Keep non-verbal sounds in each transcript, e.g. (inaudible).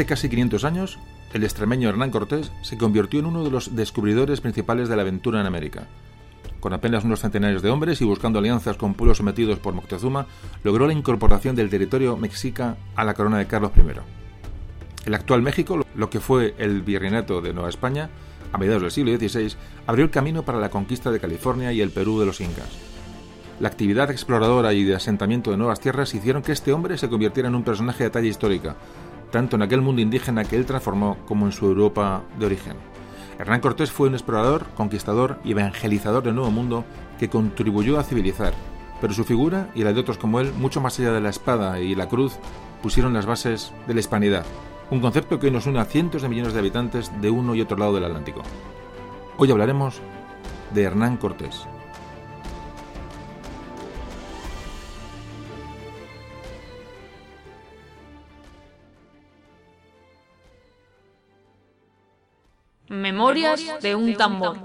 Hace casi 500 años, el extremeño Hernán Cortés se convirtió en uno de los descubridores principales de la aventura en América. Con apenas unos centenares de hombres y buscando alianzas con pueblos sometidos por Moctezuma, logró la incorporación del territorio mexica a la corona de Carlos I. El actual México, lo que fue el virreinato de Nueva España, a mediados del siglo XVI, abrió el camino para la conquista de California y el Perú de los incas. La actividad exploradora y de asentamiento de nuevas tierras hicieron que este hombre se convirtiera en un personaje de talla histórica, tanto en aquel mundo indígena que él transformó como en su Europa de origen. Hernán Cortés fue un explorador, conquistador y evangelizador del Nuevo Mundo que contribuyó a civilizar, pero su figura y la de otros como él, mucho más allá de la espada y la cruz, pusieron las bases de la hispanidad, un concepto que hoy nos une a cientos de millones de habitantes de uno y otro lado del Atlántico. Hoy hablaremos de Hernán Cortés. Memorias de un tambor.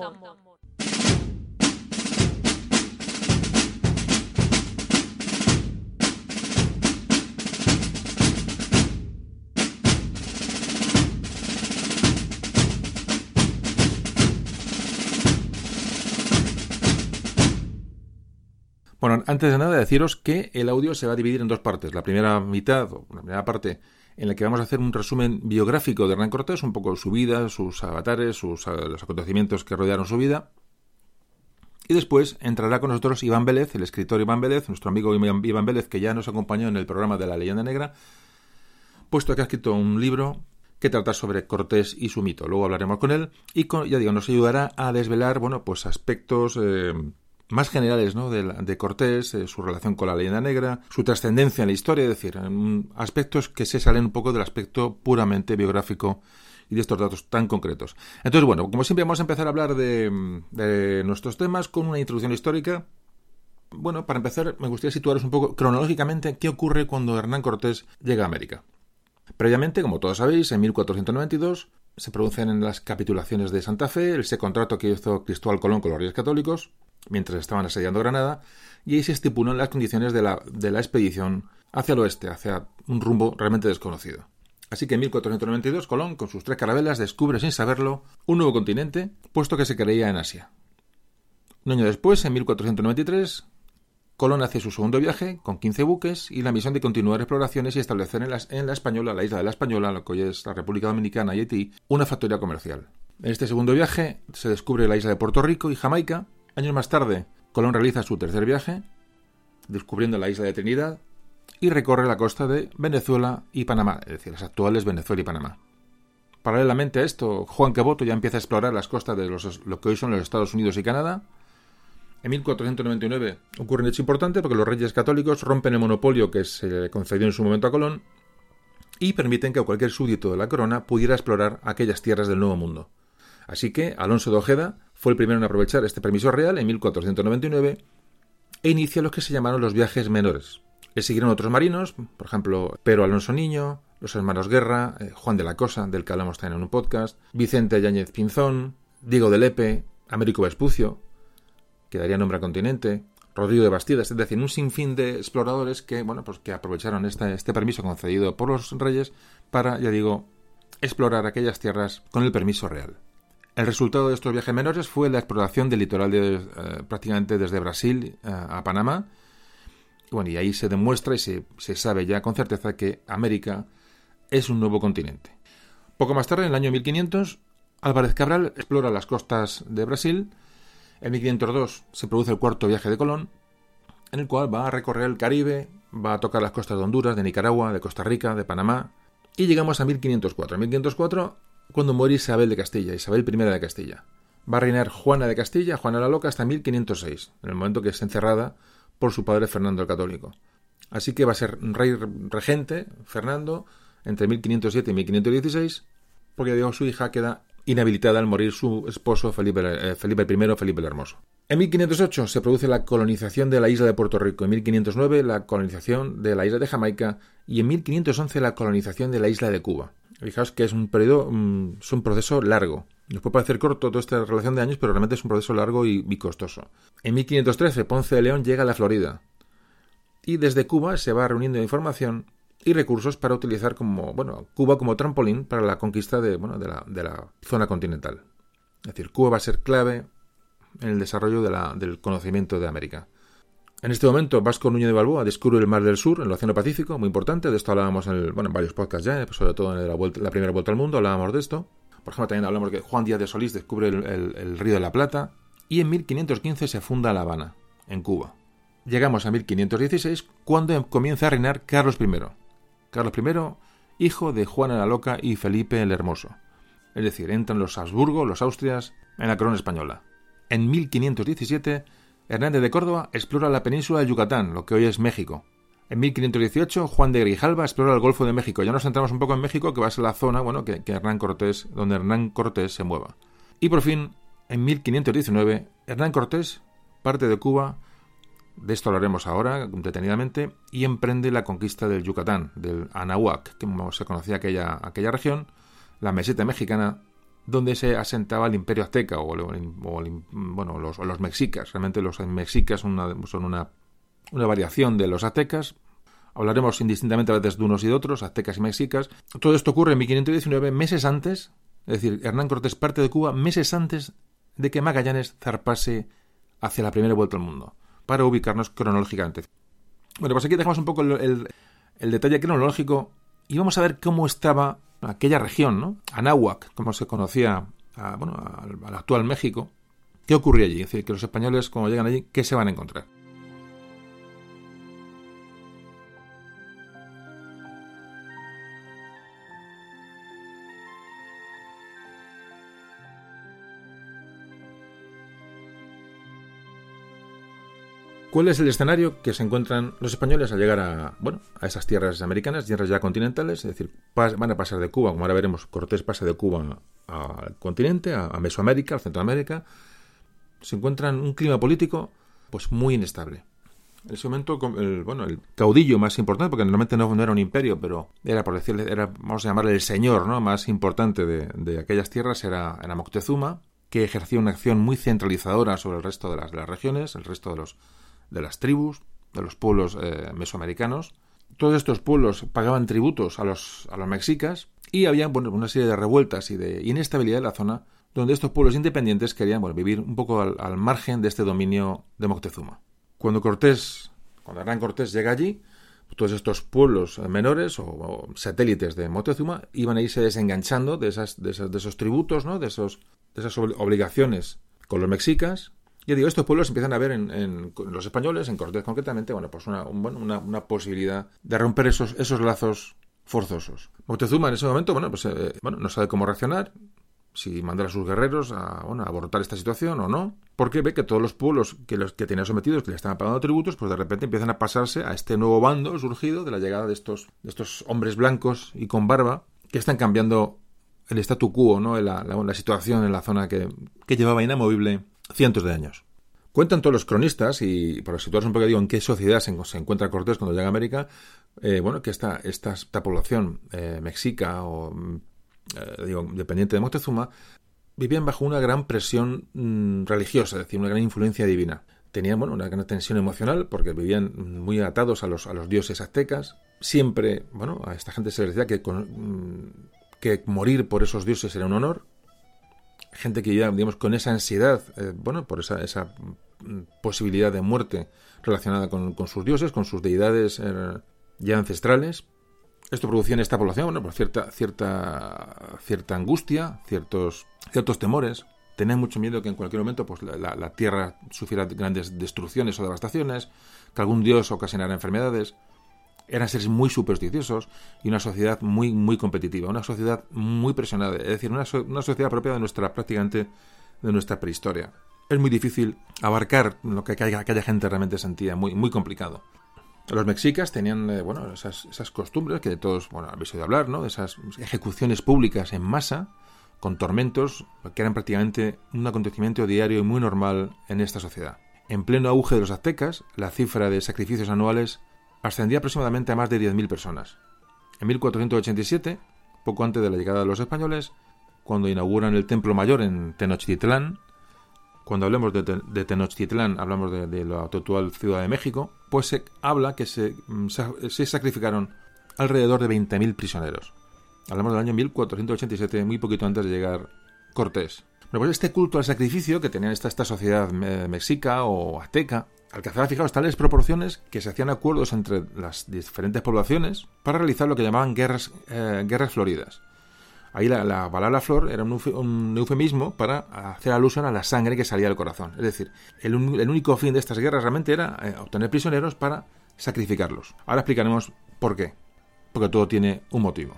Bueno, antes de nada deciros que el audio se va a dividir en dos partes. La primera mitad, o la primera parte, en la que vamos a hacer un resumen biográfico de Hernán Cortés, un poco su vida, sus avatares, sus, eh, los acontecimientos que rodearon su vida. Y después entrará con nosotros Iván Vélez, el escritor Iván Vélez, nuestro amigo Iván Vélez, que ya nos acompañó en el programa de la leyenda negra, puesto que ha escrito un libro que trata sobre Cortés y su mito. Luego hablaremos con él y ya digo, nos ayudará a desvelar, bueno, pues aspectos eh, más generales ¿no? de, Cortés, eh, su relación con la leyenda negra, su trascendencia en la historia, es decir, aspectos que se salen un poco del aspecto puramente biográfico y de estos datos tan concretos. Entonces, bueno, como siempre vamos a empezar a hablar de, de nuestros temas con una introducción histórica. Bueno, para empezar, me gustaría situaros un poco cronológicamente qué ocurre cuando Hernán Cortés llega a América. Previamente, como todos sabéis, en 1492 se producen en las capitulaciones de Santa Fe, ese contrato que hizo Cristóbal Colón con los reyes católicos, mientras estaban asediando Granada, y ahí se estipulan las condiciones de la, de la expedición hacia el oeste, hacia un rumbo realmente desconocido. Así que en 1492 Colón, con sus tres carabelas, descubre sin saberlo un nuevo continente, puesto que se creía en Asia. Un año después, en 1493, Colón hace su segundo viaje con 15 buques y la misión de continuar exploraciones y establecer en la, en la Española, la isla de la Española, lo que hoy es la República Dominicana y Haití, una factoría comercial. En este segundo viaje se descubre la isla de Puerto Rico y Jamaica, Años más tarde, Colón realiza su tercer viaje, descubriendo la isla de Trinidad, y recorre la costa de Venezuela y Panamá, es decir, las actuales Venezuela y Panamá. Paralelamente a esto, Juan Caboto ya empieza a explorar las costas de los, lo que hoy son los Estados Unidos y Canadá. En 1499 ocurre un hecho importante porque los reyes católicos rompen el monopolio que se concedió en su momento a Colón y permiten que cualquier súbdito de la corona pudiera explorar aquellas tierras del Nuevo Mundo. Así que Alonso de Ojeda fue el primero en aprovechar este permiso real en 1499 e inicia los que se llamaron los viajes menores. Le siguieron otros marinos, por ejemplo, Pedro Alonso Niño, los hermanos Guerra, eh, Juan de la Cosa, del que hablamos también en un podcast, Vicente Yáñez Pinzón, Diego de Lepe, Américo Vespucio, que daría nombre al continente, Rodrigo de Bastidas, es decir, un sinfín de exploradores que, bueno, pues que aprovecharon este permiso concedido por los reyes para, ya digo, explorar aquellas tierras con el permiso real. El resultado de estos viajes menores fue la exploración del litoral de, eh, prácticamente desde Brasil eh, a Panamá. Bueno, y ahí se demuestra y se, sabe ya con certeza que América es un nuevo continente. Poco más tarde, en el año 1500, Álvarez Cabral explora las costas de Brasil. En 1502 se produce el cuarto viaje de Colón, en el cual va a recorrer el Caribe, va a tocar las costas de Honduras, de Nicaragua, de Costa Rica, de Panamá, y llegamos a 1504. En 1504 cuando muere Isabel de Castilla, Isabel I de Castilla. Va a reinar Juana de Castilla, Juana la Loca, hasta 1506, en el momento que es encerrada por su padre Fernando el Católico. Así que va a ser rey regente, Fernando, entre 1507 y 1516, porque digo, su hija queda inhabilitada al morir su esposo Felipe, eh, Felipe I, Felipe el Hermoso. En 1508 se produce la colonización de la isla de Puerto Rico, en 1509 la colonización de la isla de Jamaica y en 1511 la colonización de la isla de Cuba. Fijaos que es un periodo, mm, es un proceso largo. Nos puede parecer corto toda esta relación de años, pero realmente es un proceso largo y, costoso. En 1513, Ponce de León llega a la Florida. Y desde Cuba se va reuniendo información y recursos para utilizar como, bueno, Cuba como trampolín para la conquista de, bueno, de, la, de la zona continental. Es decir, Cuba va a ser clave en el desarrollo de la, del conocimiento de América. En este momento, Vasco Núñez de Balboa descubre el Mar del Sur en el Océano Pacífico, muy importante. De esto hablábamos en, varios podcasts ya, sobre todo en la, la, primera vuelta al mundo, hablábamos de esto. Por ejemplo, también hablamos que Juan Díaz de Solís descubre el, el Río de la Plata. Y en 1515 se funda La Habana, en Cuba. Llegamos a 1516, cuando comienza a reinar Carlos I. Carlos I, hijo de Juana la Loca y Felipe el Hermoso. Es decir, entran los Habsburgo, los Austrias, en la corona española. En 1517, Hernández de Córdoba explora la península de Yucatán, lo que hoy es México. En 1518, Juan de Grijalva explora el Golfo de México. Ya nos centramos un poco en México, que va a ser la zona, bueno, que, Hernán Cortés, donde Hernán Cortés se mueva. Y por fin, en 1519, Hernán Cortés parte de Cuba de esto hablaremos ahora detenidamente, y emprende la conquista del Yucatán, del Anahuac, como se conocía aquella, aquella región, la meseta mexicana, donde se asentaba el imperio azteca o, bueno, los, los, mexicas. Realmente los mexicas son, una, son una, una, variación de los aztecas. Hablaremos indistintamente a veces de unos y de otros, aztecas y mexicas. Todo esto ocurre en 1519, meses antes, es decir, Hernán Cortés parte de Cuba meses antes de que Magallanes zarpase hacia la primera vuelta al mundo para ubicarnos cronológicamente. Bueno, pues aquí dejamos un poco el, detalle cronológico y vamos a ver cómo estaba aquella región, ¿no? Anáhuac, como se conocía bueno, al, actual México. ¿Qué ocurría allí? Es decir, que los españoles, cuando llegan allí, ¿qué se van a encontrar? ¿Cuál es el escenario que se encuentran los españoles al llegar a, bueno, a esas tierras americanas, tierras ya continentales? Es decir, van a pasar de Cuba, como ahora veremos, Cortés pasa de Cuba al continente, a, Mesoamérica, a Centroamérica. Se encuentran un clima político pues muy inestable. En ese momento, el, bueno, el caudillo más importante, porque normalmente no, era un imperio, pero era, por decirle, era, vamos a llamarle el señor ¿no? más importante de, aquellas tierras, era, era, Moctezuma, que ejercía una acción muy centralizadora sobre el resto de las, de las regiones, el resto de los de las tribus, de los pueblos eh, mesoamericanos. Todos estos pueblos pagaban tributos a los, a los mexicas y había bueno, una serie de revueltas y de inestabilidad en la zona donde estos pueblos independientes querían bueno, vivir un poco al, margen de este dominio de Moctezuma. Cuando Cortés, cuando Hernán Cortés llega allí, todos estos pueblos menores o, satélites de Moctezuma iban a irse desenganchando de, esas, de, esos, de esos tributos, ¿no? de, esos, de esas obligaciones con los mexicas yo digo, estos pueblos empiezan a ver en, los españoles, en Cortés concretamente, bueno, pues una, una, posibilidad de romper esos, lazos forzosos. Moctezuma en ese momento, bueno, pues eh, bueno, no sabe cómo reaccionar, si mandar a sus guerreros a, abortar esta situación o no, porque ve que todos los pueblos que los que tenía sometidos, que le estaban pagando tributos, pues de repente empiezan a pasarse a este nuevo bando surgido de la llegada de estos, hombres blancos y con barba que están cambiando el statu quo, ¿no? la, la situación en la zona que llevaba inamovible cientos de años. Cuentan todos los cronistas, y por situarse un poco, digo, en qué sociedad se, encuentra Cortés cuando llega a América, eh, bueno, que esta, esta, esta población eh, mexica o, eh, digo, dependiente de Moctezuma, vivían bajo una gran presión mm, religiosa, es decir, una gran influencia divina. Tenían, bueno, una gran tensión emocional porque vivían muy atados a los, a los dioses aztecas. Siempre, bueno, a esta gente se les decía que, mm, que morir por esos dioses era un honor, gente que ya, digamos, con esa ansiedad, eh, bueno, por esa, esa mm, posibilidad de muerte relacionada con, sus dioses, con sus deidades eh, ya ancestrales. Esto producía en esta población, bueno, pues cierta, cierta, cierta angustia, ciertos, ciertos temores. Tenían mucho miedo que en cualquier momento pues, la, la tierra sufriera grandes destrucciones o devastaciones, que algún dios ocasionara enfermedades eran seres muy supersticiosos y una sociedad muy, muy competitiva, una sociedad muy presionada, es decir, una, sociedad propia de nuestra, prácticamente, de nuestra prehistoria. Es muy difícil abarcar lo que aquella, gente realmente sentía, muy, muy complicado. Los mexicas tenían, eh, bueno, esas, esas, costumbres que todos, bueno, habéis oído hablar, ¿no? De esas ejecuciones públicas en masa, con tormentos, que eran prácticamente un acontecimiento diario y muy normal en esta sociedad. En pleno auge de los aztecas, la cifra de sacrificios anuales ascendía aproximadamente a más de 10.000 personas. En 1487, poco antes de la llegada de los españoles, cuando inauguran el Templo Mayor en Tenochtitlán, cuando hablemos de, Tenochtitlán, hablamos de, la actual Ciudad de México, pues se habla que se, mm, sacrificaron alrededor de 20.000 prisioneros. Hablamos del año 1487, muy poquito antes de llegar Cortés. Bueno, pues este culto al sacrificio que tenía esta, esta sociedad mexica o azteca alcanzaba, fijaos, tales proporciones que se hacían acuerdos entre las diferentes poblaciones para realizar lo que llamaban guerras, eh, guerras floridas. Ahí la, palabra flor era un, eufemismo para hacer alusión a la sangre que salía del corazón. Es decir, el, único fin de estas guerras realmente era eh, obtener prisioneros para sacrificarlos. Ahora explicaremos por qué. Porque todo tiene un motivo.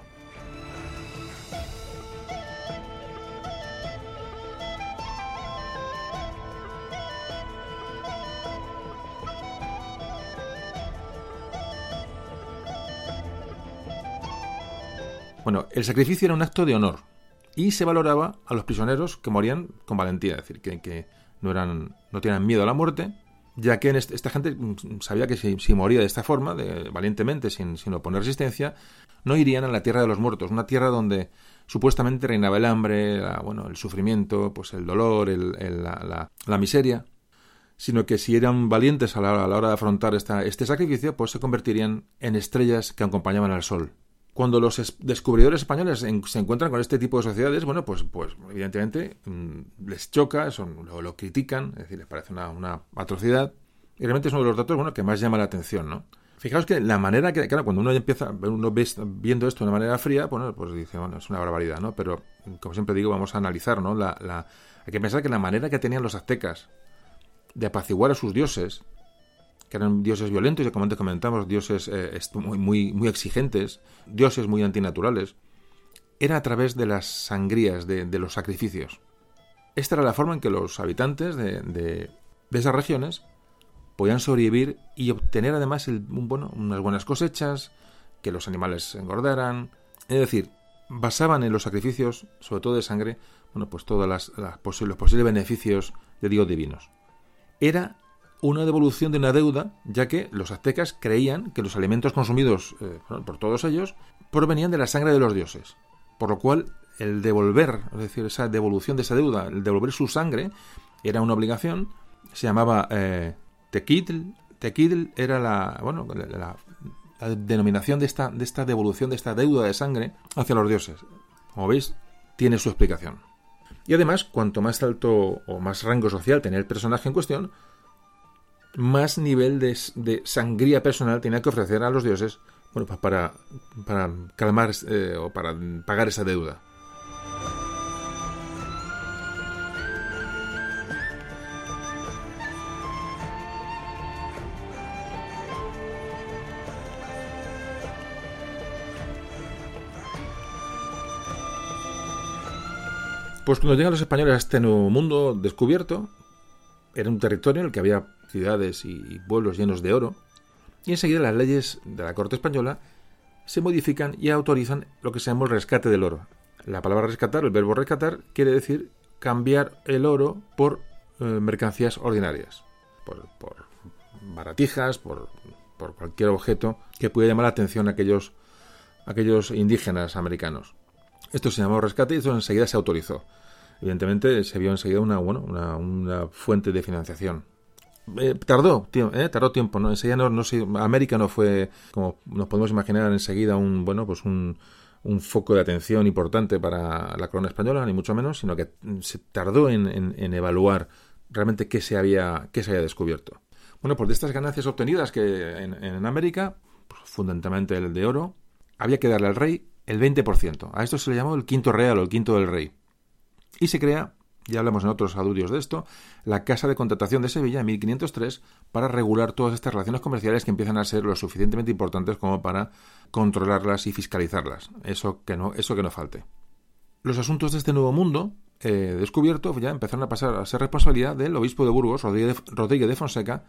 Bueno, el sacrificio era un acto de honor y se valoraba a los prisioneros que morían con valentía, es decir, que, no, eran, no tenían miedo a la muerte, ya que esta gente sabía que si, moría de esta forma, de, valientemente, sin, sin oponer resistencia, no irían a la tierra de los muertos, una tierra donde supuestamente reinaba el hambre, bueno, el sufrimiento, pues el dolor, la, miseria, sino que si eran valientes a la, hora de afrontar este sacrificio, pues se convertirían en estrellas que acompañaban al sol cuando los descubridores españoles se encuentran con este tipo de sociedades, bueno, pues, pues evidentemente mm, les choca, son, lo, critican, es decir, les parece una, atrocidad. Y realmente es uno de los datos bueno, que más llama la atención, ¿no? Fijaos que la manera que, claro, cuando uno empieza, uno ve viendo esto de una manera fría, bueno, pues dice, bueno, es una barbaridad, ¿no? Pero, como siempre digo, vamos a analizar, ¿no? La, hay que pensar que la manera que tenían los aztecas de apaciguar a sus dioses, que eran dioses violentos, y como antes comentamos, dioses eh, muy, muy, exigentes, dioses muy antinaturales, era a través de las sangrías, de, los sacrificios. Esta era la forma en que los habitantes de, esas regiones podían sobrevivir y obtener además bueno, unas buenas cosechas, que los animales engordaran. Es decir, basaban en los sacrificios, sobre todo de sangre, bueno, pues todos los posibles beneficios de Dios divinos. Era una devolución de una deuda, ya que los aztecas creían que los alimentos consumidos eh, por todos ellos provenían de la sangre de los dioses. Por lo cual, el devolver, es decir, esa devolución de esa deuda, el devolver su sangre, era una obligación. Se llamaba eh, tequitl. Tequitl era la, bueno, la, denominación de esta, de esta devolución, de esta deuda de sangre hacia los dioses. Como veis, tiene su explicación. Y además, cuanto más alto o más rango social tenía el personaje en cuestión, más nivel de, sangría personal tenía que ofrecer a los dioses para calmar eh, o para pagar esa deuda. Pues cuando llegan los españoles a este nuevo mundo descubierto, era un territorio en el que había ciudades y pueblos llenos de oro, y enseguida las leyes de la Corte Española se modifican y autorizan lo que se llama el rescate del oro. La palabra rescatar, el verbo rescatar, quiere decir cambiar el oro por eh, mercancías ordinarias, por, baratijas, por, cualquier objeto que pudiera llamar la atención a aquellos, aquellos indígenas americanos. Esto se llamó rescate y eso enseguida se autorizó. Evidentemente se vio enseguida una, bueno, una fuente de financiación eh, tardó, eh, tardó tiempo, ¿no? No, no América no fue, como nos podemos imaginar enseguida, un, bueno, pues un, un foco de atención importante para la corona española, ni mucho menos, sino que se tardó en, en, evaluar realmente qué se había, qué se había descubierto. Bueno, pues de estas ganancias obtenidas que en, en América, pues fundamentalmente el de oro, había que darle al rey el 20%. A esto se le llamó el quinto real o el quinto del rey. Y se crea ya hablamos en otros audios de esto, la Casa de Contratación de Sevilla en 1503 para regular todas estas relaciones comerciales que empiezan a ser lo suficientemente importantes como para controlarlas y fiscalizarlas. Eso que no, eso que no falte. Los asuntos de este nuevo mundo eh, descubierto ya empezaron a pasar a ser responsabilidad del obispo de Burgos, Rodríguez de Fonseca,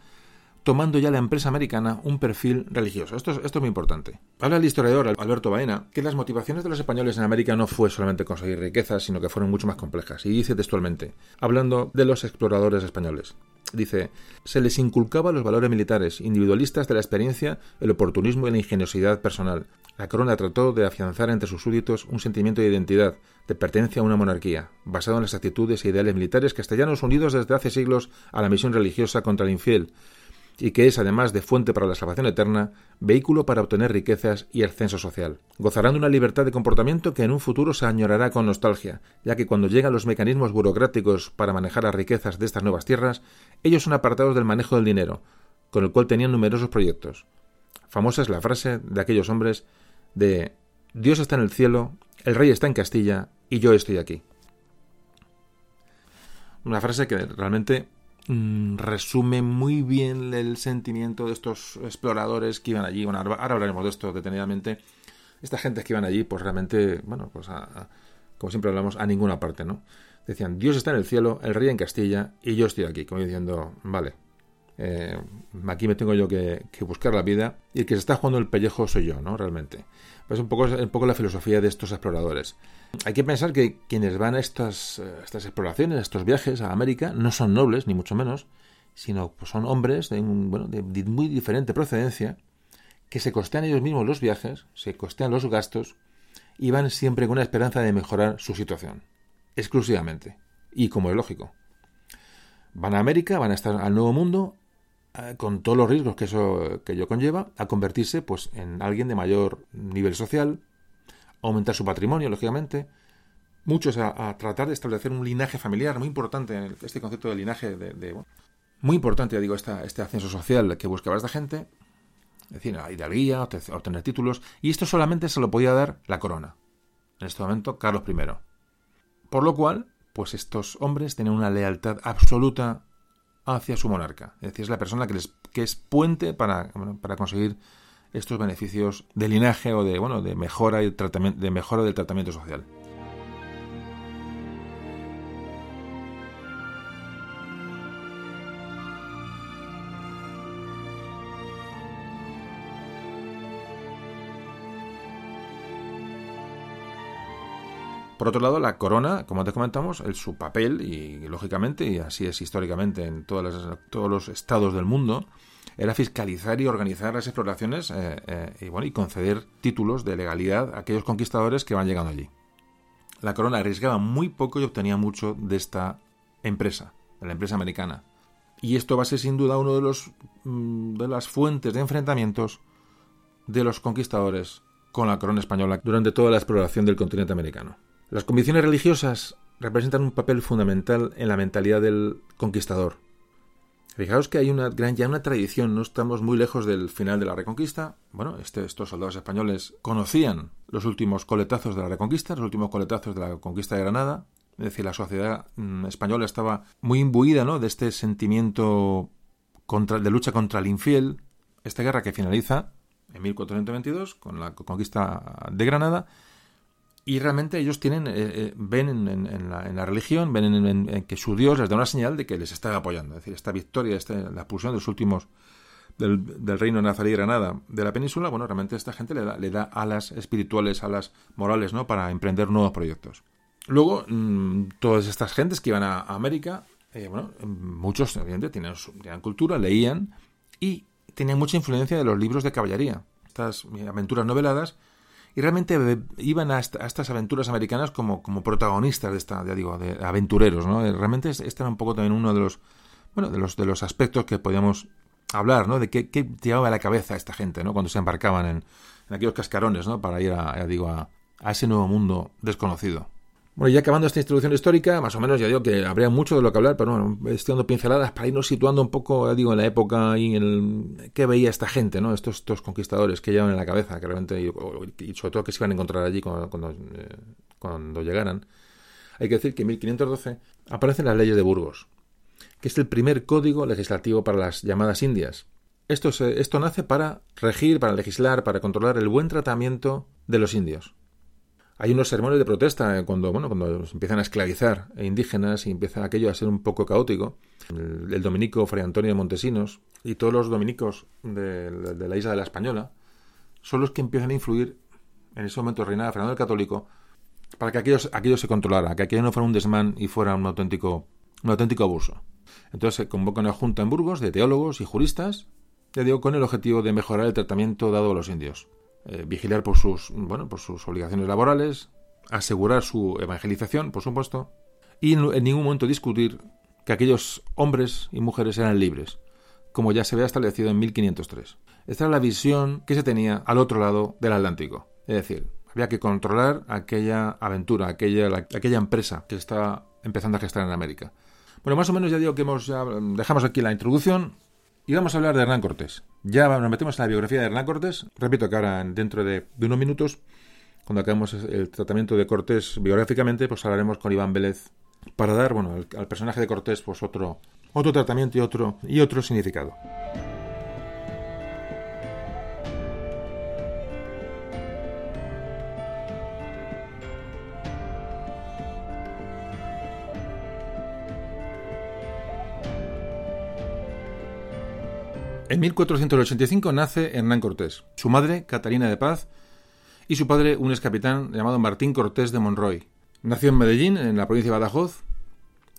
tomando ya la empresa americana un perfil religioso. Esto es, muy importante. Habla el historiador Alberto Baena que las motivaciones de los españoles en América no fue solamente conseguir riquezas, sino que fueron mucho más complejas. Y dice textualmente, hablando de los exploradores españoles, dice, se les inculcaba los valores militares, individualistas de la experiencia, el oportunismo y la ingeniosidad personal. La corona trató de afianzar entre sus súbditos un sentimiento de identidad, de pertenencia a una monarquía, basado en las actitudes e ideales militares castellanos unidos desde hace siglos a la misión religiosa contra el infiel, y que es, además de fuente para la salvación eterna, vehículo para obtener riquezas y ascenso social. Gozarán de una libertad de comportamiento que en un futuro se añorará con nostalgia, ya que cuando llegan los mecanismos burocráticos para manejar las riquezas de estas nuevas tierras, ellos son apartados del manejo del dinero, con el cual tenían numerosos proyectos. Famosa es la frase de aquellos hombres de Dios está en el cielo, el rey está en Castilla y yo estoy aquí. Una frase que realmente mm, resume muy bien el sentimiento de estos exploradores que iban allí. Bueno, ahora hablaremos de esto detenidamente. Esta gente que iban allí, pues realmente, bueno, pues como siempre hablamos, a ninguna parte, ¿no? Decían, Dios está en el cielo, el rey en Castilla y yo estoy aquí, como diciendo, vale, eh, aquí me tengo yo que, buscar la vida y el que se está jugando el pellejo soy yo, ¿no? Realmente. Es un poco, la filosofía de estos exploradores. Hay que pensar que quienes van a estas, eh, exploraciones, a estos viajes a América, no son nobles, ni mucho menos, sino pues son hombres de, de, muy diferente procedencia, que se costean ellos mismos los viajes, se costean los gastos y van siempre con una esperanza de mejorar su situación, exclusivamente, y como es lógico. Van a América, van a estar al Nuevo Mundo eh, con todos los riesgos que eso que ello conlleva, a convertirse pues en alguien de mayor nivel social, aumentar su patrimonio, lógicamente, muchos a, tratar de establecer un linaje familiar, muy importante, este concepto de linaje, de, muy importante, digo, esta, este ascenso social que buscaba esta gente, es decir, la hidalguía, obtener títulos, y esto solamente se lo podía dar la corona, en este momento Carlos I. Por lo cual, pues estos hombres tenían una lealtad absoluta hacia su monarca. Es decir, es la persona que, les, que es puente para, para conseguir estos beneficios de linaje o de, bueno, de, mejora, y tratamiento, de mejora del tratamiento social. Por otro lado, la corona, como te comentamos, su papel, y lógicamente, y así es históricamente en todos los estados del mundo, era fiscalizar y organizar las exploraciones eh, eh, y, bueno, y conceder títulos de legalidad a aquellos conquistadores que van llegando allí. La corona arriesgaba muy poco y obtenía mucho de esta empresa, de la empresa americana. Y esto va a ser sin duda uno de, mm, de las fuentes de enfrentamientos de los conquistadores con la corona española durante toda la exploración del continente americano. Las convicciones religiosas representan un papel fundamental en la mentalidad del conquistador. Fijaos que hay una gran ya una tradición, no estamos muy lejos del final de la Reconquista. Bueno, este, estos soldados españoles conocían los últimos coletazos de la Reconquista, los últimos coletazos de la conquista de Granada. Es decir, la sociedad mm, española estaba muy imbuida ¿no? de este sentimiento contra, de lucha contra el infiel. Esta guerra que finaliza en 1422 con la conquista de Granada y realmente ellos tienen eh, eh, ven en, la, religión, ven en, que su Dios les da una señal de que les está apoyando. Es decir, esta victoria, esta, la expulsión de los últimos del, reino nazarí y Granada de la península, bueno, realmente esta gente le da, le da alas espirituales, alas morales, ¿no? Para emprender nuevos proyectos. Luego, mm, todas estas gentes que iban a, América, eh, bueno, muchos, evidentemente, tenían, tenían cultura, leían y tenían mucha influencia de los libros de caballería. Estas aventuras noveladas y realmente iban a, estas aventuras americanas como, como protagonistas de esta, ya digo, de aventureros, ¿no? Eh, realmente este era un poco también uno de los, bueno, de los, de los aspectos que podíamos hablar, ¿no? De qué, qué a la cabeza a esta gente, ¿no? Cuando se embarcaban en, aquellos cascarones, ¿no? Para ir a, digo, a, a ese nuevo mundo desconocido. Bueno, ya acabando esta introducción histórica, más o menos ya digo que habría mucho de lo que hablar, pero bueno, estoy dando pinceladas para irnos situando un poco, digo, en la época y en el que veía esta gente, ¿no? Estos, estos conquistadores que llevan en la cabeza, que realmente, y, sobre todo que se iban a encontrar allí cuando, eh, llegaran. Hay que decir que en 1512 aparecen las leyes de Burgos, que es el primer código legislativo para las llamadas Indias. Esto, esto nace para regir, para legislar, para controlar el buen tratamiento de los indios hay unos sermones de protesta eh, cuando, bueno, cuando empiezan a esclavizar indígenas y empieza aquello a ser un poco caótico. El, dominico Fray Antonio de Montesinos y todos los dominicos de, la isla de la Española son los que empiezan a influir en ese momento reinaba Fernando el Católico para que aquello, aquello se controlara, que aquello no fuera un desmán y fuera un auténtico, un auténtico abuso. Entonces se convoca una junta en Burgos de teólogos y juristas, ya digo, con el objetivo de mejorar el tratamiento dado a los indios. Eh, vigilar por sus, bueno, por sus obligaciones laborales, asegurar su evangelización, por supuesto, y en, ningún momento discutir que aquellos hombres y mujeres eran libres. como ya se había establecido en 1503. Esta era la visión que se tenía al otro lado del Atlántico. Es decir, había que controlar aquella aventura, aquella, aquella empresa que estaba empezando a gestar en América. Bueno, más o menos ya digo que hemos, ya dejamos aquí la introducción y vamos a hablar de Hernán Cortés. Ya nos metemos en la biografía de Hernán Cortés. Repito que ahora, dentro de, unos minutos, cuando acabemos el tratamiento de Cortés biográficamente, pues hablaremos con Iván Vélez para dar, bueno, al, al personaje de Cortés, pues otro, otro tratamiento y otro, y otro significado. En 1485 nace Hernán Cortés, su madre, Catalina de Paz, y su padre, un ex capitán llamado Martín Cortés de Monroy. Nació en Medellín, en la provincia de Badajoz,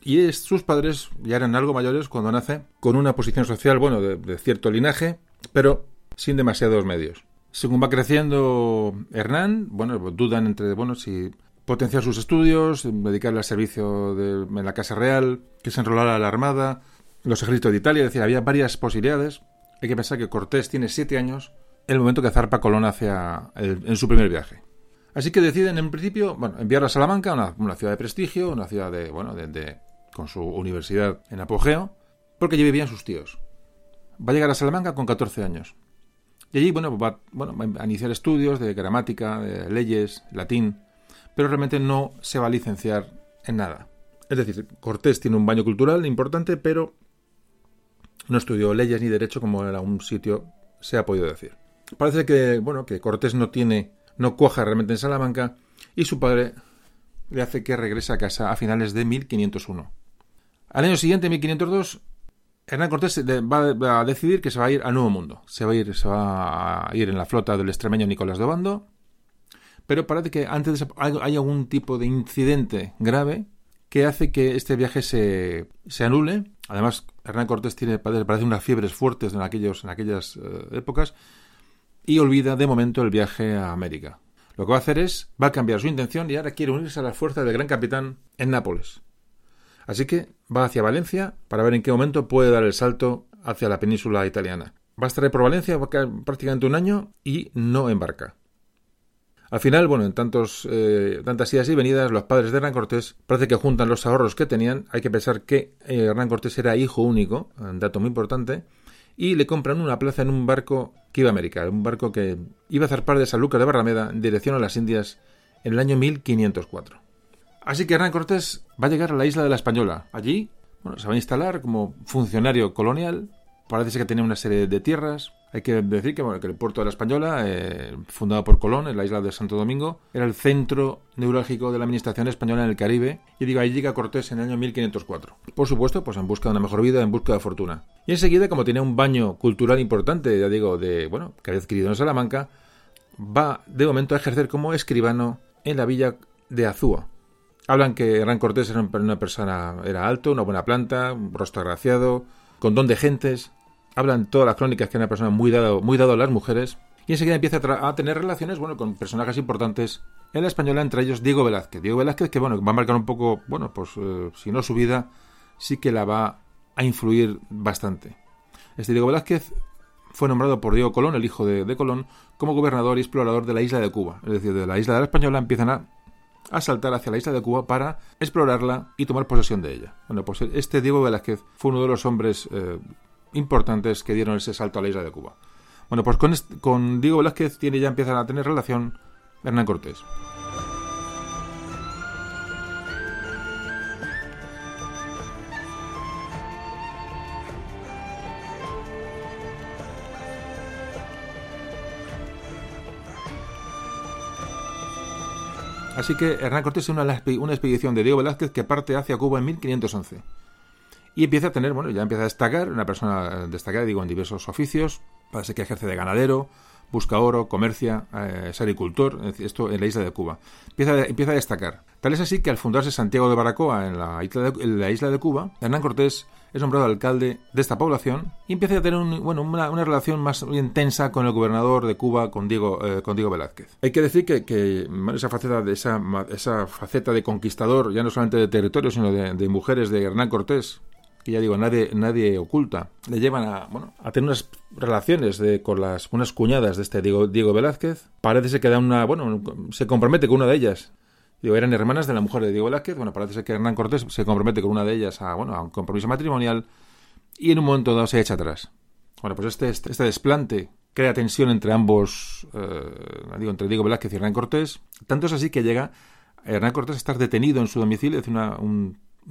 y sus padres ya eran algo mayores cuando nace, con una posición social, bueno, de, cierto linaje, pero sin demasiados medios. Según va creciendo Hernán, bueno, dudan entre, bueno, si potenciar sus estudios, dedicarle al servicio de, en la Casa Real, que se enrolara a la Armada, los ejércitos de Italia, es decir, había varias posibilidades. Hay que pensar que Cortés tiene siete años en el momento que zarpa Colón hacia en su primer viaje. Así que deciden en principio, bueno, enviarlo a Salamanca, una, ciudad de prestigio, una ciudad de, bueno, de, con su universidad en apogeo, porque allí vivían sus tíos. Va a llegar a Salamanca con 14 años. Y allí, bueno, va, bueno, va a iniciar estudios de gramática, de leyes, latín, pero realmente no se va a licenciar en nada. Es decir, Cortés tiene un baño cultural importante, pero no estudió leyes ni derecho como en algún sitio se ha podido decir. Parece que, bueno, que Cortés no tiene, no cuaja realmente en Salamanca y su padre le hace que regrese a casa a finales de 1501. Al año siguiente, 1502, Hernán Cortés va a decidir que se va a ir al Nuevo Mundo. Se va a ir, se va a ir en la flota del extremeño Nicolás de Obando, pero parece que antes de hay algún tipo de incidente grave que hace que este viaje se, se anule. Además, Hernán Cortés tiene, parece unas fiebres fuertes en, aquellos, en aquellas eh, épocas y olvida de momento el viaje a América. Lo que va a hacer es, va a cambiar su intención y ahora quiere unirse a las fuerzas del gran capitán en Nápoles. Así que va hacia Valencia para ver en qué momento puede dar el salto hacia la península italiana. Va a estar por Valencia prácticamente un año y no embarca. Al final, bueno, en tantos, eh, tantas idas y venidas, los padres de Hernán Cortés parece que juntan los ahorros que tenían. Hay que pensar que eh, Hernán Cortés era hijo único, un dato muy importante, y le compran una plaza en un barco que iba a América, un barco que iba a zarpar de San Lucas de Barrameda en dirección a las Indias en el año 1504. Así que Hernán Cortés va a llegar a la isla de la Española. Allí, bueno, se va a instalar como funcionario colonial. Parece que tenía una serie de tierras, hay que decir que, el puerto de la Española, eh, fundado por Colón en la isla de Santo Domingo, era el centro neurálgico de la administración española en el Caribe, y digo, ahí llega Cortés en el año 1504. Por supuesto, pues en busca de una mejor vida, en busca de fortuna. Y enseguida, como tenía un baño cultural importante, ya digo, de, bueno, que había adquirido en Salamanca, va de momento a ejercer como escribano en la villa de Azúa. Hablan que Hernán Cortés era una persona, era alto, una buena planta, un rostro agraciado, con don de gentes, hablan todas las crónicas que era una persona muy dado, muy dado a las mujeres, y enseguida empieza a, tener relaciones bueno, con personajes importantes en la española, entre ellos Diego Velázquez. Diego Velázquez, que bueno, va a marcar un poco, bueno, pues eh, si no su vida, sí que la va a influir bastante. Este Diego Velázquez fue nombrado por Diego Colón, el hijo de, Colón, como gobernador y explorador de la isla de Cuba. Es decir, de la isla de la Española empiezan a, saltar hacia la isla de Cuba para explorarla y tomar posesión de ella. Bueno, pues este Diego Velázquez fue uno de los hombres eh, importantes que dieron ese salto a la isla de Cuba. Bueno, pues con, Diego Velázquez tiene, ya empiezan a tener relación Hernán Cortés. Así que Hernán Cortés es una, una expedición de Diego Velázquez que parte hacia Cuba en 1511 y empieza a tener, bueno, ya empieza a destacar, una persona destacada, digo, en diversos oficios, parece que ejerce de ganadero, busca oro, comercia, eh, es agricultor, esto en la isla de Cuba. Empieza, empieza a destacar. Tal es así que al fundarse Santiago de Baracoa en la isla de, la isla de Cuba, Hernán Cortés es nombrado alcalde de esta población y empieza a tener bueno, una, relación más intensa con el gobernador de Cuba, con Diego, eh, con Diego Velázquez. Hay que decir que, que esa, faceta de esa, esa faceta de conquistador, ya no solamente de territorio, sino de, de mujeres de Hernán Cortés, ya digo, nadie, nadie oculta, le llevan a, bueno, a tener unas relaciones con las, unas cuñadas de este Diego, Diego Velázquez. Parece que da una, bueno, se compromete con una de ellas. Digo, eran hermanas de la mujer de Diego Velázquez. Bueno, parece que Hernán Cortés se compromete con una de ellas a, bueno, a un compromiso matrimonial y en un momento dado se echa atrás. Bueno, pues este, este, este desplante crea tensión entre ambos, eh, digo, entre Diego Velázquez y Hernán Cortés. Tanto es así que llega Hernán Cortés a estar detenido en su domicilio, es una,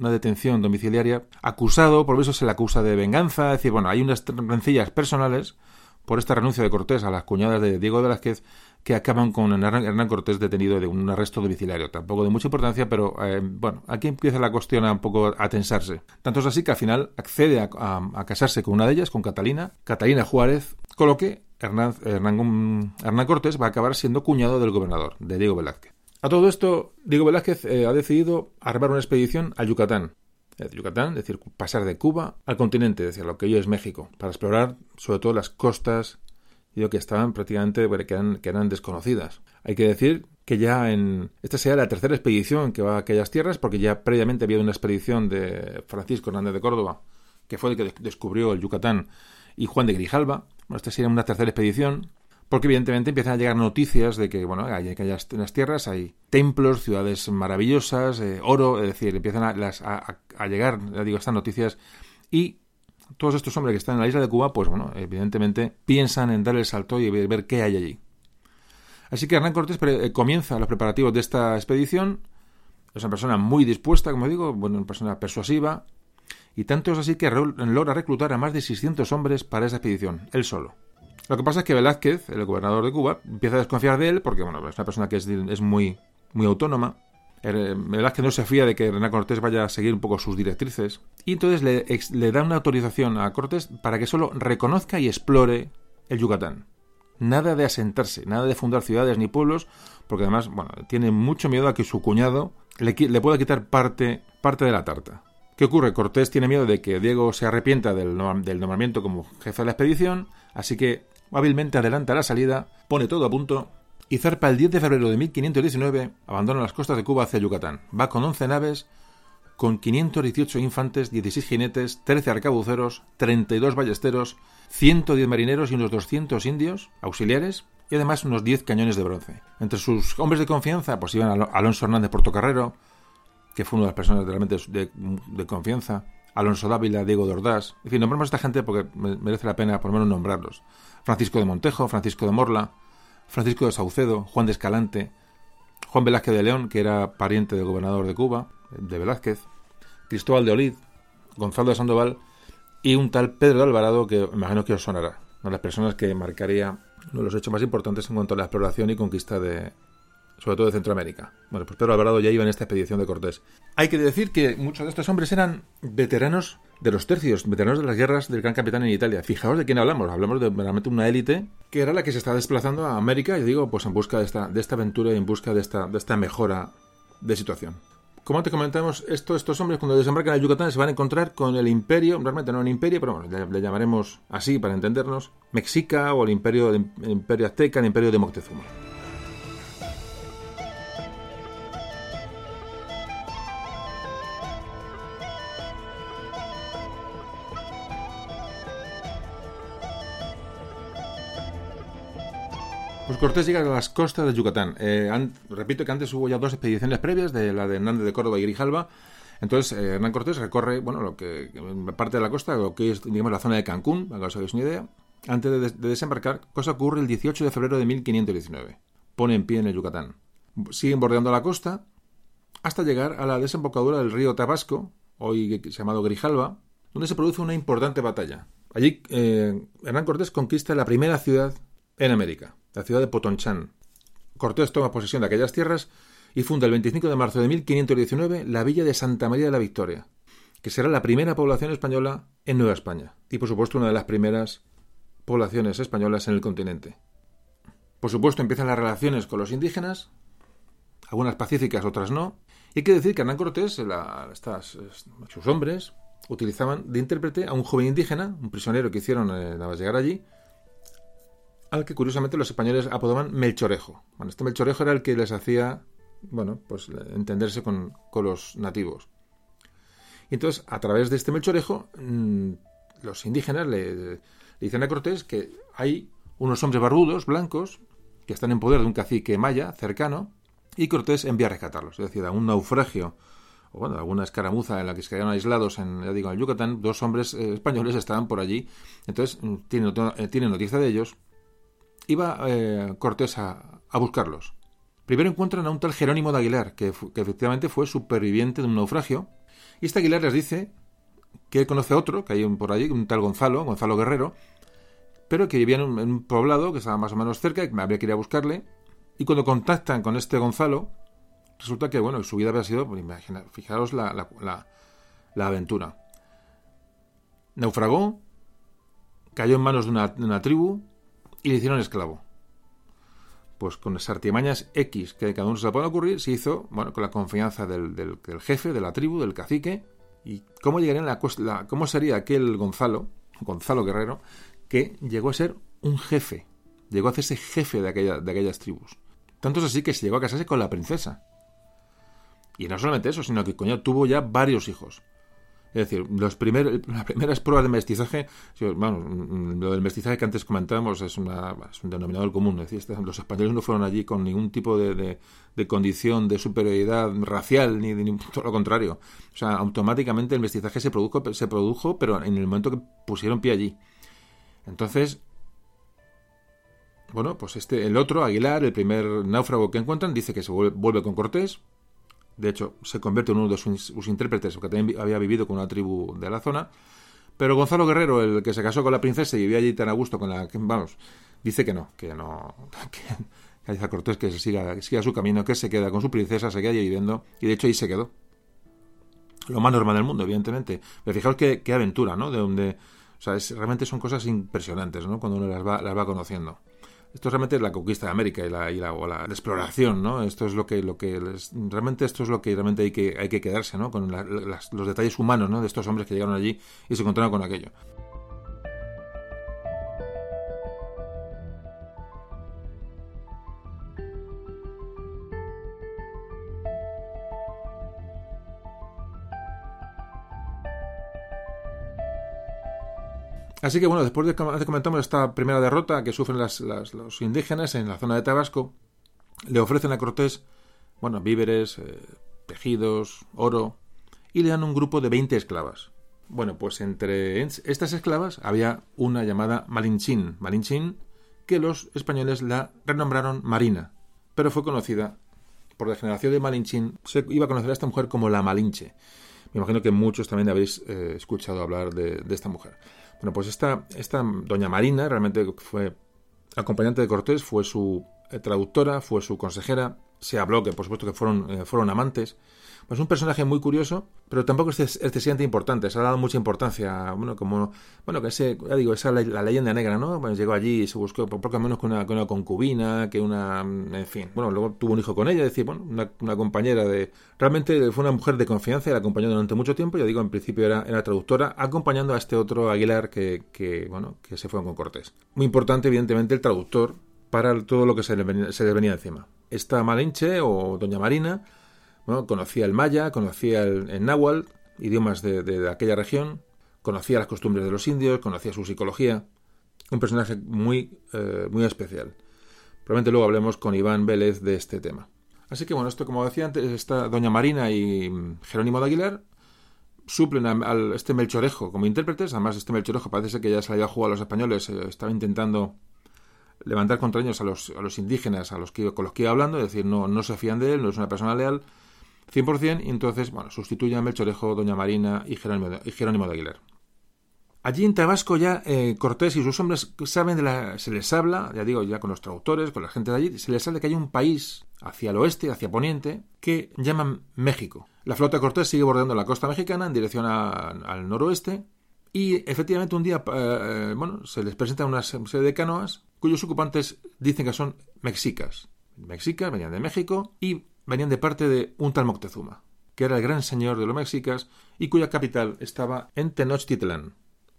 una detención domiciliaria, acusado, por eso se le acusa de venganza, es decir, bueno, hay unas rencillas personales por esta renuncia de Cortés a las cuñadas de Diego Velázquez que acaban con Hernán Cortés detenido de un arresto domiciliario. Tampoco de mucha importancia, pero eh, bueno, aquí empieza la cuestión a un poco a tensarse. Tanto es así que al final accede a, casarse con una de ellas, con Catalina, Catalina Juárez, con lo que Hernán, Hernán, Cortés va a acabar siendo cuñado del gobernador, de Diego Velázquez. A todo esto, Diego Velázquez eh, ha decidido armar una expedición a Yucatán. Eh, Yucatán, es decir, pasar de Cuba al continente, es decir, lo que hoy es México, para explorar sobre todo las costas que estaban prácticamente que eran, desconocidas. Hay que decir que ya en esta sería la tercera expedición que va a aquellas tierras, porque ya previamente había una expedición de Francisco Hernández de Córdoba, que fue el que descubrió el Yucatán, y Juan de Grijalba. Bueno, esta sería una tercera expedición, porque evidentemente empiezan a llegar noticias de que, bueno, hay aquellas en las tierras hay templos, ciudades maravillosas, eh, oro, es decir, empiezan a, las, a, a llegar, ya digo, estas noticias, y todos estos hombres que están en la isla de Cuba, pues bueno, evidentemente piensan en dar el salto y ver, qué hay allí. Así que Hernán Cortés eh, comienza los preparativos de esta expedición. Es una persona muy dispuesta, como digo, bueno, una persona persuasiva. Y tanto es así que logra reclutar a más de 600 hombres para esa expedición, él solo. Lo que pasa es que Velázquez, el gobernador de Cuba, empieza a desconfiar de él porque, bueno, es una persona que es, muy, muy autónoma que no se fía de que René Cortés vaya a seguir un poco sus directrices. Y entonces le, da una autorización a Cortés para que solo reconozca y explore el Yucatán. Nada de asentarse, nada de fundar ciudades ni pueblos, porque además, bueno, tiene mucho miedo a que su cuñado le, pueda quitar parte, parte de la tarta. ¿Qué ocurre? Cortés tiene miedo de que Diego se arrepienta del nombramiento como jefe de la expedición, así que hábilmente adelanta la salida, pone todo a punto y zarpa el 10 de febrero de 1519, abandona las costas de Cuba hacia Yucatán. Va con 11 naves, con 518 infantes, 16 jinetes, 13 arcabuceros, 32 ballesteros, 110 marineros y unos 200 indios auxiliares y además unos 10 cañones de bronce. Entre sus hombres de confianza pues iban Alonso Hernández Portocarrero, que fue una de las personas realmente de, de confianza, Alonso Dávila, Diego Dordás, en fin, nombramos a esta gente porque merece la pena por lo menos nombrarlos. Francisco de Montejo, Francisco de Morla, Francisco de Saucedo, Juan de Escalante, Juan Velázquez de León, que era pariente del gobernador de Cuba, de Velázquez, Cristóbal de Olid, Gonzalo de Sandoval y un tal Pedro de Alvarado que imagino que os sonará, una de las personas que marcaría uno de los hechos más importantes en cuanto a la exploración y conquista de, sobre todo de Centroamérica. Bueno, pues Pedro Alvarado ya iba en esta expedición de Cortés. Hay que decir que muchos de estos hombres eran veteranos de los tercios, veteranos de las guerras del Gran Capitán en Italia. Fijaos de quién hablamos. Hablamos de realmente una élite que era la que se está desplazando a América, y digo, pues en busca de esta, de esta aventura y en busca de esta, de esta mejora de situación. Como te comentamos, esto, estos hombres cuando desembarcan en Yucatán se van a encontrar con el imperio, realmente no un imperio, pero bueno, le, llamaremos así para entendernos, Mexica o el imperio, el imperio azteca, el imperio de Moctezuma. Pues Cortés llega a las costas de Yucatán. Eh, repito que antes hubo ya dos expediciones previas, de la de Hernández de Córdoba y Grijalva. Entonces, eh, Hernán Cortés recorre, bueno, lo que parte de la costa, lo que es, digamos, la zona de Cancún, para que os hagáis una idea, antes de, desembarcar, cosa ocurre el 18 de febrero de 1519. Pone en pie en el Yucatán. Siguen bordeando la costa hasta llegar a la desembocadura del río Tabasco, hoy llamado Grijalva, donde se produce una importante batalla. Allí, eh, Hernán Cortés conquista la primera ciudad en América, la ciudad de Potonchán. Cortés toma posesión de aquellas tierras y funda el 25 de marzo de 1519 la villa de Santa María de la Victoria, que será la primera población española en Nueva España y por supuesto una de las primeras poblaciones españolas en el continente. Por supuesto empiezan las relaciones con los indígenas, algunas pacíficas, otras no, y hay que decir que Hernán Cortés, sus hombres, utilizaban de intérprete a un joven indígena, un prisionero que hicieron eh, nada más llegar allí, al que curiosamente los españoles apodaban Melchorejo. Bueno, este Melchorejo era el que les hacía, bueno, pues entenderse con, los nativos. Y entonces, a través de este melchorejo, mm, los indígenas le, le dicen a Cortés que hay unos hombres barbudos, blancos, que están en poder de un cacique maya cercano, y Cortés envía a rescatarlos. Es decir, a un naufragio o bueno, alguna escaramuza en la que se quedaron aislados en, ya digo, en Yucatán, dos hombres eh, españoles estaban por allí. Entonces, mm, tiene, eh, tiene noticia de ellos. Iba eh, Cortés a, buscarlos. Primero encuentran a un tal Jerónimo de Aguilar, que, efectivamente fue superviviente de un naufragio. Y este Aguilar les dice que él conoce a otro, que hay un, por allí, un tal Gonzalo, Gonzalo Guerrero, pero que vivía en un, poblado que estaba más o menos cerca, y que me habría que ir a buscarle. Y cuando contactan con este Gonzalo, resulta que, bueno, su vida había sido, pues, fijaros la, aventura. Naufragó, cayó en manos de una, tribu y le hicieron esclavo. Pues con las artimañas X que cada uno se le puede ocurrir, se hizo, bueno, con la confianza del, del, jefe, de la tribu, del cacique. ¿Y cómo llegaría la, la, cómo sería aquel Gonzalo, Gonzalo Guerrero, que llegó a ser un jefe? Llegó a hacerse jefe de, aquella, de aquellas tribus. Tanto es así que se llegó a casarse con la princesa. Y no solamente eso, sino que coño tuvo ya varios hijos. Es decir, los las primeras pruebas de mestizaje, bueno, lo del mestizaje que antes comentábamos es, una, es un denominador común. Es decir, los españoles no fueron allí con ningún tipo de condición de superioridad racial, ni, ni todo lo contrario. O sea, automáticamente el mestizaje se produjo, se produjo, pero en el momento que pusieron pie allí. Entonces, bueno, pues este, el otro, Aguilar, el primer náufrago que encuentran, dice que se vuelve, vuelve con Cortés, de hecho, se convierte en uno de sus, sus intérpretes, porque también había vivido con una tribu de la zona. Pero Gonzalo Guerrero, el que se casó con la princesa y vivía allí tan a gusto con la... Vamos, dice que no, que no... (laughs) Que, que Cortés que siga, que siga su camino, que se queda con su princesa, se queda allí viviendo, y de hecho ahí se quedó. Lo más normal del mundo, evidentemente. Pero fijaos qué, qué aventura, ¿no? De donde... O sea, es, realmente son cosas impresionantes, ¿no? Cuando uno las va, las va conociendo esto realmente es la conquista de América y la, y la, o la, exploración, ¿no? Esto es lo que, lo que les, realmente esto es lo que realmente hay que, hay que quedarse, ¿no? Con la, las, los detalles humanos, ¿no? De estos hombres que llegaron allí y se encontraron con aquello. Así que bueno, después de que comentamos esta primera derrota que sufren las, las, los indígenas en la zona de Tabasco, le ofrecen a Cortés, bueno, víveres, eh, tejidos, oro, y le dan un grupo de 20 esclavas. Bueno, pues entre estas esclavas había una llamada Malinchín, Malinchín, que los españoles la renombraron Marina, pero fue conocida por la generación de Malinchín, se iba a conocer a esta mujer como la Malinche. Me imagino que muchos también habéis eh, escuchado hablar de, de esta mujer. Bueno, pues esta, esta doña Marina realmente fue acompañante de Cortés, fue su eh, traductora, fue su consejera, se habló que por supuesto que fueron, eh, fueron amantes. Pues un personaje muy curioso, pero tampoco es excesivamente importante. Se ha dado mucha importancia, bueno, como, bueno, que ese, ya digo, esa la, leyenda negra, ¿no? Bueno, llegó allí y se buscó, por lo menos con una, una concubina, que una, en fin, bueno, luego tuvo un hijo con ella, es decir, bueno, una, una, compañera de, realmente fue una mujer de confianza y la acompañó durante mucho tiempo, ya digo, en principio era, era traductora, acompañando a este otro Aguilar que, que, bueno, que se fue con Cortés. Muy importante, evidentemente, el traductor para todo lo que se le venía, se le venía encima. Esta Malinche o Doña Marina, bueno, conocía el maya, conocía el, náhuatl, idiomas de, de, aquella región, conocía las costumbres de los indios, conocía su psicología. Un personaje muy, eh, muy especial. Probablemente luego hablemos con Iván Vélez de este tema. Así que bueno, esto como decía antes, esta Doña Marina y Jerónimo de Aguilar suplen a, este Melchorejo como intérpretes. Además, este Melchorejo parece que ya se había jugado a los españoles, eh, estaba intentando levantar contra ellos a los, a los indígenas a los que, con los que iba hablando, es decir, no, no se fían de él, no es una persona leal, 100%, y entonces, bueno, sustituyen a Melchorejo, Doña Marina y Jerónimo de, y Aguilar. Allí en Tabasco ya eh, Cortés y sus hombres saben de la, se les habla, ya digo, ya con los traductores, con la gente de allí, se les habla que hay un país hacia el oeste, hacia poniente, que llaman México. La flota de Cortés sigue bordeando la costa mexicana en dirección al noroeste, y efectivamente un día, eh, bueno, se les presenta una serie de canoas cuyos ocupantes dicen que son mexicas. Mexicas venían de México y venían de parte de un tal Moctezuma, que era el gran señor de los mexicas y cuya capital estaba en Tenochtitlán.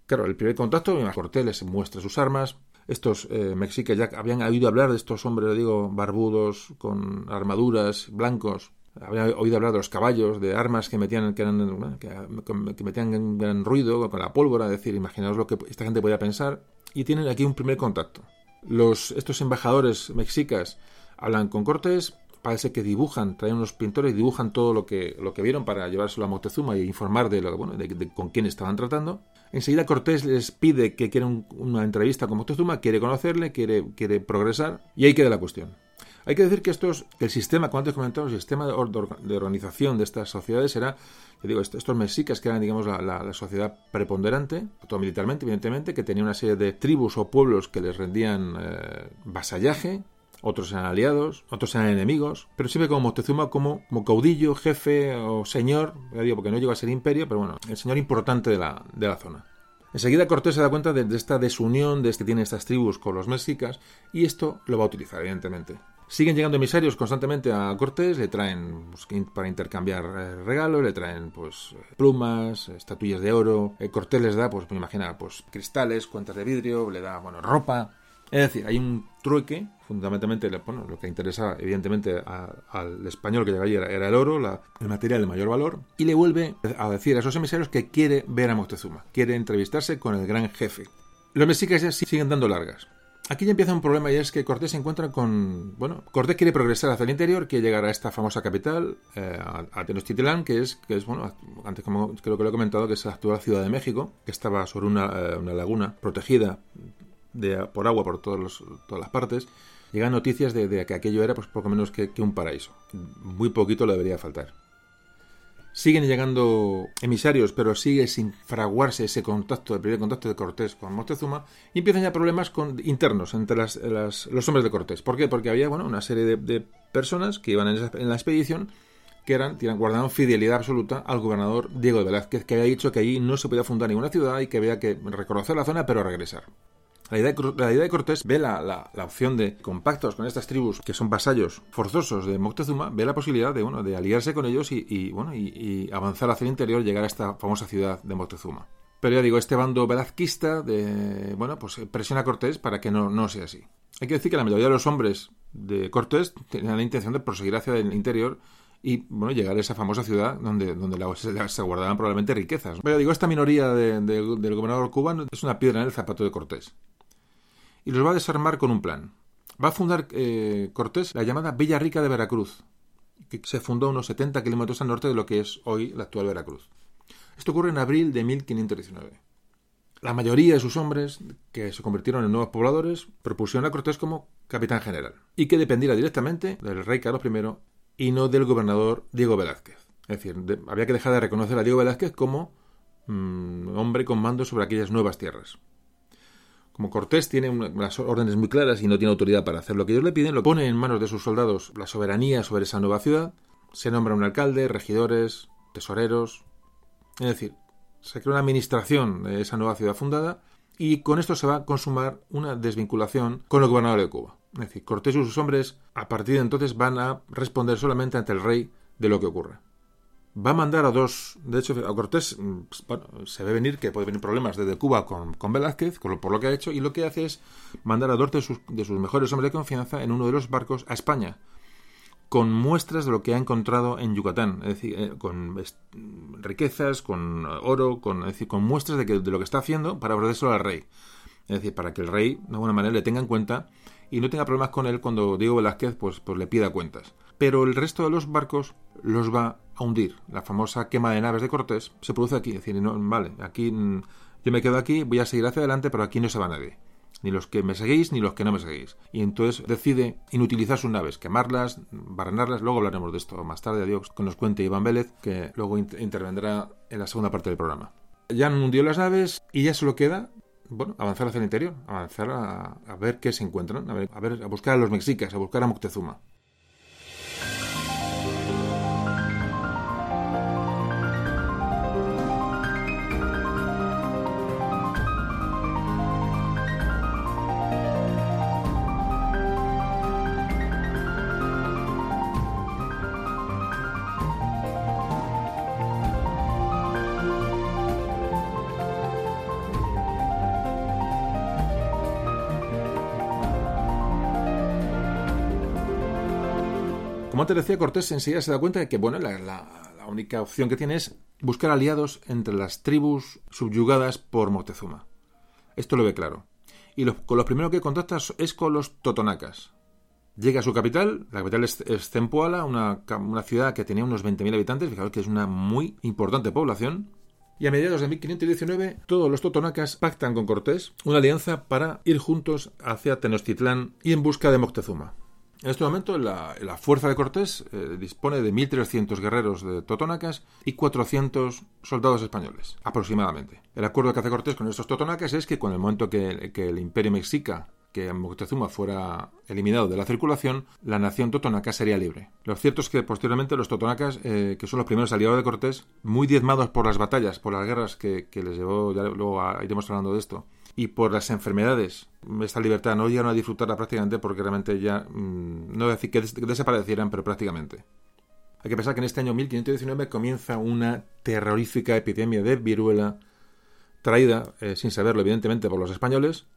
Claro, el primer contacto, Cortés les muestra sus armas. Estos eh, mexicas ya habían oído hablar de estos hombres, digo, barbudos, con armaduras, blancos, Había oído hablar de los caballos, de armas que metían, que, eran, que, metían gran ruido con la pólvora. Es decir, imaginaos lo que esta gente podía pensar. Y tienen aquí un primer contacto. Los, estos embajadores mexicas hablan con Cortés, parece que dibujan, traen unos pintores y dibujan todo lo que, lo que vieron para llevárselo a Moctezuma y informar de, lo, bueno, de, con quién estaban tratando. Enseguida Cortés les pide que quieren una entrevista con Moctezuma, quiere conocerle, quiere, quiere progresar y ahí queda la cuestión. Hay que decir que estos, el sistema, como antes comentamos, el sistema de, organización de estas sociedades era, digo, estos mexicas que eran, digamos, la, sociedad preponderante, todo militarmente, evidentemente, que tenía una serie de tribus o pueblos que les rendían eh, vasallaje, otros eran aliados, otros eran enemigos, pero siempre como Moctezuma como, como caudillo, jefe o señor, ya digo, porque no llegó a ser imperio, pero bueno, el señor importante de la, de la zona. Enseguida Cortés se da cuenta de, esta desunión de que tiene estas tribus con los mexicas y esto lo va a utilizar, evidentemente. Siguen llegando emisarios constantemente a Cortés, le traen pues, para intercambiar eh, regalos, le traen pues plumas, estatuillas de oro. Eh, Cortés les da, pues me imagina, pues cristales, cuentas de vidrio, le da, bueno, ropa. Es decir, hay un trueque, fundamentalmente lo que interesa evidentemente al español que llega allí era, el oro, el material de mayor valor, y le vuelve a decir a esos emisarios que quiere ver a Moctezuma, quiere entrevistarse con el gran jefe. Los mexicas siguen dando largas. Aquí ya empieza un problema y es que Cortés se encuentra con... Bueno, Cortés quiere progresar hacia el interior, quiere llegar a esta famosa capital, eh, a Tenochtitlán, que es, que es, bueno, antes como creo que lo he comentado, que es la actual Ciudad de México, que estaba sobre una, eh, una laguna protegida de, por agua por todos todas las partes. Llegan noticias de, que aquello era pues poco menos que, que un paraíso. Muy poquito le debería faltar. Siguen llegando emisarios, pero sigue sin fraguarse ese contacto, el primer contacto de Cortés con Moctezuma, y empiezan ya problemas con, internos entre las, los hombres de Cortés. ¿Por qué? Porque había bueno, una serie de, personas que iban en, la expedición que eran, guardaban fidelidad absoluta al gobernador Diego de Velázquez, que había dicho que allí no se podía fundar ninguna ciudad y que había que reconocer la zona, pero regresar. La idea, de, Cortés ve la, opción de compactos con estas tribus que son vasallos forzosos de Moctezuma, ve la posibilidad de, bueno, de aliarse con ellos y, bueno, y, avanzar hacia el interior, llegar a esta famosa ciudad de Moctezuma. Pero ya digo, este bando velazquista de, bueno, pues presiona a Cortés para que no, no sea así. Hay que decir que la mayoría de los hombres de Cortés tenían la intención de proseguir hacia el interior y bueno, llegar a esa famosa ciudad donde, donde se, guardaban probablemente riquezas. Pero digo, esta minoría del gobernador cubano es una piedra en el zapato de Cortés y los va a desarmar con un plan. Va a fundar eh, Cortés la llamada Villa Rica de Veracruz, que se fundó unos 70 kilómetros al norte de lo que es hoy la actual Veracruz. Esto ocurre en abril de 1519. La mayoría de sus hombres, que se convirtieron en nuevos pobladores, propusieron a Cortés como capitán general, y que dependiera directamente del rey Carlos I y no del gobernador Diego Velázquez. Es decir, había que dejar de reconocer a Diego Velázquez como mm, hombre con mando sobre aquellas nuevas tierras. Como Cortés tiene unas órdenes muy claras y no tiene autoridad para hacer lo que ellos le piden, lo pone en manos de sus soldados la soberanía sobre esa nueva ciudad, se nombra un alcalde, regidores, tesoreros, es decir, se crea una administración de esa nueva ciudad fundada y con esto se va a consumar una desvinculación con el gobernador de Cuba. Es decir, Cortés y sus hombres a partir de entonces van a responder solamente ante el rey de lo que ocurre va a mandar a dos. De hecho, a Cortés mm, bueno, se ve venir que puede venir problemas desde Cuba con, con Velázquez, con lo, por lo que ha hecho, y lo que hace es mandar a dos de sus, de sus mejores hombres de confianza en uno de los barcos a España, con muestras de lo que ha encontrado en Yucatán, es decir, eh, con riquezas, con oro, con, decir, con muestras de, que, de lo que está haciendo para ofrecérselo al rey. Es decir, para que el rey, de alguna manera, le tenga en cuenta y no tenga problemas con él cuando Diego Velázquez pues, pues le pida cuentas. Pero el resto de los barcos los va a hundir. La famosa quema de naves de Cortés se produce aquí. Es decir, no, vale, aquí mm, yo me quedo aquí, voy a seguir hacia adelante, pero aquí no se va nadie. Ni los que me seguís, ni los que no me seguís. Y entonces decide inutilizar sus naves, quemarlas, barrenarlas. Luego hablaremos de esto más tarde. Adiós, que nos cuente Iván Vélez, que luego intervendrá en la segunda parte del programa. Ya han hundido las naves y ya solo queda bueno, avanzar hacia el interior, avanzar a, ver qué se encuentran, a a ver, a buscar a los mexicas, a buscar a Moctezuma. Decía, Cortés enseguida se da cuenta de que bueno, la, única opción que tiene es buscar aliados entre las tribus subyugadas por Moctezuma. Esto lo ve claro. Y con los primeros que contacta es con los totonacas. Llega a su capital, la capital es, Zempoala, una, ciudad que tenía unos 20.000 habitantes, fijaos que es una muy importante población. Y a mediados de 1519, todos los totonacas pactan con Cortés una alianza para ir juntos hacia Tenochtitlán y en busca de Moctezuma. En este momento, la, fuerza de Cortés eh, dispone de 1.300 guerreros de totonacas y 400 soldados españoles, aproximadamente. El acuerdo que hace Cortés con estos totonacas es que, con el momento que, el imperio mexica que Moctezuma fuera eliminado de la circulación, la nación totonaca sería libre. Lo cierto es que posteriormente los totonacas, eh, que son los primeros aliados de Cortés, muy diezmados por las batallas, por las guerras que, les llevó, ya luego iremos hablando de esto, y por las enfermedades, esta libertad no llegaron a disfrutarla prácticamente porque realmente ya, mm, no voy a decir que, desaparecieran, pero prácticamente. Hay que pensar que en este año 1519 comienza una terrorífica epidemia de viruela traída, eh, sin saberlo evidentemente, por los españoles,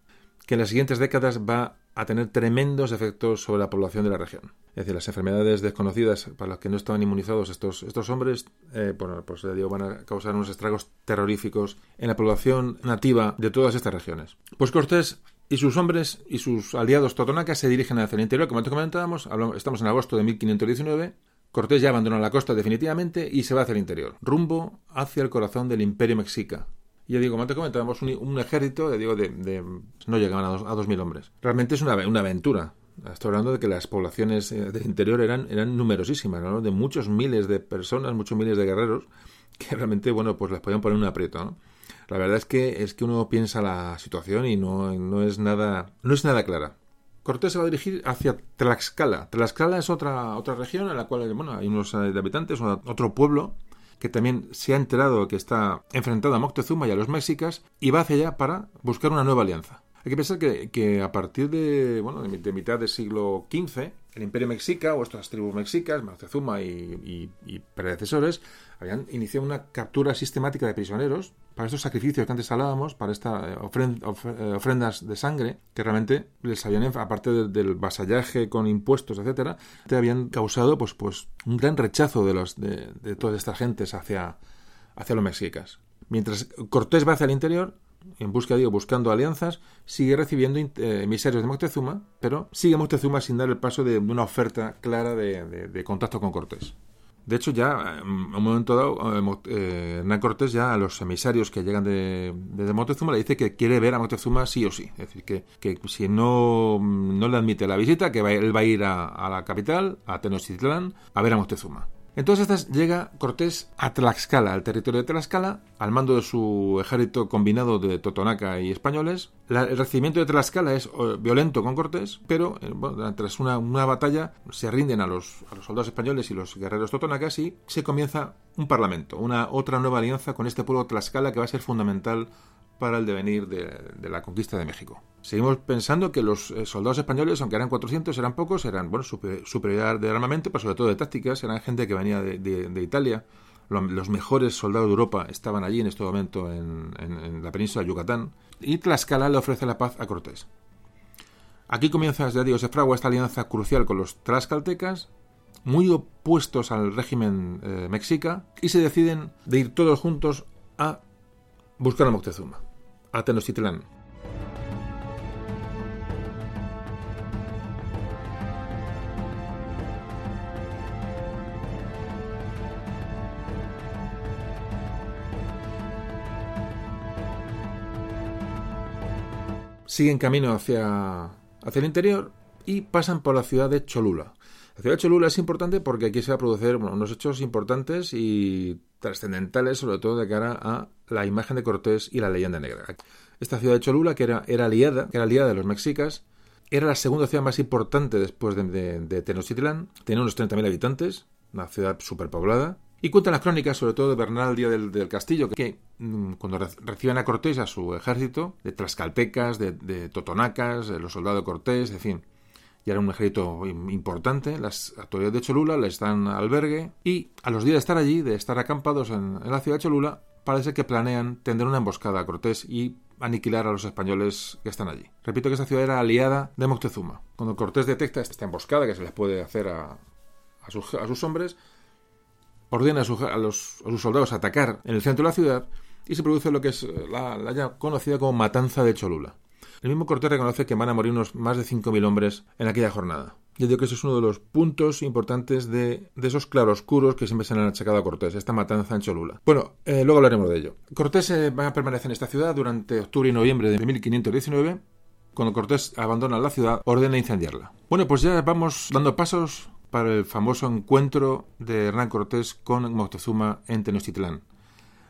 que en las siguientes décadas va a tener tremendos efectos sobre la población de la región. Es decir, las enfermedades desconocidas para las que no estaban inmunizados estos, estos hombres, eh, bueno, pues digo, van a causar unos estragos terroríficos en la población nativa de todas estas regiones. Pues Cortés y sus hombres y sus aliados totonacas se dirigen hacia el interior, como antes comentábamos, estamos en agosto de 1519, Cortés ya abandona la costa definitivamente y se va hacia el interior, rumbo hacia el corazón del imperio mexica, ya digo, como antes comentábamos, un, un ejército, digo, de, no llegaban a dos, a mil hombres. Realmente es una, una aventura. Estoy hablando de que las poblaciones eh, del interior eran, eran numerosísimas, de muchos miles de personas, muchos miles de guerreros, (laughs) que realmente, bueno, pues las podían poner en un aprieto. La verdad es que es que uno piensa la situación y no, no es nada, no es nada clara. Cortés se va a dirigir hacia Tlaxcala. Tlaxcala es otra, otra región en la cual bueno, hay unos eh, habitantes, otro pueblo que también se ha enterado que está enfrentado a Moctezuma y a los mexicas y va hacia allá para buscar una nueva alianza. Hay que pensar que, a partir de, bueno, de, mitad del siglo XV, el imperio mexica o estas tribus mexicas, Moctezuma y, predecesores, habían iniciado una captura sistemática de prisioneros para estos sacrificios que antes hablábamos, para estas eh, eh, ofrendas de sangre, que realmente les habían, aparte del vasallaje con impuestos, etcétera, te habían causado pues, pues un gran rechazo de, los, de, todas estas gentes hacia, hacia los mexicas. Mientras Cortés va hacia el interior, en busca, digo, buscando alianzas, sigue recibiendo eh, emisarios de Moctezuma, pero sigue Moctezuma sin dar el paso de una oferta clara de, contacto con Cortés. De hecho, ya en un momento dado, eh, eh, Cortés ya a los emisarios que llegan de, Moctezuma le dice que quiere ver a Moctezuma sí o sí. Es decir, que, que si no, no le admite la visita, que él va a ir a, a la capital, a Tenochtitlán, a ver a Moctezuma. Entonces llega Cortés a Tlaxcala, al territorio de Tlaxcala, al mando de su ejército combinado de Totonaca y españoles. el recibimiento de Tlaxcala es eh, violento con Cortés, pero eh, tras una, batalla se rinden a los, soldados españoles y los guerreros totonacas y se comienza un parlamento, una otra nueva alianza con este pueblo Tlaxcala que va a ser fundamental para el devenir de, la conquista de México. Seguimos pensando que los eh, soldados españoles, aunque eran 400, eran pocos, eran bueno, superioridad de armamento, pero sobre todo de tácticas, eran gente que venía de, Italia. Los mejores soldados de Europa estaban allí en este momento en, la península de Yucatán. Y Tlaxcala le ofrece la paz a Cortés. Aquí comienza, ya digo, se fragua esta alianza crucial con los tlaxcaltecas, muy opuestos al régimen eh, mexica, y se deciden de ir todos juntos a buscar a Moctezuma, a Tenochtitlán. Siguen camino hacia, hacia el interior y pasan por la ciudad de Cholula. La ciudad de Cholula es importante porque aquí se va a producir unos hechos importantes y trascendentales, sobre todo de cara a la imagen de Cortés y la leyenda negra. Esta ciudad de Cholula, que era, aliada, que era aliada de los mexicas, era la segunda ciudad más importante después de, Tenochtitlán, tenía unos 30.000 habitantes, una ciudad superpoblada, y cuentan las crónicas, sobre todo de Bernal Díaz del, del Castillo, que mm, cuando reciben a Cortés, a su ejército, de tlaxcaltecas, de, de totonacas, de los soldados de Cortés, en fin, y era un ejército importante. Las autoridades de Cholula les dan albergue y a los días de estar allí, de estar acampados en, la ciudad de Cholula, parece que planean tender una emboscada a Cortés y aniquilar a los españoles que están allí. Repito que esta ciudad era aliada de Moctezuma. Cuando Cortés detecta esta emboscada que se les puede hacer a, sus, hombres, ordena a, los, sus soldados atacar en el centro de la ciudad y se produce lo que es la, la ya conocida como matanza de Cholula. El mismo Cortés reconoce que van a morir unos más de 5.000 hombres en aquella jornada. Yo digo que ese es uno de los puntos importantes de, esos claroscuros que siempre se han achacado a Cortés, esta matanza en Cholula. Bueno, eh, luego hablaremos de ello. Cortés eh, va a permanecer en esta ciudad durante octubre y noviembre de 1519. Cuando Cortés abandona la ciudad, ordena incendiarla. Bueno, pues ya vamos dando pasos para el famoso encuentro de Hernán Cortés con Moctezuma en Tenochtitlán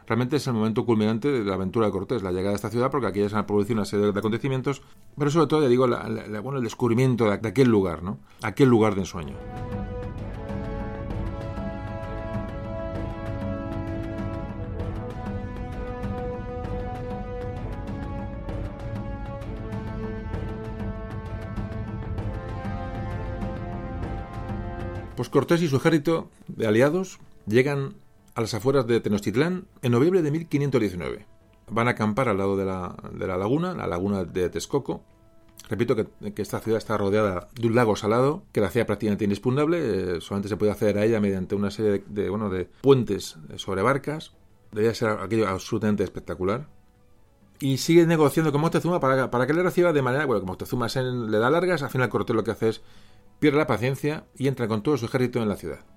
realmente es el momento culminante de la aventura de Cortés, la llegada a esta ciudad, porque aquí ya se han producido una serie de acontecimientos, pero sobre todo, ya digo, bueno, el descubrimiento de, aquel lugar, ¿no? Aquel lugar de ensueño. Pues Cortés y su ejército de aliados llegan a las afueras de Tenochtitlán en noviembre de 1519. Van a acampar al lado de la, de la laguna, la laguna de Texcoco. Repito que, esta ciudad está rodeada de un lago salado que la hacía prácticamente inexpugnable. Eh, solamente se puede acceder a ella mediante una serie de, bueno, de puentes sobre barcas. Debía ser aquello absolutamente espectacular. Y sigue negociando con Moctezuma para, para que le reciba de manera. Bueno, que Moctezuma le da largas. Al final, Cortés lo que hace es pierde la paciencia y entra con todo su ejército en la ciudad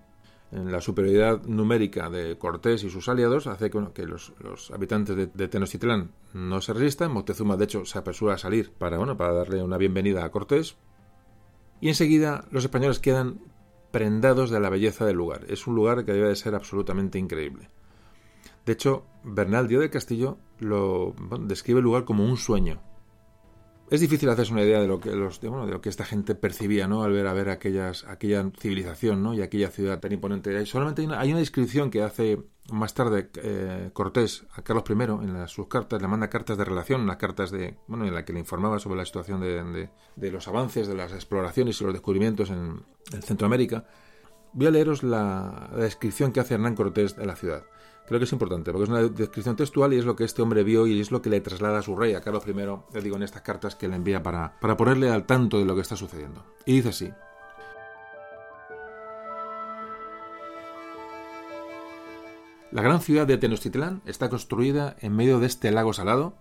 la superioridad numérica de Cortés y sus aliados hace que, los, habitantes de, Tenochtitlán no se resistan. Moctezuma, de hecho, se apresura a salir para, bueno, para darle una bienvenida a Cortés. Y enseguida los españoles quedan prendados de la belleza del lugar. Es un lugar que debe de ser absolutamente increíble. De hecho, Bernal Díaz del Castillo lo describe el lugar como un sueño. Es difícil hacerse una idea de lo que los de, lo que esta gente percibía, ¿no? Al ver a ver aquellas aquella civilización, ¿no? Y aquella ciudad tan imponente. Solamente hay una, hay una descripción que hace más tarde eh, Cortés a Carlos I en sus cartas, le manda cartas de relación, las cartas de bueno, en la que le informaba sobre la situación de, de, los avances, de las exploraciones y los descubrimientos en, en Centroamérica. Voy a leeros la descripción que hace Hernán Cortés de la ciudad. Creo que es importante, porque es una descripción textual y es lo que este hombre vio y es lo que le traslada a su rey, a Carlos I, le digo en estas cartas que le envía para, para ponerle al tanto de lo que está sucediendo. Y dice así. La gran ciudad de Tenochtitlán está construida en medio de este lago salado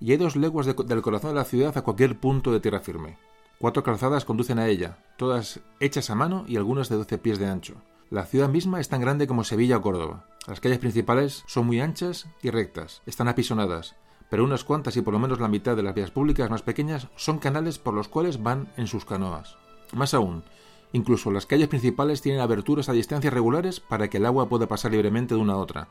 y hay dos leguas del corazón de la ciudad a cualquier punto de tierra firme. Cuatro calzadas conducen a ella, todas hechas a mano y algunas de doce pies de ancho. La ciudad misma es tan grande como Sevilla o Córdoba. Las calles principales son muy anchas y rectas, están apisonadas, pero unas cuantas y por lo menos la mitad de las vías públicas más pequeñas son canales por los cuales van en sus canoas. Más aún, incluso las calles principales tienen aberturas a distancias regulares para que el agua pueda pasar libremente de una a otra.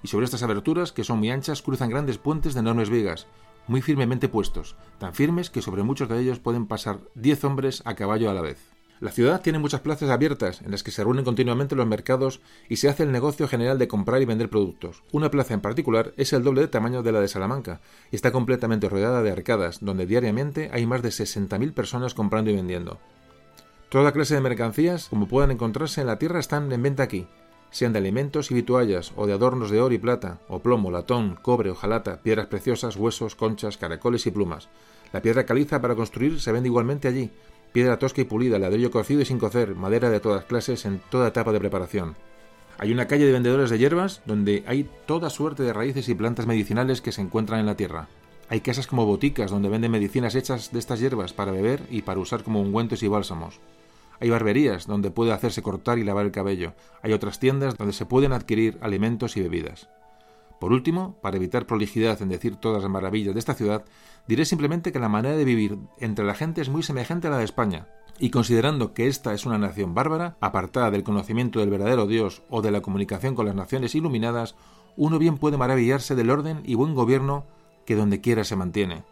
Y sobre estas aberturas, que son muy anchas, cruzan grandes puentes de enormes vigas, muy firmemente puestos, tan firmes que sobre muchos de ellos pueden pasar diez hombres a caballo a la vez. La ciudad tiene muchas plazas abiertas en las que se reúnen continuamente los mercados y se hace el negocio general de comprar y vender productos. Una plaza en particular es el doble de tamaño de la de Salamanca y está completamente rodeada de arcadas, donde diariamente hay más de 60.000 personas comprando y vendiendo. Toda clase de mercancías, como puedan encontrarse en la tierra, están en venta aquí, sean de alimentos y vituallas, o de adornos de oro y plata, o plomo, latón, cobre, hojalata, piedras preciosas, huesos, conchas, caracoles y plumas. La piedra caliza para construir se vende igualmente allí, piedra tosca y pulida, ladrillo cocido y sin cocer, madera de todas clases en toda etapa de preparación. Hay una calle de vendedores de hierbas donde hay toda suerte de raíces y plantas medicinales que se encuentran en la tierra. Hay casas como boticas donde venden medicinas hechas de estas hierbas para beber y para usar como ungüentos y bálsamos. Hay barberías donde puede hacerse cortar y lavar el cabello. Hay otras tiendas donde se pueden adquirir alimentos y bebidas. Por último, para evitar prolijidad en decir todas las maravillas de esta ciudad, diré simplemente que la manera de vivir entre la gente es muy semejante a la de España, y considerando que esta es una nación bárbara, apartada del conocimiento del verdadero Dios o de la comunicación con las naciones iluminadas, uno bien puede maravillarse del orden y buen gobierno que donde quiera se mantiene.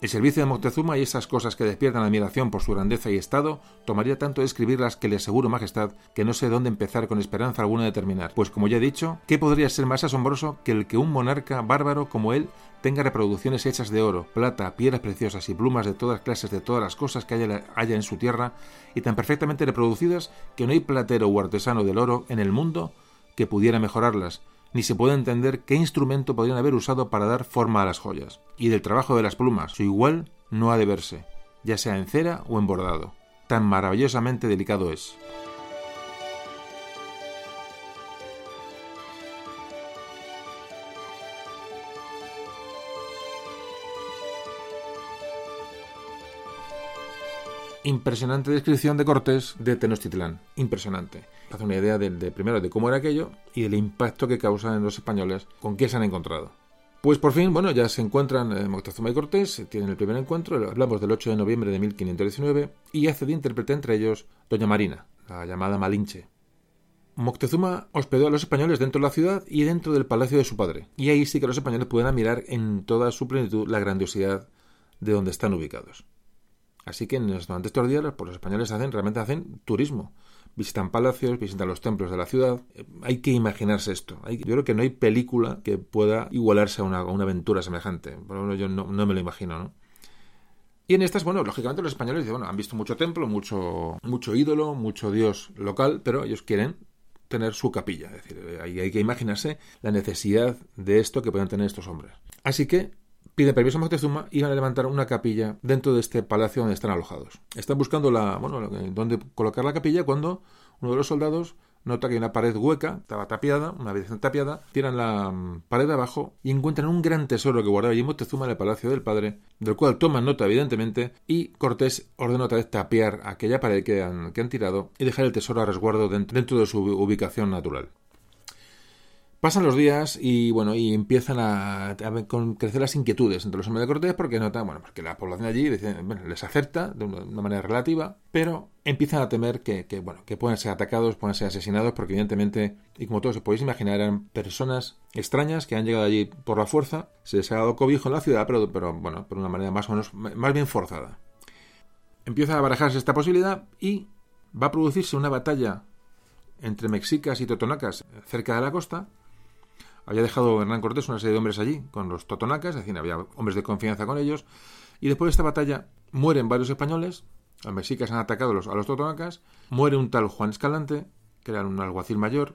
El servicio de Moctezuma y esas cosas que despiertan admiración por su grandeza y estado, tomaría tanto de escribirlas que le aseguro, Majestad, que no sé dónde empezar con esperanza alguna de terminar. Pues como ya he dicho, ¿qué podría ser más asombroso que el que un monarca bárbaro como él tenga reproducciones hechas de oro, plata, piedras preciosas y plumas de todas clases de todas las cosas que haya, haya en su tierra, y tan perfectamente reproducidas que no hay platero o artesano del oro en el mundo que pudiera mejorarlas, ni se puede entender qué instrumento podrían haber usado para dar forma a las joyas. Y del trabajo de las plumas, su igual no ha de verse, ya sea en cera o en bordado. Tan maravillosamente delicado es. Impresionante descripción de Cortés de Tenochtitlán. Impresionante. Hace una idea de, primero de cómo era aquello y del impacto que causa en los españoles con qué se han encontrado. Pues por fin, bueno, ya se encuentran eh, Moctezuma y Cortés, tienen el primer encuentro, hablamos del 8 de noviembre de 1519, y hace de intérprete entre ellos Doña Marina, la llamada Malinche. Moctezuma hospedó a los españoles dentro de la ciudad y dentro del palacio de su padre, y ahí sí que los españoles pueden mirar en toda su plenitud la grandiosidad de donde están ubicados. Así que durante estos días pues, los españoles hacen, realmente hacen turismo visitan palacios, visitan los templos de la ciudad. Hay que imaginarse esto. yo creo que no hay película que pueda igualarse a una, aventura semejante. Por lo menos yo no, me lo imagino, ¿no? Y en estas, bueno, lógicamente los españoles bueno, han visto mucho templo, mucho, mucho ídolo, mucho dios local, pero ellos quieren tener su capilla. Es decir, hay, hay que imaginarse la necesidad de esto que pueden tener estos hombres. Así que piden permiso a Moctezuma y van a levantar una capilla dentro de este palacio donde están alojados. Están buscando la, bueno, dónde colocar la capilla cuando uno de los soldados nota que hay una pared hueca, estaba tapiada, una habitación tapiada, tiran la mm, pared abajo y encuentran un gran tesoro que guardaba allí Moctezuma en el palacio del padre, del cual toman nota evidentemente, y Cortés ordena otra vez tapiar aquella pared que han, que han tirado y dejar el tesoro a resguardo dentro de su ubicación natural. Pasan los días y bueno, y empiezan a, crecer las inquietudes entre los hombres de Cortés porque notan, bueno, porque la población allí les acepta de una, manera relativa, pero empiezan a temer que, bueno, que puedan ser atacados, puedan ser asesinados, porque evidentemente, y como todos os podéis imaginar, eran personas extrañas que han llegado allí por la fuerza, se les ha dado cobijo en la ciudad, pero, pero bueno, por una manera más o menos, más bien forzada. Empieza a barajarse esta posibilidad y va a producirse una batalla entre mexicas y totonacas cerca de la costa, había dejado Hernán Cortés una serie de hombres allí, con los totonacas, es decir, había hombres de confianza con ellos, y después de esta batalla mueren varios españoles, los mexicas han atacado a los totonacas, muere un tal Juan Escalante, que era un alguacil mayor,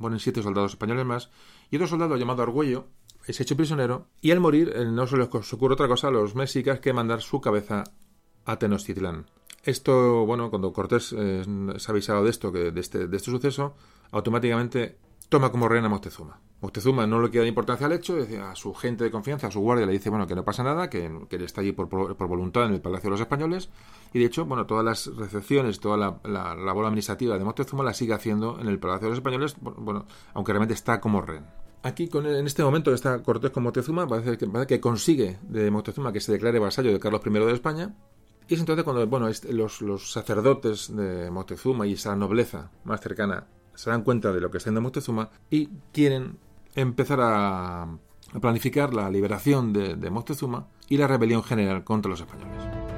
mueren siete soldados españoles más, y otro soldado llamado Argüello es hecho prisionero, y al morir eh, no se les ocurre otra cosa a los mexicas que mandar su cabeza a Tenochtitlán. Esto, bueno, cuando Cortés eh, se avisado de esto, que de este, de este suceso, automáticamente toma como reina Moctezuma. Moctezuma no le queda importancia al hecho, a su gente de confianza, a su guardia, le dice bueno que no pasa nada, que, él está allí por, voluntad en el Palacio de los Españoles, y de hecho, bueno, todas las recepciones, toda la, la labor administrativa de Moctezuma la sigue haciendo en el Palacio de los Españoles, bueno, aunque realmente está como rey. Aquí, con, en este momento, está Cortés con Moctezuma, parece que, que consigue de Moctezuma que se declare vasallo de Carlos I de España, y es entonces cuando, bueno, los, los sacerdotes de Moctezuma y esa nobleza más cercana se dan cuenta de lo que está haciendo Moctezuma y quieren empezar a, planificar la liberación de, de Moctezuma y la rebelión general contra los españoles.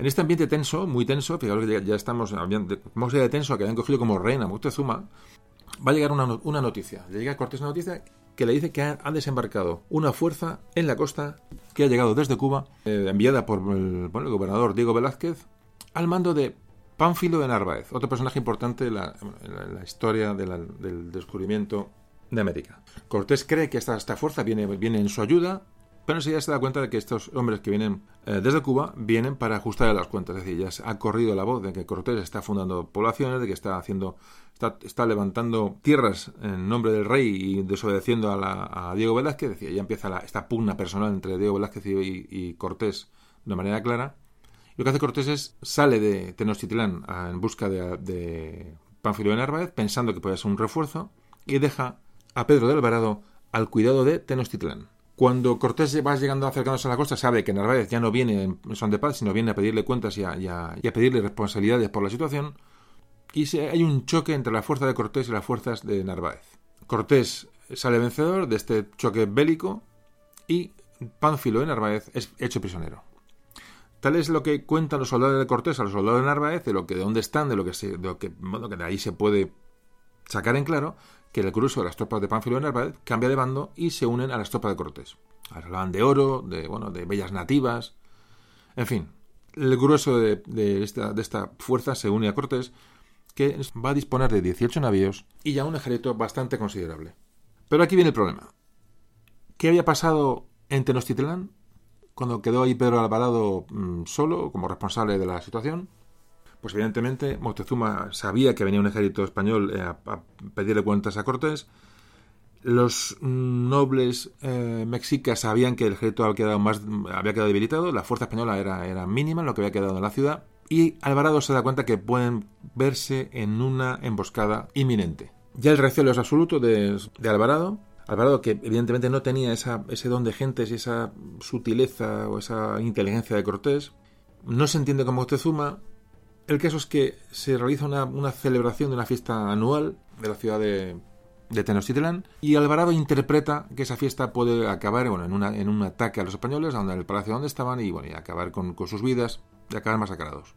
En este ambiente tenso, muy tenso, fijaros que ya, estamos, vamos a de tenso, que habían cogido como reina Moctezuma, va a llegar una, noticia. Le llega a Cortés una noticia que le dice que han desembarcado una fuerza en la costa que ha llegado desde Cuba, eh, enviada por el, gobernador Diego Velázquez, al mando de Pánfilo de Narváez, otro personaje importante en la, historia del descubrimiento de América. Cortés cree que esta, esta fuerza viene en su ayuda, pero enseguida se da cuenta de que estos hombres que vienen eh, desde Cuba vienen para ajustar las cuentas. Es decir, ya ha corrido la voz de que Cortés está fundando poblaciones, de que está haciendo, está, levantando tierras en nombre del rey y desobedeciendo a, Diego Velázquez. Decir, ya empieza esta pugna personal entre Diego Velázquez y, Cortés de manera clara. lo que hace Cortés es sale de Tenochtitlán en busca de, de Pánfilo de Narváez, pensando que puede ser un refuerzo, y deja a Pedro de Alvarado al cuidado de Tenochtitlán. Cuando Cortés va llegando acercándose a la costa, sabe que Narváez ya no viene en son de paz, sino viene a pedirle cuentas y a, pedirle responsabilidades por la situación. Y hay un choque entre la fuerza de Cortés y las fuerzas de Narváez. Cortés sale vencedor de este choque bélico y Pánfilo de Narváez es hecho prisionero. Tal es lo que cuentan los soldados de Cortés a los soldados de Narváez, de lo que de dónde están, de lo que de lo que de ahí se puede sacar en claro, que el grueso de las tropas de Pánfilo de Narváez cambia de bando y se unen a las tropas de Cortés. Hablaban de oro, de, bueno, de bellas nativas, en fin. El grueso de, esta, de esta fuerza se une a Cortés, que va a disponer de 18 navíos y ya un ejército bastante considerable. Pero aquí viene el problema. ¿Qué había pasado en Tenochtitlán cuando quedó ahí Pedro Alvarado mm, solo como responsable de la situación? Pues evidentemente Moctezuma sabía que venía un ejército español eh, a, pedirle cuentas a Cortés. Los nobles eh, mexicas sabían que el ejército había quedado, más, había quedado debilitado, la fuerza española era, mínima lo que había quedado en la ciudad, y Alvarado se da cuenta que pueden verse en una emboscada inminente. Ya el recelo es absoluto de, de Alvarado, Alvarado, que evidentemente no tenía ese don de gentes y esa sutileza o esa inteligencia de Cortés, no se entiende como Moctezuma. El caso es que se realiza una, celebración de una fiesta anual de la ciudad de, de Tenochtitlán y Alvarado interpreta que esa fiesta puede acabar bueno, en, un ataque a los españoles, donde el palacio donde estaban y, bueno, y acabar con, sus vidas y acabar masacrados.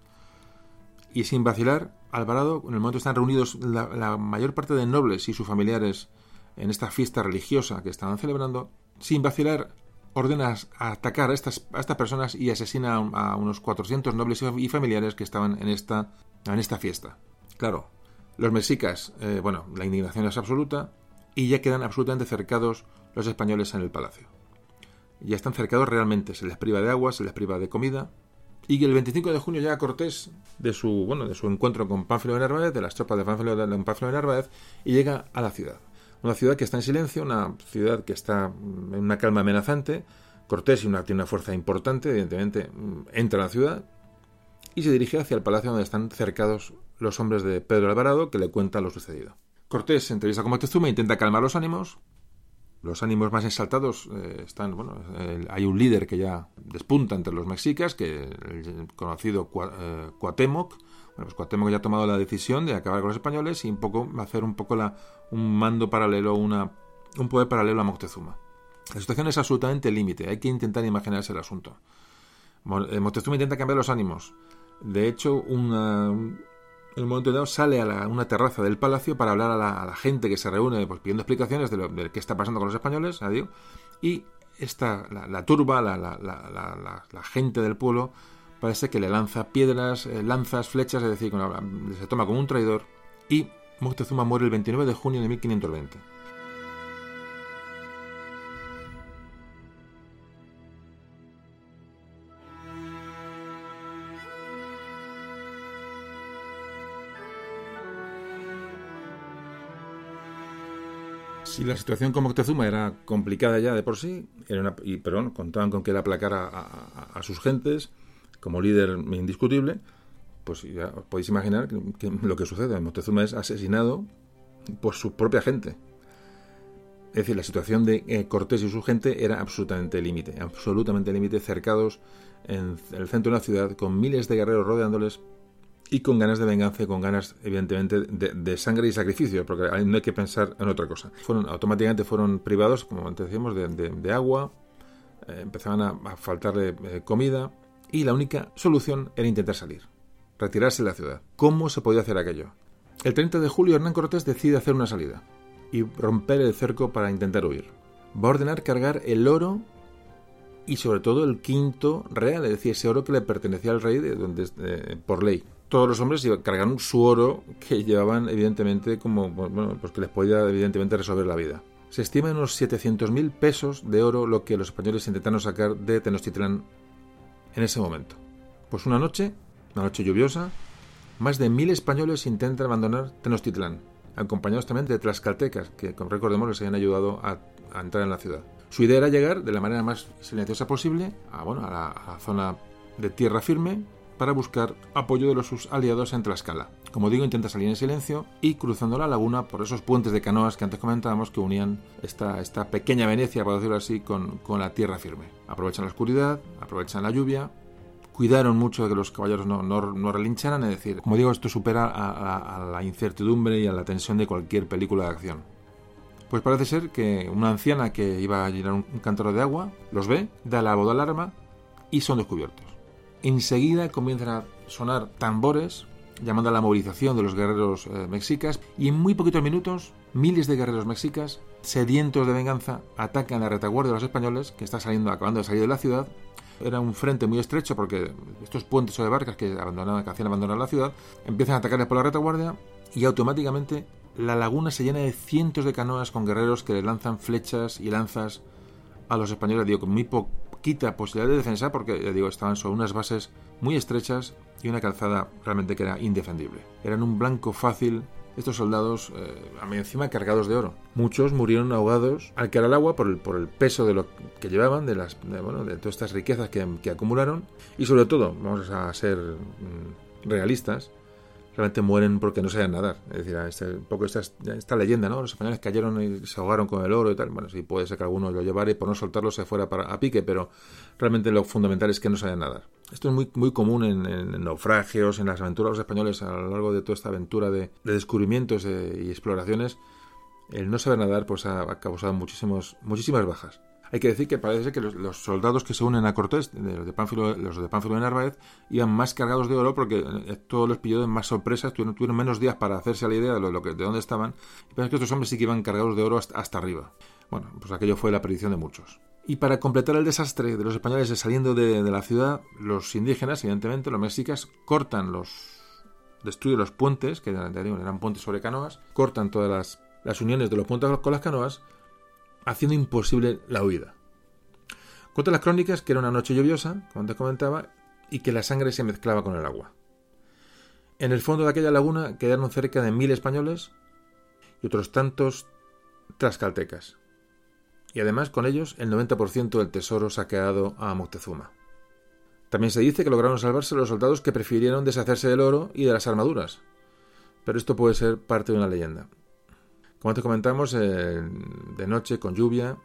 Y sin vacilar, Alvarado, en el momento están reunidos la, la mayor parte de nobles y sus familiares en esta fiesta religiosa que estaban celebrando, sin vacilar, ordena atacar a estas, a estas personas y asesina a, unos 400 nobles y familiares que estaban en esta, en esta fiesta. Claro, los mexicas, eh, bueno, la indignación es absoluta y ya quedan absolutamente cercados los españoles en el palacio. Ya están cercados realmente, se les priva de agua, se les priva de comida. Y el 25 de junio llega Cortés de su, bueno, de su encuentro con Pánfilo de Narváez, de las tropas de Pánfilo de, de Narváez, y llega a la ciudad. Una ciudad que está en silencio, una ciudad que está en una calma amenazante. Cortés una, tiene una fuerza importante, evidentemente, mm, entra a la ciudad y se dirige hacia el palacio donde están cercados los hombres de Pedro Alvarado, que le cuenta lo sucedido. Cortés se entrevista con Moctezuma intenta calmar los ánimos. Los ánimos más exaltados eh, están, bueno, hay un líder que ya despunta entre los mexicas, que el conocido eh, Cuatemoc, bueno, pues Cuauhtémoc ya ha tomado la decisión de acabar con los españoles y un poco hacer un poco la, un mando paralelo, una, un poder paralelo a Moctezuma. La situación es absolutamente límite, hay que intentar imaginarse el asunto. Eh, Moctezuma intenta cambiar los ánimos. De hecho, una, en un momento dado sale a una terraza del palacio para hablar a la, gente que se reúne pues, pidiendo explicaciones de, lo, de qué está pasando con los españoles, y esta, la, turba, la, la, gente del pueblo, parece que le lanza piedras, eh, lanzas, flechas, es decir, se toma como un traidor y Moctezuma muere el 29 de junio de 1520. Si la situación con Moctezuma era complicada ya de por sí, era y, pero contaban con que él aplacara a sus gentes, como líder indiscutible, pues ya os podéis imaginar que, lo que sucede. Moctezuma es asesinado por su propia gente. Es decir, la situación de eh, Cortés y su gente era absolutamente límite, absolutamente límite, cercados en el centro de la ciudad, con miles de guerreros rodeándoles y con ganas de venganza y con ganas, evidentemente, de, sangre y sacrificio, porque no hay que pensar en otra cosa. Fueron, automáticamente fueron privados, como antes decíamos, de, agua, eh, empezaban a, faltarle eh, comida, y la única solución era intentar salir, retirarse de la ciudad. ¿Cómo se podía hacer aquello? El 30 de julio Hernán Cortés decide hacer una salida y romper el cerco para intentar huir. Va a ordenar cargar el oro y sobre todo el quinto real, es decir, ese oro que le pertenecía al rey de donde, eh, por ley. Todos los hombres cargaron su oro que llevaban evidentemente como, bueno, pues que les podía evidentemente resolver la vida. Se estima en unos 700.000 pesos de oro lo que los españoles intentaron sacar de Tenochtitlán en ese momento. Pues una noche, una noche lluviosa, más de mil españoles intentan abandonar Tenochtitlán, acompañados también de tlaxcaltecas, que recordemos les habían ayudado a, entrar en la ciudad. Su idea era llegar de la manera más silenciosa posible a, bueno, a, la, zona de tierra firme para buscar apoyo de los sus aliados en Tlaxcala. Como digo, intenta salir en silencio y cruzando la laguna por esos puentes de canoas que antes comentábamos que unían esta, esta pequeña Venecia, por decirlo así, con, la tierra firme. Aprovechan la oscuridad, aprovechan la lluvia, cuidaron mucho de que los caballeros no, no, relincharan, es decir, como digo, esto supera a, la incertidumbre y a la tensión de cualquier película de acción. Pues parece ser que una anciana que iba a llenar un, cántaro de agua los ve, da la voz alarma y son descubiertos. Enseguida comienzan a sonar tambores llamando a la movilización de los guerreros eh, mexicas y en muy poquitos minutos miles de guerreros mexicas sedientos de venganza atacan la retaguardia de los españoles que está saliendo acabando de salir de la ciudad. Era un frente muy estrecho porque estos puentes o de barcas que, que hacían abandonar la ciudad empiezan a atacarles por la retaguardia y automáticamente la laguna se llena de cientos de canoas con guerreros que le lanzan flechas y lanzas a los españoles, digo, con muy quita posibilidad de defensa porque, ya digo, estaban sobre unas bases muy estrechas y una calzada realmente que era indefendible. Eran un blanco fácil estos soldados, eh, encima cargados de oro. Muchos murieron ahogados al caer al agua por el, por el peso de lo que llevaban, de, las, de, bueno, de todas estas riquezas que, que, acumularon. Y sobre todo, vamos a ser mm, realistas, realmente mueren porque no saben nadar. Es decir, este, un poco esta, esta, leyenda, ¿no? Los españoles cayeron y se ahogaron con el oro y tal. Bueno, sí puede ser que alguno lo llevara y por no soltarlo se fuera para, a pique, pero realmente lo fundamental es que no saben nadar. Esto es muy, muy común en, naufragios, en las aventuras de los españoles a lo largo de toda esta aventura de, de descubrimientos y exploraciones. El no saber nadar pues ha, causado muchísimos, muchísimas bajas. Hay que decir que parece que los, soldados que se unen a Cortés, de los de Pánfilo, los de Pánfilo de Narváez, iban más cargados de oro porque todos los pilló en más sorpresas, tuvieron, menos días para hacerse la idea de, lo, que, de dónde estaban. Y parece que estos hombres sí que iban cargados de oro hasta, hasta arriba. Bueno, pues aquello fue la perdición de muchos. Y para completar el desastre de los españoles saliendo de, de la ciudad, los indígenas, evidentemente, los mexicas, cortan los. destruyen los puentes, que eran, eran puentes sobre canoas, cortan todas las, las uniones de los puentes con las canoas, haciendo imposible la huida. Cuenta las crónicas que era una noche lluviosa, como antes comentaba, y que la sangre se mezclaba con el agua. En el fondo de aquella laguna quedaron cerca de mil españoles y otros tantos tlaxcaltecas, y además con ellos el 90% del tesoro saqueado a Moctezuma. También se dice que lograron salvarse los soldados que prefirieron deshacerse del oro y de las armaduras, pero esto puede ser parte de una leyenda. Como antes comentamos, eh, de noche, con lluvia,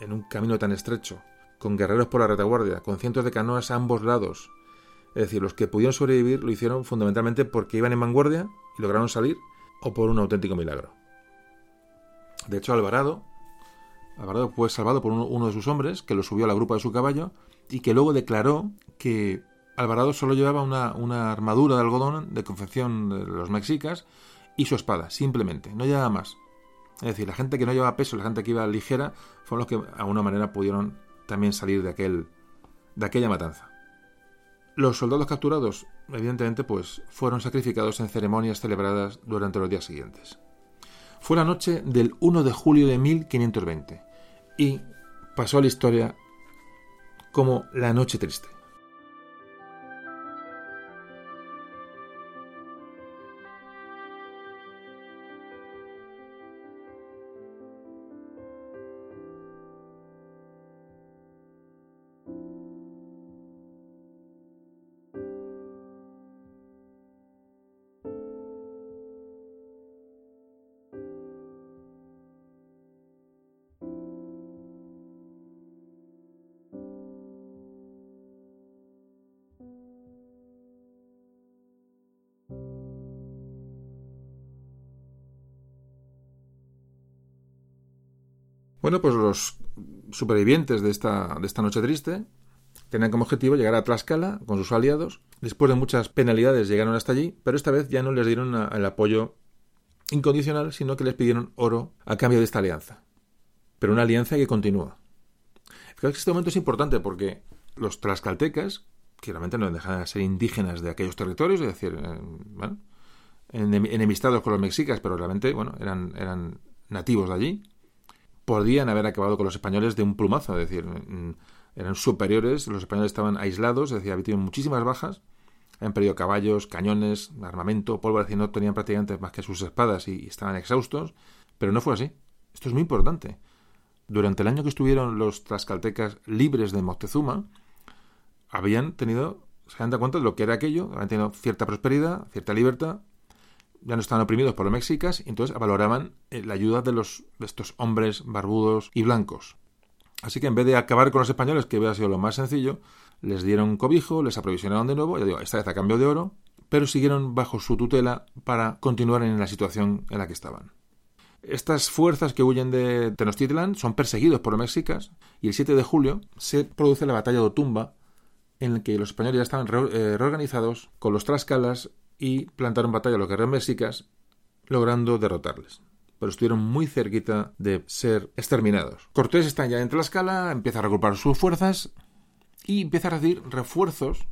en un camino tan estrecho, con guerreros por la retaguardia, con cientos de canoas a ambos lados. Es decir, los que pudieron sobrevivir lo hicieron fundamentalmente porque iban en vanguardia y lograron salir, o por un auténtico milagro. De hecho, Alvarado, Alvarado fue salvado por uno, uno de sus hombres, que lo subió a la grupa de su caballo, y que luego declaró que Alvarado solo llevaba una, una armadura de algodón de confección de los mexicas y su espada, simplemente, no llevaba más. Es decir, la gente que no llevaba peso, la gente que iba ligera, fueron los que a alguna manera pudieron también salir de aquel de aquella matanza. Los soldados capturados, evidentemente, pues fueron sacrificados en ceremonias celebradas durante los días siguientes. Fue la noche del 1 de julio de 1520 y pasó a la historia como la noche triste. Bueno, pues los supervivientes de esta, de esta noche triste tenían como objetivo llegar a Tlaxcala con sus aliados. Después de muchas penalidades llegaron hasta allí, pero esta vez ya no les dieron el apoyo incondicional, sino que les pidieron oro a cambio de esta alianza. Pero una alianza que continúa. Creo que este momento es importante porque los tlaxcaltecas, que realmente no dejan de ser indígenas de aquellos territorios, es decir, eh, bueno, enemistados con los mexicas, pero realmente, bueno, eran, eran nativos de allí, podrían haber acabado con los españoles de un plumazo, es decir, mm, eran superiores, los españoles estaban aislados, es decir, habían tenido muchísimas bajas, habían perdido caballos, cañones, armamento, pólvora, y no tenían prácticamente más que sus espadas y, estaban exhaustos, pero no fue así. Esto es muy importante. Durante el año que estuvieron los tlaxcaltecas libres de Moctezuma, habían tenido, se han dado cuenta de lo que era aquello, habían tenido cierta prosperidad, cierta libertad, ya no estaban oprimidos por los mexicas y entonces valoraban eh, la ayuda de, los, estos hombres barbudos y blancos. Así que en vez de acabar con los españoles, que hubiera sido lo más sencillo, les dieron cobijo, les aprovisionaron de nuevo, ya digo, esta vez a cambio de oro, pero siguieron bajo su tutela para continuar en la situación en la que estaban. Estas fuerzas que huyen de Tenochtitlan son perseguidos por los mexicas y el 7 de julio se produce la batalla de Otumba en la que los españoles ya estaban eh, reorganizados con los Tlaxcalas y plantaron batalla a los guerreros mexicas, logrando derrotarles. Pero estuvieron muy cerquita de ser exterminados. Cortés está ya en Tlaxcala, empieza a recuperar sus fuerzas y empieza a recibir refuerzos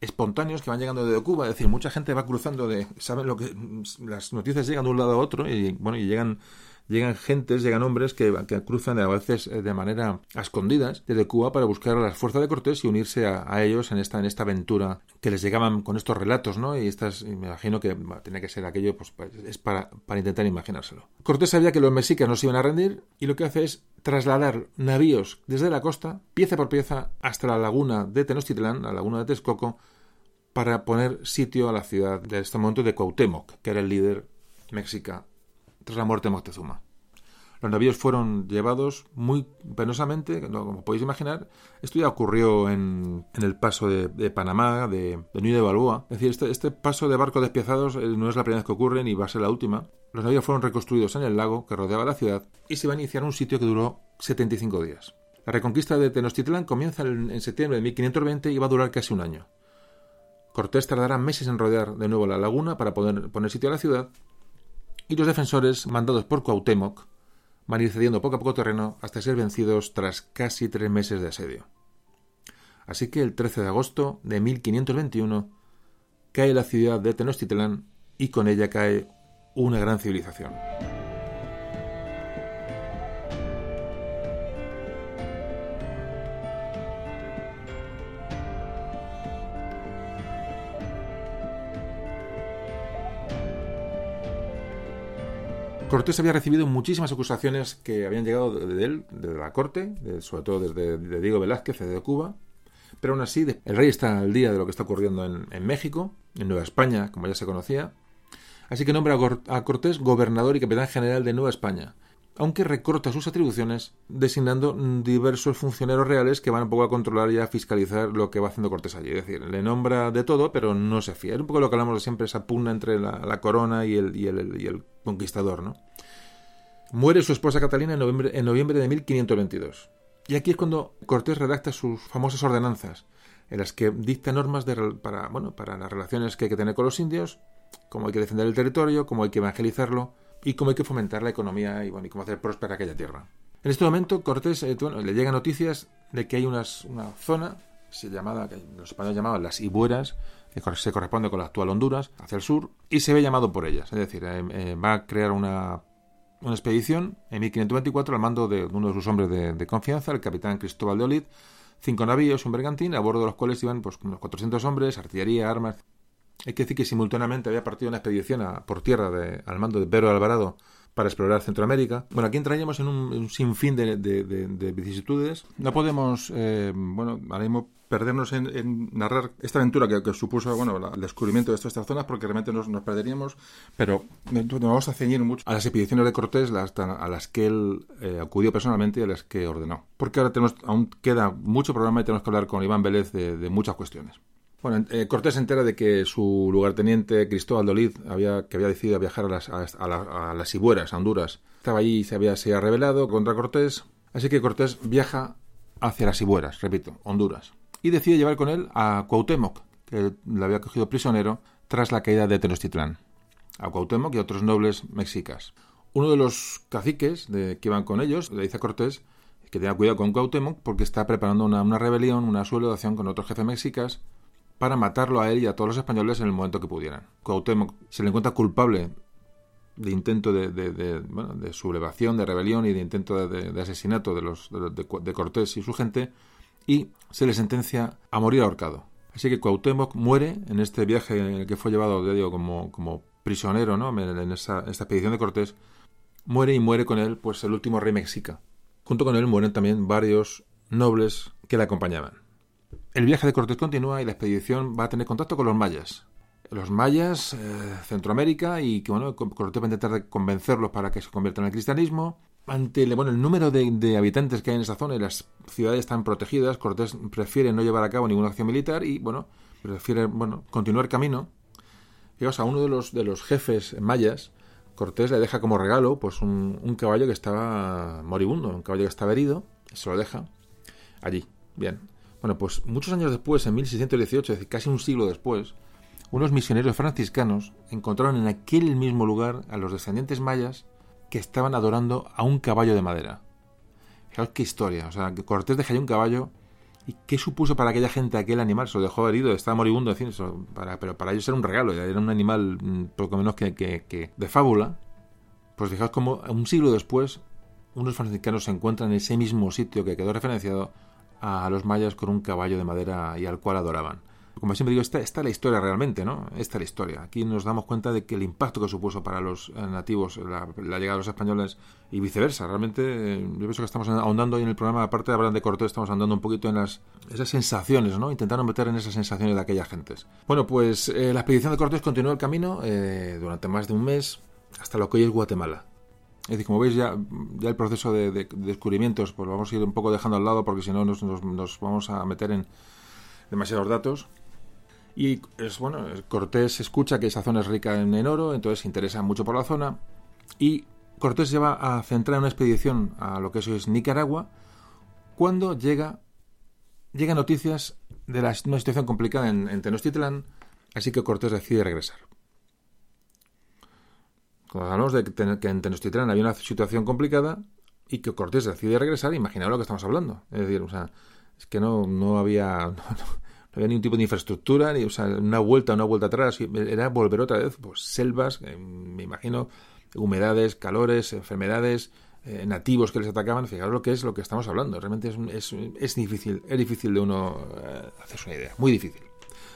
espontáneos que van llegando de Cuba, es decir, mucha gente va cruzando de, saben lo que las noticias llegan de un lado a otro y bueno, y llegan llegan gentes, llegan hombres que, cruzan a veces eh, de manera a escondidas desde Cuba para buscar a las fuerzas de Cortés y unirse a, ellos en esta, en esta aventura que les llegaban con estos relatos, ¿no? Y estas, me imagino que tenía que ser aquello, pues es para, para intentar imaginárselo. Cortés sabía que los mexicas no se iban a rendir y lo que hace es trasladar navíos desde la costa, pieza por pieza, hasta la laguna de Tenochtitlán, la laguna de Texcoco, para poner sitio a la ciudad de este momento de Cuauhtémoc, que era el líder mexica tras la muerte de Moctezuma. Los navíos fueron llevados muy penosamente, como podéis imaginar. Esto ya ocurrió en, el paso de, Panamá, de, de de Balboa. Es decir, este, este, paso de barcos despiezados eh, no es la primera vez que ocurre ni va a ser la última. Los navíos fueron reconstruidos en el lago que rodeaba la ciudad y se va a iniciar un sitio que duró 75 días. La reconquista de Tenochtitlán comienza en, septiembre de 1520 y va a durar casi un año. Cortés tardará meses en rodear de nuevo la laguna para poder poner sitio a la ciudad y los defensores, mandados por Cuauhtémoc, van a ir cediendo poco a poco terreno hasta ser vencidos tras casi tres meses de asedio. Así que el 13 de agosto de 1521 cae la ciudad de Tenochtitlán y con ella cae una gran civilización. Cortés había recibido muchísimas acusaciones que habían llegado de él, de la corte, sobre todo desde de Diego Velázquez, de Cuba, pero aún así el rey está al día de lo que está ocurriendo en, México, en Nueva España, como ya se conocía, así que nombra a Cortés gobernador y capitán general de Nueva España, aunque recorta sus atribuciones designando diversos funcionarios reales que van un poco a controlar y a fiscalizar lo que va haciendo Cortés allí. Es decir, le nombra de todo, pero no se fía. Es un poco lo que hablamos de siempre, esa pugna entre la, corona y el, conquistador, ¿no? Muere su esposa Catalina en noviembre, en noviembre de 1522. Y aquí es cuando Cortés redacta sus famosas ordenanzas, en las que dicta normas de, para, bueno, para las relaciones que hay que tener con los indios, cómo hay que defender el territorio, cómo hay que evangelizarlo, y cómo hay que fomentar la economía y, bueno, y cómo hacer próspera aquella tierra. En este momento, Cortés eh, le llegan noticias de que hay una zona se llamada, que los españoles llamaban las Ibueras, que se corresponde con la actual Honduras, hacia el sur, y se ve llamado por ellas. Es decir, eh, eh, va a crear una, una, expedición en 1524 al mando de uno de sus hombres de, confianza, el capitán Cristóbal de Olid, cinco navíos, un bergantín, a bordo de los cuales iban pues, unos 400 hombres, artillería, armas, hay que decir que simultáneamente había partido una expedición por tierra de, al mando de Pedro Alvarado para explorar Centroamérica. Bueno, aquí entraríamos en un, sinfín de, vicisitudes. No podemos, eh, bueno, ahora mismo perdernos en, narrar esta aventura que, supuso bueno, el descubrimiento de estas zonas porque realmente nos, perderíamos, pero nos vamos a ceñir mucho a las expediciones de Cortés a las que él eh, acudió personalmente y a las que ordenó. Porque ahora tenemos, aún queda mucho programa y tenemos que hablar con Iván Vélez de muchas cuestiones. Bueno, eh, Cortés se entera de que su lugarteniente Cristóbal Dolid había, que había decidido viajar a las, a, las Ibueras, a Honduras. Estaba allí y se había, se rebelado contra Cortés. Así que Cortés viaja hacia las Ibueras, repito, Honduras. Y decide llevar con él a Cuauhtémoc, que le había cogido prisionero tras la caída de Tenochtitlán. A Cuauhtémoc y a otros nobles mexicas. Uno de los caciques de, que iban con ellos le dice a Cortés que tenga cuidado con Cuauhtémoc porque está preparando una, una rebelión, una sublevación con otros jefes mexicas para matarlo a él y a todos los españoles en el momento que pudieran. Cuauhtémoc se le encuentra culpable de intento de, sublevación, de rebelión y de intento de, asesinato de, los, de, Cortés y su gente y se le sentencia a morir ahorcado. Así que Cuauhtémoc muere en este viaje en el que fue llevado, como, como prisionero ¿no? en, esa, esta expedición de Cortés. Muere y muere con él pues el último rey mexica. Junto con él mueren también varios nobles que le acompañaban. El viaje de Cortés continúa y la expedición va a tener contacto con los mayas. Los mayas, eh, Centroamérica, y que bueno, Cortés va a intentar convencerlos para que se conviertan al cristianismo. Ante bueno, el número de, habitantes que hay en esa zona y las ciudades están protegidas, Cortés prefiere no llevar a cabo ninguna acción militar y bueno, prefiere bueno, continuar camino. Y, a uno de los, de los jefes mayas, Cortés le deja como regalo pues un, un caballo que estaba moribundo, un caballo que estaba herido, se lo deja allí. Bien, bueno, pues muchos años después, en 1618, es decir, casi un siglo después, unos misioneros franciscanos encontraron en aquel mismo lugar a los descendientes mayas que estaban adorando a un caballo de madera. Fijaos qué historia, o sea, que Cortés dejaría un caballo y qué supuso para aquella gente aquel animal, se lo dejó herido, estaba moribundo, en para, pero para ellos era un regalo, era un animal mm, poco menos que, que de fábula, Pues fijaos cómo un siglo después unos franciscanos se encuentran en ese mismo sitio que quedó referenciado a los mayas con un caballo de madera y al cual adoraban. Como siempre digo, esta, es la historia realmente, ¿no? Esta es la historia. Aquí nos damos cuenta de que el impacto que supuso para los eh, nativos la, llegada de los españoles y viceversa. Realmente, eh, yo pienso que estamos ahondando en el programa, aparte de hablar de Cortés, estamos ahondando un poquito en las, esas sensaciones, ¿no? Intentando meter en esas sensaciones de aquellas gentes. Bueno, pues eh, la expedición de Cortés continuó el camino durante más de un mes hasta lo que hoy es Guatemala. Es decir, como veis ya, el proceso de, descubrimientos, pues lo vamos a ir un poco dejando al lado porque si no nos, vamos a meter en demasiados datos. Y es bueno, Cortés escucha que esa zona es rica en, oro, entonces se interesa mucho por la zona. Y Cortés lleva a centrar una expedición a lo que es Nicaragua cuando llega, llega noticias de una situación complicada en, Tenochtitlán, así que Cortés decide regresar. Hablamos de que, en Tenochtitlán había una situación complicada y que Cortés decide regresar, imaginaos lo que estamos hablando. Es decir, o sea, es que no, no había (laughs) no había ningún tipo de infraestructura, ni o sea, una vuelta, una vuelta atrás, era volver otra vez, pues selvas, eh, me imagino, humedades, calores, enfermedades, eh, nativos que les atacaban, fijaros lo que es lo que estamos hablando, realmente es, es, difícil, es difícil de uno eh, hacerse una idea, muy difícil.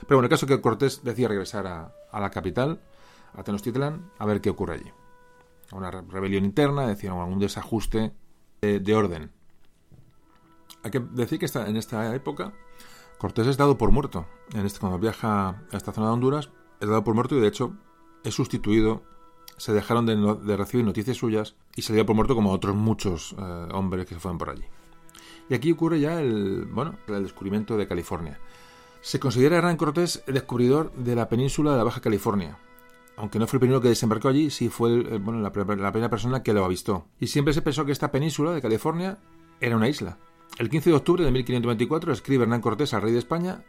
Pero bueno, el caso es que Cortés decía regresar a, la capital, a Tenochtitlán, a ver qué ocurre allí. Una rebelión interna, decir, un desajuste de, orden. Hay que decir que en esta época Cortés es dado por muerto. En este, cuando viaja a esta zona de Honduras, es dado por muerto y de hecho es sustituido. Se dejaron de, recibir noticias suyas y se dio por muerto como otros muchos eh, hombres que se fueron por allí. Y aquí ocurre ya el, bueno, el descubrimiento de California. Se considera Hernán Cortés el descubridor de la península de la Baja California. Aunque no fue el primero que desembarcó allí, sí fue bueno, la, la primera persona que lo avistó. Y siempre se pensó que esta península de California era una isla. El 15 de octubre de 1524 escribe Hernán Cortés al rey de España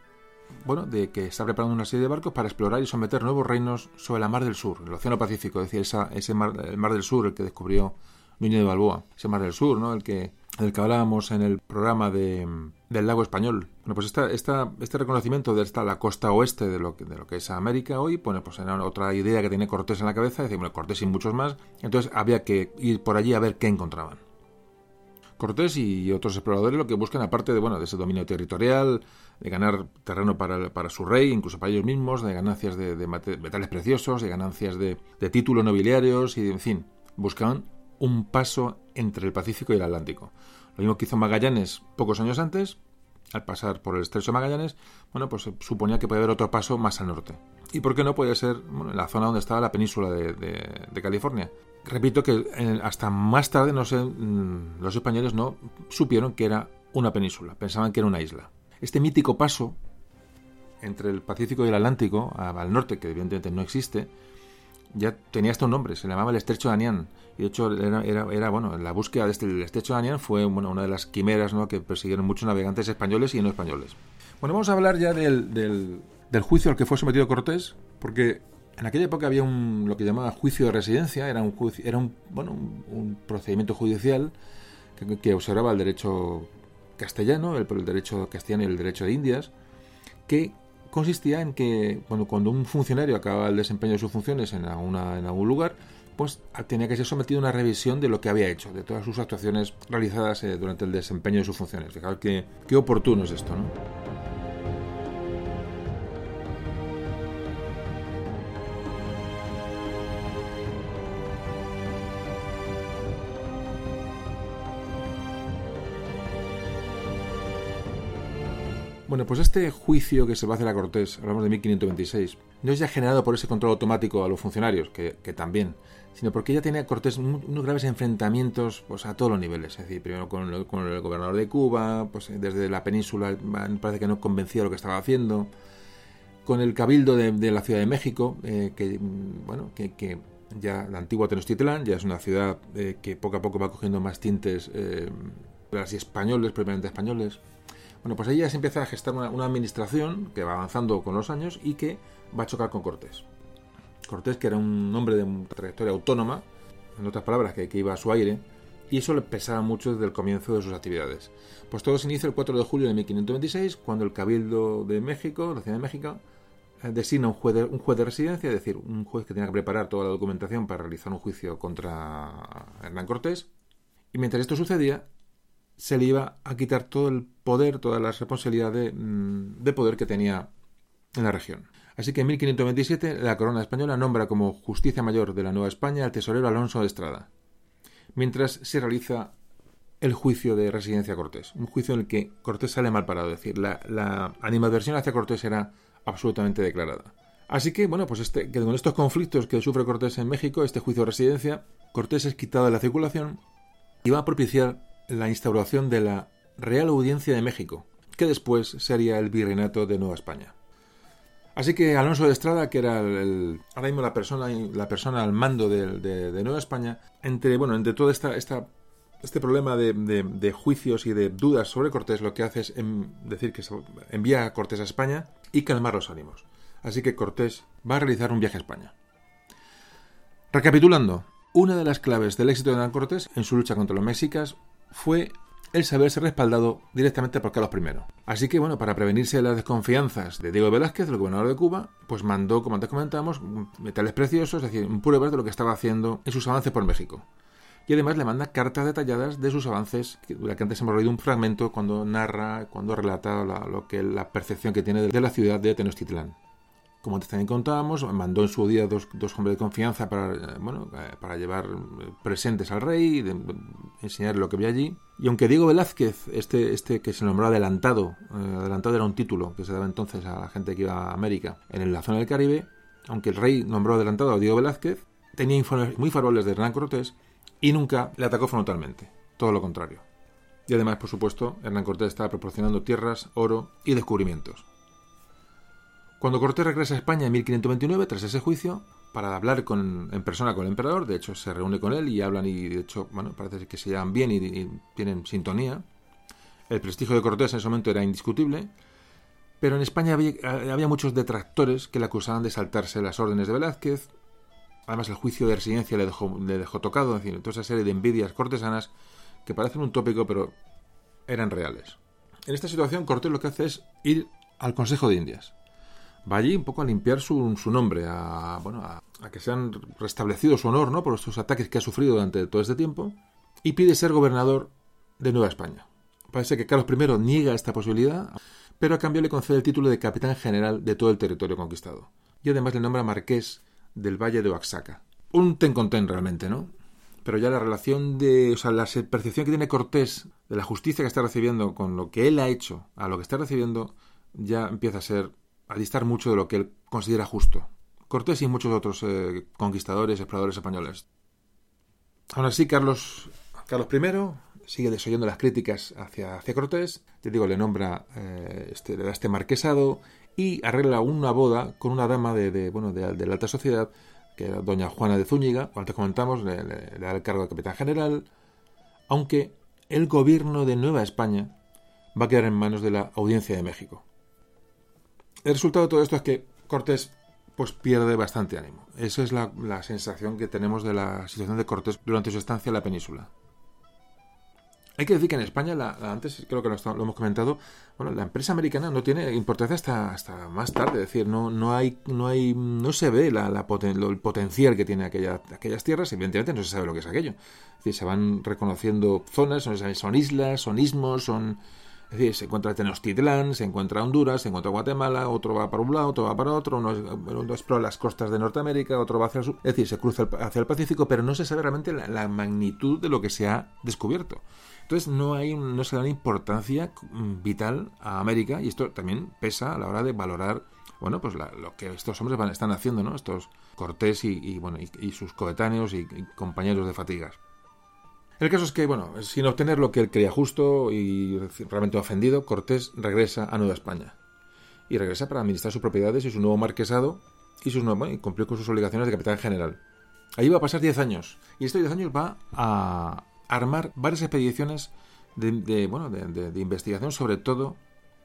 bueno, de que está preparando una serie de barcos para explorar y someter nuevos reinos sobre la Mar del Sur, el Océano Pacífico, es decir, ese mar, el Mar del Sur, el que descubrió Núñez de Balboa, ese Mar del Sur, ¿no? El que, del que hablábamos en el programa de, del lago español. Bueno, pues esta, este reconocimiento de esta, la costa oeste de lo, que, de lo que es América hoy, bueno, pues era otra idea que tiene Cortés en la cabeza, decir, bueno, Cortés y muchos más, entonces había que ir por allí a ver qué encontraban. Cortés y otros exploradores lo que buscan, aparte de, bueno, de ese dominio territorial, de ganar terreno para, su rey, incluso para ellos mismos, de ganancias de, metales preciosos, de ganancias de, títulos nobiliarios y, en fin, buscaban un paso entre el Pacífico y el Atlántico. Lo mismo que hizo Magallanes pocos años antes, al pasar por el estrecho de Magallanes, bueno, pues suponía que podía haber otro paso más al norte. ¿Y por qué no podía ser la zona donde estaba la península de California? repito que eh, hasta más tarde no sé, mm, los españoles no supieron que era una península, pensaban que era una isla. Este mítico paso entre el Pacífico y el Atlántico, al norte, que evidentemente no existe, ya tenía hasta un nombre, se llamaba el Estrecho de Anián. Y de hecho, era, era, bueno, la búsqueda de este, Estrecho de Anián fue bueno, una de las quimeras ¿no? que persiguieron muchos navegantes españoles y no españoles. Bueno, vamos a hablar ya del, del, del juicio al que fue sometido Cortés, porque en aquella época había un, lo que llamaba juicio de residencia, era un, era un, bueno, un, procedimiento judicial que, observaba el derecho castellano, el, el, derecho castellano y el derecho de Indias, que consistía en que bueno, cuando un funcionario acababa el desempeño de sus funciones en, alguna, en algún lugar, pues tenía que ser sometido a una revisión de lo que había hecho, de todas sus actuaciones realizadas eh, durante el desempeño de sus funciones. Fijaos qué, qué oportuno es esto, ¿no? Bueno, pues este juicio que se va a hacer a Cortés, hablamos de 1526, no es ya generado por ese control automático a los funcionarios, que, también, sino porque ya tenía Cortés unos graves enfrentamientos pues, a todos los niveles. Es decir, primero con el, gobernador de Cuba, pues desde la península parece que no convencía lo que estaba haciendo, con el cabildo de, la Ciudad de México, eh, que, bueno, que, ya la antigua Tenochtitlán ya es una ciudad eh, que poco a poco va cogiendo más tintes eh, españoles, previamente españoles. Bueno, pues ahí ya se empieza a gestar una, administración que va avanzando con los años y que va a chocar con Cortés. Cortés, que era un hombre de trayectoria autónoma, en otras palabras, que, iba a su aire, y eso le pesaba mucho desde el comienzo de sus actividades. Pues todo se inicia el 4 de julio de 1526, cuando el Cabildo de México, la Ciudad de México, eh, designa un juez, de, un juez de residencia, es decir, un juez que tiene que preparar toda la documentación para realizar un juicio contra Hernán Cortés. Y mientras esto sucedía, se le iba a quitar todo el poder, toda la responsabilidad de, mm, de poder que tenía en la región. Así que en 1527 la corona española nombra como justicia mayor de la Nueva España al tesorero Alonso de Estrada, mientras se realiza el juicio de residencia Cortés, un juicio en el que Cortés sale mal parado, es decir, la, animadversión hacia Cortés era absolutamente declarada. Así que, bueno, pues este, que con estos conflictos que sufre Cortés en México, este juicio de residencia, Cortés es quitado de la circulación y va a propiciar la instauración de la Real Audiencia de México, que después sería el virreinato de Nueva España. Así que Alonso de Estrada, que era el, ahora mismo la persona, al mando de, Nueva España, entre, bueno, entre todo este problema de, juicios y de dudas sobre Cortés, lo que hace es decir que envía a Cortés a España y calmar los ánimos. Así que Cortés va a realizar un viaje a España. Recapitulando, una de las claves del éxito de Hernán Cortés en su lucha contra los mexicas fue el saberse respaldado directamente por Carlos I. Así que, bueno, para prevenirse de las desconfianzas de Diego Velázquez, el gobernador de Cuba, pues mandó, como antes comentamos, metales preciosos, es decir, pruebas de lo que estaba haciendo en sus avances por México. Y además le manda cartas detalladas de sus avances, de la que antes hemos leído un fragmento cuando narra, cuando relata la, lo que, la percepción que tiene de la ciudad de Tenochtitlán como antes también contábamos, mandó en su día dos, dos hombres de confianza para, eh, bueno, eh, para llevar eh, presentes al rey, de, enseñar lo que había allí. Y aunque Diego Velázquez, este, este que se nombró adelantado, adelantado era un título que se daba entonces a la gente que iba a América en la zona del Caribe, aunque el rey nombró adelantado a Diego Velázquez, tenía informes muy favorables de Hernán Cortés y nunca le atacó frontalmente, todo lo contrario. Y además, por supuesto, Hernán Cortés estaba proporcionando tierras, oro y descubrimientos. Cuando Cortés regresa a España en 1529, tras ese juicio, para hablar con, en persona con el emperador, de hecho se reúne con él y hablan y de hecho, bueno, parece que se llevan bien y, tienen sintonía. El prestigio de Cortés en ese momento era indiscutible, pero en España había, muchos detractores que le acusaban de saltarse las órdenes de Velázquez. Además, el juicio de residencia le dejó, le dejó tocado, en fin, toda esa serie de envidias cortesanas que parecen un tópico, pero eran reales. En esta situación, Cortés lo que hace es ir al Consejo de Indias va allí un poco a limpiar su, su nombre, a, bueno, a, que se han restablecido su honor ¿no? por estos ataques que ha sufrido durante todo este tiempo, y pide ser gobernador de Nueva España. Parece que Carlos I niega esta posibilidad, pero a cambio le concede el título de capitán general de todo el territorio conquistado. Y además le nombra marqués del Valle de Oaxaca. Un ten con ten realmente, ¿no? Pero ya la relación de, o sea, la percepción que tiene Cortés de la justicia que está recibiendo con lo que él ha hecho a lo que está recibiendo, ya empieza a ser a distar mucho de lo que él considera justo. Cortés y muchos otros eh, conquistadores, exploradores españoles. Aún así, Carlos, Carlos I sigue desoyendo las críticas hacia, hacia Cortés. Te digo, le nombra, eh, este, le da este marquesado y arregla una boda con una dama de, bueno, de, la alta sociedad, que era doña Juana de Zúñiga, como antes comentamos, le, le da el cargo de capitán general, aunque el gobierno de Nueva España va a quedar en manos de la Audiencia de México. El resultado de todo esto es que Cortés pues pierde bastante ánimo. Esa es la, sensación que tenemos de la situación de Cortés durante su estancia en la península. Hay que decir que en España, la, antes creo que lo, hemos comentado, bueno, la empresa americana no tiene importancia hasta, hasta más tarde, es decir, no, no hay, no hay, no se ve la, el potencial que tiene aquella, aquellas tierras, evidentemente no se sabe lo que es aquello. Es decir, se van reconociendo zonas, son islas, son ismos, son es decir, se encuentra Tenochtitlán, se encuentra Honduras, se encuentra Guatemala, otro va para un lado, otro va para otro, uno, explora las costas de Norteamérica, otro va hacia el sur. Es decir, se cruza hacia el Pacífico, pero no se sabe realmente la, magnitud de lo que se ha descubierto. Entonces no hay no se da importancia vital a América y esto también pesa a la hora de valorar bueno pues lo que estos hombres van, están haciendo, ¿no? Estos Cortés y, bueno y, sus coetáneos y compañeros de fatigas. El caso es que, bueno, sin obtener lo que él creía justo y realmente ofendido, Cortés regresa a Nueva España. Y regresa para administrar sus propiedades y su nuevo marquesado y, sus y cumplir con sus obligaciones de capitán general. Allí va a pasar 10 años. Y estos 10 años va a armar varias expediciones de, bueno, de, investigación, sobre todo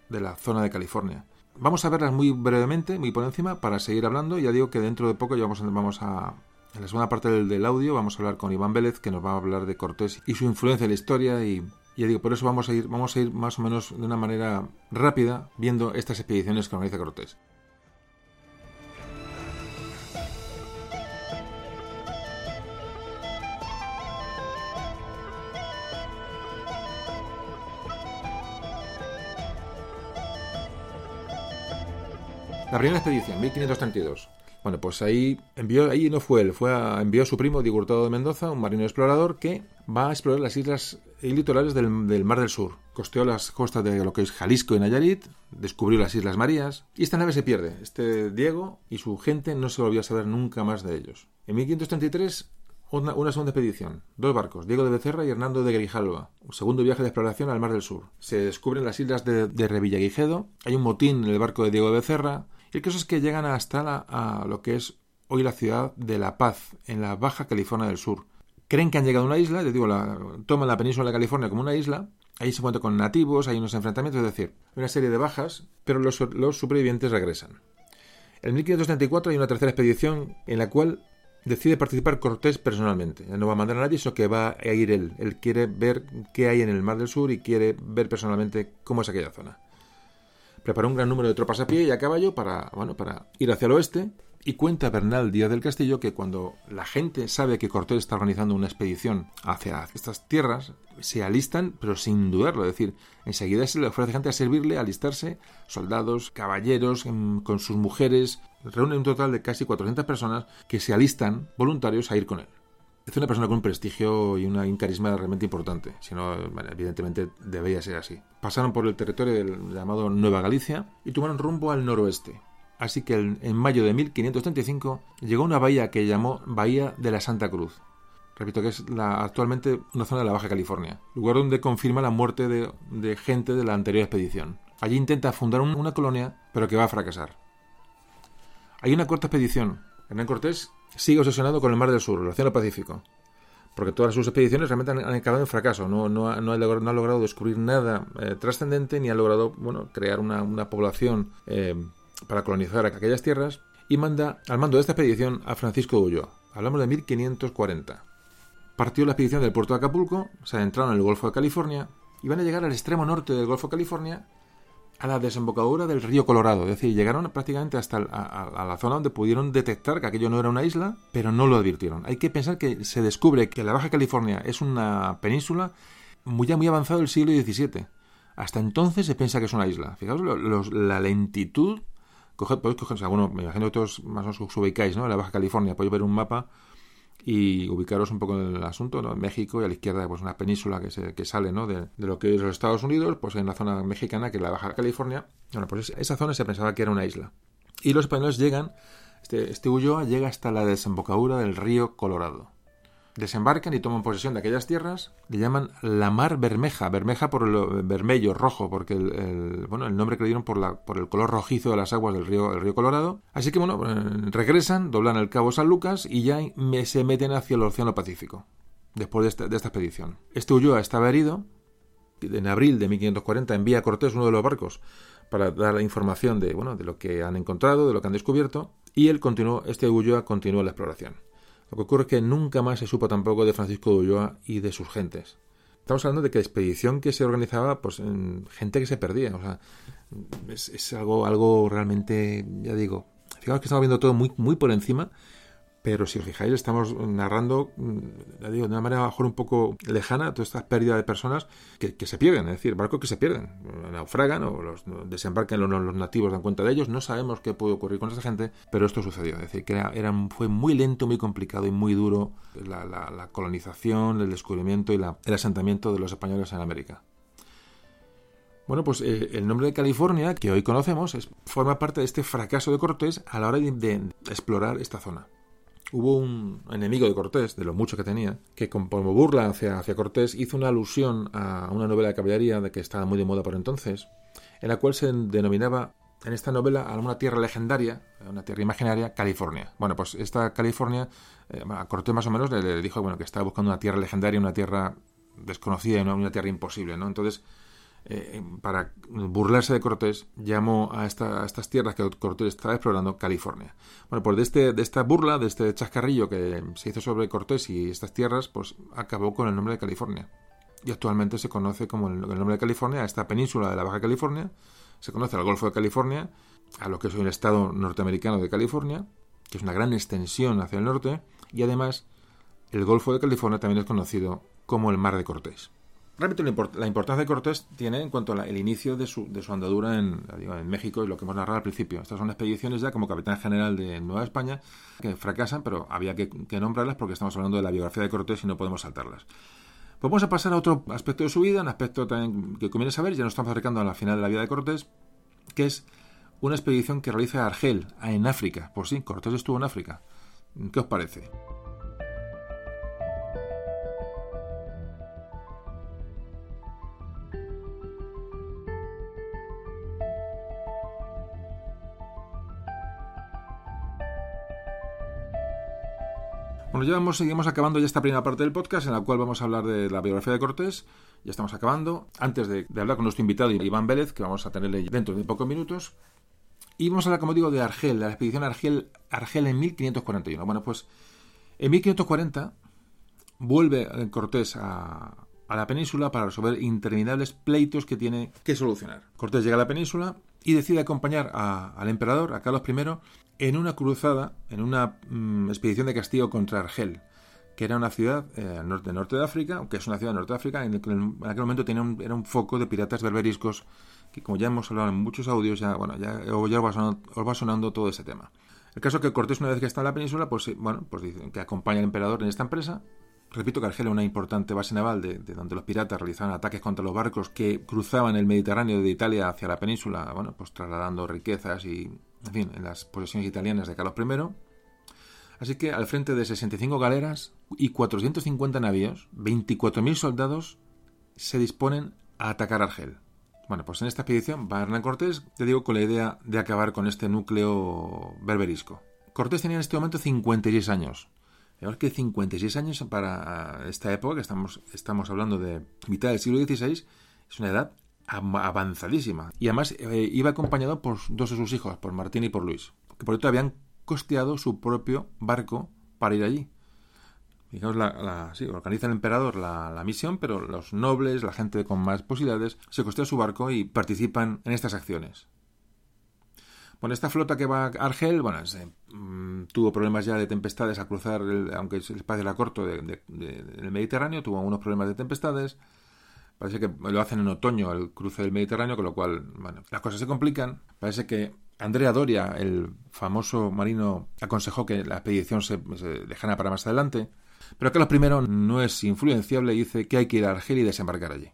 de la zona de California. Vamos a verlas muy brevemente, muy por encima, para seguir hablando. Ya digo que dentro de poco ya vamos a, en la segunda parte del, audio vamos a hablar con Iván Vélez, que nos va a hablar de Cortés y su influencia en la historia y ya digo, por eso vamos a ir, vamos a ir más o menos de una manera rápida viendo estas expediciones que organiza Cortés. La primera expedición, 1532. Bueno, pues ahí envió, ahí no fue él, fue a, envió su primo Diego Hurtado de Mendoza, un marino explorador, que va a explorar las islas y litorales del, del, Mar del Sur. Costeó las costas de lo que es Jalisco y Nayarit, descubrió las Islas Marías, y esta nave se pierde. Este Diego y su gente no se volvió a saber nunca más de ellos. En 1533 una, segunda expedición. Dos barcos, Diego de Becerra y Hernando de Grijalva. Un segundo viaje de exploración al Mar del Sur. Se descubren las islas de, de Revillagigedo. Hay un motín en el barco de Diego de Becerra. Y caso es que llegan hasta la, a lo que es hoy la ciudad de La Paz, en la Baja California del Sur. Creen que han llegado a una isla, les digo, la, toman la península de California como una isla. Ahí se encuentran con nativos, hay unos enfrentamientos, es decir, una serie de bajas, pero los, supervivientes regresan. En 1534 hay una tercera expedición en la cual decide participar Cortés personalmente. no va a mandar a nadie, sino que va a ir él. Él quiere ver qué hay en el Mar del Sur y quiere ver personalmente cómo es aquella zona. Preparó un gran número de tropas a pie y a caballo para, bueno, para ir hacia el oeste. Y cuenta Bernal Díaz del Castillo que cuando la gente sabe que Cortés está organizando una expedición hacia estas tierras, se alistan, pero sin dudarlo. Es decir, enseguida se le ofrece gente a servirle, alistarse, soldados, caballeros, con sus mujeres. Reúne un total de casi 400 personas que se alistan voluntarios a ir con él. Es una persona con un prestigio y un carisma realmente importante. Si no, bueno, evidentemente debería ser así. Pasaron por el territorio del llamado Nueva Galicia y tomaron rumbo al noroeste. Así que en mayo de 1535 llegó a una bahía que llamó Bahía de la Santa Cruz. Repito que es la, actualmente una zona de la Baja California, lugar donde confirma la muerte de, gente de la anterior expedición. Allí intenta fundar un, una colonia, pero que va a fracasar. Hay una corta expedición. Hernán Cortés sigue obsesionado con el Mar del Sur, el Océano Pacífico. Porque todas sus expediciones realmente han, han acabado en fracaso. No, ha, no, ha, logrado, descubrir nada eh, trascendente ni ha logrado bueno, crear una, una población eh, para colonizar aquellas tierras. Y manda al mando de esta expedición a Francisco de Ulloa. Hablamos de 1540. Partió la expedición del puerto de Acapulco, se adentraron en el Golfo de California y van a llegar al extremo norte del Golfo de California a la desembocadura del río Colorado. Es decir, llegaron prácticamente hasta a, la zona donde pudieron detectar que aquello no era una isla, pero no lo advirtieron. Hay que pensar que se descubre que la Baja California es una península muy, ya muy avanzado del siglo XVII. Hasta entonces se piensa que es una isla. Fijaos lo, lo, la lentitud. Coged, podéis coger, o sea, bueno, me imagino que todos más o menos os ubicáis, ¿no? La Baja California. Podéis ver un mapa y ubicaros un poco en el asunto, ¿no? México y a la izquierda pues una península que, se, que sale ¿no? de, de, lo que es los Estados Unidos, pues en la zona mexicana que es la Baja California. Bueno, pues esa zona se pensaba que era una isla. Y los españoles llegan, este, este Ulloa llega hasta la desembocadura del río Colorado. Desembarcan y toman posesión de aquellas tierras, le llaman la Mar Bermeja, Bermeja por el vermelho, rojo, porque el, bueno, el nombre que le dieron por, la, por el color rojizo de las aguas del río, el río Colorado. Así que bueno, regresan, doblan el cabo San Lucas y ya se meten hacia el Océano Pacífico, después de esta, de esta expedición. Este Ulloa estaba herido, en abril de 1540 envía a Cortés uno de los barcos para dar la información de, bueno, de lo que han encontrado, de lo que han descubierto, y él continuó, este Ulloa continuó la exploración. Lo que ocurre es que nunca más se supo tampoco de Francisco de Ulloa y de sus gentes. Estamos hablando de que la expedición que se organizaba, pues en gente que se perdía. O sea, es, es algo, algo realmente, ya digo, fijaos que estamos viendo todo muy, muy por encima, pero si os fijáis, estamos narrando, ya digo, de una manera mejor un poco lejana, toda esta pérdida de personas que, se pierden, es decir, barcos que se pierden, naufragan o desembarcan los, nativos, dan cuenta de ellos, no sabemos qué puede ocurrir con esa gente, pero esto sucedió, es decir, que era, fue muy lento, muy complicado y muy duro la, colonización, el descubrimiento y el asentamiento de los españoles en América. Bueno, pues eh, el nombre de California, que hoy conocemos, es, forma parte de este fracaso de Cortés a la hora de explorar esta zona hubo un enemigo de Cortés, de lo mucho que tenía, que como burla hacia, hacia Cortés hizo una alusión a una novela de caballería de que estaba muy de moda por entonces, en la cual se denominaba en esta novela a una tierra legendaria, una tierra imaginaria, California. Bueno, pues esta California, eh, a Cortés más o menos le, dijo bueno, que estaba buscando una tierra legendaria, una tierra desconocida una, una tierra imposible, ¿no? Entonces, eh, para burlarse de Cortés, llamó a, esta, a, estas tierras que Cortés estaba explorando California. Bueno, pues de, este, de esta burla, de este chascarrillo que se hizo sobre Cortés y estas tierras, pues acabó con el nombre de California. Y actualmente se conoce como el, el nombre de California a esta península de la Baja California, se conoce al Golfo de California, a lo que es un estado norteamericano de California, que es una gran extensión hacia el norte, y además el Golfo de California también es conocido como el Mar de Cortés. Realmente la importancia de Cortés tiene en cuanto al inicio de su, de su andadura en, México y lo que hemos narrado al principio. Estas son expediciones ya como capitán general de Nueva España que fracasan, pero había que, nombrarlas porque estamos hablando de la biografía de Cortés y no podemos saltarlas. Pues vamos a pasar a otro aspecto de su vida, un aspecto también que conviene saber, ya nos estamos acercando a la final de la vida de Cortés, que es una expedición que realiza a Argel, en África. Pues sí, Cortés estuvo en África. ¿Qué os parece? Bueno, ya vamos, seguimos acabando ya esta primera parte del podcast en la cual vamos a hablar de la biografía de Cortés. Ya estamos acabando. Antes de, hablar con nuestro invitado Iván Vélez, que vamos a tenerle dentro de pocos minutos. Y vamos a hablar, como digo, de Argel, de la expedición Argel, Argel en 1541. Bueno, pues en 1540 vuelve Cortés a, a la península para resolver interminables pleitos que tiene que solucionar. Cortés llega a la península y decide acompañar al emperador, a Carlos I, en una cruzada, en una mm, expedición de castigo contra Argel, que era una ciudad eh, norte, norte de África, que es una ciudad norte de África, en, el que en aquel momento tenía un, era un foco de piratas berberiscos, que como ya hemos hablado en muchos audios, ya, bueno, ya, os, va sonando, os va sonando todo ese tema. El caso es que Cortés, una vez que está en la península, pues bueno, pues que acompaña al emperador en esta empresa. Repito que Argel era una importante base naval de, de, donde los piratas realizaban ataques contra los barcos que cruzaban el Mediterráneo de Italia hacia la península, bueno, pues trasladando riquezas y en fin, en las posesiones italianas de Carlos I. Así que al frente de 65 galeras y 450 navíos, 24.000 soldados se disponen a atacar Argel. Bueno, pues en esta expedición va Hernán Cortés, te digo, con la idea de acabar con este núcleo berberisco. Cortés tenía en este momento 56 años. Veamos que 56 años para esta época, que estamos, estamos hablando de mitad del siglo XVI, es una edad avanzadísima. Y además eh, iba acompañado por dos de sus hijos, por Martín y por Luis, que por otro habían costeado su propio barco para ir allí. Digamos, la, sí, organiza el emperador la, misión, pero los nobles, la gente con más posibilidades, se costea su barco y participan en estas acciones. Bueno, esta flota que va a Argel, bueno, mm, tuvo problemas ya de tempestades a cruzar, aunque el espacio era corto, del Mediterráneo, tuvo unos problemas de tempestades. Parece que lo hacen en otoño el cruce del Mediterráneo, con lo cual, bueno, las cosas se complican. Parece que Andrea Doria, el famoso marino, aconsejó que la expedición se, dejara para más adelante. Pero Carlos I no es influenciable y dice que hay que ir a Argel y desembarcar allí.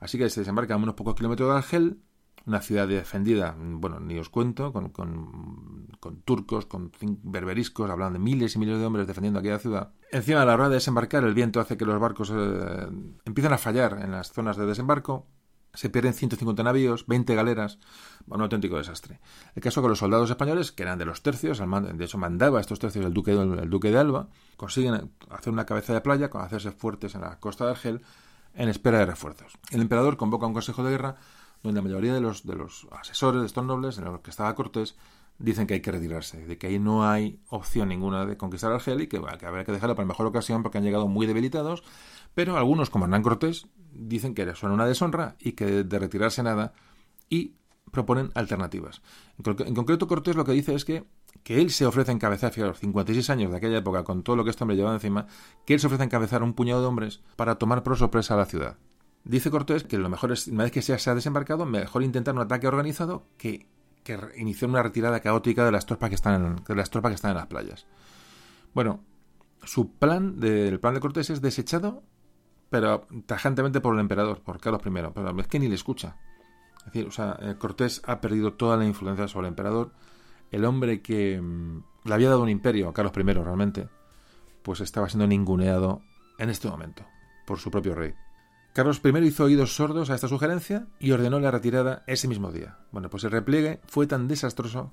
Así que se desembarca a unos pocos kilómetros de Argel, una ciudad defendida, bueno, ni os cuento, con, con, turcos, con berberiscos, hablando de miles y miles de hombres defendiendo aquella ciudad. Encima, a la hora de desembarcar, el viento hace que los barcos eh, empiezan a fallar en las zonas de desembarco. Se pierden 150 navíos, 20 galeras. un auténtico desastre. El caso que los soldados españoles, que eran de los tercios, de hecho mandaba a estos tercios el duque, el duque de Alba, consiguen hacer una cabeza de playa, hacerse fuertes en la costa de Argel, en espera de refuerzos. El emperador convoca un consejo de guerra donde la mayoría de los, de los asesores de estos nobles, en los que estaba Cortés, dicen que hay que retirarse, de que ahí no hay opción ninguna de conquistar Argel y que, que habrá que dejarlo para mejor ocasión porque han llegado muy debilitados, pero algunos, como Hernán Cortés, dicen que son una deshonra y que de retirarse nada y proponen alternativas. En, concreto, Cortés lo que dice es que, que él se ofrece a encabezar, los 56 años de aquella época, con todo lo que este hombre llevaba encima, que él se ofrece a encabezar un puñado de hombres para tomar por sorpresa a la ciudad. Dice Cortés que lo mejor es, una vez que se ha desembarcado, mejor intentar un ataque organizado que, que iniciar una retirada caótica de las tropas que están en, de las tropas que están en las playas. Bueno, su plan del plan de Cortés es desechado, pero tajantemente por el emperador, por Carlos I, pero es que ni le escucha. Es decir, o sea, eh, Cortés ha perdido toda la influencia sobre el emperador. El hombre que mm, le había dado un imperio, Carlos I realmente, pues estaba siendo ninguneado en este momento por su propio rey. Carlos I hizo oídos sordos a esta sugerencia y ordenó la retirada ese mismo día. Bueno, pues el repliegue fue tan desastroso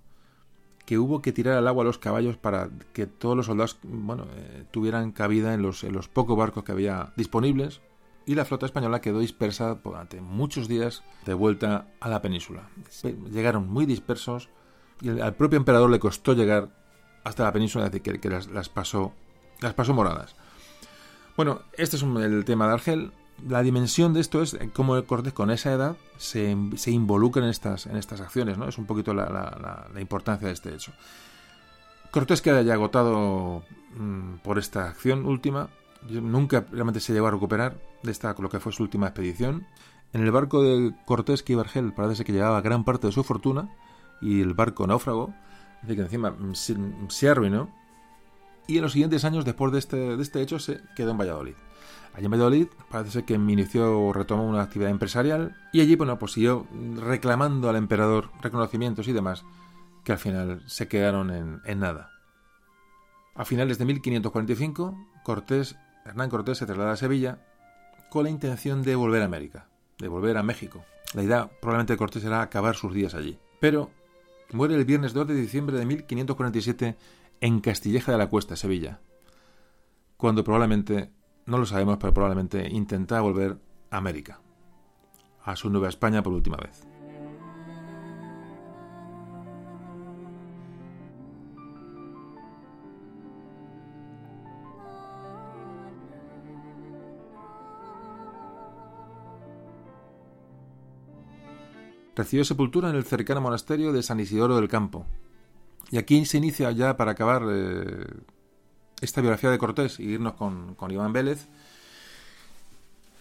que hubo que tirar al agua a los caballos para que todos los soldados bueno, eh, tuvieran cabida en los, en los pocos barcos que había disponibles y la flota española quedó dispersa durante muchos días de vuelta a la península. Llegaron muy dispersos y al propio emperador le costó llegar hasta la península, que, que las, las, pasó, las pasó moradas. Bueno, este es el tema de Argel la dimensión de esto es cómo Cortés con esa edad se, se involucra en estas, en estas acciones, ¿no? Es un poquito la, importancia de este hecho. Cortés queda ya agotado mm, por esta acción última, nunca realmente se llegó a recuperar de esta, lo que fue su última expedición. En el barco de Cortés que Argel parece que llevaba gran parte de su fortuna y el barco náufrago, así que encima mm, mm, se, arruinó. Y en los siguientes años, después de este, de este hecho, se quedó en Valladolid. Allí en Valladolid parece que inició o retomó una actividad empresarial y allí, bueno, pues siguió reclamando al emperador reconocimientos y demás que al final se quedaron en, en nada. A finales de 1545, Cortés, Hernán Cortés se traslada a Sevilla con la intención de volver a América, de volver a México. La idea probablemente de Cortés era acabar sus días allí. Pero muere el viernes 2 de diciembre de 1547 en Castilleja de la Cuesta, Sevilla, cuando probablemente, no lo sabemos, pero probablemente intenta volver a América, a su Nueva España por última vez. Recibió sepultura en el cercano monasterio de San Isidoro del Campo. Y aquí se inicia ya para acabar eh, esta biografía de Cortés y irnos con, Iván Vélez.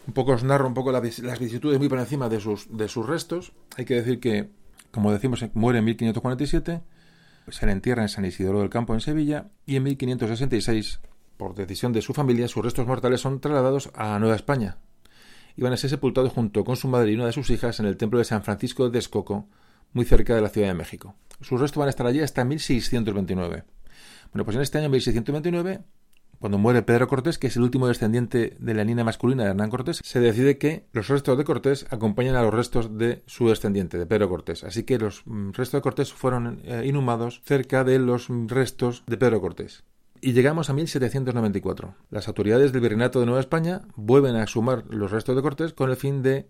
Un poco os narro un poco las vicisitudes muy por encima de sus, de sus restos. Hay que decir que, como decimos, muere en 1547, se le entierra en San Isidoro del Campo en Sevilla y en 1566, por decisión de su familia, sus restos mortales son trasladados a Nueva España, iban a ser sepultados junto con su madre y una de sus hijas en el templo de San Francisco de Escoco, muy cerca de la Ciudad de México. Sus restos van a estar allí hasta 1629. Bueno, pues en este año 1629, cuando muere Pedro Cortés, que es el último descendiente de la línea masculina de Hernán Cortés, se decide que los restos de Cortés acompañan a los restos de su descendiente, de Pedro Cortés. Así que los mm, restos de Cortés fueron eh, inhumados cerca de los restos de Pedro Cortés. Y llegamos a 1794. Las autoridades del Virreinato de Nueva España vuelven a sumar los restos de Cortés con el fin de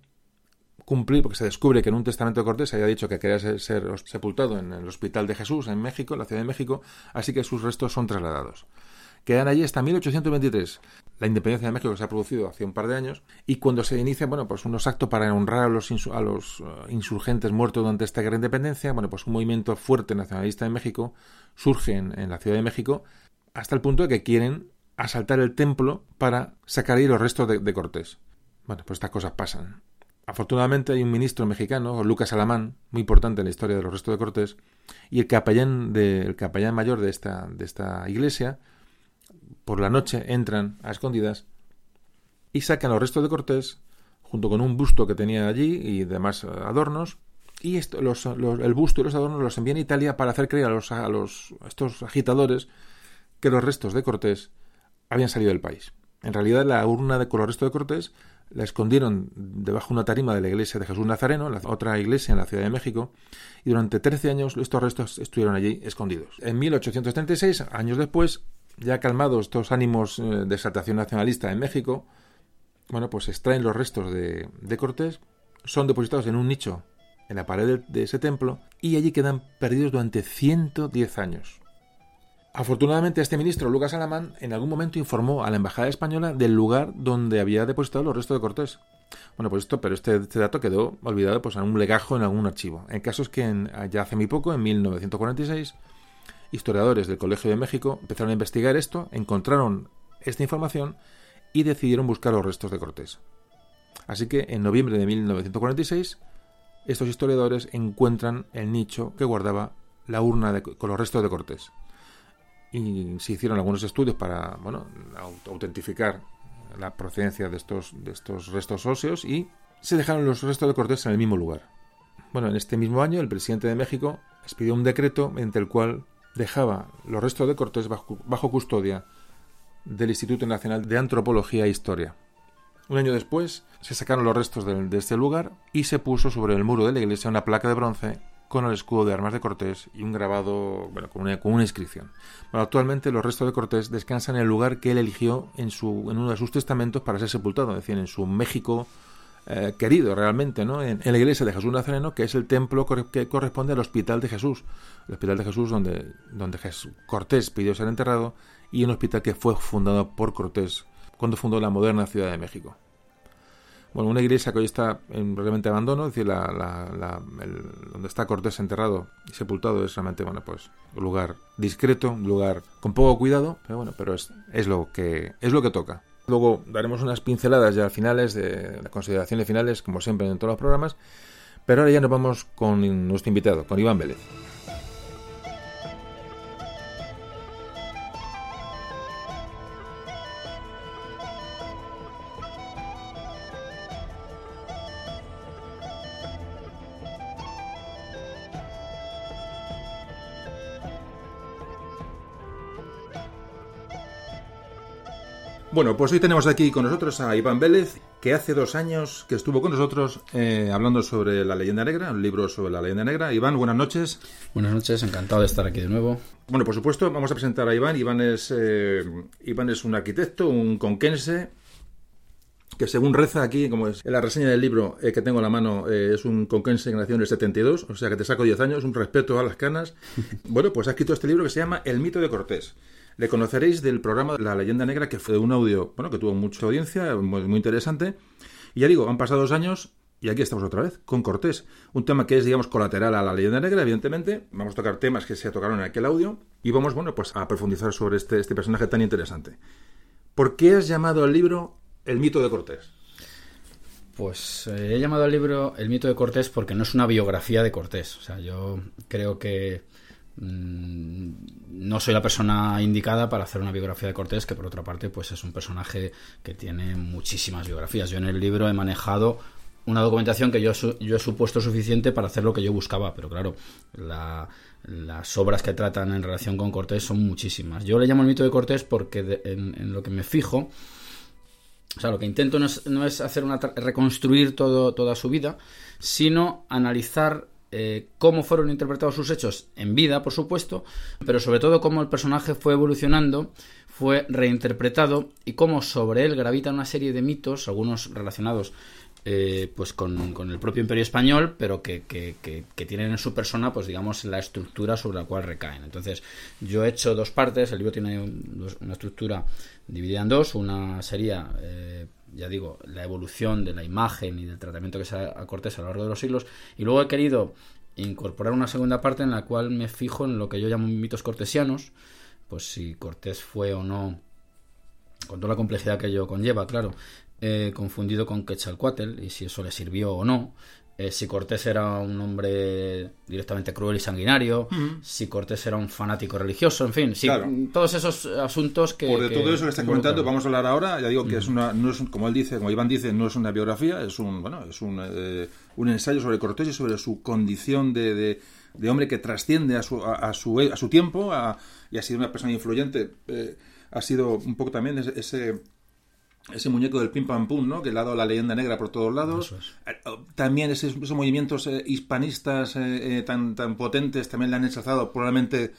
cumplir, porque se descubre que en un testamento de Cortés se había dicho que quería ser, sepultado en el Hospital de Jesús, en México, en la Ciudad de México, así que sus restos son trasladados. Quedan allí hasta 1823. La independencia de México se ha producido hace un par de años y cuando se inicia, bueno, pues unos actos para honrar a los, uh, insurgentes muertos durante esta guerra de independencia, bueno, pues un movimiento fuerte nacionalista en México surge en la Ciudad de México hasta el punto de que quieren asaltar el templo para sacar ahí los restos de, Cortés. Bueno, pues estas cosas pasan. Afortunadamente hay un ministro mexicano, Lucas Alamán, muy importante en la historia de los restos de Cortés, y el capellán, de, el capellán mayor de esta, de esta iglesia, por la noche entran a escondidas y sacan los restos de Cortés, junto con un busto que tenía allí y demás adornos, y esto, los, el busto y los adornos los envían a Italia para hacer creer a, los, a, los, estos agitadores que los restos de Cortés habían salido del país. En realidad, la urna de, con los restos de Cortés la escondieron debajo de una tarima de la iglesia de Jesús Nazareno, otra iglesia en la Ciudad de México, y durante 13 años estos restos estuvieron allí escondidos. En 1836, años después, ya calmados estos ánimos eh, de exaltación nacionalista en México, bueno, pues extraen los restos de, de Cortés, son depositados en un nicho en la pared de ese templo y allí quedan perdidos durante 110 años. Afortunadamente, este ministro, Lucas Alamán, en algún momento informó a la embajada española del lugar donde había depositado los restos de Cortés. Bueno, pues esto, pero este, este, dato quedó olvidado pues, en un legajo en algún archivo. En casos que ya hace muy poco, en 1946, historiadores del Colegio de México empezaron a investigar esto, encontraron esta información y decidieron buscar los restos de Cortés. Así que en noviembre de 1946, estos historiadores encuentran el nicho que guardaba la urna con los restos de Cortés y se hicieron algunos estudios para bueno, autentificar la procedencia de estos, de estos restos óseos y se dejaron los restos de Cortés en el mismo lugar. Bueno, en este mismo año el presidente de México expidió un decreto mediante el cual dejaba los restos de Cortés bajo, custodia del Instituto Nacional de Antropología e Historia. Un año después se sacaron los restos de, de este lugar y se puso sobre el muro de la iglesia una placa de bronce con el escudo de armas de Cortés y un grabado, bueno, con una, inscripción. Bueno, actualmente los restos de Cortés descansan en el lugar que él eligió en, su, en uno de sus testamentos para ser sepultado, es decir, en su México eh, querido realmente, ¿no? En, la iglesia de Jesús Nazareno, que es el templo que corresponde al Hospital de Jesús, el Hospital de Jesús donde, donde Cortés pidió ser enterrado y un hospital que fue fundado por Cortés cuando fundó la moderna Ciudad de México bueno, una iglesia que hoy está en realmente abandono, es decir, la, donde está Cortés enterrado y sepultado es realmente, bueno, pues un lugar discreto, un lugar con poco cuidado, pero bueno, pero es, es lo que es lo que toca. Luego daremos unas pinceladas ya finales, de las consideraciones finales, como siempre en todos los programas. Pero ahora ya nos vamos con nuestro invitado, con Iván Vélez. Bueno, pues hoy tenemos aquí con nosotros a Iván Vélez, que hace dos años que estuvo con nosotros eh, hablando sobre la leyenda negra, un libro sobre la leyenda negra. Iván, buenas noches. Buenas noches, encantado de estar aquí de nuevo. Bueno, por supuesto, vamos a presentar a Iván. Iván es, eh, Iván es un arquitecto, un conquense, que según reza aquí, como es en la reseña del libro eh, que tengo en la mano, es un conquense que nació en el 72, o sea que te saco 10 años, un respeto a las canas. (laughs) bueno, pues ha escrito este libro que se llama El mito de Cortés. Le conoceréis del programa La leyenda negra, que fue un audio bueno, que tuvo mucha audiencia, muy, interesante. Y ya digo, han pasado dos años y aquí estamos otra vez, con Cortés. Un tema que es, digamos, colateral a la leyenda negra, evidentemente. Vamos a tocar temas que se tocaron en aquel audio. Y vamos, bueno, pues a profundizar sobre este, este personaje tan interesante. ¿Por qué has llamado al libro El mito de Cortés? Pues eh, he llamado al libro El mito de Cortés porque no es una biografía de Cortés. O sea, yo creo que no soy la persona indicada para hacer una biografía de Cortés, que por otra parte pues es un personaje que tiene muchísimas biografías. Yo en el libro he manejado una documentación que yo, yo he supuesto suficiente para hacer lo que yo buscaba, pero claro, las obras que tratan en relación con Cortés son muchísimas. Yo le llamo el mito de Cortés porque en, lo que me fijo, o sea, lo que intento no es, hacer una reconstruir todo, toda su vida, sino analizar eh, cómo fueron interpretados sus hechos en vida, por supuesto, pero sobre todo cómo el personaje fue evolucionando, fue reinterpretado y cómo sobre él gravitan una serie de mitos, algunos relacionados eh, pues con, el propio imperio español, pero que, tienen en su persona, pues digamos, la estructura sobre la cual recaen. Entonces, yo he hecho dos partes, el libro tiene una estructura dividida en dos, una sería eh, ya digo, la evolución de la imagen y del tratamiento que se ha a Cortés a lo largo de los siglos. Y luego he querido incorporar una segunda parte en la cual me fijo en lo que yo llamo mitos cortesianos, pues si Cortés fue o no, con toda la complejidad que ello conlleva, claro, eh, confundido con Quetzalcoatl y si eso le sirvió o no, eh, si Cortés era un hombre directamente cruel y sanguinario, si Cortés era un fanático religioso, en fin, sí, todos esos asuntos que... Por de todo eso que está comentando, vamos a hablar ahora, ya digo que es una, no es, como él dice, como Iván dice, no es una biografía, es un, bueno, es un, eh, un ensayo sobre Cortés y sobre su condición de, de, hombre que trasciende a su, a, su, a su tiempo y ha sido una persona influyente. Eh, ha sido un poco también ese ese muñeco del pim pam pum, ¿no? Que le ha dado la leyenda negra por todos lados. Eh, oh, también esos, movimientos eh, hispanistas eh, tan, tan potentes también le han ensalzado probablemente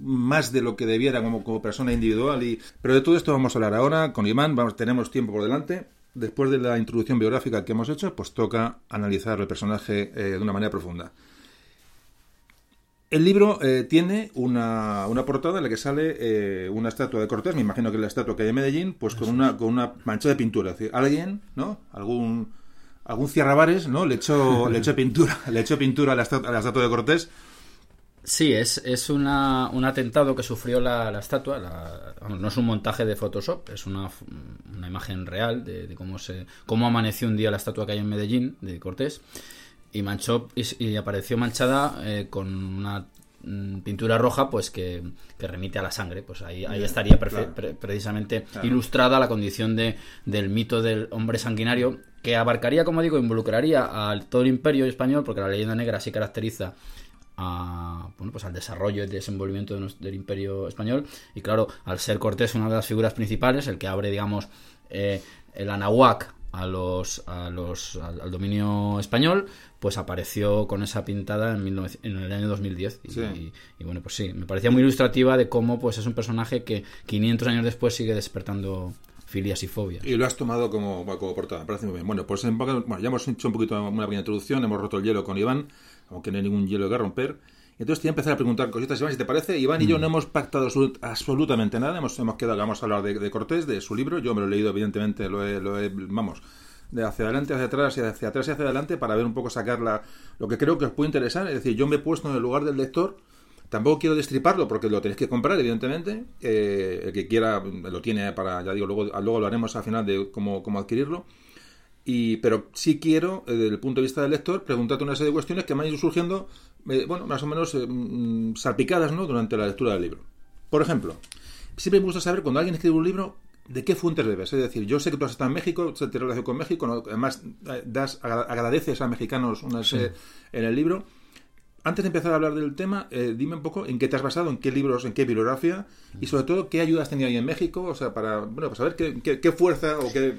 más de lo que debiera como, como persona individual. Y... Pero de todo esto vamos a hablar ahora con Iván. Vamos, tenemos tiempo por delante. Después de la introducción biográfica que hemos hecho, pues toca analizar el personaje de una manera profunda. El libro eh, tiene una, una, portada en la que sale eh, una estatua de Cortés, me imagino que es la estatua que hay en Medellín, pues con una, con una mancha de pintura. Es decir, alguien, ¿no? Algún, algún cierrabares, ¿no? Le echó, le echó pintura, (laughs) le echó pintura a la, estatua, a la estatua de Cortés. Sí, es, es una, un atentado que sufrió la, la estatua. no es un montaje de Photoshop, es una, una imagen real de, de, cómo, se, cómo amaneció un día la estatua que hay en Medellín de Cortés y manchó y, apareció manchada eh, con una mm, pintura roja pues que, remite a la sangre pues ahí, ahí estaría precisamente ilustrada la condición de, del mito del hombre sanguinario que abarcaría como digo involucraría a todo el imperio español porque la leyenda negra sí caracteriza a, bueno, pues al desarrollo y desenvolvimiento del imperio español. Y claro al ser Cortés una de las figuras principales el que abre digamos eh, el Anahuac a los, a los, al, dominio español, pues apareció con esa pintada en, en el año 2010. Y, bueno, pues sí, me parecía muy ilustrativa de cómo pues es un personaje que 500 años después sigue despertando filias y fobias. Y lo has tomado como, como portada, me parece muy bien. Bueno, pues bueno, ya hemos hecho un poquito una pequeña introducción, hemos roto el hielo con Iván, aunque no hay ningún hielo que romper. Entonces te voy a empezar a preguntar cositas, Iván, si te parece. Iván y yo mm. no hemos pactado absolutamente nada. Hemos, hemos quedado, vamos a hablar de, Cortés, de su libro. Yo me lo he leído, evidentemente, lo he, lo he, vamos, de hacia adelante, hacia atrás y hacia atrás y hacia adelante para ver un poco sacar lo que creo que os puede interesar. Es decir, yo me he puesto en el lugar del lector Tampoco quiero destriparlo porque lo tenéis que comprar, evidentemente. Eh, el que quiera lo tiene para, ya digo, luego, luego lo haremos al final de cómo, cómo adquirirlo. Y, pero sí quiero, eh, desde el punto de vista del lector, preguntarte una serie de cuestiones que me han ido surgiendo, eh, bueno, más o menos mm, salpicadas, ¿no? Durante la lectura del libro. Por ejemplo, siempre me gusta saber cuando alguien escribe un libro de qué fuentes debes. Es decir, yo sé que tú has estado en México, te relacionas con México, además das, agradeces a mexicanos una serie en el libro antes de empezar a hablar del tema, eh, dime un poco en qué te has basado, en qué libros, en qué bibliografía y sobre todo qué ayudas has tenido ahí en México, o sea, para, bueno, para saber qué, fuerza o qué,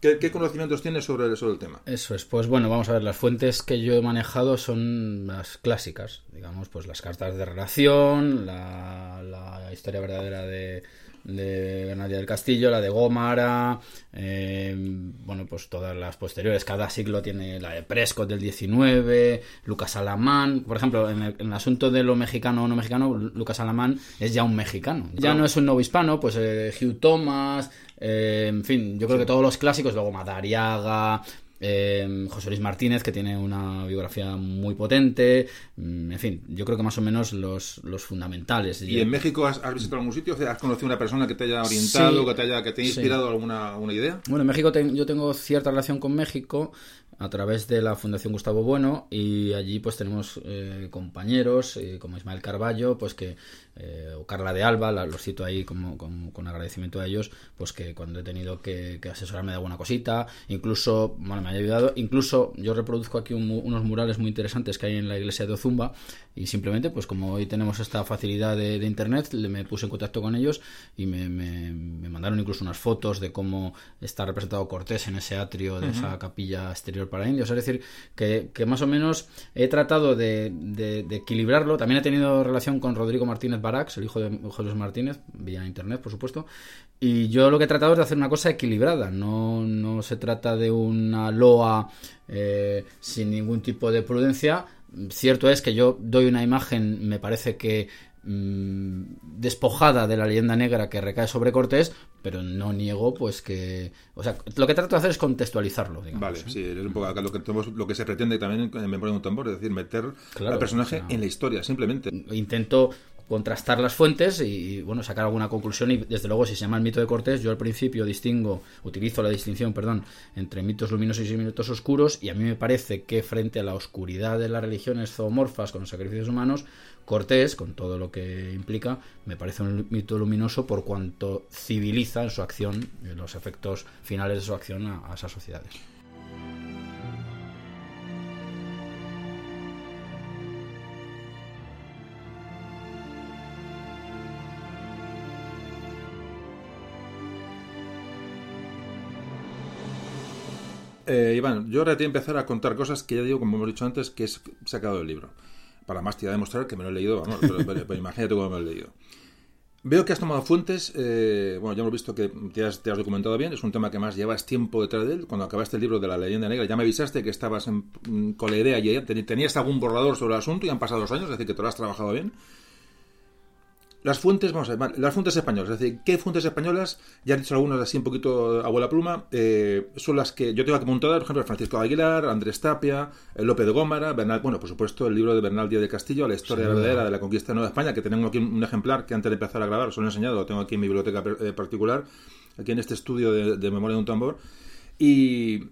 qué, conocimientos tienes sobre, sobre el tema. Eso es, pues bueno, vamos a ver, las fuentes que yo he manejado son las clásicas, digamos, pues las cartas de relación, la historia verdadera de de Nadia del Castillo, la de Gómara, eh, bueno, pues todas las posteriores, cada siglo tiene la de Prescott del 19, Lucas Alamán, por ejemplo, en el, asunto de lo mexicano o no mexicano, Lucas Alamán es ya un mexicano, ya no es un nuevo hispano, pues eh, Hugh Thomas, eh, en fin, yo creo que todos los clásicos, luego Madariaga, eh, José Luis Martínez, que tiene una biografía muy potente. Mm, en fin, yo creo que más o menos los, fundamentales. ¿Y en México has, visitado algún sitio? ¿Has conocido una persona que te haya orientado, que te haya, que te haya inspirado alguna, idea? Bueno, en México yo tengo cierta relación con México a través de la Fundación Gustavo Bueno y allí pues tenemos eh, compañeros eh, como Ismael Carballo pues que eh, o Carla de Alba los cito ahí como, con agradecimiento a ellos pues que cuando he tenido que, asesorarme de alguna cosita incluso bueno me han ayudado incluso yo reproduzco aquí unos murales muy interesantes que hay en la iglesia de Ozumba y simplemente pues como hoy tenemos esta facilidad de, internet me puse en contacto con ellos y me, mandaron incluso unas fotos de cómo está representado Cortés en ese atrio de esa capilla exterior para indios. Es decir, que, más o menos he tratado de, equilibrarlo. También he tenido relación con Rodrigo Martínez Barax, el hijo de José Martínez, vía internet, por supuesto. Y yo lo que he tratado es de hacer una cosa equilibrada. No, no se trata de una loa eh, sin ningún tipo de prudencia. Cierto es que yo doy una imagen, me parece que mm, despojada de la leyenda negra que recae sobre Cortés, pero no niego pues que o sea lo que trato de hacer es contextualizarlo digamos, vale ¿eh? sí es un poco lo que lo que se pretende también en Memoria de un tambor es decir meter al personaje en la historia simplemente intento contrastar las fuentes y, bueno sacar alguna conclusión y desde luego si se llama el mito de Cortés yo al principio distingo utilizo la distinción perdón entre mitos luminosos y mitos oscuros y a mí me parece que frente a la oscuridad de las religiones zoomorfas con los sacrificios humanos Cortés, con todo lo que implica, me parece un mito luminoso por cuanto civiliza en su acción, los efectos finales de su acción a, esas sociedades. Eh, Iván, yo ahora te voy a empezar a contar cosas que ya digo, como hemos dicho antes, que he sacado del libro para más te voy a demostrar que me lo he leído, vamos, pero, imagínate cómo me lo he leído. Veo que has tomado fuentes, eh, bueno, ya hemos visto que te has, documentado bien, es un tema que más llevas tiempo detrás de él. Cuando acabaste el libro de la leyenda negra, ya me avisaste que estabas en, con la idea y tenías algún borrador sobre el asunto y han pasado dos años, es decir, que te lo has trabajado bien. Las fuentes, vamos a ver, las fuentes españolas, es decir, ¿qué fuentes españolas? Ya he dicho algunas así un poquito abuela pluma, eh, son las que yo tengo aquí montadas, por ejemplo, Francisco Aguilar, Andrés Tapia, López de Gómara, Bernal, bueno, por supuesto, el libro de Bernal Díaz de Castillo, La historia verdadera de la conquista de Nueva España, que tengo aquí un ejemplar que antes de empezar a grabar os lo he enseñado, lo tengo aquí en mi biblioteca eh, particular, aquí en este estudio de, Memoria de un Tambor, y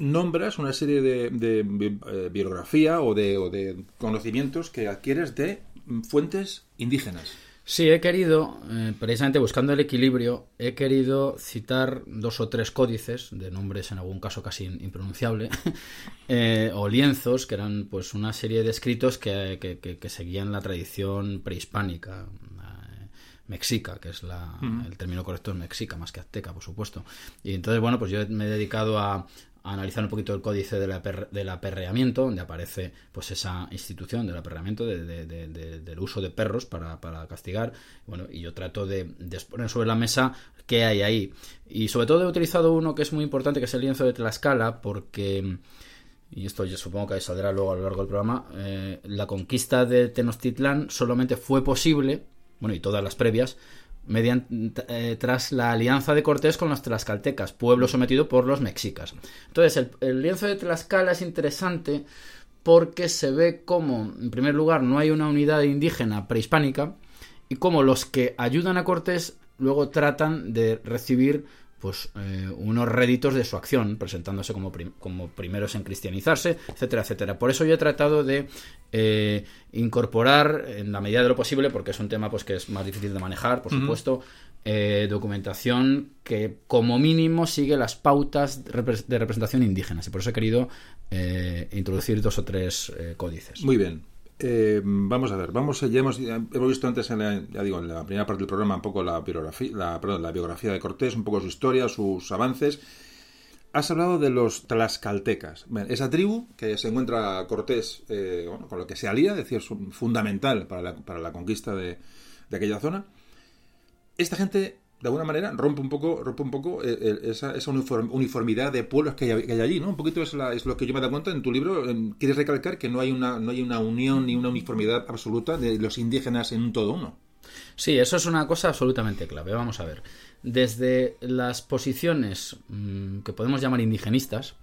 nombras una serie de, eh, biografía o de, o de conocimientos que adquieres de fuentes indígenas. Sí, he querido, eh, precisamente buscando el equilibrio, he querido citar dos o tres códices, de nombres en algún caso casi impronunciable, (laughs) eh, o lienzos, que eran pues una serie de escritos que, que, seguían la tradición prehispánica, eh, mexica, que es la, el término correcto es mexica, más que azteca, por supuesto. Y entonces, bueno, pues yo me he dedicado a, analizar un poquito el códice del, aperreamiento, donde aparece pues esa institución del aperreamiento, del uso de perros para, castigar. Bueno, y yo trato de, exponer sobre la mesa qué hay ahí. Y sobre todo he utilizado uno que es muy importante, que es el lienzo de Tlaxcala, porque y esto yo supongo que saldrá luego a lo largo del programa, eh, la conquista de Tenochtitlán solamente fue posible, bueno, y todas las previas, mediante, eh, tras la alianza de Cortés con los tlaxcaltecas, pueblo sometido por los mexicas. Entonces, el, lienzo de Tlaxcala es interesante porque se ve como, en primer lugar, no hay una unidad indígena prehispánica y como los que ayudan a Cortés luego tratan de recibir pues eh, unos réditos de su acción, presentándose como, como, primeros en cristianizarse, etcétera, etcétera. Por eso yo he tratado de eh, incorporar, en la medida de lo posible, porque es un tema pues que es más difícil de manejar, por supuesto, eh, documentación que como mínimo sigue las pautas de representación indígenas. Y por eso he querido introducir dos o tres códices. Muy bien. Eh, vamos a ver, vamos, ya hemos, hemos visto antes, en la, ya digo, en la primera parte del programa, un poco la biografía, la, perdón, la biografía de Cortés, un poco su historia, sus avances. Has hablado de los tlaxcaltecas. esa tribu que se encuentra Cortés, eh, con lo que se alía, es decir, es fundamental para la, para la conquista de, de aquella zona. Esta gente de alguna manera rompe un poco, rompe un poco eh, esa, esa, uniformidad de pueblos que hay, allí, ¿no? Un poquito es, es, lo que yo me he dado cuenta en tu libro. quieres recalcar que no hay una, no hay una unión ni una uniformidad absoluta de los indígenas en un todo uno. Sí, eso es una cosa absolutamente clave. Vamos a ver. Desde las posiciones mm, que podemos llamar indigenistas,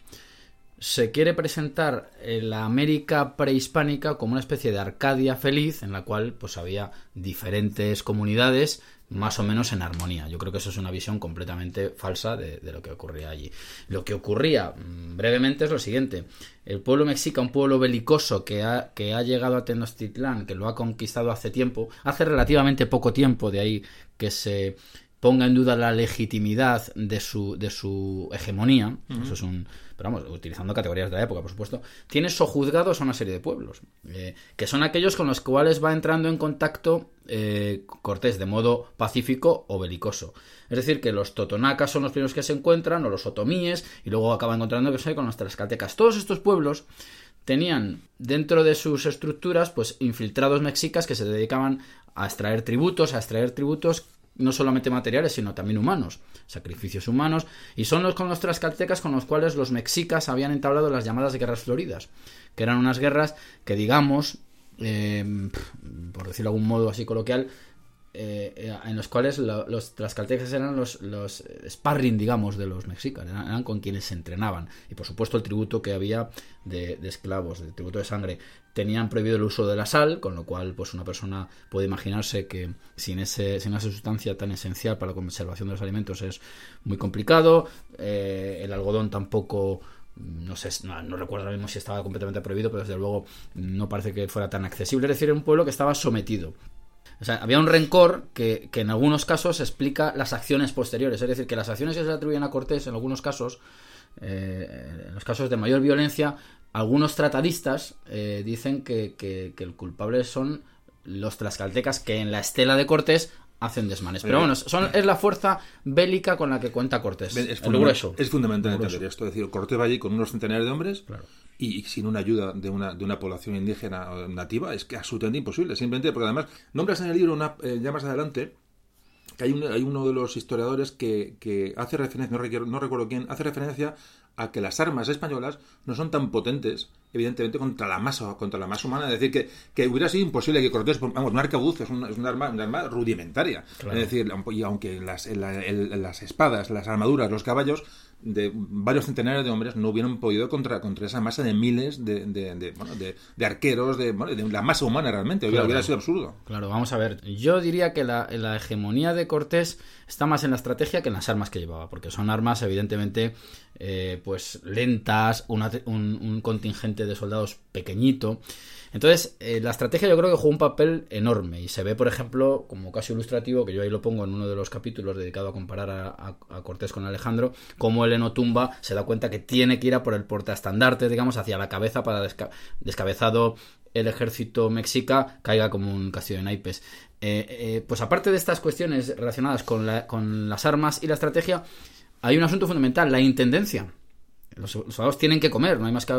se quiere presentar la América prehispánica como una especie de Arcadia feliz en la cual pues había diferentes comunidades más o menos en armonía. Yo creo que eso es una visión completamente falsa de, lo que ocurría allí. Lo que ocurría mm, brevemente es lo siguiente. El pueblo mexica, un pueblo belicoso que ha, que ha llegado a Tenochtitlán, que lo ha conquistado hace tiempo, hace relativamente poco tiempo, de ahí que se ponga en duda la legitimidad de su, de su hegemonía, eso es un, pero vamos, utilizando categorías de la época, por supuesto, tiene sojuzgados a una serie de pueblos, eh, que son aquellos con los cuales va entrando en contacto eh, Cortés de modo pacífico o belicoso. Es decir, que los totonacas son los primeros que se encuentran, o los otomíes, y luego acaba encontrando que con los tlaxcaltecas. Todos estos pueblos tenían dentro de sus estructuras pues infiltrados mexicas que se dedicaban a extraer tributos, a extraer tributos no solamente materiales, sino también humanos, sacrificios humanos, y son los con los trascaltecas con los cuales los mexicas habían entablado las llamadas guerras floridas, que eran unas guerras que, digamos, eh, por decirlo de algún modo así coloquial, eh, en los cuales los tlaxcaltecas eran los, los sparring, digamos, de los mexicanos, eran, con quienes se entrenaban. Y por supuesto el tributo que había de, esclavos, de tributo de sangre, tenían prohibido el uso de la sal, con lo cual pues una persona puede imaginarse que sin, ese, sin esa sustancia tan esencial para la conservación de los alimentos es muy complicado. Eh, el algodón tampoco no sé, no, recuerdo ahora mismo si estaba completamente prohibido, pero desde luego no parece que fuera tan accesible. Es decir, era un pueblo que estaba sometido o sea, había un rencor que, en algunos casos explica las acciones posteriores. Es decir, que las acciones que se atribuyen a Cortés, en algunos casos, eh, en los casos de mayor violencia, algunos tratadistas eh, dicen que, que, el culpable son los tlaxcaltecas que en la estela de Cortés hacen desmanes. Pero bueno, son, es la fuerza bélica con la que cuenta Cortés. Es, fundamental, es fundamental entender esto. Es decir, Cortés va allí con unos centenares de hombres claro y sin una ayuda de una, de una población indígena nativa es que absolutamente imposible. Simplemente porque además nombras en el libro una, eh, ya más adelante que hay, hay uno de los historiadores que, que hace referencia, no recuerdo, no recuerdo quién, hace referencia a que las armas españolas no son tan potentes, evidentemente, contra la masa, contra la masa humana. Es decir, que, que hubiera sido imposible que Cortés, vamos, un arcabuz es, un, es un, arma, un arma rudimentaria. Es decir, y aunque las, las espadas, las armaduras, los caballos de varios centenares de hombres no hubieran podido contra, contra esa masa de miles de, de, de, bueno, de arqueros, de, la masa humana realmente. Hubiera, sido absurdo. Claro, vamos a ver. Yo diría que la, la, hegemonía de Cortés está más en la estrategia que en las armas que llevaba, porque son armas evidentemente eh, pues lentas, un, un contingente de soldados pequeñito. Entonces, eh, la estrategia yo creo que jugó un papel enorme y se ve, por ejemplo, como caso ilustrativo, que yo ahí lo pongo en uno de los capítulos dedicado a comparar a, Cortés con Alejandro, como el Enotumba se da cuenta que tiene que ir a por el portaestandarte, digamos, hacia la cabeza para descabezado el ejército mexica caiga como un castillo de naipes. Eh, eh, pues aparte de estas cuestiones relacionadas con, con las armas y la estrategia, hay un asunto fundamental, la intendencia. Los soldados tienen que comer, no hay más que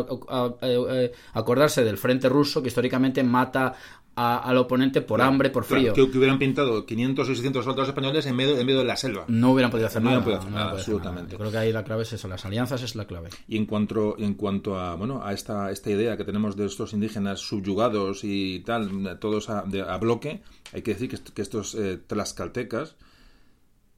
eh, acordarse del frente ruso que históricamente mata al oponente por hambre, por frío. que, hubieran pintado 500 o 600 soldados españoles en medio, en medio de la selva. No hubieran podido hacer nada. absolutamente. creo que ahí la clave es eso, las alianzas es la clave. Y en cuanto, en cuanto a, bueno, a esta, esta idea que tenemos de estos indígenas subyugados y tal, todos a, bloque, hay que decir que, estos eh, tlaxcaltecas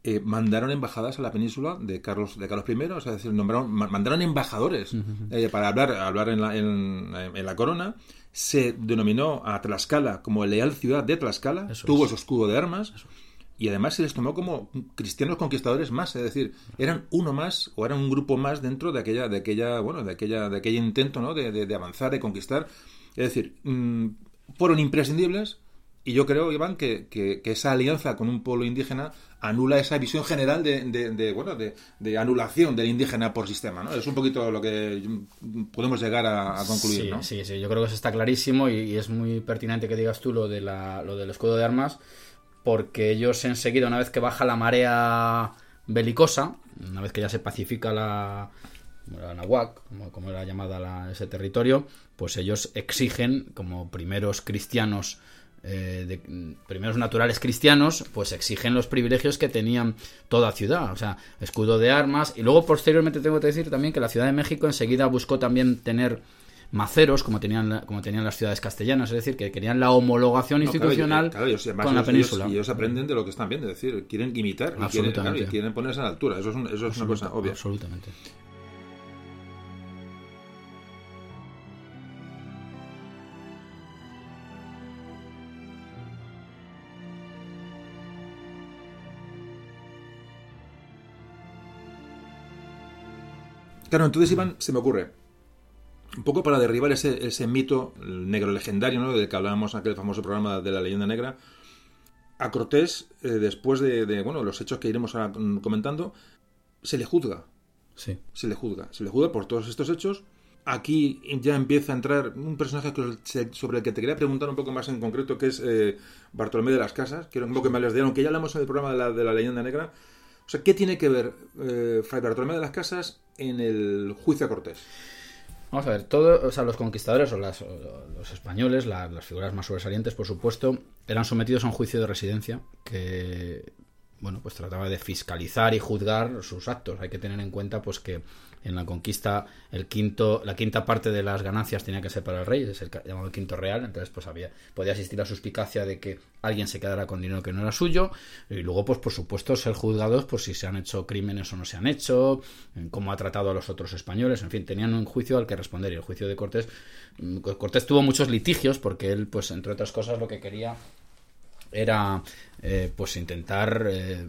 eh, mandaron embajadas a la península de Carlos de Carlos I, o sea, es decir, nombraron, ma- mandaron embajadores eh, para hablar, hablar en, la, en, en la corona. Se denominó a Tlaxcala como Leal Ciudad de Tlaxcala, Eso tuvo es. su escudo de armas. Y además se les tomó como cristianos conquistadores más, es decir, eran uno más o eran un grupo más dentro de aquella, de aquella, bueno, de aquella, de aquel intento, ¿no? De, de- de avanzar, de conquistar. Es decir, mm, fueron imprescindibles y yo creo, Iván, que, que- que esa alianza con un pueblo indígena anula esa visión general de, de- de, bueno, de, de anulación del indígena por sistema, ¿no? Es un poquito lo que podemos llegar a, a concluir, sí, ¿no? sí, sí, yo creo que eso está clarísimo y, y es muy pertinente que digas tú lo, de la, lo del escudo de armas, porque ellos enseguida, una vez que baja la marea belicosa, una vez que ya se pacifica la, la Nahuac, como, como era llamada la- ese territorio, pues ellos exigen, como primeros cristianos, eh, de- primeros naturales cristianos, pues exigen los privilegios que tenían toda ciudad, o sea, escudo de armas, y luego posteriormente tengo que decir también que la Ciudad de México enseguida buscó también tener maceros como tenían la- como tenían las ciudades castellanas, es decir, que querían la homologación No, claro, institucional claro, ellos, además, con la ellos- península. Y ellos aprenden de lo que están viendo, es decir, quieren imitar y quieren, Absolutamente. claro, y quieren ponerse a la altura. Eso es, un- eso es una cosa obvia. Absolutamente. Claro, entonces, Iván, se me ocurre, un poco para derribar ese, ese mito negro legendario, ¿no? Del que hablábamos en aquel famoso programa de la leyenda negra, a Cortés, eh, después de, de, bueno, los hechos que iremos ahora, mm, comentando, se le juzga, Sí. se le juzga, se le juzga por todos estos hechos. Aquí ya empieza a entrar un personaje que- sobre el que te quería preguntar un poco más en concreto, que es eh, Bartolomé de las Casas. Quiero un poco que me hables de él, aunque ya hablamos en el programa de la, de la leyenda negra. O sea, ¿qué tiene que ver eh, Fray Bartolomé de las Casas en el juicio a Cortés? Vamos a ver, todo, o sea, los conquistadores o, los españoles, la- las figuras más sobresalientes, por supuesto, eran sometidos a un juicio de residencia que, bueno, pues trataba de fiscalizar y juzgar sus actos. Hay que tener en cuenta, pues, que en la conquista el quinto, la quinta parte de las ganancias tenía que ser para el rey, es el llamado quinto real. Entonces, pues había, podía existir la suspicacia de que alguien se quedara con dinero que no era suyo y luego, pues, por supuesto, ser juzgados por si se han hecho crímenes o no se han hecho, cómo ha tratado a los otros españoles, en fin, tenían un juicio al que responder y el juicio de Cortés, mm, Cortés tuvo muchos litigios porque él, pues, entre otras cosas, lo que quería era, eh, pues, intentar eh,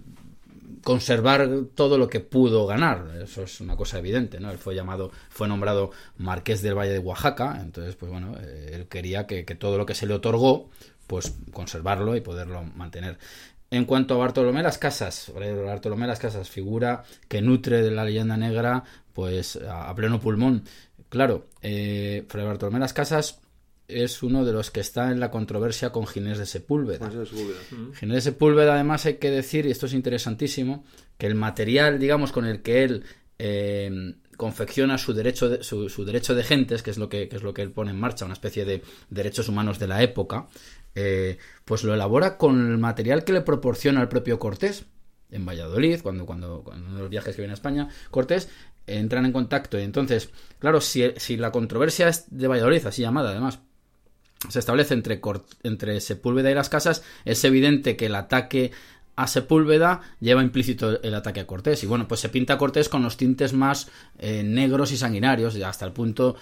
conservar todo lo que pudo ganar. Eso es una cosa evidente, ¿no? Él fue llamado, fue nombrado Marqués del Valle de Oaxaca, entonces, pues bueno, eh, él quería que, todo lo que se le otorgó, pues conservarlo y poderlo mantener. En cuanto a Bartolomé Las Casas, Bartolomé Las Casas, figura que nutre de la leyenda negra, pues a, pleno pulmón. Claro, eh, Bartolomé Las Casas es uno de los que está en la controversia con Ginés de Sepúlveda. Ginés de Sepúlveda, además, hay que decir, y esto es interesantísimo, que el material, digamos, con el que él eh, confecciona su derecho, de, su, su, derecho de gentes, que es, lo que, que es lo que él pone en marcha, una especie de derechos humanos de la época, eh, pues lo elabora con el material que le proporciona el propio Cortés. En Valladolid, cuando, cuando, cuando uno de los viajes que viene a España, Cortés entran en contacto. Y entonces, claro, si, si la controversia es de Valladolid, así llamada además, se establece entre, entre Sepúlveda y las casas, es evidente que el ataque a Sepúlveda lleva implícito el ataque a Cortés. Y bueno, pues se pinta a Cortés con los tintes más eh, negros y sanguinarios, hasta el punto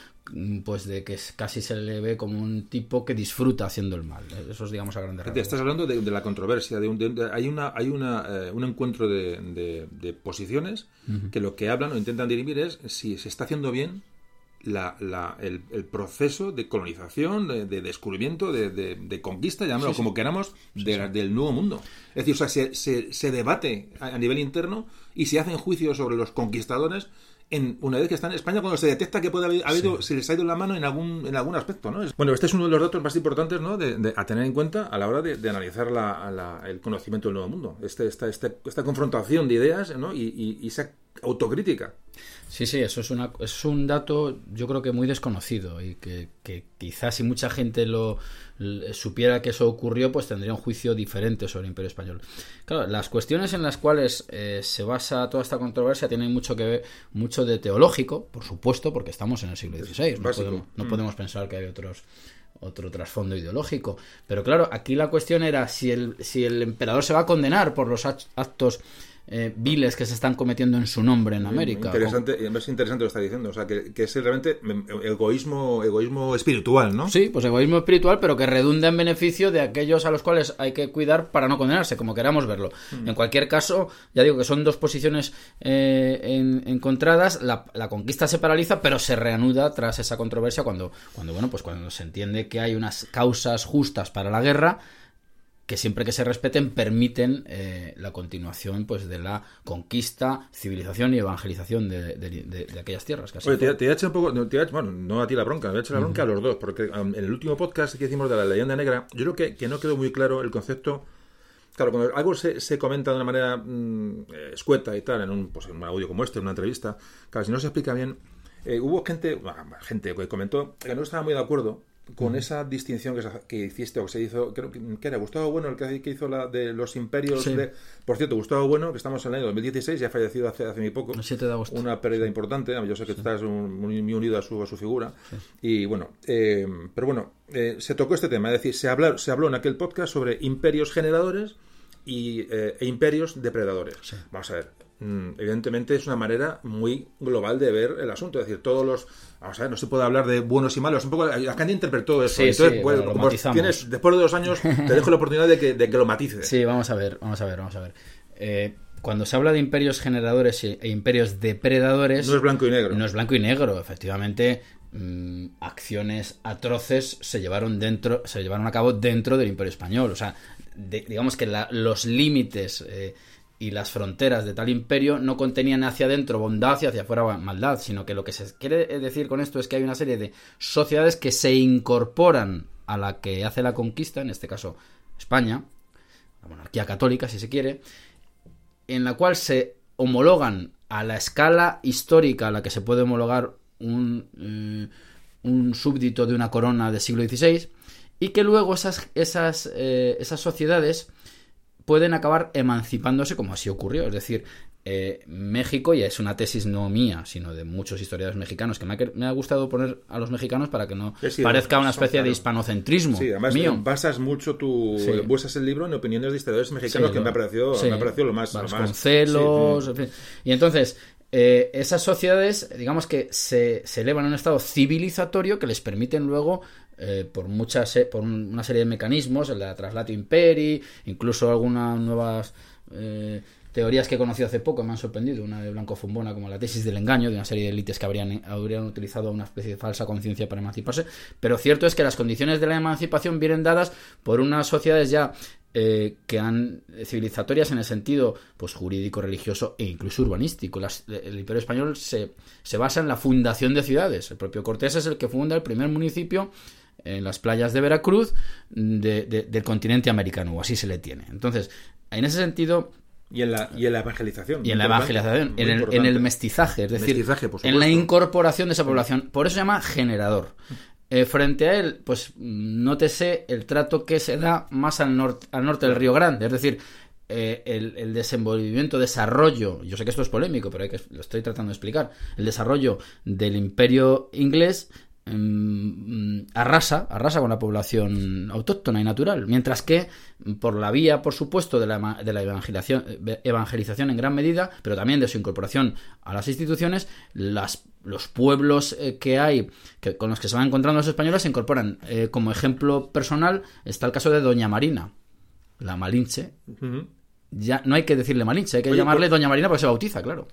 pues de que casi se le ve como un tipo que disfruta haciendo el mal. Eso es, digamos, a grandes rasgos. Estás hablando de, de la controversia, de, un, de, de, hay una hay una eh, un encuentro de, de posiciones uh -huh. que lo que hablan o intentan dirimir es si se está haciendo bien la, la, el, el, proceso de colonización, de, de descubrimiento, de, de, de, conquista, llamémoslo sí, como queramos, sí, del nuevo mundo. Es decir, o sea, se, se, se debate a, nivel interno y se hacen juicios sobre los conquistadores en, una vez que están en España cuando se detecta que puede haber, habido, se les ha ido la mano en algún, en algún aspecto. ¿no? Bueno, este es uno de los datos más importantes ¿no? de, a tener en cuenta a la hora de, analizar la, la, el conocimiento del nuevo mundo. Este, esta, esta, esta confrontación de ideas ¿no? y, y, y esa autocrítica. Sí, sí, eso es, una, es un dato yo creo que muy desconocido y que, que quizás si mucha gente lo supiera que eso ocurrió, pues tendría un juicio diferente sobre el Imperio Español. Claro, las cuestiones en las cuales eh, se basa toda esta controversia tienen mucho que ver, mucho de teológico, por supuesto, porque estamos en el siglo XVI. No podemos, no mm. podemos pensar que hay otros otro trasfondo ideológico. Pero claro, aquí la cuestión era si el, si el emperador se va a condenar por los actos eh, viles que se están cometiendo en su nombre en América. Interesante, y es interesante lo que está diciendo, o sea, que, que es realmente egoísmo, egoísmo espiritual, ¿no? Sí, pues egoísmo espiritual, pero que redunda en beneficio de aquellos a los cuales hay que cuidar para no condenarse, como queramos verlo. Mm. En cualquier caso, ya digo que son dos posiciones eh, encontradas, la, la, conquista se paraliza, pero se reanuda tras esa controversia cuando, cuando, bueno, pues cuando se entiende que hay unas causas justas para la guerra, que siempre que se respeten permiten eh, la continuación pues de la conquista, civilización y evangelización de, aquellas tierras. Oye, te, te, he hecho un poco, bueno, no a ti la bronca, me he hecho la bronca a los dos, porque um, en el último podcast que hicimos de la leyenda negra, yo creo que, que no quedó muy claro el concepto. Claro, cuando algo se, se comenta de una manera mm, escueta y tal, en un, pues, en un audio como este, en una entrevista, claro, si no se explica bien, eh, hubo gente, gente que comentó que no estaba muy de acuerdo con esa distinción que, que, hiciste o que se hizo, creo que, era Gustavo Bueno el que, hizo la de los imperios de... Por cierto, Gustavo Bueno, que estamos en el año 2016, ya ha fallecido hace, hace muy poco. Una pérdida importante, yo sé que estás muy, unido a su, a su figura. Y bueno, eh, pero bueno, eh, se tocó este tema, es decir, se habló, se habló en aquel podcast sobre imperios generadores y, eh, e imperios depredadores. Vamos a ver, evidentemente es una manera muy global de ver el asunto. Es decir, todos los. Vamos a ver, no se puede hablar de buenos y malos. Un poco. Kant interpretó eso. Entonces, pues, tienes, después de dos años, te dejo la (laughs) oportunidad de que, de que lo matices. Sí, vamos a ver, vamos a ver, vamos a ver. Eh, cuando se habla de imperios generadores e imperios depredadores. No es blanco y negro. No es blanco y negro. Efectivamente, mm, acciones atroces se llevaron dentro, se llevaron a cabo dentro del Imperio Español. O sea, digamos que los límites. Eh, y las fronteras de tal imperio no contenían hacia adentro bondad y hacia afuera maldad, sino que lo que se quiere decir con esto es que hay una serie de sociedades que se incorporan a la que hace la conquista, en este caso España, la monarquía católica si se quiere, en la cual se homologan a la escala histórica a la que se puede homologar un, eh, un súbdito de una corona del siglo XVI, y que luego esas, esas, eh, esas sociedades pueden acabar emancipándose como así ocurrió. Es decir, eh, México, ya es una tesis no mía, sino de muchos historiadores mexicanos, que me ha, gustado poner a los mexicanos para que no parezca una especie de hispanocentrismo. Sí, además mío. basas mucho tu. Sí. el libro en opiniones de historiadores mexicanos que me ha, parecido, me lo más. Con celos, Y entonces, eh, esas sociedades, digamos que se, se, elevan a un estado civilizatorio que les permiten luego eh, por muchas por una serie de mecanismos, el de la traslato imperi, incluso algunas nuevas eh, teorías que he conocido hace poco me han sorprendido, una de Blanco Fumbona como la tesis del engaño, de una serie de élites que habrían, habrían utilizado una especie de falsa conciencia para emanciparse, pero cierto es que las condiciones de la emancipación vienen dadas por unas sociedades ya eh, que han civilizatorias en el sentido pues jurídico, religioso e incluso urbanístico. el Imperio español se, se basa en la fundación de ciudades. El propio Cortés es el que funda el primer municipio en las playas de Veracruz del continente americano, o así se le tiene. Entonces, en ese sentido... Y en la, y en la evangelización. Y en la evangelización, en el, en el, mestizaje, es decir, en la incorporación de esa población. Por eso se llama generador. Eh, frente a él, pues nótese el trato que se da más al, norte al norte del Río Grande, es decir, eh, el, el, desenvolvimiento, desarrollo, yo sé que esto es polémico, pero hay que, lo estoy tratando de explicar, el desarrollo del imperio inglés arrasa, arrasa con la población autóctona y natural, mientras que por la vía, por supuesto, de la, de la evangelización, evangelización en gran medida, pero también de su incorporación a las instituciones, las, los pueblos eh, que hay que, con los que se van encontrando los españoles se incorporan. Eh, como ejemplo personal está el caso de Doña Marina, la Malinche. Ya no hay que decirle Malinche, hay que llamarle pues Doña Marina porque se bautiza, claro.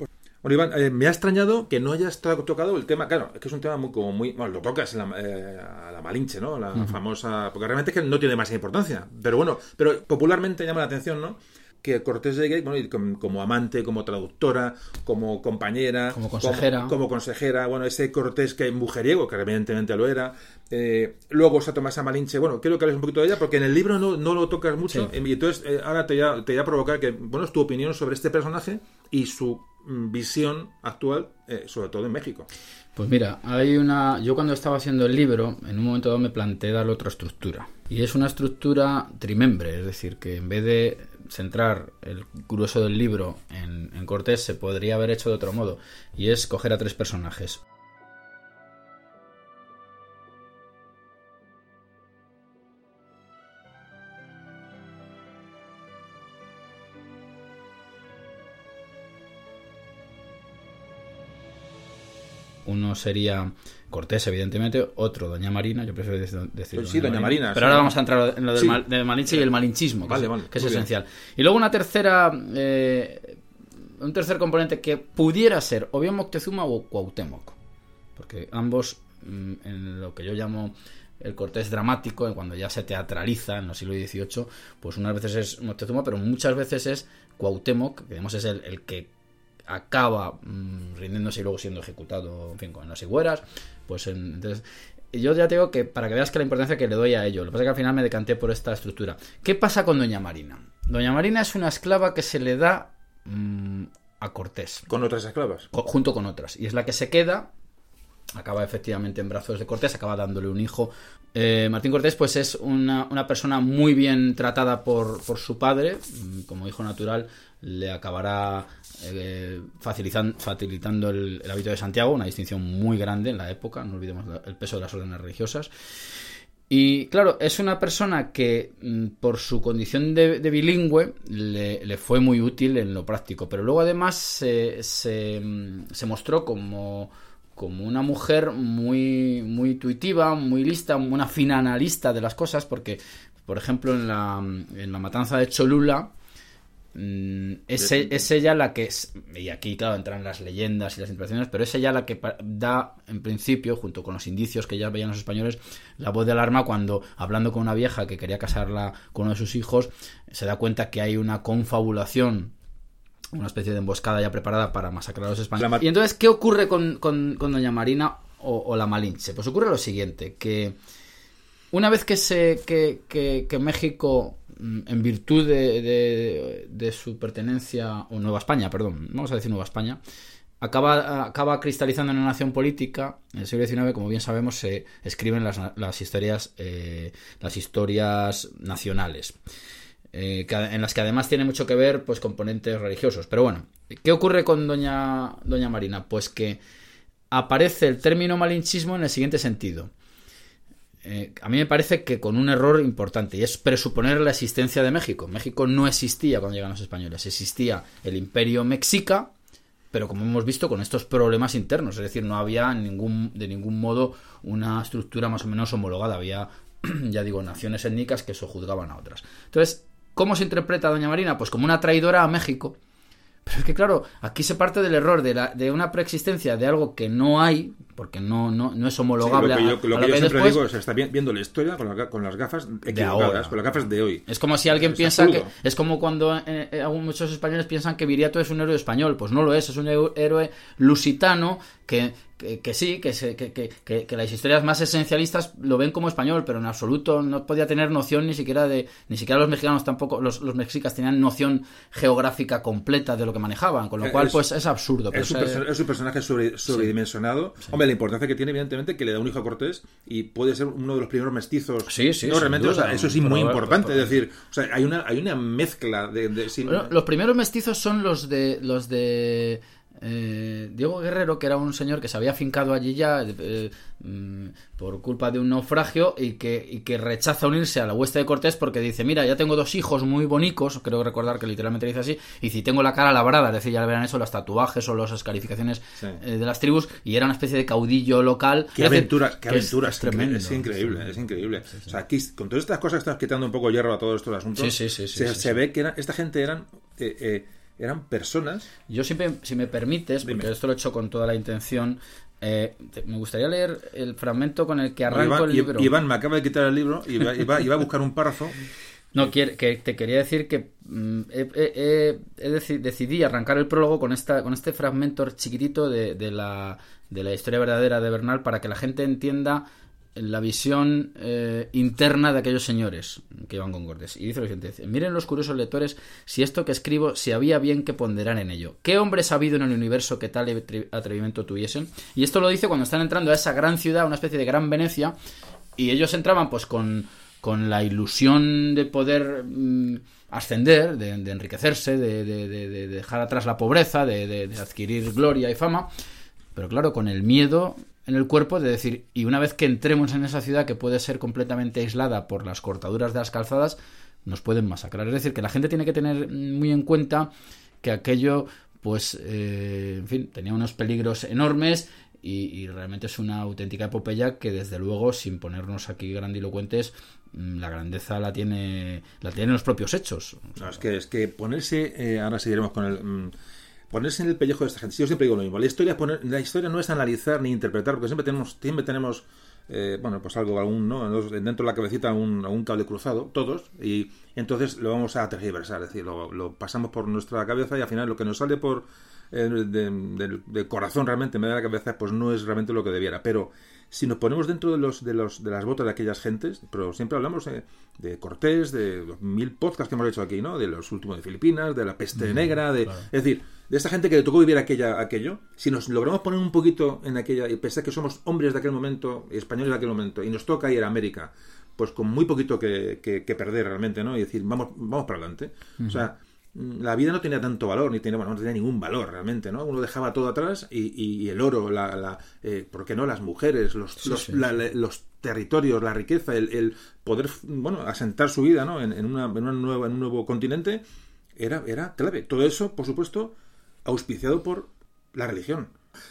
Bueno, Iván, eh, me ha extrañado que no hayas tocado el tema, claro, es que es un tema muy, como muy, bueno, lo tocas la, eh, a la Malinche, ¿no? La famosa, porque realmente es que no tiene demasiada importancia, pero bueno, pero popularmente llama la atención, ¿no? Que Cortés llegue bueno, como, amante, como traductora, como compañera, como consejera, como, consejera, bueno, ese Cortés que es mujeriego, que evidentemente lo era. Eh, luego Tomás Tomasa Malinche, bueno, quiero que hables un poquito de ella, porque en el libro no, no lo tocas mucho, y entonces eh, ahora te voy, a, te voy a provocar que, bueno, es tu opinión sobre este personaje y su Mm, visión actual, eh, sobre todo en México. Pues mira, hay una. Yo cuando estaba haciendo el libro, en un momento dado me planteé darle otra estructura. Y es una estructura trimembre, es decir, que en vez de centrar el grueso del libro en, en Cortés, se podría haber hecho de otro modo. Y es coger a tres personajes. Uno sería Cortés, evidentemente, otro Doña Marina, yo prefiero decir, Pues sí, Doña Marina, Pero sí. ahora vamos a entrar en lo del, Sí. mal- del malinche y el malinchismo, que, Vale, es, vale, que es muy bien. esencial. Y luego una tercera, eh, un tercer componente que pudiera ser o bien Moctezuma o Cuauhtémoc, porque ambos, mm, en lo que yo llamo el cortés dramático, cuando ya se teatraliza en el siglo XVIII, pues unas veces es Moctezuma, pero muchas veces es Cuauhtémoc, que digamos es el, el que acaba mm, rindiéndose y luego siendo ejecutado, en fin, con las higueras, pues en- entonces yo ya te digo que para que veas que la importancia que le doy a ello, lo que pasa es que al final me decanté por esta estructura. ¿Qué pasa con Doña Marina? Doña Marina es una esclava que se le da mm, a Cortés Con otras esclavas. co- junto con otras. Y es la que se queda, acaba efectivamente en brazos de Cortés, acaba dándole un hijo. Eh, Martín Cortés, pues es una, una persona muy bien tratada por, por su padre, mm, como hijo natural, le acabará eh, facilitan- facilitando el, hábito de Santiago, una distinción muy grande en la época, no olvidemos el peso de las órdenes religiosas. Y claro, es una persona que mm, por su condición de, bilingüe le, le fue muy útil en lo práctico, pero luego además se, se, mm, se mostró como, como una mujer muy, muy intuitiva, muy lista, una fina analista de las cosas, porque, por ejemplo, en la, en la matanza de Cholula, Mm, es, e- es ella la que es, y aquí claro entran las leyendas y las interpretaciones pero es ella la que da en principio junto con los indicios que ya veían los españoles la voz de alarma cuando hablando con una vieja que quería casarla con uno de sus hijos se da cuenta que hay una confabulación una especie de emboscada ya preparada para masacrar a los españoles y entonces ¿qué ocurre con, con- con doña Marina o, o la Malinche? pues ocurre lo siguiente que una vez que se que, que- que México mm, en virtud de, de- de su pertenencia o Nueva España perdón vamos a decir Nueva España acaba acaba cristalizando en una nación política en el siglo XIX como bien sabemos se escriben las, las historias eh, las historias nacionales eh, en las que además tiene mucho que ver pues componentes religiosos. Pero bueno qué ocurre con doña doña Marina pues que aparece el término malinchismo en el siguiente sentido. Eh, a mí me parece que con un error importante y es presuponer la existencia de México. México no existía cuando llegan los españoles, existía el imperio mexica, pero como hemos visto con estos problemas internos, es decir, no había ningún, de ningún modo una estructura más o menos homologada, había, (clears throat) ya digo, naciones étnicas que sojuzgaban a otras. Entonces, ¿cómo se interpreta a Doña Marina? Pues como una traidora a México. Pero es que claro, aquí se parte del error de, la, de una preexistencia de algo que no hay, porque no, no, no es Sí, homologable lo que yo, lo a que lo yo que siempre después. digo es está bien- viendo la historia con, la- con las gafas ahora. equivocadas, con las gafas de hoy. Es como si alguien Es piensa que. Es como cuando eh, eh, muchos españoles piensan que Viriato es un héroe español. Pues no lo es, es un héroe lusitano que, que, que sí, que, se- que, que- las historias más esencialistas lo ven como español, pero en absoluto no podía tener noción ni siquiera de. Ni siquiera los mexicanos tampoco, los, los mexicas tenían noción geográfica completa de lo que manejaban, con lo Eh, cual, es- pues es absurdo. Es un, perso- es un personaje sobre, sobredimensionado. Hombre, la importancia que tiene, evidentemente, que le da un hijo a Cortés y puede ser uno de los primeros mestizos. Sí, sí, No, o sea, eso sí, muy importante. por- Es decir, o sea, hay una, hay una mezcla de. de- sin- Bueno, los primeros mestizos son los de los de eh, Diego Guerrero, que era un señor que se había afincado allí ya eh, mm, por culpa de un naufragio y que, y que rechaza unirse a la hueste de Cortés porque dice, mira, ya tengo dos hijos muy bonicos, creo recordar que literalmente dice así, y si tengo la cara labrada, es decir, ya le verán eso, los tatuajes o las escarificaciones Sí. eh, de las tribus, y era una especie de caudillo local. Qué Es decir, aventura, qué aventura. es tremendo. es increíble, es increíble. O sea, aquí, con todas estas cosas que estás quitando un poco hierro a todo esto del asunto, Sí, sí, sí, sí, se, se ve que era- esta gente eran, eh, eh, eran personas. Yo siempre, si me permites, porque Dime. esto lo he hecho con toda la intención, eh, te- me gustaría leer el fragmento con el que arranco Iván, el libro. Iván me acaba de quitar el libro y va a buscar un párrafo. No, quiere- que te quería decir que mm, deci- decidí arrancar el prólogo con esta con este fragmento chiquitito de, de la, de la historia verdadera de Bernal para que la gente entienda la visión eh, interna de aquellos señores que iban con Cortés. Y dice lo siguiente, dice, miren los curiosos lectores si esto que escribo, si había bien que ponderar en ello. ¿Qué hombre sabido en el universo que tal atrevimiento tuviesen? Y esto lo dice cuando están entrando a esa gran ciudad, una especie de gran Venecia, y ellos entraban pues con, con la ilusión de poder mm, ascender, de, de enriquecerse, de, de- de- de dejar atrás la pobreza, de adquirir gloria y fama, pero claro, con el miedo en el cuerpo de decir, y una vez que entremos en esa ciudad que puede ser completamente aislada por las cortaduras de las calzadas, nos pueden masacrar. Es decir, que la gente tiene que tener muy en cuenta que aquello, pues, eh, en fin, tenía unos peligros enormes y, realmente es una auténtica epopeya que desde luego, sin ponernos aquí grandilocuentes, mm, la grandeza la tiene la tienen los propios hechos. Es que es que ponerse, eh, ahora seguiremos con el mm, ponerse en el pellejo de esta gente. Yo siempre digo lo mismo. La historia, poner, la historia no es analizar ni interpretar, porque siempre tenemos, siempre tenemos eh, bueno, pues algo, algún, ¿no? dentro de la cabecita un, cable cruzado, todos, y entonces lo vamos a tergiversar, es decir, lo, pasamos por nuestra cabeza y al final lo que nos sale por eh, de, corazón realmente en medio de la cabeza, pues no es realmente lo que debiera. Pero si nos ponemos dentro de los de los de las botas de aquellas gentes, pero siempre hablamos de Cortés, de los mil podcasts que hemos hecho aquí, ¿no? De los últimos de Filipinas, de la peste negra, de es decir, de esta gente que le tocó vivir aquella, aquello, si nos logramos poner un poquito en aquella, y pensar que somos hombres de aquel momento, españoles de aquel momento, y nos toca ir a América, pues con muy poquito que, que, perder realmente, ¿no? Y decir, vamos, vamos para adelante. O sea, la vida no tenía tanto valor, ni tenía, bueno, no tenía ningún valor realmente, ¿no? Uno dejaba todo atrás y, el oro, la, la eh, ¿por qué no? Las mujeres, los, los, territorios, la riqueza, el, poder, bueno, asentar su vida, ¿no? En, una, en, una nueva, en un nuevo continente, era, era clave. Todo eso, por supuesto, auspiciado por la religión.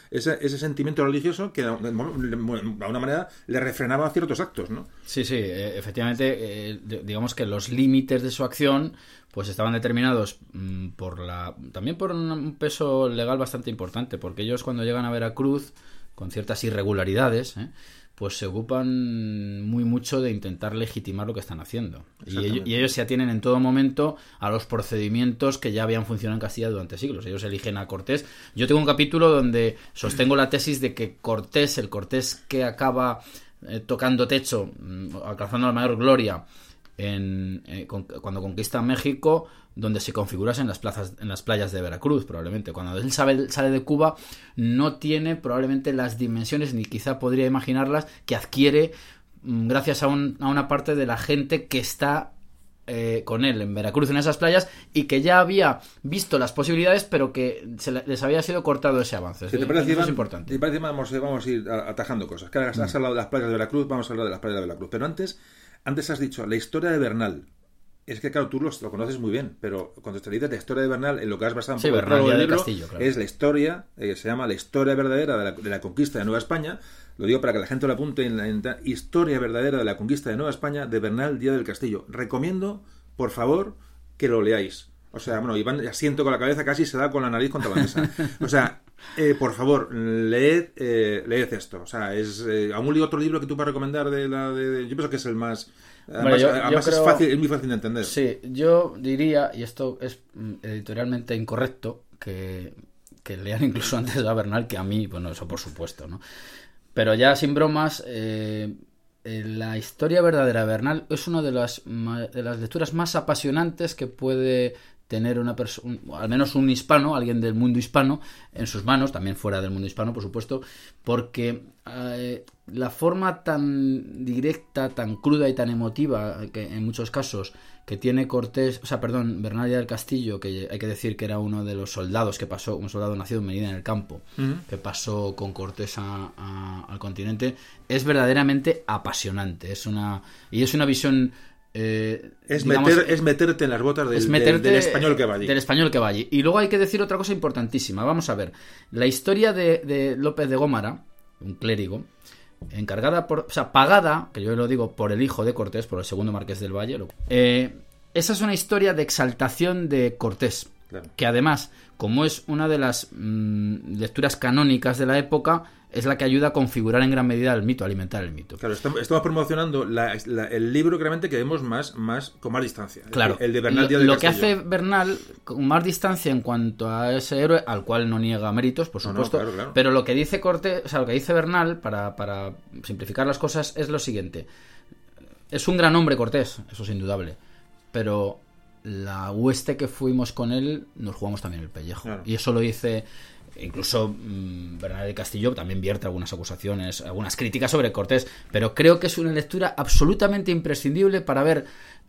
Ese, ese, sentimiento religioso que de alguna manera le refrenaba ciertos actos, ¿no? Sí, sí, eh, efectivamente, eh, digamos que los límites de su acción pues estaban determinados mm, por la también por un peso legal bastante importante, porque ellos cuando llegan a Veracruz con ciertas irregularidades, ¿eh? Pues se ocupan muy mucho de intentar legitimar lo que están haciendo. Y ellos, se atienen en todo momento a los procedimientos que ya habían funcionado en Castilla durante siglos. Ellos eligen a Cortés. Yo tengo un capítulo donde sostengo la tesis de que Cortés, el Cortés que acaba eh, tocando techo, mm, alcanzando la mayor gloria, en, eh, cuando conquista México, donde se configurase en las plazas, en las playas de Veracruz, probablemente. Cuando él sale, sale de Cuba, no tiene probablemente las dimensiones, ni quizá podría imaginarlas, que adquiere mm, gracias a, una parte de la gente que está eh, con él en Veracruz, en esas playas, y que ya había visto las posibilidades, pero que se les había sido cortado ese avance. te parece, Eso es importante. parece, vamos, vamos a ir atajando cosas. Que has mm. hablado de las playas de Veracruz, vamos a hablar de las playas de Veracruz. Pero antes antes has dicho la historia de Bernal. Es que, claro, tú lo, conoces muy bien, pero cuando te dices la historia de Bernal, en lo que has basado sí, Bernal libro, Castillo, es la historia, eh, se llama la historia verdadera de la, conquista de Nueva España. Lo digo para que la gente lo apunte en la historia verdadera de la conquista de Nueva España de Bernal Díaz del Castillo. Recomiendo, por favor, que lo leáis. O sea, bueno, Iván asiento con la cabeza, casi se da con la nariz contra la mesa. O sea, eh, por favor, leed, eh, leed esto. O sea, es eh, algún otro libro que tú vas a recomendar de la de, yo pienso que es el más además, es fácil, es muy fácil de entender. Sí, yo diría y esto es mm, editorialmente incorrecto que, que lean incluso (laughs) antes a Bernal que a mí, bueno, eso por supuesto, ¿no? Pero ya sin bromas, la historia verdadera de Bernal es una de las, de las lecturas más apasionantes que puede tener una persona, al menos un hispano, alguien del mundo hispano, en sus manos, también fuera del mundo hispano, por supuesto, porque eh, la forma tan directa, tan cruda y tan emotiva, que en muchos casos, que tiene Cortés, o sea, perdón, Bernardia del Castillo, que hay que decir que era uno de los soldados que pasó, un soldado nacido en Medina en el campo, que pasó con Cortés al continente, es verdaderamente apasionante. Es una, y es una visión eh, es, meter, es meterte en las botas del, español que va allí. Del español que va allí. Y luego hay que decir otra cosa importantísima. Vamos a ver. La historia de, López de Gómara, un clérigo, encargada por. O sea, pagada, que yo lo digo por el hijo de Cortés, por el segundo marqués del Valle. Eh, esa es una historia de exaltación de Cortés. Que además, como es una de las mm, lecturas canónicas de la época, es la que ayuda a configurar en gran medida el mito, a alimentar el mito. Claro, estamos, promocionando el libro realmente que vemos más, más con más distancia. Claro, el, de Bernal Lo, lo que hace Bernal con más distancia en cuanto a ese héroe, al cual no niega méritos, por supuesto, pero lo que dice Cortés, o sea, lo que dice Bernal, para, para simplificar las cosas, es lo siguiente. Es un gran hombre Cortés, eso es indudable, pero la hueste que fuimos con él nos jugamos también el pellejo. Y eso lo dice Incluso mmm, Bernal de Castillo también vierte algunas acusaciones, algunas críticas sobre Cortés, pero creo que es una lectura absolutamente imprescindible para ver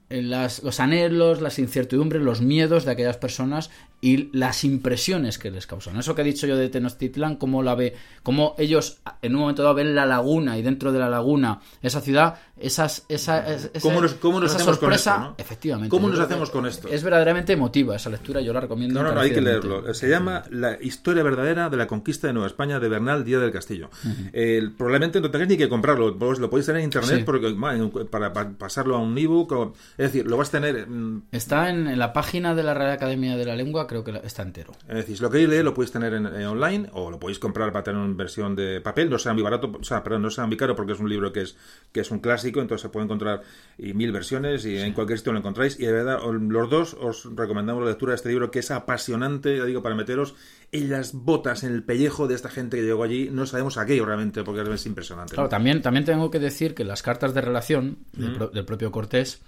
eh, los anhelos, las incertidumbres, los miedos de aquellas personas y las impresiones que les causan. Eso que he dicho yo de Tenochtitlan, cómo la ve, cómo ellos en un momento dado ven la laguna y dentro de la laguna esa ciudad, esas, esa, ¿Cómo nos, cómo nos hacemos sorpresa, con esto? Efectivamente. ¿Cómo nos hacemos con esto? Es verdaderamente emotiva esa lectura, yo la recomiendo. No, no, no hay que leerlo. Se llama La historia verdadera de la conquista de Nueva España de Bernal Díaz del Castillo. El- probablemente no tengáis ni que comprarlo, lo podéis tener en internet Sí. porque, bueno, para, para pasarlo a un ebook. es decir, lo vas a tener. Está en, en la página de la Real Academia de la Lengua, creo que está entero. Es decir, si lo queréis leer, lo podéis tener en, en online o lo podéis comprar para tener en versión de papel. No sea muy barato, o sea, perdón, no sea muy caro porque es un libro que es, que es un clásico, entonces se puede encontrar y mil versiones y en cualquier sitio lo encontráis. Y de verdad, os- los dos os recomendamos la lectura de este libro que es apasionante, ya digo, para meteros en las botas, en el pellejo de esta gente que llegó allí. No sabemos a qué realmente, porque es impresionante. ¿no? Claro, también, también tengo que decir que las cartas de relación del, pro- del propio Cortés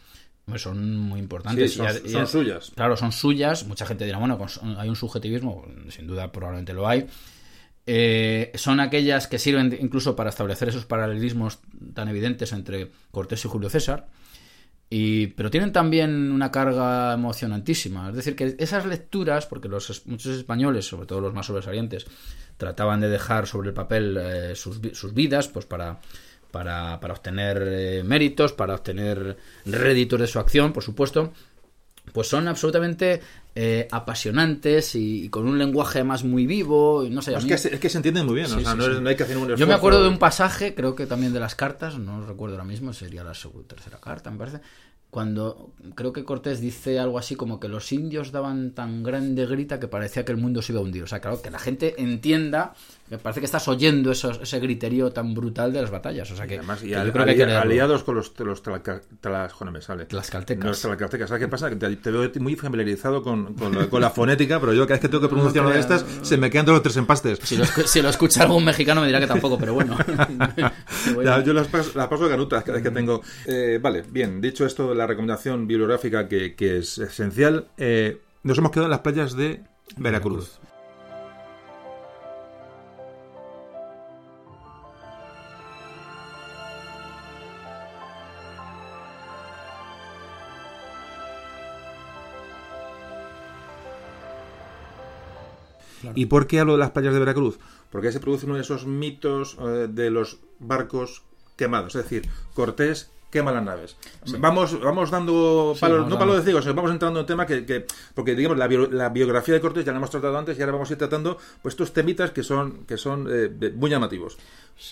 pues, son muy importantes. Sí, son- Y y suyas. Claro, son suyas. Mucha gente dirá, bueno, hay un subjetivismo, sin duda probablemente lo hay. Eh, son aquellas que sirven incluso para establecer esos paralelismos tan evidentes entre Cortés y Julio César. Y, pero tienen también una carga emocionantísima. Es decir, que esas lecturas, porque los, muchos españoles, sobre todo los más sobresalientes, trataban de dejar sobre el papel eh, sus, sus vidas, pues para, para, para obtener eh, méritos, para obtener réditos de su acción, por supuesto, pues son absolutamente eh, apasionantes y, y con un lenguaje más muy vivo. y no sé, a Es mí- que, se- es que se entiende muy bien, Sí, o sea, sí, no, sí. es- no hay que hacer un esfuerzo. yo me acuerdo de un pasaje, creo que también de las cartas, no recuerdo ahora mismo, sería la seg- tercera carta, me parece, cuando creo que Cortés dice algo así como que los indios daban tan grande grita que parecía que el mundo se iba a hundir. O sea, claro, que la gente entienda, que parece que estás oyendo esos- ese griterío tan brutal de las batallas. O sea, Y que, además, y que al- yo creo aliados con los, los tlaca- tlas- joder, me sale. Tlaxcaltecas. Los tlaxcaltecas. ¿Sabes qué pasa? Que te, te veo muy familiarizado con, con, la, con la fonética, pero yo cada vez que tengo que pronunciar una de estas, se me quedan todos los tres empastes. Si lo, escu- si lo escucha algún mexicano me dirá que tampoco, pero bueno. (laughs) Me yo las paso, las paso de canutas cada vez que tengo. Eh, vale, bien, dicho esto, la recomendación bibliográfica que, que es esencial, eh, nos hemos quedado en las playas de Veracruz. ¿Y por qué hablo de las playas de Veracruz? Porque ahí se produce uno de esos mitos eh, de los barcos quemados. Es decir, Cortés quema las naves. Vamos, vamos dando Sí, palos, vamos no palos dando. de vamos entrando en tema que, que- porque digamos la, bio- la biografía de Cortés ya la hemos tratado antes y ahora vamos a ir tratando pues estos temitas que son que son eh, muy llamativos.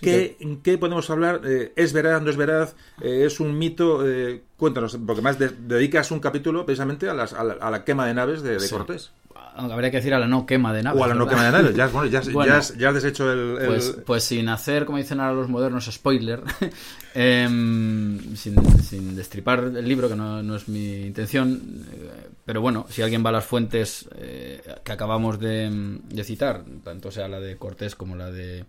¿Qué, ¿Qué podemos hablar? Eh, ¿Es verdad? ¿No es verdad? Eh, ¿Es un mito? Eh, cuéntanos, porque más de- dedicas un capítulo precisamente a, las- a la, a la quema de naves de, de Sí. Cortés. Habría que decir a la no quema de naves. O a la no ¿verdad? quema de naves. Ya, bueno, ya, (laughs) Bueno. ya has, ya has deshecho el... el- Pues, pues sin hacer, como dicen ahora los modernos, spoiler, (laughs) em, sin, sin destripar el libro, que no, no es mi intención, eh, pero bueno, si alguien va a las fuentes eh, que acabamos de, de citar, tanto sea la de Cortés como la de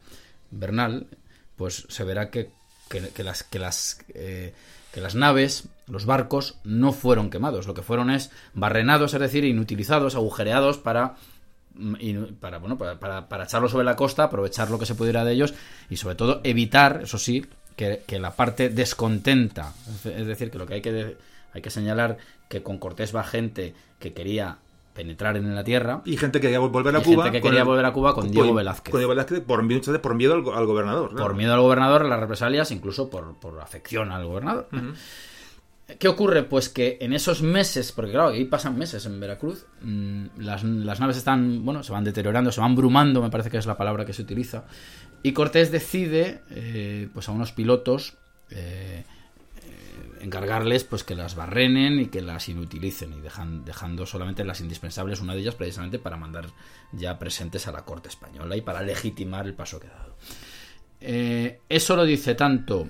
Bernal, pues se verá que, que- que las, que, las, eh, que las naves, los barcos, no fueron quemados, lo que fueron es barrenados, es decir, inutilizados, agujereados para mm, para bueno para, para, para echarlo sobre la costa, aprovechar lo que se pudiera de ellos y sobre todo evitar, eso sí, que, que la parte descontenta, es decir, que lo que hay que hay que señalar que con Cortés va gente que quería penetrar en la tierra Y gente que quería volver a Y Cuba. gente que quería el- volver a Cuba con Diego Velázquez. Con Diego Velázquez por, por miedo al, go- al gobernador. claro. por miedo al gobernador, las represalias, incluso por, por afección al gobernador. ¿Qué ocurre? Pues que en esos meses, porque claro, ahí pasan meses en Veracruz, mm, las, las naves están, bueno, se van deteriorando, se van brumando, me parece que es la palabra que se utiliza, y Cortés decide, eh, pues a unos pilotos, eh, encargarles pues que las barrenen y que las inutilicen y dejan, dejando solamente las indispensables, una de ellas precisamente para mandar ya presentes a la corte española y para legitimar el paso que ha dado. Eh, eso lo dice tanto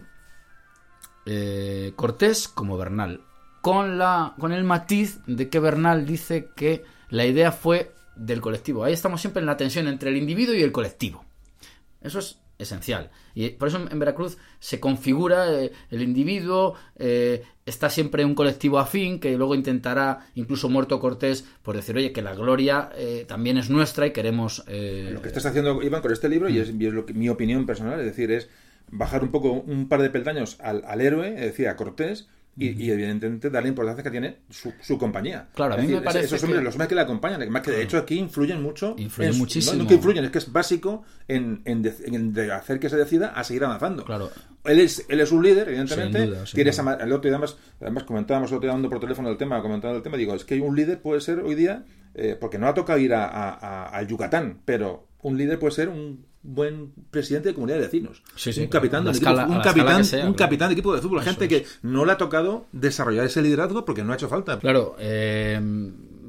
eh, Cortés como Bernal, con, la, con el matiz de que Bernal dice que la idea fue del colectivo. Ahí estamos siempre en la tensión entre el individuo y el colectivo. Eso es esencial. Y por eso en Veracruz se configura eh, el individuo, eh, está siempre un colectivo afín que luego intentará, incluso muerto Cortés, por decir, oye, que la gloria eh, también es nuestra y queremos... Lo que estás haciendo, Iván, con este libro, y es, y es lo que, mi opinión personal, es decir, es bajar un poco, un par de peldaños al, al héroe, es decir, a Cortés, y, y, evidentemente darle importancia que tiene su, su compañía. Claro, a Es mí me decir, parece Esos hombres, que- los hombres que le acompañan, más que de hecho aquí influyen mucho. Influyen en muchísimo. No, no que influyen, es que es básico en, en de- en de hacer que se decida a seguir avanzando. Claro. Él es, él es un líder, evidentemente. Sin duda, sin tiene esa el otro día además, además comentábamos el otro día hablando por teléfono del tema, comentando el tema, digo, es que un líder puede ser hoy día, eh, porque no ha tocado ir a, a- a- al Yucatán, pero un líder puede ser un buen presidente de comunidad de vecinos. Sí, sí, un capitán, de, escala- equipo, un capitán, sea, un claro. capitán de equipo de fútbol. Gente es. que no le ha tocado desarrollar ese liderazgo porque no ha hecho falta. Claro, eh,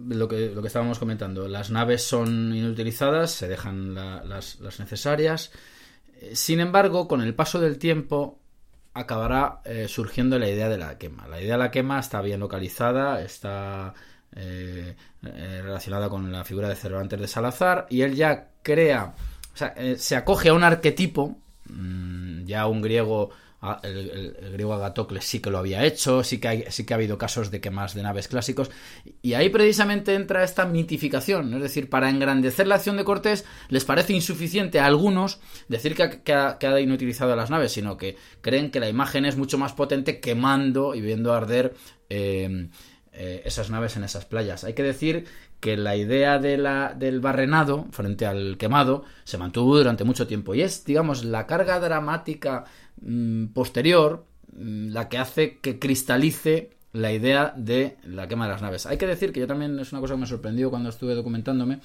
lo, que, lo que estábamos comentando, las naves son inutilizadas, se dejan la- las, las necesarias. Eh, Sin embargo, con el paso del tiempo acabará eh, surgiendo la idea de la quema. La idea de la quema está bien localizada, está eh, relacionada con la figura de Cervantes de Salazar y él ya crea, eh, se acoge a un arquetipo, mm, ya un griego el, griego Agatocles sí que lo había hecho, sí que, sí que ha habido casos de quemas de naves clásicos, y ahí precisamente entra esta mitificación, es decir, para engrandecer la acción de Cortés les parece insuficiente a algunos decir que ha, que inutilizado las naves, sino que creen que la imagen es mucho más potente quemando y viendo arder eh, eh, esas naves en esas playas. Hay que decir que la idea del barrenado frente al quemado se mantuvo durante mucho tiempo y es, digamos, la carga dramática mm, posterior mm, la que hace que cristalice la idea de la quema de las naves. Hay que decir que yo también es una cosa que me sorprendió cuando estuve documentándome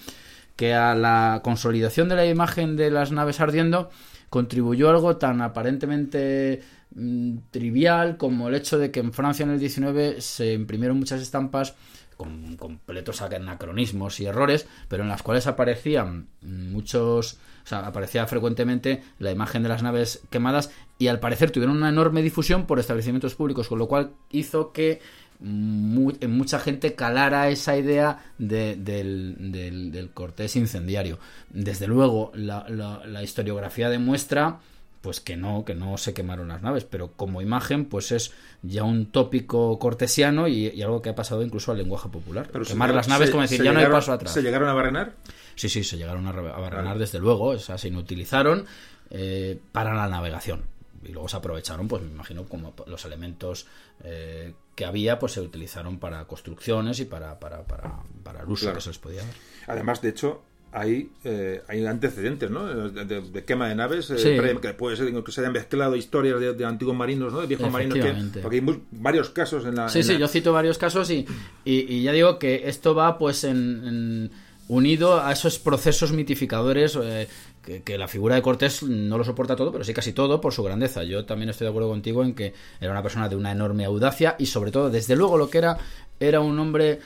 que a la consolidación de la imagen de las naves ardiendo contribuyó algo tan aparentemente mm, trivial como el hecho de que en Francia en el 19 se imprimieron muchas estampas con completos anacronismos y errores, pero en las cuales aparecían muchos, o sea, aparecía frecuentemente la imagen de las naves quemadas y al parecer tuvieron una enorme difusión por establecimientos públicos, con lo cual hizo que mu- en mucha gente calara esa idea de- del, del- del cortés incendiario. Desde luego, la, la- la historiografía demuestra pues que no, que no se quemaron las naves, pero como imagen, pues es ya un tópico cortesiano y, y algo que ha pasado incluso al lenguaje popular. Pero Quemar llegaron- las naves, se- como decir, ya no hay paso atrás. ¿Se llegaron a barrenar? Sí, sí, se llegaron a, re- a barrenar Vale. desde luego, o sea, se inutilizaron eh, para la navegación. Y luego se aprovecharon, pues me imagino, como los elementos eh, que había, pues se utilizaron para construcciones y para, para, para, para el uso Claro. que se les podía dar. Además, de hecho, hay, eh, hay antecedentes, ¿no? De, de- de quema de naves, eh, Sí. pre- que puede ser que se hayan mezclado historias de, de antiguos marinos, ¿no? De viejos marinos que... Porque hay varios casos en la... Sí, en sí, la- yo cito varios casos y, y, y ya digo que esto va pues en, en- unido a esos procesos mitificadores eh, que, que la figura de Cortés no lo soporta todo, pero sí casi todo por su grandeza. Yo también estoy de acuerdo contigo en que era una persona de una enorme audacia y sobre todo, desde luego, lo que era era un hombre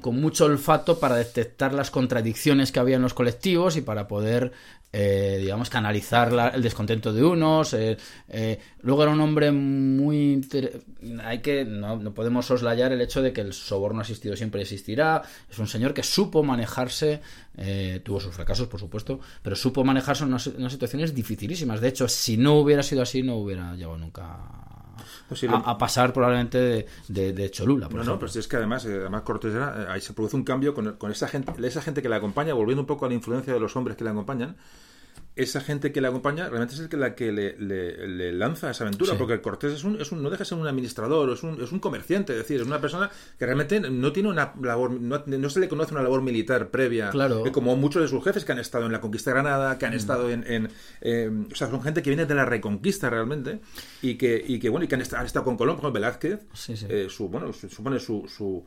con mucho olfato para detectar las contradicciones que había en los colectivos y para poder, eh, digamos, canalizar la- el descontento de unos. eh, eh, luego era un hombre muy... Hay que... No, no podemos soslayar el hecho de que el soborno ha existido siempre existirá. Es un señor que supo manejarse, eh, tuvo sus fracasos, por supuesto, pero supo manejarse en unas, unas situaciones dificilísimas. De hecho, si no hubiera sido así, no hubiera llegado nunca... Pues a, pasar probablemente de, de- de Cholula. Por No, no, pues es que además, eh, además Cortés era, eh, ahí se produce un cambio con, con esa gente, esa gente que le acompaña, volviendo un poco a la influencia de los hombres que le acompañan. Esa gente que le acompaña realmente es el que la que le, le- le lanza esa aventura, Sí. porque Cortés es un, es un, no deja de ser un administrador, es un, es un comerciante, es decir, es una persona que realmente no tiene una labor, no, no se le conoce una labor militar previa, Claro. eh, como muchos de sus jefes que han estado en la conquista de Granada, Mm. que han estado en, en, eh, o sea, son gente que viene de la reconquista realmente y que, y que bueno, y que han estado, han estado con Colón, por ejemplo, Velázquez, Sí, sí. eh, su bueno su- supone su, su, su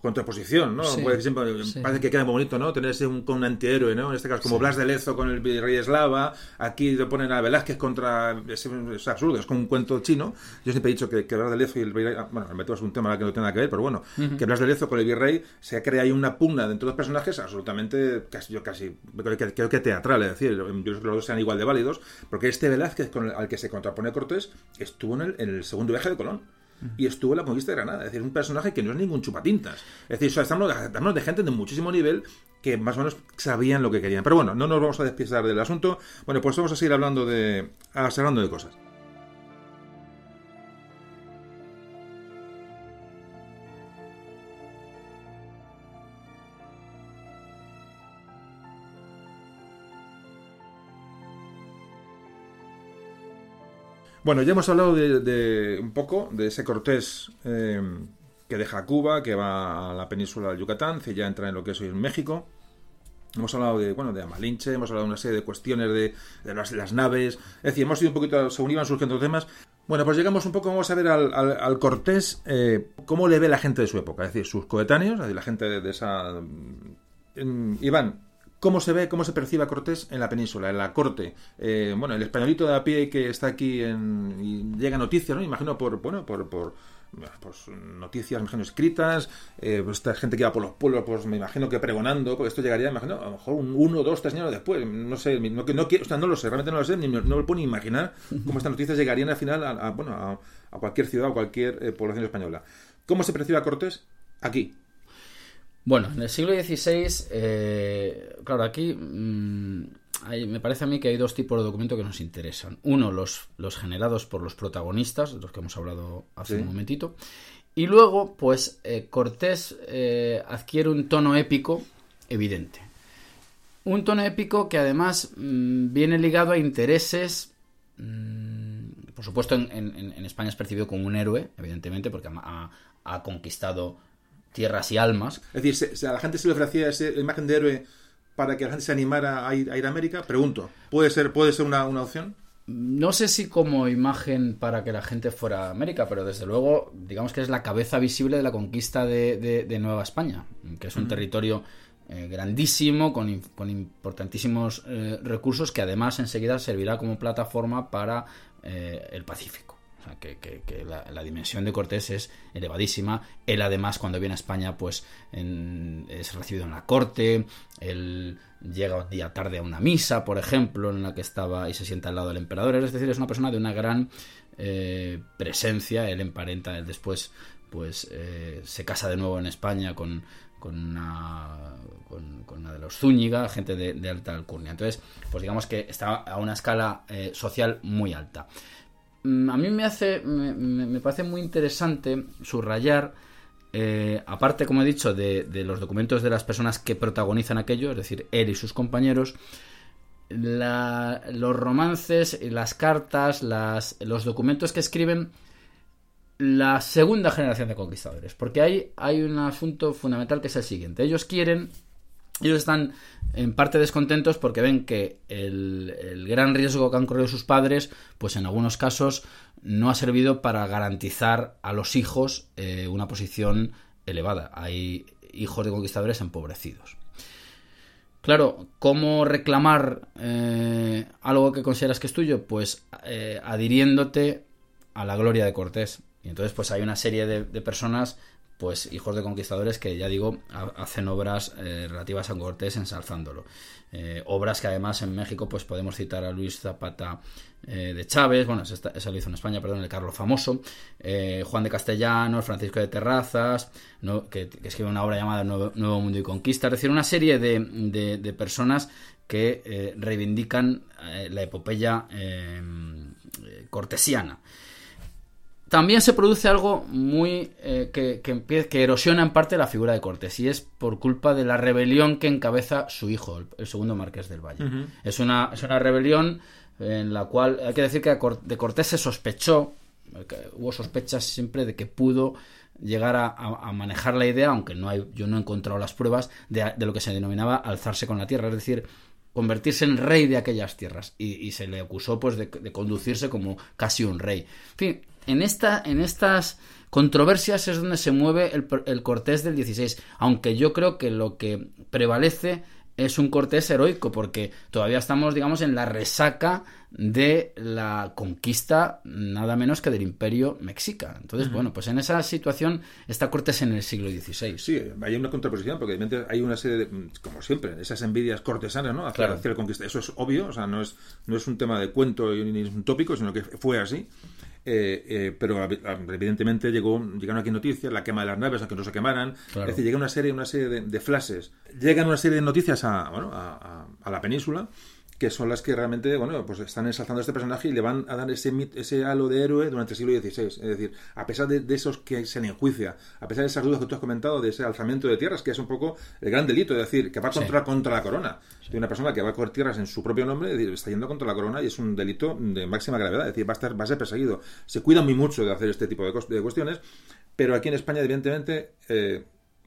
contraposición, ¿no? Sí, Puede que siempre- sí. parece que queda muy bonito, ¿no? Tener ese un, con un antihéroe, ¿no? En este caso, como Blas de Lezo con el virrey eslava, aquí te ponen a Velázquez contra... Es, es absurdo, es como un cuento chino. Yo siempre he dicho que, que Blas de Lezo y el virrey... ah, Bueno, me meto en un tema que no nada que ver, pero bueno, que Blas de Lezo con el virrey se crea ahí una pugna dentro de los personajes absolutamente, casi, yo casi, creo que, creo que teatral, es decir, yo creo que los dos sean igual de válidos, porque este Velázquez con el- al que se contrapone Cortés estuvo en el, en el segundo viaje de Colón y estuvo en la conquista de Granada. Es decir, un personaje que no es ningún chupatintas. Es decir, o sea, estamos, estamos de gente de muchísimo nivel que más o menos sabían lo que querían. Pero bueno, no nos vamos a despistar del asunto. Bueno, pues vamos a seguir hablando de, hablando de cosas. Bueno, ya hemos hablado de, de un poco de ese Cortés eh, que deja Cuba, que va a la península del Yucatán, que ya entra en lo que es hoy México. Hemos hablado de, bueno, de Amalinche, hemos hablado de una serie de cuestiones de, de las, naves. Es decir, hemos ido un poquito, según iban surgiendo temas. Bueno, pues llegamos un poco, vamos a ver al, al- al Cortés, eh, cómo le ve la gente de su época, es decir, sus coetáneos, es decir, la gente de, de esa... mm, Iván, ¿Cómo se ve, cómo se percibe a Cortés en la península, en la corte? Eh, bueno, el españolito de a pie que está aquí en, y llega noticias, ¿no? Imagino por, bueno, por, por pues, noticias, me imagino, escritas, eh, pues, esta gente que va por los pueblos, pues me imagino que pregonando, porque esto llegaría, imagino, a lo mejor un uno, dos, tres años después, no sé, no, no, o sea, no lo sé, realmente no lo sé, ni, no me puedo ni imaginar cómo estas noticias llegarían al final a, bueno, a, cualquier ciudad o cualquier eh, población española. ¿Cómo se percibe a Cortés? Aquí, bueno, en el siglo XVI, eh, claro, aquí mm, me parece a mí que hay dos tipos de documentos que nos interesan. Uno, los, los generados por los protagonistas, de los que hemos hablado hace un momentito. Y luego, pues, eh, Cortés eh, adquiere un tono épico evidente. Un tono épico que además mm, viene ligado a intereses... Mm, por supuesto, en, España es percibido como un héroe, evidentemente, porque ha, ha conquistado tierras y almas. Es decir, a la gente se le ofrecía esa imagen de héroe para que la gente se animara a ir a, América. Pregunto, ¿puede ser, puede ser una, opción? No sé si como imagen para que la gente fuera a América, pero desde luego, digamos que es la cabeza visible de la conquista de, Nueva España, que es un territorio eh, grandísimo, con, importantísimos eh, recursos, que además enseguida servirá como plataforma para eh, el Pacífico que, la, dimensión de Cortés es elevadísima. Él además cuando viene a España pues es recibido en la corte, él llega un día tarde a una misa, por ejemplo, en la que estaba y se sienta al lado del emperador. Es decir, es una persona de una gran eh, presencia. Él emparenta, él después pues eh, se casa de nuevo en España con, una de los Zúñiga, gente de, alta alcurnia. Entonces, pues digamos que está a una escala eh, social muy alta. Mm, a mí me hace, me, parece muy interesante subrayar, eh, aparte, como he dicho, de, los documentos de las personas que protagonizan aquello, es decir, él y sus compañeros, los romances, las cartas, los documentos que escriben la segunda generación de conquistadores. Porque hay un asunto fundamental que es el siguiente. Ellos quieren ellos están en parte descontentos porque ven que el, gran riesgo que han corrido sus padres, pues en algunos casos no ha servido para garantizar a los hijos eh, una posición elevada. Hay hijos de conquistadores empobrecidos. Claro, ¿cómo reclamar eh, algo que consideras que es tuyo? Pues eh, adhiriéndote a la gloria de Cortés. Y entonces pues hay una serie de personas pues hijos de conquistadores que ya digo hacen obras eh, relativas a Cortés ensalzándolo. Eh, obras que además en México pues podemos citar a Luis Zapata eh, de Chávez bueno eso, lo hizo en España perdón el Carlos Famoso Juan de Castellanos Francisco de Terrazas que, escribe una obra llamada Nuevo, Mundo y Conquista. Es decir una serie de, personas que reivindican la epopeya cortesiana también se produce algo muy eh, que, que, erosiona en parte la figura de Cortés y es por culpa de la rebelión que encabeza su hijo, el, segundo marqués del Valle. es, una, es una rebelión en la cual hay que decir que de Cortés se sospechó, hubo sospechas siempre de que pudo llegar a, manejar la idea, aunque no hay, yo no he encontrado las pruebas de, lo que se denominaba alzarse con la tierra, es decir, convertirse en rey de aquellas tierras y, se le acusó pues de, de, conducirse como casi un rey. En fin, en, esta, en estas controversias es donde se mueve el, el Cortés del 16, aunque yo creo que lo que prevalece es un Cortés heroico, porque todavía estamos, digamos, en la resaca de la conquista nada menos que del imperio mexica. Entonces, bueno, pues en esa situación está Cortés en el siglo XVI. Sí, hay una contraposición, porque evidentemente hay una serie de, como siempre, esas envidias cortesanas, ¿no? Hacia, hacia la conquista. Eso es obvio, o sea, no es, no es un tema de cuento ni es un tópico, sino que fue así. Eh, eh, pero evidentemente llegó, llegaron aquí noticias, la quema de las naves, aunque no se quemaran. Es decir, llega una serie, una serie de, de flashes. Llegan una serie de noticias a, bueno, a, a la península que son las que realmente, bueno, pues están ensalzando a este personaje y le van a dar ese, ese halo de héroe durante el siglo XVI. Es decir, a pesar de, esos que se le enjuicia, a pesar de esas dudas que tú has comentado, de ese alzamiento de tierras, que es un poco el gran delito, es decir, que va contra, contra la corona. De una persona que va a coger tierras en su propio nombre, es decir, está yendo contra la corona y es un delito de máxima gravedad, es decir, va a, estar, va a ser perseguido. Se cuida muy mucho de hacer este tipo de, cuestiones, pero aquí en España, evidentemente, eh,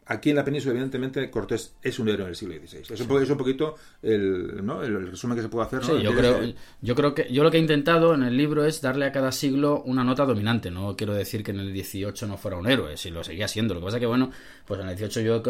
aquí en la península, evidentemente, Cortés es un héroe en el siglo XVI. Es, un, es un poquito el, ¿no? el, resumen que se puede hacer. Sí, yo, creo, yo creo que yo lo que he intentado en el libro es darle a cada siglo una nota dominante. No quiero decir que en el XVIII no fuera un héroe, si lo seguía siendo. Lo que pasa que, bueno, pues en el XVIII yo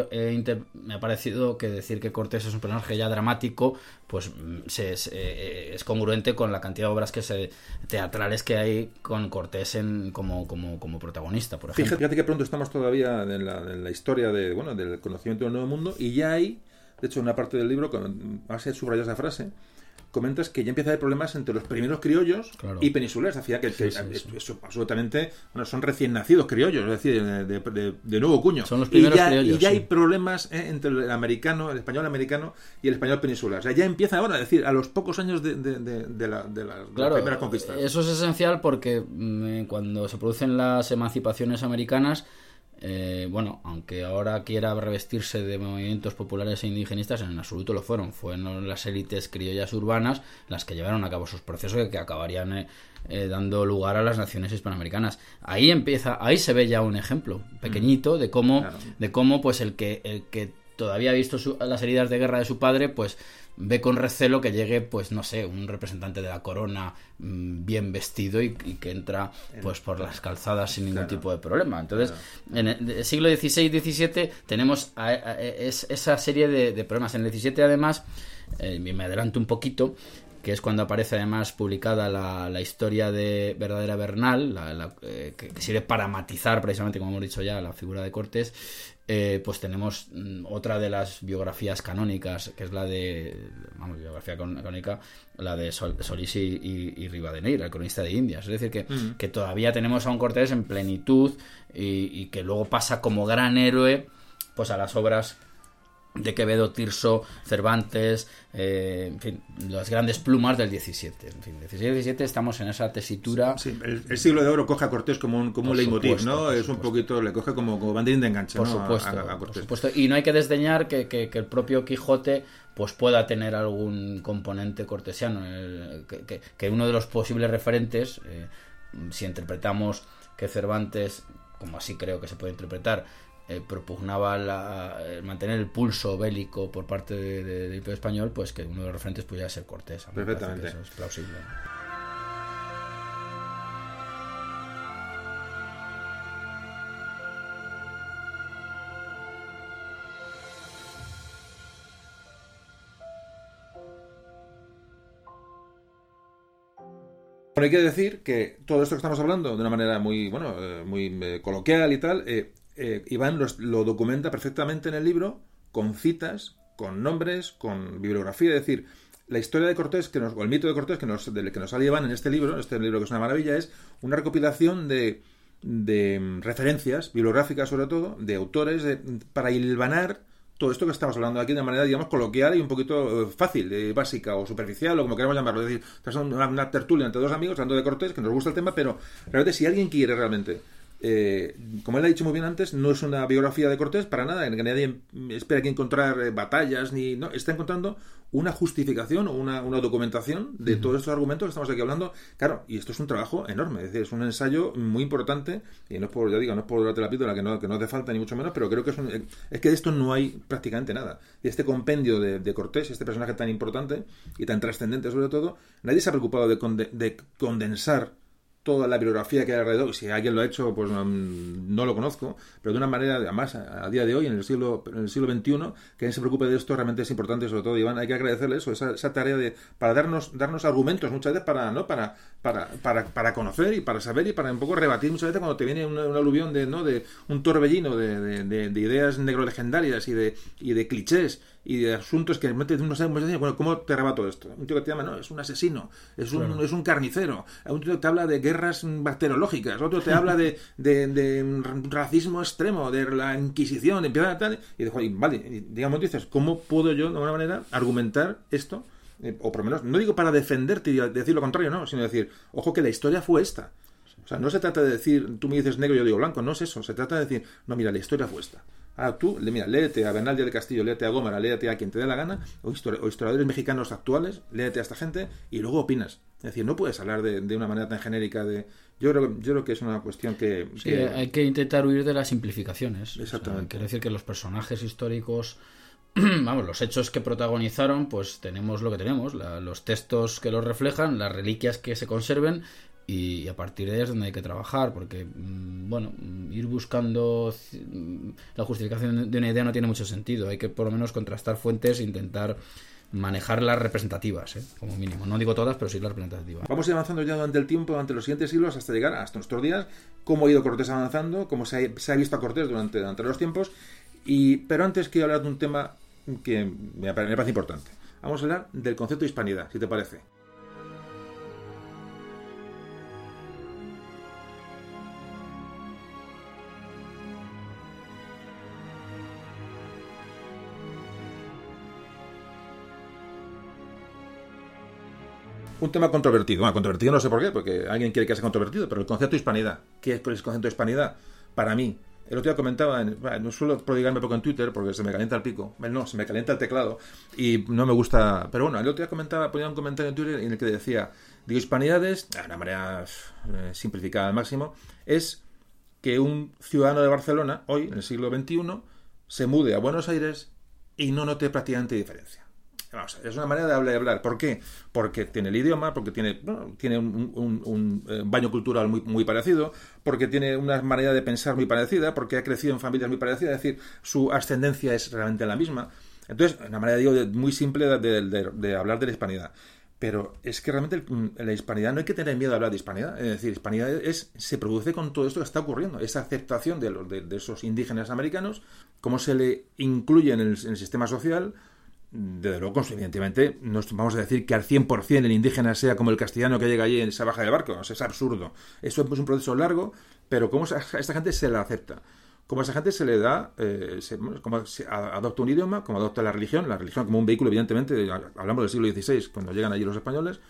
me ha parecido que decir que Cortés es un personaje ya dramático, pues mm, se, eh, es congruente con la cantidad de obras que se, teatrales que hay con Cortés en, como, como, como protagonista, por ejemplo. Fíjate que pronto estamos todavía en la, en la historia de bueno, del conocimiento del nuevo mundo, y ya hay, de hecho, una parte del libro, a ser subrayar esa frase, comentas que ya empieza a haber problemas entre los primeros criollos y peninsulares. Hacía que, absolutamente bueno, son recién nacidos criollos, es decir, de, nuevo cuño. Son los primeros y ya, criollos, y ya hay problemas eh, entre el americano, el español americano y el español peninsular. O sea, ya empieza ahora, es decir, a los pocos años de, la, las primeras conquistas. Eso es esencial porque mm, cuando se producen las emancipaciones americanas, eh, bueno, aunque ahora quiera revestirse de movimientos populares e indigenistas, en absoluto lo fueron. Fueron las élites criollas urbanas las que llevaron a cabo sus procesos que acabarían eh, eh, dando lugar a las naciones hispanoamericanas. Ahí empieza, ahí se ve ya un ejemplo pequeñito de cómo, de cómo, pues el que, el que todavía ha visto las heridas de guerra de su padre, pues ve con recelo que llegue, pues no sé, un representante de la corona mm, bien vestido y, que entra pues por las calzadas sin ningún tipo de problema. Entonces, en el siglo XVI-XVII tenemos esa serie de, problemas. En el XVII además, eh, me adelanto un poquito, que es cuando aparece además publicada la, historia de Verdadera Bernal, la, eh, que, sirve para matizar precisamente, como hemos dicho ya, la figura de Cortés, eh, pues tenemos mm, otra de las biografías canónicas, que es la de, vamos, biografía canónica, la de Solís y, Rivadeneira, el cronista de Indias. Es decir, que, que todavía tenemos a un Cortés en plenitud y, y, que luego pasa como gran héroe pues a las obras de Quevedo, Tirso, Cervantes, eh, en fin, las grandes plumas del 17. En fin, 17 estamos en esa tesitura. Sí, el, siglo de oro coge a Cortés como un, como un leitmotiv, ¿no? Es un poquito, le coge como, como banderín de enganche, por Supuesto, por supuesto. Y no hay que desdeñar que, que, el propio Quijote pues pueda tener algún componente cortesiano. que, que, uno de los posibles referentes, eh, si interpretamos que Cervantes, como así creo que se puede interpretar, eh, propugnaba la, eh, mantener el pulso bélico por parte del Imperio Español, pues que uno de los referentes pudiera ser Cortés. Perfectamente. Eso es plausible. Bueno, hay que decir que todo esto que estamos hablando de una manera muy, bueno, eh, muy coloquial y tal, eh, Iván lo documenta perfectamente en el libro con citas, con nombres, con bibliografía, es decir, la historia de Cortés, que nos, o el mito de Cortés que nos, del que nos sale Iván en este libro, este libro que es una maravilla, es una recopilación de, de mm, referencias bibliográficas sobre todo, de autores, para hilvanar todo esto que estamos hablando aquí de manera, digamos, coloquial y un poquito eh, fácil, eh, básica o superficial, o como queramos llamarlo. Es decir, una, una, tertulia entre dos amigos hablando de Cortés, que nos gusta el tema, pero realmente si alguien quiere realmente eh, como él ha dicho muy bien antes, no es una biografía de Cortés para nada, en que nadie espera que encontrar eh, batallas ni no, está encontrando una justificación o una, documentación de todos estos argumentos que estamos aquí hablando. Claro, y esto es un trabajo enorme, es decir, es un ensayo muy importante, y no es por, ya digo, no es por darte la píldora que no, que no hace falta ni mucho menos, pero creo que es, es que de esto no hay prácticamente nada. Y este compendio de, Cortés, este personaje tan importante y tan trascendente sobre todo, nadie se ha preocupado de, de condensar toda la bibliografía que hay alrededor, si alguien lo ha hecho, pues no, lo conozco, pero de una manera, además, a, día de hoy, en el siglo en el siglo XXI, que alguien se preocupe de esto realmente es importante, sobre todo, Iván, hay que agradecerle eso, esa, esa tarea de, para darnos, darnos argumentos muchas veces para, ¿no? Para, para, para, para conocer y para saber y para un poco rebatir muchas veces cuando te viene un, aluvión de, ¿no? de un torbellino de, de, de, ideas negro legendarias y de, y de clichés y de asuntos que realmente uno sabe, bueno, ¿cómo te arrebato esto? Un tío que te llama, no, es un asesino, es un, es un carnicero, un tío que te habla de guerras bacteriológicas, otro te habla de, de, racismo extremo, de la Inquisición, empieza tal, y dijo, vale, digamos, dices, ¿cómo puedo yo, de alguna manera, argumentar esto? Eh, o por lo menos, no digo para defenderte y decir lo contrario, no, sino decir, ojo que la historia fue esta. O sea, no se trata de decir, tú me dices negro, yo digo blanco, no es eso, se trata de decir, no, mira, la historia fue esta. Ah, tú, mira, léete a Bernal de Castillo, léete a Gómara, léete a quien te dé la gana, o, historiadores mexicanos actuales, léete a esta gente y luego opinas. Es decir, no puedes hablar de, de una manera tan genérica de... Yo creo, yo creo que es una cuestión que... Sí, que- hay que intentar huir de las simplificaciones. O sea, Exactamente. quiere decir que los personajes históricos, (clears throat) vamos, los hechos que protagonizaron, pues tenemos lo que tenemos, la- los textos que los reflejan, las reliquias que se conserven y, a partir de ahí es donde hay que trabajar, porque, mm, bueno, mm, ir buscando mm, la justificación de una idea no tiene mucho sentido. Hay que por lo menos contrastar fuentes e intentar manejar las representativas, ¿eh? como mínimo. No digo todas, pero sí las representativas. Vamos a ir avanzando ya durante el tiempo, durante los siguientes siglos, hasta llegar hasta nuestros días, cómo ha ido Cortés avanzando, cómo se ha, visto a Cortés durante, durante los tiempos. Y, pero antes quiero hablar de un tema que me me parece importante. Vamos a hablar del concepto de hispanidad, si te parece. Un tema controvertido. Bueno, controvertido no sé por qué, porque alguien quiere que sea controvertido, pero el concepto de hispanidad. ¿Qué es el concepto de hispanidad? Para mí, el otro día comentaba, en- bueno, no suelo prodigarme poco en Twitter porque se me calienta el pico. Bueno, no, se me calienta el teclado y no me gusta. Pero bueno, el otro día comentaba, ponía un comentario en Twitter en el que decía: digo, hispanidades, de una manera eh, simplificada al máximo, es que un ciudadano de Barcelona, hoy, en el siglo XXI, se mude a Buenos Aires y no note prácticamente diferencia. Es una manera de hablar y hablar. ¿Por qué? Porque tiene el idioma, porque tiene, tiene un, eh, baño cultural muy, muy parecido, porque tiene una manera de pensar muy parecida, porque ha crecido en familias muy parecidas, es decir, su ascendencia es realmente la misma. Entonces, una manera, digo, de- muy simple de, de- de hablar de la hispanidad. Pero es que realmente el- la hispanidad no hay que tener miedo a hablar de hispanidad. Es decir, hispanidad es, se produce con todo esto que está ocurriendo. Esa aceptación de, los, de, de esos indígenas americanos, cómo se le incluye en el sistema social. Desde luego, evidentemente, no vamos a decir que al 100% el indígena sea como el castellano que llega allí y se baja del barco. O es absurdo. Eso es un proceso largo, pero cómo a esta gente se la acepta. Cómo a esa gente se le da, eh, se, adopta un idioma, cómo adopta la religión, la religión como un vehículo, evidentemente, de- hablamos del siglo XVI, cuando llegan allí los españoles,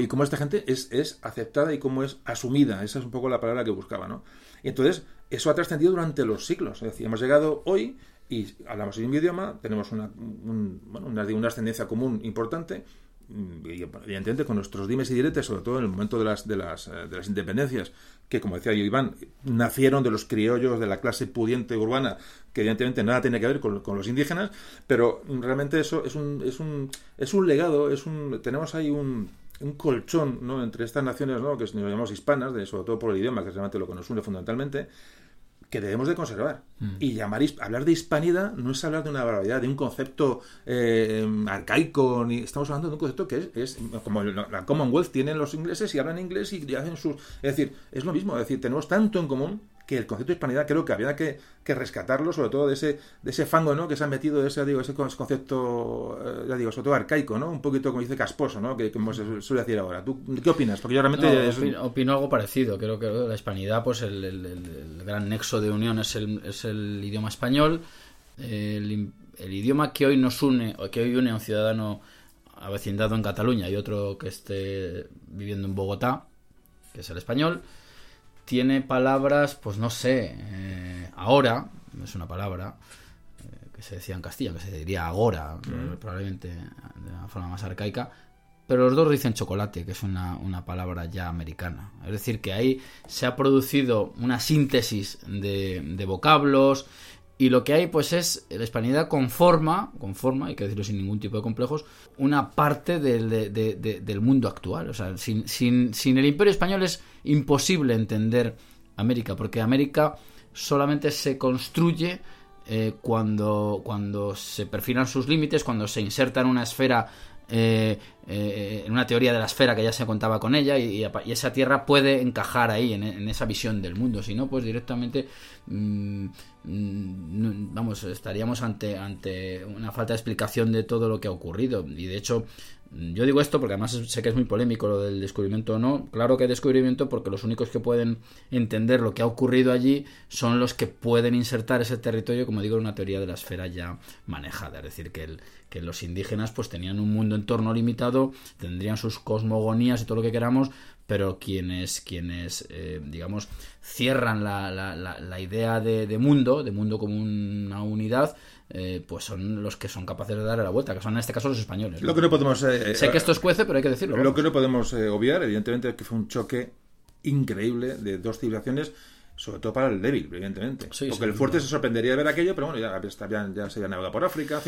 y cómo esta gente es, aceptada y cómo es asumida. Esa es un poco la palabra que buscaba, ¿no? Entonces, eso ha trascendido durante los siglos. Es decir, hemos llegado hoy y hablamos el mismo idioma, tenemos una, un- bueno, una, una ascendencia común importante, mm, y evidentemente con nuestros dimes y diretes, sobre todo en el momento de las, de las, eh, de las independencias, que como decía yo Iván, nacieron de los criollos de la clase pudiente urbana, que evidentemente nada tiene que ver con, con los indígenas, pero realmente eso es un, es un, es un legado, es un, tenemos ahí un, un colchón ¿no? entre estas naciones ¿no? que nos llamamos hispanas, de, sobre todo por el idioma, que es realmente lo que nos une fundamentalmente, que debemos de conservar. Y llamar hablar de hispanidad no es hablar de una barbaridad, de un concepto eh, arcaico, ni estamos hablando de un concepto que es, es como la la Commonwealth tienen los ingleses y hablan inglés y hacen sus... Es decir, es lo mismo, es decir, tenemos tanto en común que el concepto de hispanidad creo que había que, que rescatarlo, sobre todo de ese, de ese fango ¿no? que se han metido, de ese, digo, ese con- concepto, eh, ya digo, sobre todo arcaico, ¿no? Un poquito, como dice, casposo, ¿no? Que como se suele decir ahora. ¿Tú qué opinas? Porque yo realmente... No, es- opino, opino algo parecido. Creo que la hispanidad, pues el, el- el- el gran nexo de unión es el, es el idioma español. El, el idioma que hoy nos une, o que hoy une a un ciudadano avecindado en Cataluña y otro que esté viviendo en Bogotá, que es el español, tiene palabras, pues no sé, eh, ahora, es una palabra eh, que se decía en Castilla, que se diría agora, probablemente de una forma más arcaica, pero los dos dicen chocolate, que es una, una palabra ya americana. Es decir, que ahí se ha producido una síntesis de, de vocablos y lo que hay pues es, la hispanidad conforma, conforma, hay que decirlo sin ningún tipo de complejos, una parte del, de- de- de- del mundo actual. O sea, sin, sin, sin el imperio español es imposible entender América, porque América solamente se construye eh, cuando, cuando se perfilan sus límites, cuando se inserta en una esfera, eh, eh, en una teoría de la esfera que ya se contaba con ella, y, esa tierra puede encajar ahí, en, esa visión del mundo. Si no, pues directamente, mm, vamos, estaríamos ante, ante una falta de explicación de todo lo que ha ocurrido. Y de hecho, mm, yo digo esto porque además sé que es muy polémico lo del descubrimiento o no. Claro que descubrimiento porque los únicos que pueden entender lo que ha ocurrido allí son los que pueden insertar ese territorio, como digo, en una teoría de la esfera ya manejada. Es decir, que, el- que los indígenas pues tenían un mundo entorno limitado, tendrían sus cosmogonías y todo lo que queramos, pero quienes, quienes eh, digamos, cierran la, la- la- la idea de, de mundo, de mundo como una unidad, eh, pues son los que son capaces de darle la vuelta, que son en este caso los españoles. Lo que no podemos... eh, sé que esto es cuece, pero hay que decirlo. Lo que no podemos eh, obviar, evidentemente, es que fue un choque increíble de dos civilizaciones sobre todo para el débil, evidentemente. Sí, Porque sí, el fuerte sí. se sorprendería de ver aquello, pero bueno, ya, ya, ya se había navegado por África.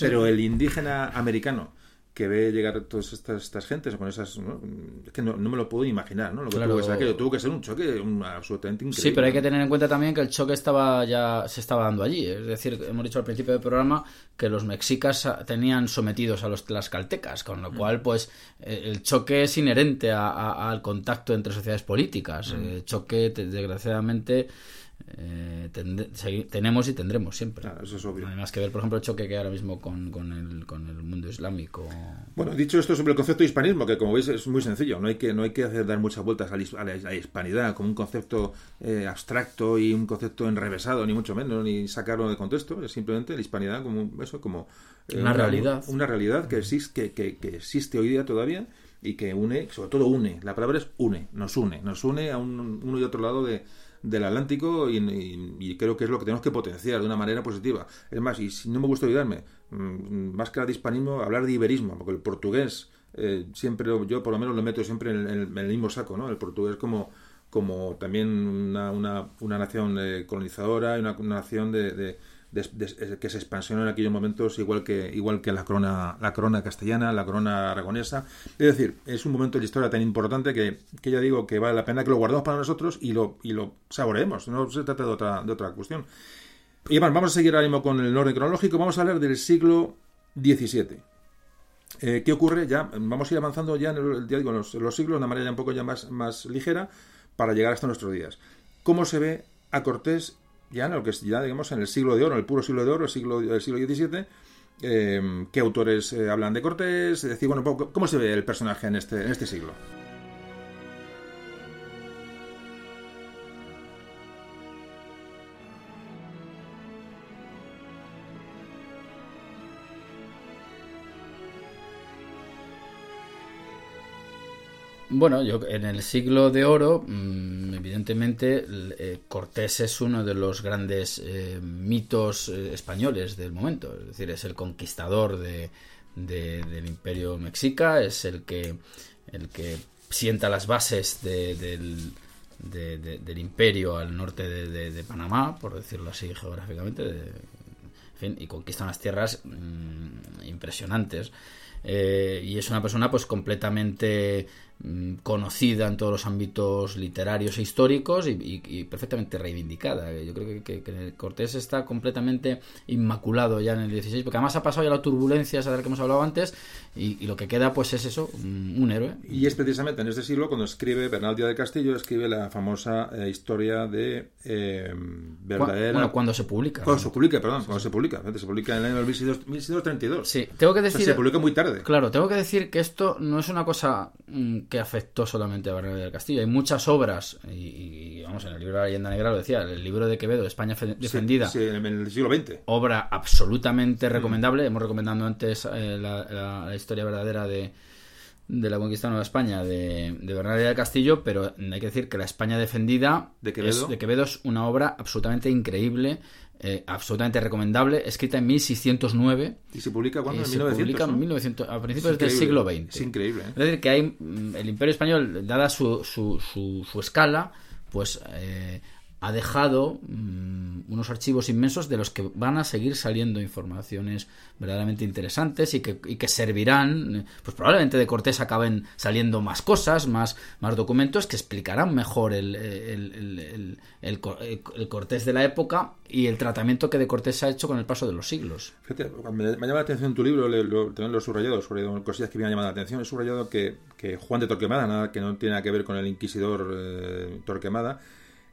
Pero el indígena americano que ve llegar todas estas, estas gentes con esas... ¿no? Es que no, no me lo puedo imaginar, ¿no? Lo que Claro. tuvo que ser aquello. Tuvo que ser un choque un- absolutamente increíble. Sí, pero hay que tener en cuenta también que el choque estaba ya se estaba dando allí. Es decir, hemos dicho al principio del programa que los mexicas tenían sometidos a los tlaxcaltecas, con lo cual, pues, eh, el choque es inherente a- a- al contacto entre sociedades políticas. El choque, te- desgraciadamente, eh, tende- tenemos y tendremos siempre. Claro, eso es obvio. No hay más que ver, por ejemplo, el choque que hay ahora mismo con, con el, con el mundo islámico. Bueno, dicho esto sobre el concepto de hispanismo, que como veis es muy sencillo, no hay que, no hay que hacer dar muchas vueltas a la, a hispanidad como un concepto eh, abstracto y un concepto enrevesado, ni mucho menos, ni sacarlo de contexto, es simplemente la hispanidad como eso, como eh, Una realidad. Una realidad que existe, que, que- que existe hoy día todavía y que une, sobre todo une, la palabra es une, nos une, nos une a un, uno y otro lado de, del Atlántico y, creo que es lo que tenemos que potenciar de una manera positiva. Es más, y si no me gusta olvidarme, mm, más que hablar de hispanismo, hablar de iberismo, porque el portugués eh, siempre, yo por lo menos lo meto siempre en, el- en el mismo saco, ¿no? El portugués como, como también una, una, una nación eh, colonizadora y una, una nación de, de- que se expansionó en aquellos momentos igual que igual que la corona la corona castellana la corona aragonesa. Es decir es un momento de la historia tan importante que, que ya digo que vale la pena que lo guardemos para nosotros y lo y lo saboreemos. No se trata de otra de otra cuestión. Y bueno, vamos a seguir ahora mismo con el orden cronológico. Vamos a hablar del siglo XVII eh, ¿Qué ocurre? Ya vamos a ir avanzando ya en, el- ya digo, en los, los siglos de una manera ya un poco ya más, más ligera para llegar hasta nuestros días. ¿Cómo se ve a Cortés ya en lo que ya digamos en el siglo de oro, el puro siglo de oro, el siglo, el siglo XVII? Eh, ¿Qué autores eh, hablan de Cortés? Decir, bueno, ¿cómo se ve el personaje en este, en este siglo? Bueno, yo en el siglo de oro, mm, evidentemente, eh, Cortés es uno de los grandes eh, mitos eh, españoles del momento. Es decir, es el conquistador de, de- del imperio mexica, es el que, el que sienta las bases de- del, de- de- del imperio al norte de, Panamá, por decirlo así geográficamente, en fin, y conquista unas tierras mm, impresionantes. Y es una persona pues completamente conocida en todos los ámbitos literarios e históricos y, y- y perfectamente reivindicada. Yo creo que, que- que Cortés está completamente inmaculado ya en el 16, porque además ha pasado ya la turbulencia esa de la que hemos hablado antes y, y lo que queda pues es eso, un, un héroe. Y es precisamente en este siglo cuando escribe Bernal Díaz de Castillo, escribe la famosa eh, historia de eh, verdadera... Bueno, cuando se publica. Cuando se publica, perdón, cuando se publica. Se publica en el año 1600 1632. Sí, tengo que O sea, decir... se publica muy tarde. Claro, tengo que decir que esto no es una cosa mm, que afectó solamente a Bernal del Castillo. Hay muchas obras, y, y, vamos, en el libro de la leyenda negra lo decía, el libro de Quevedo, España fe- defendida, Sí, sí, en el siglo XX. obra absolutamente recomendable. Hemos recomendado antes eh, la, la- la historia verdadera de, de la conquista de Nueva España de, de Bernal del Castillo, pero hay que decir que la España defendida ¿De Quevedo? Es, de Quevedo es una obra absolutamente increíble, eh, absolutamente recomendable, escrita en 1609. ¿Y se publica cuando? y En se 1900. publica ¿no? en 1900, a principios del siglo XX. Es increíble. ¿eh? Es decir, que hay mm, el Imperio Español, dada su, su, su, su escala, pues eh, ha dejado mm, unos archivos inmensos de los que van a seguir saliendo informaciones verdaderamente interesantes y que, y que servirán, pues probablemente de Cortés acaben saliendo más cosas, más, más documentos que explicarán mejor el, el, el, el- el co- el- el Cortés de la época y el tratamiento que de Cortés se ha hecho con el paso de los siglos. Fíjate, me, me llama la atención tu libro, lo, también lo subrayado, subrayado cosillas que me han llamado la atención. He subrayado que, que Juan de Torquemada, nada que no tiene nada que ver con el inquisidor eh, Torquemada,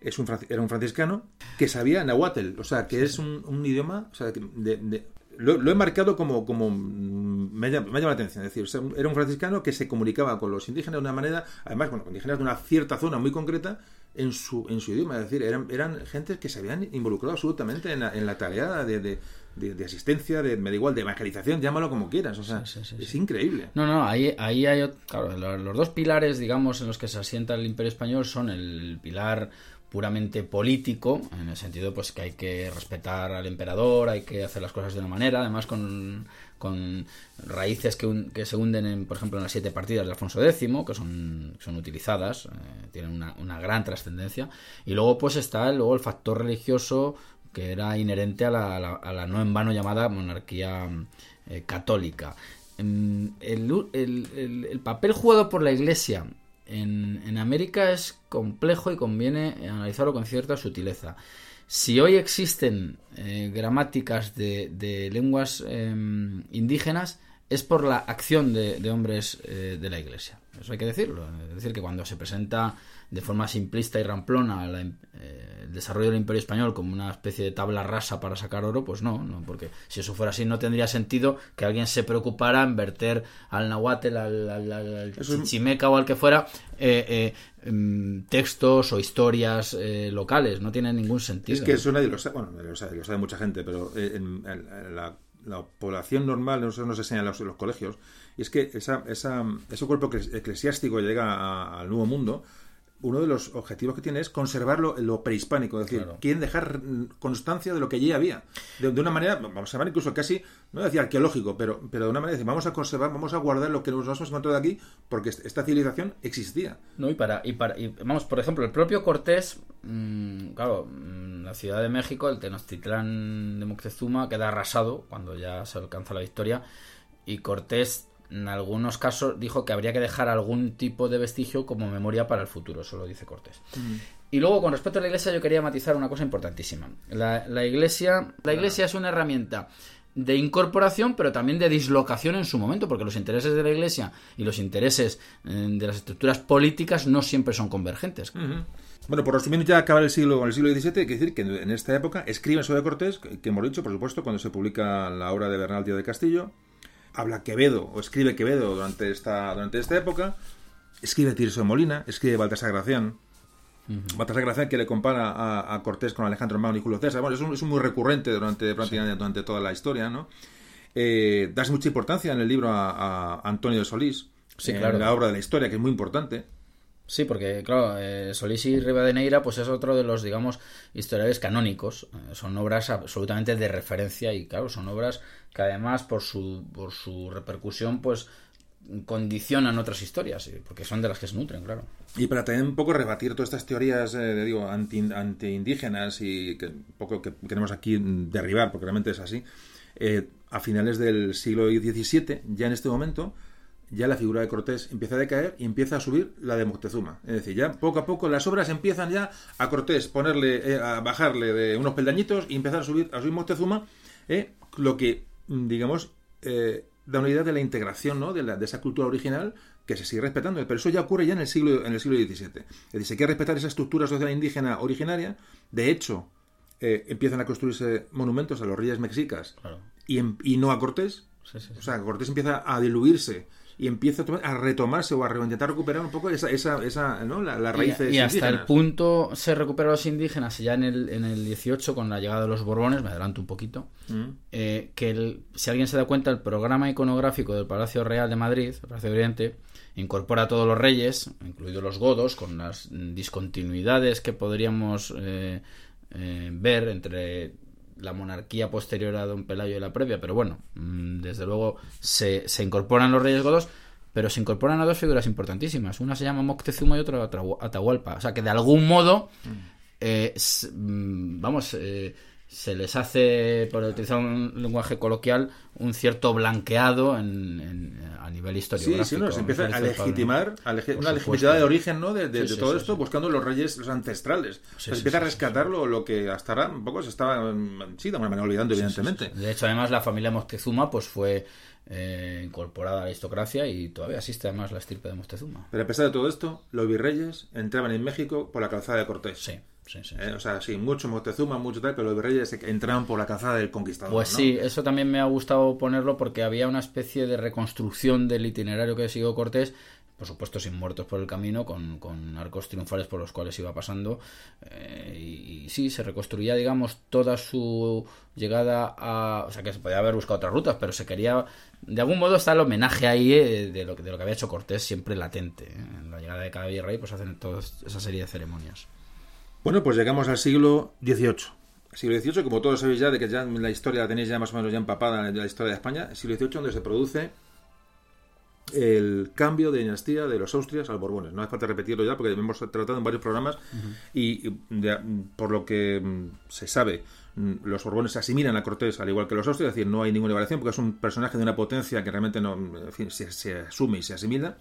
es un, era un franciscano que sabía nahuatl, o sea, que es un, un idioma, o sea, de- de- lo, lo he marcado como, como mm, me, llama, me llama la atención, es decir, o sea, era un franciscano que se comunicaba con los indígenas de una manera, además, bueno, con indígenas de una cierta zona muy concreta, en su, en su idioma, es decir, eran, eran gente que se habían involucrado absolutamente en la, en la tarea de, de, de- de asistencia, de, me da igual, de evangelización, llámalo como quieras, o sea, Sí, sí, sí, es increíble. No, no, ahí, ahí hay, claro, lo- los dos pilares, digamos, en los que se asienta el Imperio Español son el pilar puramente político, en el sentido pues que hay que respetar al emperador, hay que hacer las cosas de una manera, además con, con raíces que, que, se hunden, en, por ejemplo, en las siete partidas de Alfonso X, que son, son utilizadas, eh, tienen una, una gran trascendencia, y luego pues está luego el factor religioso que era inherente a la, a la, no en vano llamada monarquía eh, católica. Mm, el, el, el, papel jugado por la Iglesia en, América es complejo y conviene analizarlo con cierta sutileza. Si hoy existen eh, gramáticas de, lenguas eh, indígenas, es por la acción de, de hombres eh, de la Iglesia. Eso hay que decirlo. Es decir, que cuando se presenta de forma simplista y ramplona la, eh, el desarrollo del Imperio Español como una especie de tabla rasa para sacar oro, pues no, no, porque si eso fuera así no tendría sentido que alguien se preocupara en verter al nahuatl, al, al, al chichimeca o al que fuera eh, eh, textos o historias eh, locales, no tiene ningún sentido. Es que eso nadie lo sabe, bueno, lo sabe, lo sabe mucha gente, pero en, en, en la, la, población normal no se nos enseña en los, en los colegios, y es que esa, esa, ese cuerpo eclesiástico llega a, al Nuevo Mundo uno de los objetivos que tiene es conservar lo, lo prehispánico, es decir, claro. quieren dejar constancia de lo que allí había. De, de, una manera, vamos a llamar incluso casi, no decir arqueológico, pero, pero de una manera, vamos a conservar, vamos a guardar lo que nos hemos encontrado aquí, porque esta civilización existía. No, y para, y para, y, vamos, por ejemplo, el propio Cortés, mmm, claro, mmm, la Ciudad de México, el Tenochtitlán de Moctezuma, queda arrasado cuando ya se alcanza la victoria, y Cortés en algunos casos dijo que habría que dejar algún tipo de vestigio como memoria para el futuro, eso lo dice Cortés. Mm. Y luego, con respecto a la iglesia, yo quería matizar una cosa importantísima. La, la iglesia, la iglesia es una herramienta de incorporación, pero también de dislocación en su momento, porque los intereses de la Iglesia y los intereses eh, de las estructuras políticas no siempre son convergentes. Uh -huh. Bueno, por resumir ya acabar el siglo, el siglo XVII, hay que decir que en esta época escriben sobre Cortés, que hemos dicho, por supuesto, cuando se publica la obra de Bernal Díaz de Castillo, habla Quevedo o escribe Quevedo durante esta, durante esta época, escribe Tirso de Molina, escribe Baltasar Gracián, uh -huh. Baltasar Gracián que le compara a, a, Cortés con Alejandro Magno y Julio César, bueno, es, un, es un muy recurrente durante, prácticamente sí. durante toda la historia, ¿no? Eh, das mucha importancia en el libro a, a Antonio de Solís, sí, en claro. la obra de la historia, que es muy importante. Sí, porque, claro, eh, Solís y Rivadeneira pues es otro de los, digamos, historiadores canónicos. Eh, son obras absolutamente de referencia y, claro, son obras que además por su, por su repercusión, pues condicionan otras historias, porque son de las que se nutren, claro. Y para también un poco rebatir todas estas teorías, eh, digo, anti, anti, indígenas y que poco que queremos aquí derribar, porque realmente es así, eh, a finales del siglo XVII, ya en este momento, ya la figura de Cortés empieza a decaer y empieza a subir la de Moctezuma. Es decir, ya poco a poco las obras empiezan ya a Cortés ponerle, eh, a bajarle de unos peldañitos y empezar a subir a subir Moctezuma, eh, lo que, digamos, eh, da una idea de la integración ¿no? de, la, de, esa cultura original que se sigue respetando. Pero eso ya ocurre ya en el siglo, en el siglo XVII. Es decir, se quiere respetar esa estructura social indígena originaria. De hecho, eh, empiezan a construirse monumentos a los reyes mexicas claro. y, y, no a Cortés. Sí, sí, sí. O sea, Cortés empieza a diluirse y empieza a retomarse o a intentar recuperar un poco esa, esa, esa ¿no? la, la raíz y, y hasta indígenas. el punto se recupera a los indígenas ya en el, en el 18 con la llegada de los Borbones, me adelanto un poquito, mm. eh, que el, si alguien se da cuenta, el programa iconográfico del Palacio Real de Madrid, el Palacio de Oriente, incorpora a todos los reyes, incluidos los godos, con las discontinuidades que podríamos eh, eh, ver entre la monarquía posterior a Don Pelayo y la previa, pero bueno, mm, desde luego se, se, incorporan los reyes godos, pero se incorporan a dos figuras importantísimas. Una se llama Moctezuma y otra Atahualpa. O sea que de algún modo, eh, vamos, eh, se les hace, por utilizar un lenguaje coloquial, un cierto blanqueado en, en, a nivel histórico. Sí, sí, no, se empieza a legitimar, a legi una legitimidad de origen ¿no? de, de, sí, sí, de todo sí, esto, buscando los reyes los ancestrales. se empieza a rescatar lo, lo, que hasta ahora un poco se estaba, sí, de alguna manera olvidando, evidentemente. De hecho, además, la familia Moctezuma pues fue eh, incorporada a la aristocracia y todavía asiste además la estirpe de Moctezuma. Pero a pesar de todo esto, los virreyes entraban en México por la calzada de Cortés. Sí. Sí, sí, eh, o sea, sí, mucho Moctezuma, mucho tal, pero los virreyes entraron por la calzada del conquistador. Pues ¿no? sí, eso también me ha gustado ponerlo porque había una especie de reconstrucción del itinerario que siguió Cortés, por supuesto sin muertos por el camino, con, con arcos triunfales por los cuales iba pasando. Eh, y, y, sí, se reconstruía, digamos, toda su llegada a... O sea, que se podía haber buscado otras rutas, pero se quería... De algún modo está el homenaje ahí eh, de, lo, de lo que había hecho Cortés, siempre latente. ¿eh? En la llegada de cada virrey, pues hacen toda esa serie de ceremonias. Bueno, pues llegamos al siglo XVIII. siglo XVIII, como todos sabéis ya, de que ya la historia la tenéis ya más o menos ya empapada en la historia de España, el siglo XVIII donde se produce el cambio de dinastía de los Austrias a los Borbones. No hace falta repetirlo ya porque hemos tratado en varios programas y, por lo que mm, se sabe, mm, los Borbones se asimilan a Cortés al igual que los Austrias, es decir, no hay ninguna variación porque es un personaje de una potencia que realmente no, en fin, se, asume y se asimila.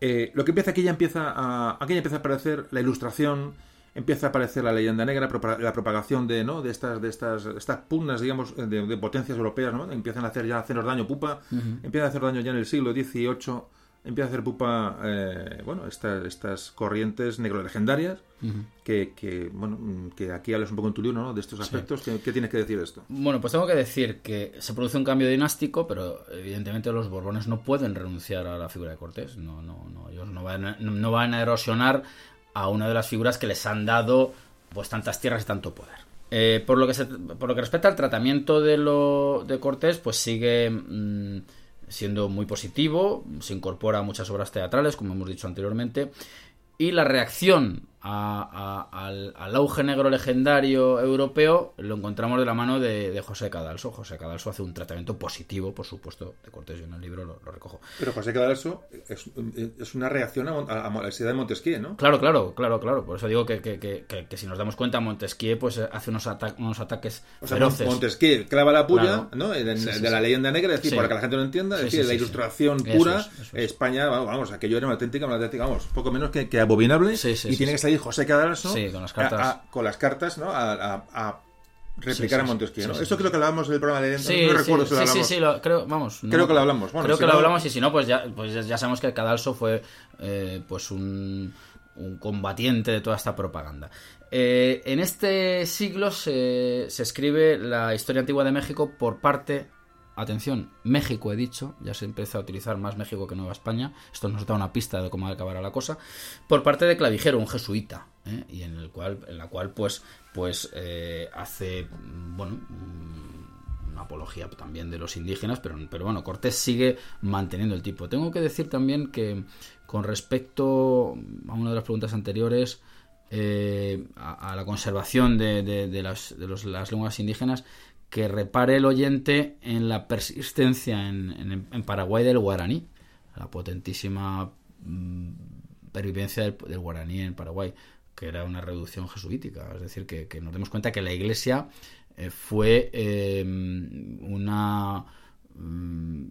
Eh, lo que empieza aquí ya empieza a, aquí ya empieza a aparecer la ilustración, empieza a aparecer la leyenda negra, la propagación de, ¿no? de estas, de estas, estas pugnas, digamos, de, potencias europeas, ¿no? Empiezan a hacer ya a hacernos daño pupa, empiezan a hacer daño ya en el siglo XVIII, empieza a hacer pupa, eh, bueno, estas, estas corrientes negro-legendarias, que, que, bueno, que aquí hablas un poco en tu libro, ¿no? De estos aspectos, ¿Qué, tienes que decir de esto? Bueno, pues tengo que decir que se produce un cambio dinástico, pero evidentemente los Borbones no pueden renunciar a la figura de Cortés, no, no, no, ellos no van, no van a erosionar a una de las figuras que les han dado pues tantas tierras y tanto poder. Eh, por, lo que por lo que respecta al tratamiento de, lo, de Cortés, pues sigue mm, siendo muy positivo, se incorpora a muchas obras teatrales, como hemos dicho anteriormente, y la reacción al, auge negro legendario europeo lo encontramos de la mano de, José Cadalso. José Cadalso hace un tratamiento positivo, por supuesto, de Cortés. Yo en el libro lo, recojo. Pero José Cadalso es, una reacción a, la ciudad de Montesquieu, ¿no? Claro, claro, claro, claro. Por eso digo que, si nos damos cuenta, Montesquieu pues, hace unos, unos ataques o sea, Montesquieu clava la puya ¿no? de, la leyenda negra, es decir, para que la gente lo entienda, es decir, la ilustración pura, España, vamos, aquello era una auténtica, una auténtica, vamos, poco menos que, abominable y tiene que salir José Cadalso con las cartas, con las cartas ¿no? a, replicar a Montesquieu. Esto creo que lo hablamos en el programa de no recuerdo si lo hablamos. Sí, sí, sí, creo, vamos. Creo que lo hablamos. creo que lo hablamos y si no, pues ya, pues ya sabemos que Cadalso fue eh, pues un, un, combatiente de toda esta propaganda. Eh, en este siglo se, se escribe la historia antigua de México por parte atención, México he dicho, ya se empieza a utilizar más México que Nueva España, esto nos da una pista de cómo acabará la cosa, por parte de Clavijero, un jesuita, ¿eh? y en el cual, en la cual pues, pues eh, hace, bueno, una apología también de los indígenas, pero, pero bueno, Cortés sigue manteniendo el tipo. Tengo que decir también que con respecto a una de las preguntas anteriores, eh, a, la conservación de, de, las, de los, las lenguas indígenas, que repare el oyente en la persistencia en, Paraguay del guaraní, la potentísima mm, pervivencia del, guaraní en Paraguay, que era una reducción jesuítica. Es decir, que, nos demos cuenta que la iglesia eh, fue em, una. Mm,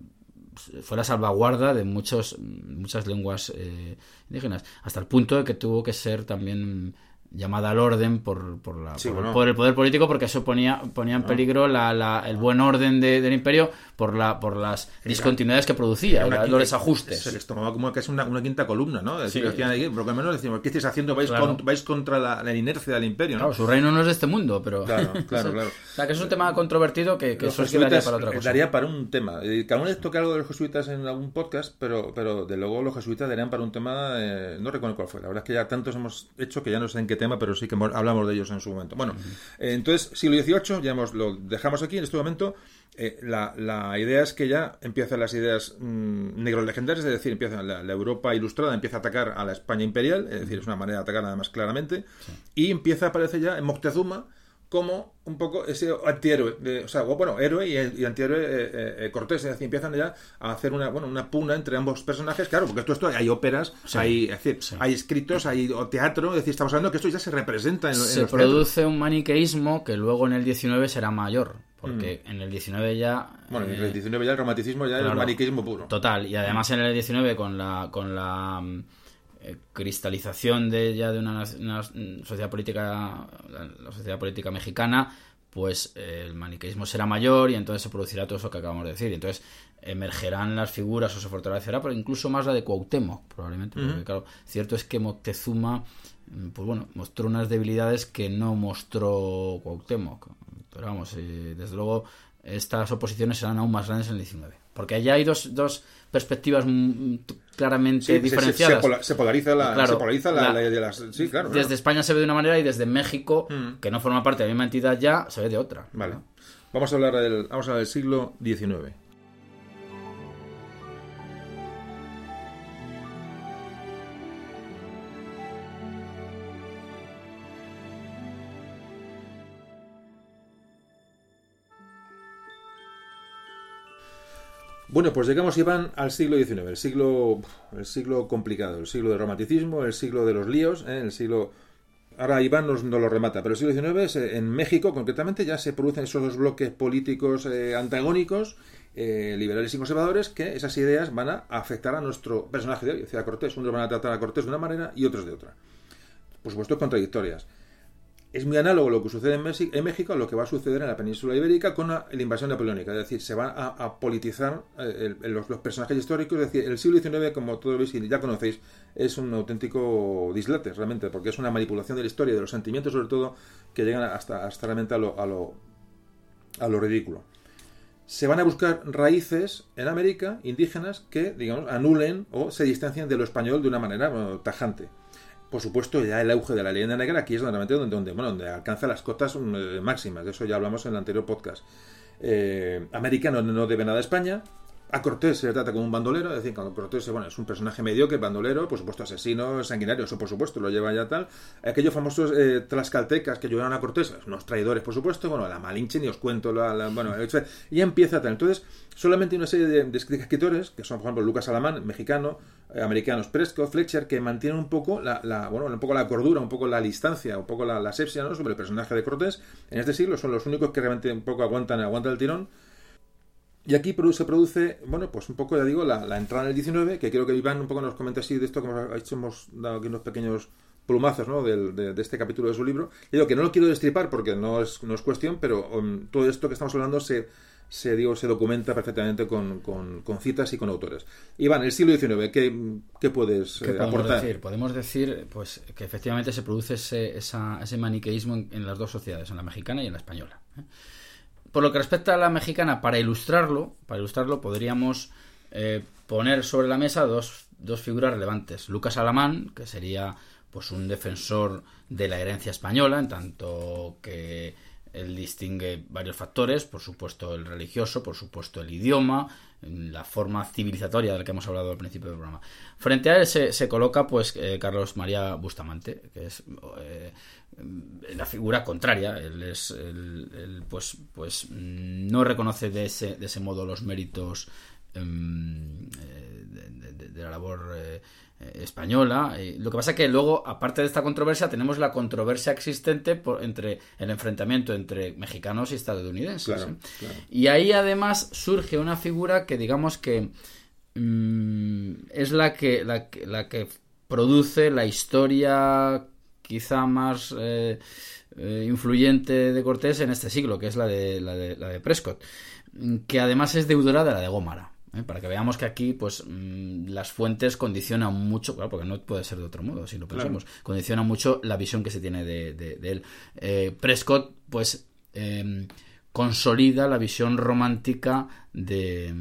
fue la salvaguarda de muchos, muchas lenguas eh, indígenas, hasta el punto de que tuvo que ser también llamada al orden por, por, la, por, el poder político porque eso ponía, ponía en ah. peligro la, la, el buen orden del imperio por la por las discontinuidades que producía, los desajustes. Se les tomaba como que es una, una quinta columna, ¿no? Decir, decían, por lo menos decimos, ¿qué estáis haciendo? Vais, vais contra la, inercia del imperio, ¿no? su reino no es de este mundo, pero... Claro, claro, (laughs) claro. o sea, que es un tema controvertido que, que eso daría para otra cosa. Daría para un tema. Cada uno les toca algo de los jesuitas en algún podcast, pero, pero de luego los jesuitas darían para un tema, eh, no recuerdo cuál fue. La verdad es que ya tantos hemos hecho que ya no sé en qué tema, pero sí que hablamos de ellos en su momento. Bueno, eh, entonces, siglo XVIII, ya hemos, lo dejamos aquí en este momento. Eh, la, la, idea es que ya empiezan las ideas mm, negros legendarias, es decir, empieza la, Europa ilustrada, empieza a atacar a la España imperial, es decir, es una manera de atacar nada más claramente, y empieza, aparece ya en Moctezuma, como un poco ese antihéroe, o sea, bueno, héroe y, antihéroe eh, eh, eh, Cortés, es decir, empiezan ya a hacer una, bueno, una pugna entre ambos personajes, claro, porque esto, esto hay óperas, hay, hay escritos, hay teatro, es decir, estamos hablando que esto ya se representa en, Se produce un maniqueísmo que luego en el 19 será mayor, porque mm. en el 19 ya... Bueno, en el 19 ya el romanticismo ya es el maniqueísmo puro. Total, y además en el 19 con la... Con la eh, cristalización de ya de una, sociedad política, la, sociedad política mexicana, pues eh, el maniqueísmo será mayor y entonces se producirá todo eso que acabamos de decir. Entonces emergerán las figuras o se fortalecerá, pero incluso más la de Cuauhtémoc, probablemente. Porque, claro, cierto es que Moctezuma, mm, pues bueno, mostró unas debilidades que no mostró Cuauhtémoc. Pero vamos, eh, desde luego estas oposiciones serán aún más grandes en el 19. Porque allá hay dos, dos perspectivas claramente diferenciadas. Se, polariza la, se polariza la, de las, sí, claro, Desde España se ve de una manera y desde México, mm. que no forma parte de la misma entidad ya, se ve de otra. Vale. Vamos a hablar del, vamos a hablar del siglo XIX. Bueno, pues llegamos, Iván, al siglo XIX, el siglo, el siglo complicado, el siglo del romanticismo, el siglo de los líos, ¿eh? el siglo... Ahora Iván nos, nos, lo remata, pero el siglo XIX, eh, en México concretamente, ya se producen esos dos bloques políticos eh, antagónicos, eh, liberales y conservadores, que esas ideas van a afectar a nuestro personaje de hoy, decía Cortés. Unos van a tratar a Cortés de una manera y otros de otra. Por supuesto, contradictorias es muy análogo lo que sucede en, México a lo que va a suceder en la península ibérica con la, invasión napoleónica. Es decir, se van a, politizar eh, los, personajes históricos. Es decir, el siglo XIX, como todos veis y ya conocéis, es un auténtico dislate, realmente, porque es una manipulación de la historia, de los sentimientos, sobre todo, que llegan hasta, hasta realmente a lo, a, lo, a lo ridículo. Se van a buscar raíces en América indígenas que, digamos, anulen o se distancien de lo español de una manera tajante por supuesto, ya el auge de la leyenda negra aquí es donde, donde, bueno, donde alcanza las cotas mm, máximas. De eso ya hablamos en el anterior podcast. Eh, América no, debe nada a España, a Cortés se le trata como un bandolero, es decir, cuando Cortés bueno, es un personaje mediocre, bandolero, por supuesto asesino, sanguinario, eso por supuesto lo lleva ya tal. Aquellos famosos eh, tlaxcaltecas que ayudaron a Cortés, unos traidores por supuesto, bueno, la Malinche ni os cuento, la, bueno, y empieza tal. Entonces, solamente una serie de, escritores, que son por ejemplo Lucas Alamán, mexicano, eh, americanos, Prescott, Fletcher, que mantienen un poco la, bueno, un poco la cordura, un poco la distancia, un poco la, la asepsia ¿no? sobre el personaje de Cortés. En este siglo son los únicos que realmente un poco aguantan, aguantan el tirón y aquí se produce, bueno, pues un poco, ya digo, la, entrada en el 19, que creo que Iván un poco nos comenta así de esto que hemos hecho, hemos dado aquí unos pequeños plumazos ¿no? de, este capítulo de su libro. Y digo que no lo quiero destripar porque no es, no es cuestión, pero um, todo esto que estamos hablando se, se, digo, se documenta perfectamente con, citas y con autores. Iván, el siglo XIX, ¿qué, qué puedes ¿Qué eh, podemos aportar? Decir? Podemos decir pues, que efectivamente se produce ese, ese maniqueísmo en, las dos sociedades, en la mexicana y en la española. ¿eh? Por lo que respecta a la mexicana, para ilustrarlo, para ilustrarlo podríamos eh, poner sobre la mesa dos, dos, figuras relevantes. Lucas Alamán, que sería pues un defensor de la herencia española, en tanto que él distingue varios factores, por supuesto el religioso, por supuesto el idioma, la forma civilizatoria del que hemos hablado al principio del programa. Frente a él se, coloca pues eh, Carlos María Bustamante, que es eh, la figura contraria. Él es pues pues no reconoce de ese, de ese modo los méritos em, eh, de, la labor española. lo que pasa es que luego, aparte de esta controversia, tenemos la controversia existente entre el enfrentamiento entre mexicanos y estadounidenses. ¿eh? Y ahí además surge una figura que digamos que mm, es la que, la, la, que produce la historia quizá más eh, influyente de Cortés en este siglo, que es la de, la de, la de Prescott, que además es deudora de la de Gómara. ¿Eh? Para que veamos que aquí, pues, mm, las fuentes condicionan mucho, claro, porque no puede ser de otro modo, si lo pensamos, condicionan mucho la visión que se tiene de, él. Eh, Prescott, pues, em, consolida la visión romántica de,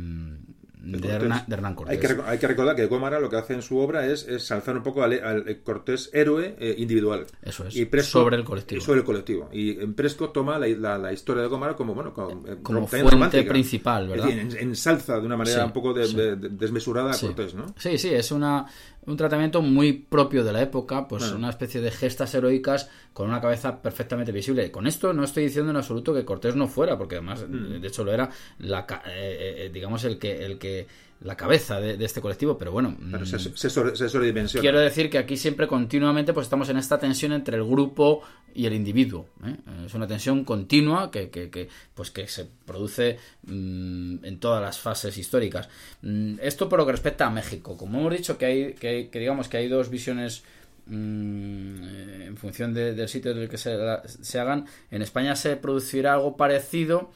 mm, de, Hernán, Cortés. Hay que, recordar que Gómara lo que hace en su obra es, es alzar un poco al, Cortés héroe eh, individual. Eso es. Y sobre el colectivo. Sobre el colectivo. Y en Presco toma la, la, historia de Gómara como, bueno, eh, como, fuente principal, ¿verdad? Es decir, ensalza de una manera un poco desmesurada a Cortés, ¿no? Sí, sí, es una, un tratamiento muy propio de la época, pues una especie de gestas heroicas con una cabeza perfectamente visible. Con esto no estoy diciendo en absoluto que Cortés no fuera, porque además, mm. de hecho, lo era, la, eh, digamos, el que, el que la cabeza de, este colectivo, pero bueno. Pero se, se, Quiero decir que aquí siempre continuamente pues estamos en esta tensión entre el grupo y el individuo. ¿eh? Es una tensión continua que, que, pues que se produce mm, en todas las fases históricas. Mm, esto por lo que respecta a México. Como hemos dicho que hay, que, digamos que hay dos visiones mm, en función del sitio en el que se, se hagan, en España se producirá algo parecido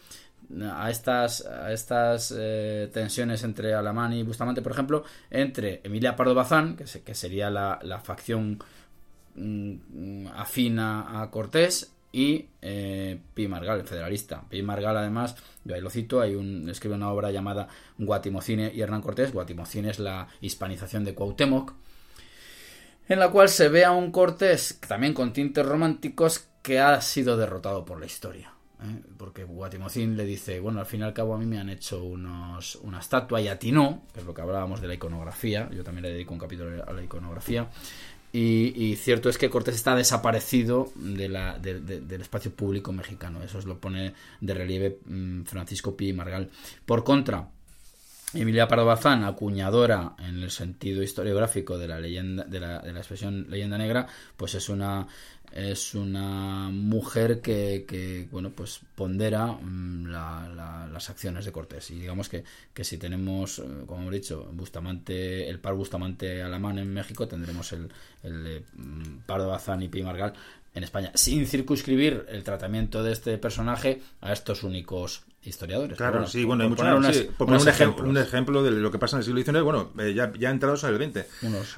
a estas, a estas eh, tensiones entre Alamán y Bustamante, por ejemplo, entre Emilia Pardo Bazán, que, que sería la, facción mm, afina a Cortés, y eh, Margal, el federalista. Pi Margal, además, yo ahí lo cito, hay un, escribe una obra llamada Guatimocine y Hernán Cortés. Guatimocine es la hispanización de Cuauhtémoc, en la cual se ve a un Cortés, también con tintes románticos, que ha sido derrotado por la historia. ¿Eh? porque Guatimocín le dice, bueno, al fin y al cabo a mí me han hecho unos, una estatua y a ti no, que es lo que hablábamos de la iconografía, yo también le dedico un capítulo a la iconografía, y, cierto es que Cortés está desaparecido del espacio público mexicano, eso lo pone de relieve mm, Francisco Pi Margal. Por contra, Emilia Pardo Bazán, acuñadora en el sentido historiográfico de la leyenda, de la expresión leyenda negra, pues es una es una mujer que, que bueno pues pondera mm, las acciones de Cortés y digamos que, que si tenemos eh, como hemos dicho Bustamante el par Bustamante a la mano en México tendremos el, el de mm, Pardo Bazán y Pi Margal en España sin circunscribir el tratamiento de este personaje a estos únicos historiadores. Claro, sí, bueno, hay muchos un, ejemplo, un ejemplo de lo que pasa en el siglo XIX, bueno, eh, ya, ya entrados en el XX.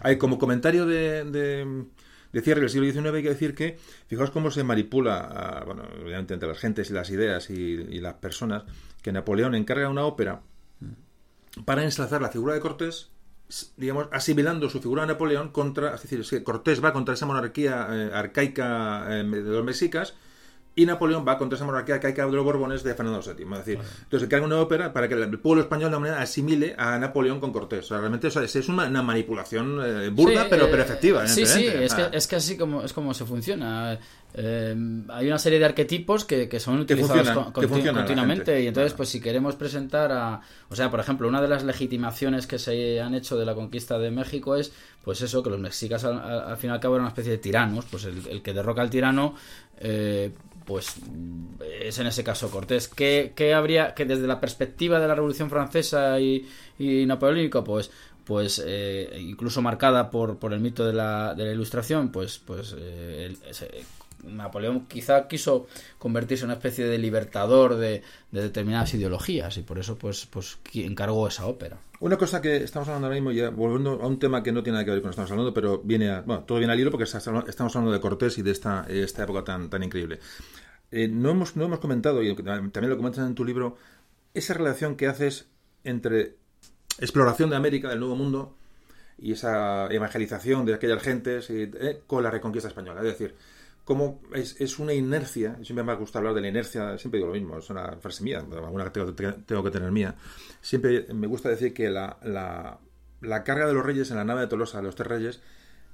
Hay como comentario de, de, cierre del siglo XIX, hay que decir que, fijaos cómo se manipula, bueno, obviamente entre las gentes y las ideas y, las personas, que Napoleón encarga una ópera para ensalzar la figura de Cortés digamos, asimilando su figura de Napoleón contra, es decir, es que Cortés va contra esa monarquía eh, arcaica eh, de los mexicas y Napoleón va contra esa monarquía que hay de los Borbones de Fernando VII. Es decir, entonces que haga una ópera para que el pueblo español de manera asimile a Napoleón con Cortés. realmente es una, manipulación eh, burda, pero, pero efectiva. Sí, sí, es que, es que así como, es como se funciona. Eh, hay una serie de arquetipos que, que son utilizados continuamente y entonces pues si queremos presentar a o sea por ejemplo una de las legitimaciones que se han hecho de la conquista de México es pues eso que los mexicas al, fin y al cabo eran una especie de tiranos pues el, que derroca al tirano eh, pues es en ese caso Cortés. ¿Qué, habría que desde la perspectiva de la Revolución Francesa y, y napoleónico, pues pues eh, incluso marcada por, por el mito de la, de la ilustración, pues, pues eh, Napoleón quizá quiso convertirse en una especie de libertador de, determinadas ideologías y por eso pues, pues encargó esa ópera. Una cosa que estamos hablando ahora mismo, ya volviendo a un tema que no tiene nada que ver con lo que estamos hablando, pero viene a, bueno, todo viene al hilo porque estamos hablando de Cortés y de esta, esta época tan, tan increíble. Eh, no, hemos, no hemos comentado, y también lo comentas en tu libro, esa relación que haces entre exploración de América, del Nuevo Mundo, y esa evangelización de aquellas gentes eh, con la reconquista española. Es decir, como es, es, una inercia, siempre me ha gustado hablar de la inercia, siempre digo lo mismo, es una frase mía, alguna que tengo, que tener mía, siempre me gusta decir que la, la, la, carga de los reyes en la nave de Tolosa, de los tres reyes,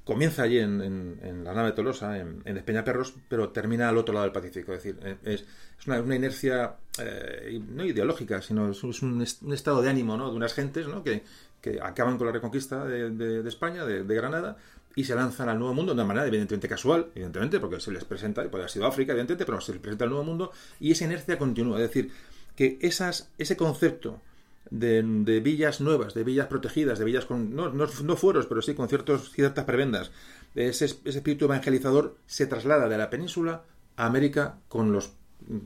comienza allí en, la nave Tolosa, en, en Espeñaperros, pero termina al otro lado del Pacífico, es decir, es, es una, inercia eh, no ideológica, sino es, un, estado de ánimo ¿no? de unas gentes ¿no? que, que acaban con la reconquista de, de, España, de, Granada, y se lanzan al nuevo mundo de una manera evidentemente casual, evidentemente, porque se les presenta, puede haber sido África, evidentemente, pero se les presenta al nuevo mundo y esa inercia continúa. Es decir, que esas, ese concepto de, villas nuevas, de villas protegidas, de villas con, no, no, no fueros, pero sí con ciertos, ciertas prebendas, ese, ese espíritu evangelizador se traslada de la península a América con los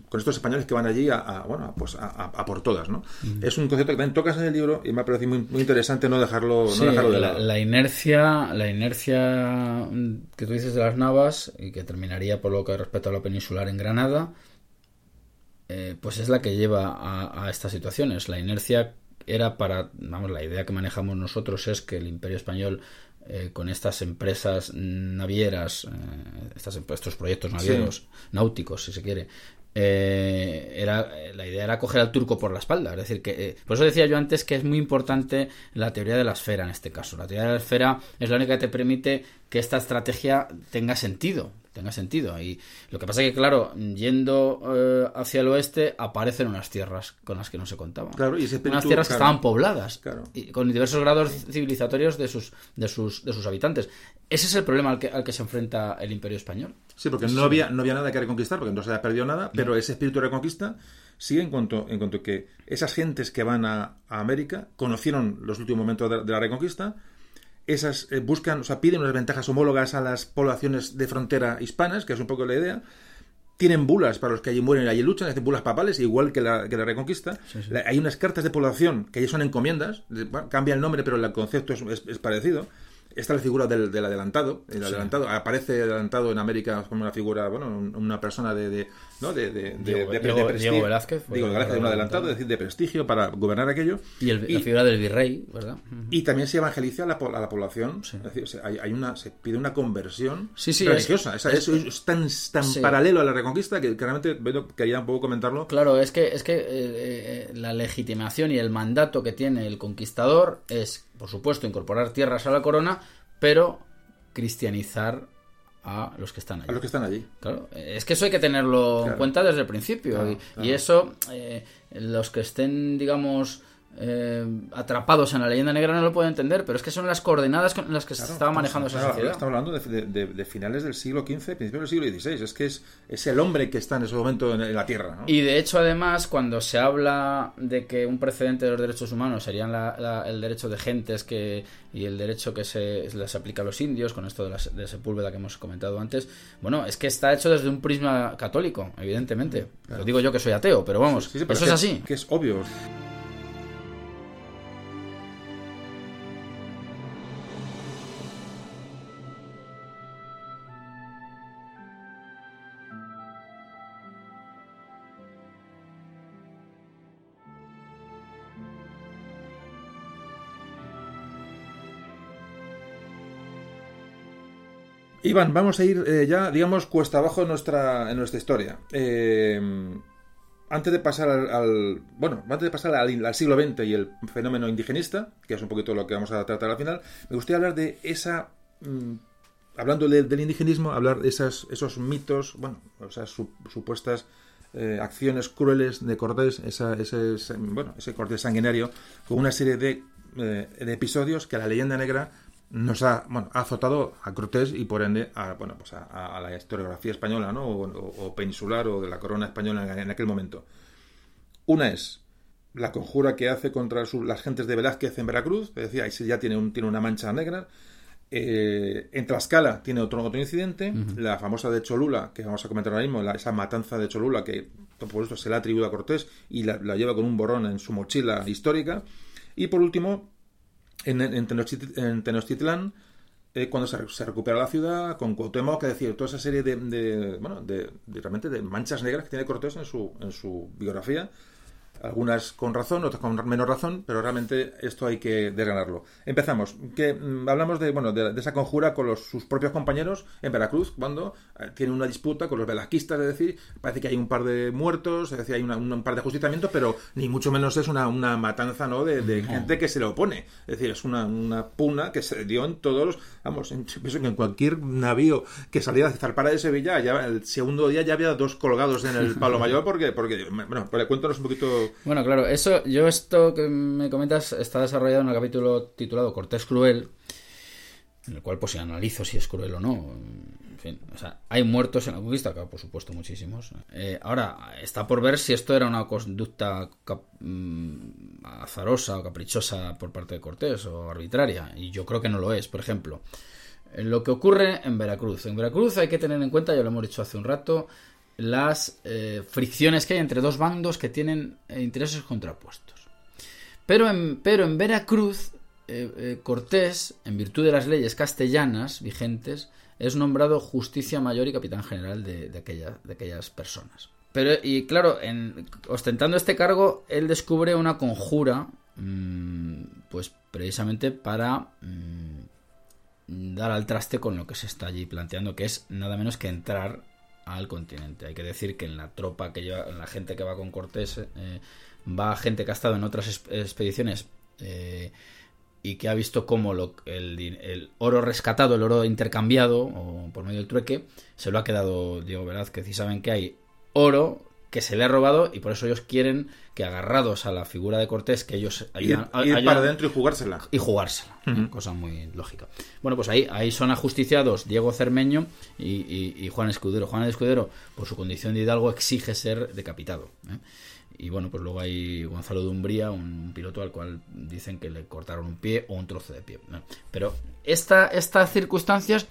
con estos españoles que van allí a, bueno pues a, por todas no mm. es un concepto que también tocas en el libro y me ha parecido muy, interesante no dejarlo, no dejarlo de lado. la, inercia la inercia que tú dices de las navas y que terminaría por lo que respecta a lo peninsular en Granada eh, pues es la que lleva a, estas situaciones. La inercia era para vamos la idea que manejamos nosotros es que el Imperio español eh, con estas empresas navieras, eh, estas, estos proyectos navieros, náuticos, si se quiere, eh, era la idea era coger al turco por la espalda. Es decir que eh, por eso decía yo antes que es muy importante la teoría de la esfera en este caso. La teoría de la esfera es la única que te permite que esta estrategia tenga sentido tenga sentido. Y lo que pasa es que claro yendo eh, hacia el oeste aparecen unas tierras con las que no se contaban. Claro, y unas tierras que estaban pobladas y con diversos grados civilizatorios de sus de sus de sus habitantes. Ese es el problema al que, al que se enfrenta el Imperio español. Sí, porque no había, no había nada que reconquistar, porque no se había perdido nada, pero ese espíritu de reconquista sigue en cuanto, en cuanto que esas gentes que van a, América conocieron los últimos momentos de, la reconquista, esas eh, buscan, o sea, piden unas ventajas homólogas a las poblaciones de frontera hispanas, que es un poco la idea, tienen bulas para los que allí mueren y allí luchan, hacen bulas papales, igual que la, que la Reconquista. hay unas cartas de población que ya son encomiendas, cambia el nombre, pero el concepto es parecido. Está la figura del, del adelantado. El adelantado aparece adelantado en América como una figura, bueno, una persona de, de ¿no? de, de, Diego, de, prestigio. Velázquez. Digo, Velázquez, un adelantado, es decir, de prestigio para gobernar aquello. Y, el, la figura del virrey, ¿verdad? Y también se evangeliza a la, a la población. Es decir, hay, hay, una, se pide una conversión sí, sí, religiosa. Es, es, es, tan, tan paralelo a la reconquista que, realmente quería un poco comentarlo. Claro, es que, es que eh, eh, la legitimación y el mandato que tiene el conquistador es por supuesto, incorporar tierras a la corona, pero cristianizar a los que están allí. A los que están allí. Claro, es que eso hay que tenerlo en cuenta desde el principio. y, eso, eh, los que estén, digamos, eh, atrapados en la leyenda negra no lo puedo entender, pero es que son las coordenadas con las que se estaba manejando esa sociedad. Estamos hablando de, finales del siglo XV, principios del siglo XVI. Es que es, es el hombre que está en ese momento en, la Tierra. Y de hecho, además, cuando se habla de que un precedente de los derechos humanos serían el derecho de gentes que y el derecho que se les aplica a los indios, con esto de, la, Sepúlveda que hemos comentado antes, bueno, es que está hecho desde un prisma católico, evidentemente. Lo digo yo que soy ateo, pero vamos, eso es así. Que es obvio. Iván, vamos a ir eh, ya, digamos, cuesta abajo en nuestra, en nuestra historia. Eh, antes de pasar al, bueno, antes de pasar al, siglo XX y el fenómeno indigenista, que es un poquito lo que vamos a tratar al final, me gustaría hablar de esa, mm, hablando del indigenismo, hablar de esas, esos mitos, bueno, esas supuestas eh, acciones crueles de Cortés, esa, ese, bueno, ese Cortés sanguinario, con una serie de, de episodios que la leyenda negra nos ha, bueno, ha azotado a Cortés y por ende a, bueno, pues a, la historiografía española ¿no? O, peninsular o de la corona española en, aquel momento. Una es la conjura que hace contra las gentes de Velázquez en Veracruz, es decir, ahí ya tiene, un, tiene una mancha negra. Eh, en Tlaxcala tiene otro, otro incidente, la famosa de Cholula, que vamos a comentar ahora mismo, esa matanza de Cholula que por esto se la atribuye a Cortés y la, la lleva con un borrón en su mochila histórica. Y por último, en, Tenochtitlán, eh, cuando se, recupera la ciudad, con Cuauhtémoc, que decir, toda esa serie de, bueno, de, realmente de manchas negras que tiene Cortés en su, en su biografía, algunas con razón, otras con menos razón, pero realmente esto hay que desgranarlo. Empezamos. Que mm, hablamos de bueno de, esa conjura con los, sus propios compañeros en Veracruz cuando eh, tiene una disputa con los velasquistas, es decir, parece que hay un par de muertos, es decir, hay un par de ajusticiamientos, pero ni mucho menos es una, una matanza ¿no? de, gente que se le opone. Es decir, es una, una puna que se dio en todos los, vamos, en, pienso que en cualquier navío que saliera a zarpara de Sevilla, ya el segundo día ya había dos colgados en el (laughs) palo mayor porque, porque bueno, pues cuéntanos un poquito bueno, claro, eso, yo esto que me comentas está desarrollado en el capítulo titulado Cortés Cruel, en el cual pues analizo si es cruel o no. Hay muertos en la conquista, acá por supuesto muchísimos. Eh, ahora, está por ver si esto era una conducta mm, azarosa o caprichosa por parte de Cortés o arbitraria, y yo creo que no lo es, por ejemplo. Lo que ocurre en Veracruz. En Veracruz hay que tener en cuenta, ya lo hemos dicho hace un rato, las eh, fricciones que hay entre dos bandos que tienen eh, intereses contrapuestos. Pero en, pero en Veracruz, eh, Cortés, en virtud de las leyes castellanas vigentes, es nombrado justicia mayor y capitán general de, de, aquellas personas. Pero, y claro, en, ostentando este cargo, él descubre una conjura, mm, pues precisamente para mm, dar al traste con lo que se está allí planteando, que es nada menos que entrar al continente. Hay que decir que en la tropa que lleva, en la gente que va con Cortés, eh, va gente que ha estado en otras expediciones eh, y que ha visto cómo el, oro rescatado, el oro intercambiado o por medio del trueque, se lo ha quedado Diego Velázquez y saben que hay oro que se le ha robado y por eso ellos quieren que agarrados a la figura de Cortés, que ellos ayudan, ir, para adentro y jugársela. Y jugársela, cosa muy lógica. Bueno, pues ahí, ahí son ajusticiados Diego Cermeño y, Juan Escudero. Juan Escudero, por su condición de hidalgo, exige ser decapitado. ¿eh? Y bueno, pues luego hay Gonzalo de Umbría, un piloto al cual dicen que le cortaron un pie o un trozo de pie. Pero esta, estas circunstancias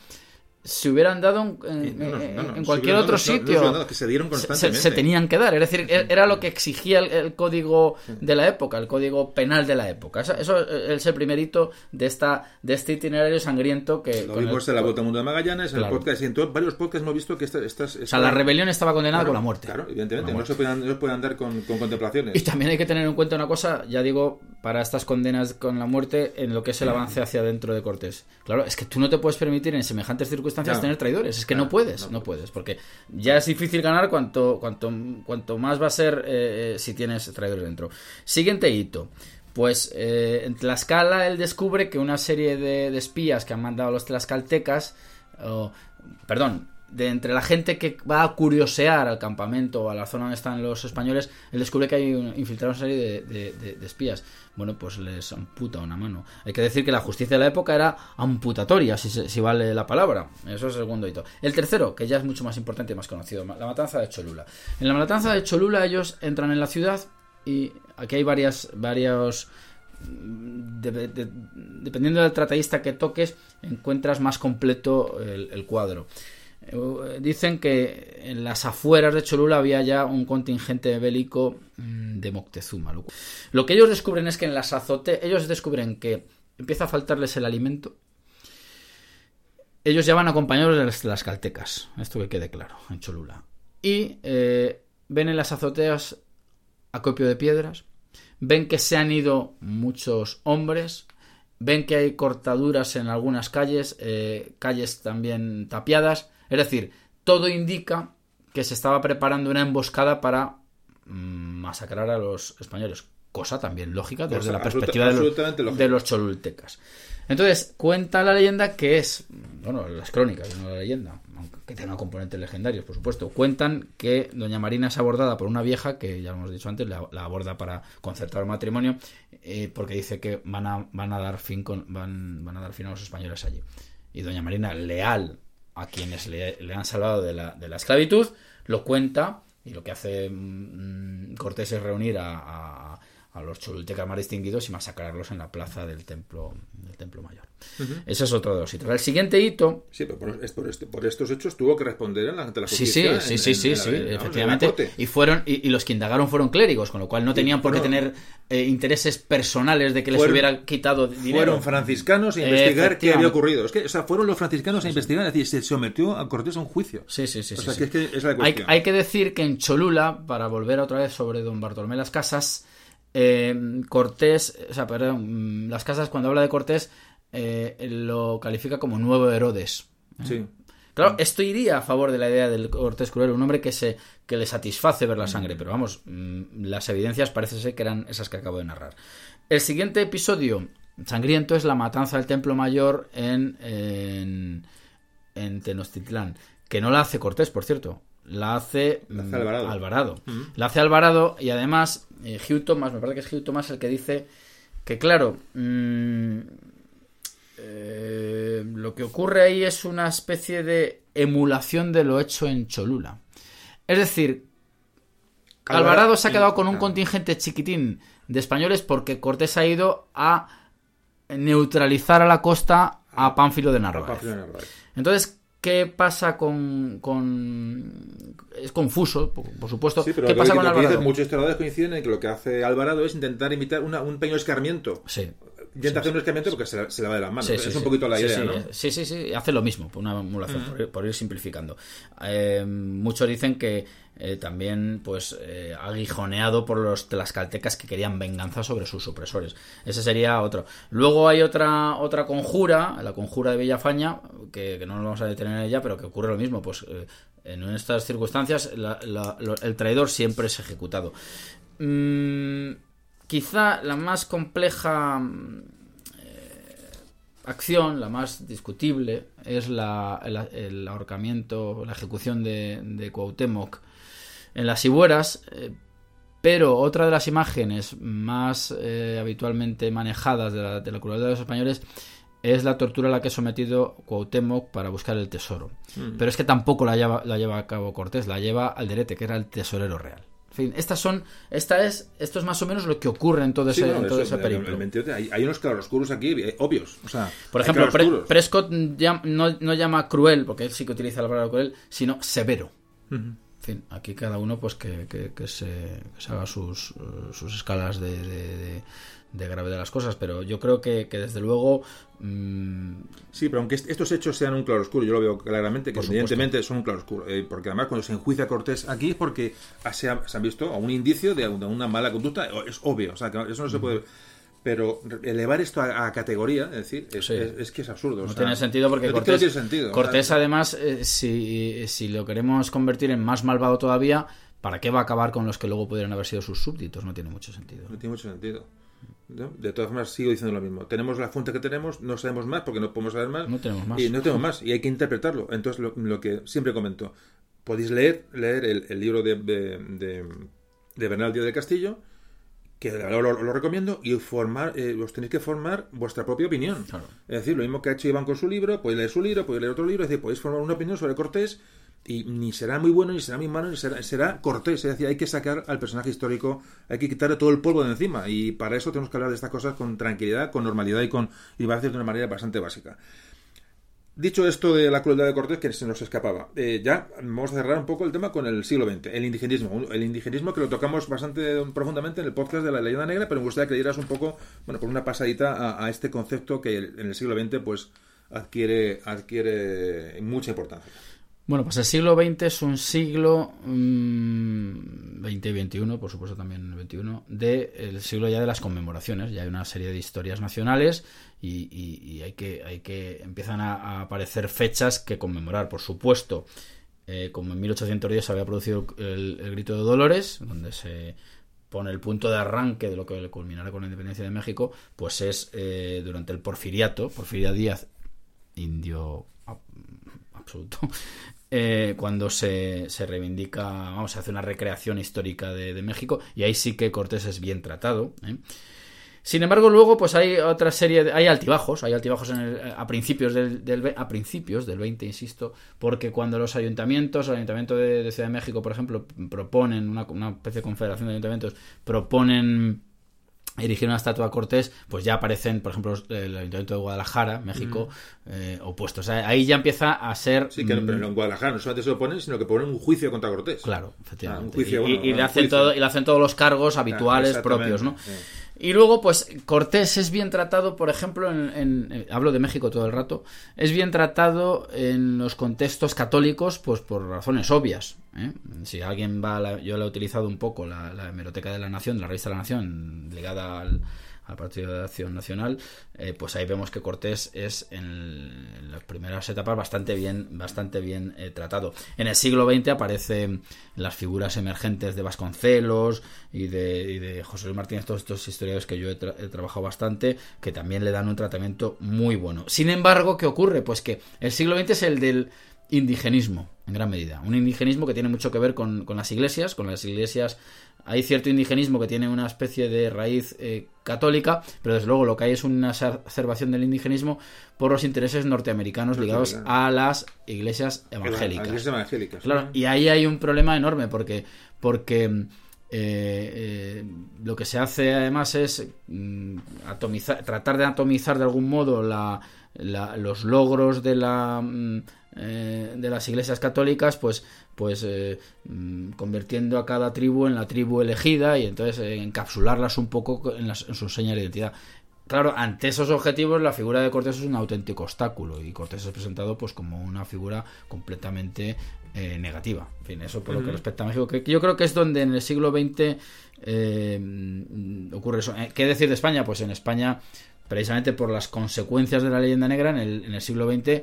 se hubieran dado en, cualquier otro sitio. se, dieron se, tenían que dar. Es decir, era lo que exigía el, código de la época, el código penal de la época. Eso, es el primer hito de, esta, de este itinerario sangriento que. Lo vimos en la Vuelta al Mundo de Magallanes, en el podcast, y en varios podcasts hemos visto que estas. O sea, la rebelión estaba condenada con la muerte. Claro, evidentemente, no se, puede, andar con, con, contemplaciones. Y también hay que tener en cuenta una cosa, ya digo, para estas condenas con la muerte, en lo que es el avance hacia dentro de Cortés. Claro, es que tú no te puedes permitir en semejantes circunstancias tener traidores. Es que no puedes, no, puedes, porque ya es difícil ganar cuanto, cuanto, cuanto más va a ser eh, eh, si tienes traidores dentro. Siguiente hito. Pues eh, en Tlaxcala él descubre que una serie de, espías que han mandado los tlaxcaltecas, perdón, de entre la gente que va a curiosear al campamento o a la zona donde están los españoles, él descubre que hay un- infiltrado una serie de, de- espías. Bueno, pues les amputa una mano. Hay que decir que la justicia de la época era amputatoria, si, si vale la palabra. Eso es el segundo hito. El tercero, que ya es mucho más importante y más conocido, la matanza de Cholula. En la matanza de Cholula ellos entran en la ciudad y aquí hay varias, varios de- de- dependiendo del tratadista que toques, encuentras más completo el cuadro. Eh, Dicen que en las afueras de Cholula había ya un contingente bélico mm, de Moctezuma. Lo, que ellos descubren es que en las azoteas, ellos descubren que empieza a faltarles el alimento. Ellos ya van acompañados de las caltecas, esto que quede claro, en Cholula. Y eh, ven en las azoteas acopio de piedras, ven que se han ido muchos hombres, ven que hay cortaduras en algunas calles, eh, calles también tapiadas, es decir, todo indica que se estaba preparando una emboscada para mm, masacrar a los españoles, cosa también lógica desde Cosa la absoluta- perspectiva de los, de cholultecas. Entonces, cuenta la leyenda que es, bueno, las crónicas, no la leyenda, aunque tenga componentes legendarios, por supuesto, cuentan que Doña Marina es abordada por una vieja, que ya lo hemos dicho antes, la, la aborda para concertar un matrimonio, eh, porque dice que van a, van a dar fin con, van, van a dar fin a los españoles allí. Y Doña Marina, leal a quienes le, han salvado de la, de la esclavitud, lo cuenta y lo que hace mm, Cortés es reunir a- a los cholultecas más distinguidos y masacrarlos en la plaza del templo, del templo mayor. Ese es otro de los hitos. El siguiente hito Sí, pero por, es por, este- por estos hechos tuvo que responder en la- ante la Sí, sí, justicia. sí, en- sí, en- sí, en la- sí, en la efectivamente. Y fueron y, y los que indagaron fueron clérigos, con lo cual no tenían por qué tener eh, intereses personales de que les hubiera quitado dinero. Fueron franciscanos a investigar qué había ocurrido. Es que, o sea, fueron los franciscanos a investigar, es decir, se sometió a Cortés a un juicio. Sí, sí, sí. O sí, sea, sí. que es que es la hay, hay que decir que en Cholula, para volver otra vez sobre don Bartolomé Las Casas, eh, Cortés, o sea, perdón, mm, Las Casas cuando habla de Cortés eh, lo califica como nuevo Herodes. Sí. Claro, esto iría a favor de la idea del Cortés Cruel, un hombre que se que le satisface ver la sangre, pero vamos, mm, las evidencias parece ser que eran esas que acabo de narrar. El siguiente episodio sangriento es la matanza del Templo Mayor en, en, en Tenochtitlán, que no la hace Cortés, por cierto, la hace, La hace mm, Alvarado. La hace Alvarado y además eh, Hugh Thomas, me parece que es Hugh Thomas el que dice que claro, mm, eh, lo que ocurre ahí es una especie de emulación de lo hecho en Cholula. Es decir, Alvarado- se ha quedado con un contingente chiquitín de españoles porque Cortés ha ido a neutralizar a la costa a. Pánfilo de Narváez. Entonces, ¿qué pasa con, con... Es confuso, por, por supuesto. Sí, pero ¿Qué pasa que- con Alvarado? muchos historiadores coinciden en que lo que hace Alvarado es intentar imitar una- un pequeño escarmiento. Sí. Intenta hacer un escarmiento porque se, se le va de las manos. Sí, es sí, un sí. poquito la idea, ¿no? eh, Sí, sí, sí, hace lo mismo, por una emulación, por, ir, por ir simplificando. Eh, muchos dicen que eh, también, pues, eh, aguijoneado por los tlaxcaltecas que querían venganza sobre sus opresores. Ese sería otro. Luego hay otra otra conjura, la conjura de Villafaña, que, que no nos vamos a detener en ella, pero que ocurre lo mismo. Pues en estas circunstancias la- la- lo- el traidor siempre es ejecutado. Mm, quizá la más compleja mm, acción, la más discutible, es la, el, el ahorcamiento, la ejecución de, de Cuauhtémoc en las Ibueras, eh, pero otra de las imágenes más eh, habitualmente manejadas de la, de la crueldad de los españoles es la tortura a la que es sometido Cuauhtémoc para buscar el tesoro. Pero es que tampoco la lleva, la lleva a cabo Cortés, la lleva Alderete, que era el tesorero real. En fin, estas son, esta es, esto es más o menos lo que ocurre en todo ese, no, en todo eso, ese periplo. el 28, hay, hay unos claroscuros aquí eh, obvios. O sea, Por ejemplo, Pre-. Prescott no, no llama cruel, porque él sí que utiliza la palabra cruel, sino severo. En fin, aquí cada uno pues que, que- que se, que se haga sus, eh, sus escalas de, de, de- de gravedad de las cosas, pero yo creo que, que desde luego mm, Sí, pero aunque est- estos hechos sean un claroscuro, yo lo veo claramente, que Por supuesto. evidentemente son un claroscuro. eh, porque además cuando se enjuicia a Cortés aquí es porque se, ha- se han visto a un indicio de, una mala conducta, es obvio, o sea, que eso no se puede... Pero elevar esto a, a categoría, es decir, es, Sí. es- es que es absurdo. o no sea, tiene sentido porque no, Cortés, no tiene sentido. Cortés además, eh, si, si lo queremos convertir en más malvado todavía, ¿para qué va a acabar con los que luego pudieran haber sido sus súbditos? No tiene mucho sentido. No tiene mucho sentido. ¿No? De todas formas, sigo diciendo lo mismo. Tenemos la fuente que tenemos, no sabemos más porque no podemos saber más. No tenemos más. Y no tenemos más. Y hay que interpretarlo. Entonces, lo, lo que siempre comento, podéis leer, leer el, el libro de, de, de, de Bernal Díaz de Castillo, que lo, lo- lo recomiendo, y formar, eh, os tenéis que formar vuestra propia opinión. Claro. Es decir, lo mismo que ha hecho Iván con su libro, podéis leer su libro, podéis leer otro libro, es decir, podéis formar una opinión sobre Cortés y ni será muy bueno, ni será muy malo, ni será, será Cortés. Es decir, hay que sacar al personaje histórico, hay que quitarle todo el polvo de encima y para eso tenemos que hablar de estas cosas con tranquilidad, con normalidad y con y va a decir de una manera bastante básica. Dicho esto de la crueldad de Cortés, que se nos escapaba, eh, ya vamos a cerrar un poco el tema con el siglo XX, el indigenismo. El indigenismo que lo tocamos bastante profundamente en el podcast de la leyenda negra, pero me gustaría que le dieras un poco, bueno, por una pasadita a, a este concepto que en el siglo XX pues adquiere, adquiere mucha importancia. Bueno, pues el siglo XX es un siglo mm, 20 y 21, por supuesto también el 21, de el siglo ya de las conmemoraciones. Ya hay una serie de historias nacionales y, hay que hay que empiezan a, aparecer fechas que conmemorar. Por supuesto, eh, como en 1810 se había producido el, grito de Dolores, donde se pone el punto de arranque de lo que culminará con la independencia de México, pues es eh, durante el porfiriato, Porfirio Díaz, indio ab- absoluto, eh, cuando se, se reivindica, vamos, se hace una recreación histórica de, de México, y ahí sí que Cortés es bien tratado. ¿eh? Sin embargo, luego, pues hay otra serie, de- hay altibajos, hay altibajos a principios del, a principios del 20, insisto, porque cuando los ayuntamientos, el ayuntamiento de, de Ciudad de México, por ejemplo, proponen una, una especie de confederación de ayuntamientos, proponen erigir una estatua a Cortés, pues ya aparecen, por ejemplo, el ayuntamiento de Guadalajara, México, eh, opuestos. O sea, ahí ya empieza a ser Sí, que no, mm, pero en Guadalajara no solamente se lo ponen, sino que ponen un juicio contra Cortés. Claro, efectivamente. Ah, un juicio, y, bueno, y- y un le hacen juicio. todo, y le hacen todos los cargos habituales exactamente, propios, ¿no? sí. Y luego, pues, Cortés es bien tratado, por ejemplo, en, en- eh, hablo de México todo el rato, es bien tratado en los contextos católicos, pues por razones obvias. ¿eh? Si alguien va, a la- yo la he utilizado un poco, la, la hemeroteca de la Nación, la revista de la Nación, ligada al, al Partido de Acción Nacional, eh, pues ahí vemos que Cortés es en, las primeras etapas bastante bien, bastante bien eh, tratado. En el siglo XX aparecen las figuras emergentes de Vasconcelos y de, y de José Luis Martínez, todos estos historiadores que yo he trabajado bastante, que también le dan un tratamiento muy bueno. Sin embargo, ¿qué ocurre? Pues que el siglo XX es el del indigenismo, en gran medida. Un indigenismo que tiene mucho que ver con, con las iglesias, con las iglesias hay cierto indigenismo que tiene una especie de raíz eh, católica, pero desde luego lo que hay es una exacerbación del indigenismo por los intereses norteamericanos ligados a las iglesias Las evangélicas. iglesias evangélicas. Claro, y ahí hay un problema enorme porque, porque eh, eh, lo que se hace además es mm, tratar de atomizar de algún modo la, los logros de la mm, eh, de las iglesias católicas, pues pues mm, convirtiendo a cada tribu en la tribu elegida y entonces encapsularlas un poco en, las, en su señal de identidad. Claro, ante esos objetivos la figura de Cortés es un auténtico obstáculo y Cortés es presentado pues como una figura completamente eh, negativa. En fin, eso por lo que respecta a México, que yo creo que es donde en el siglo XX eh, ocurre eso. Eh, ¿Qué decir de España? Pues en España, precisamente por las consecuencias de la leyenda negra, en el, en el siglo XX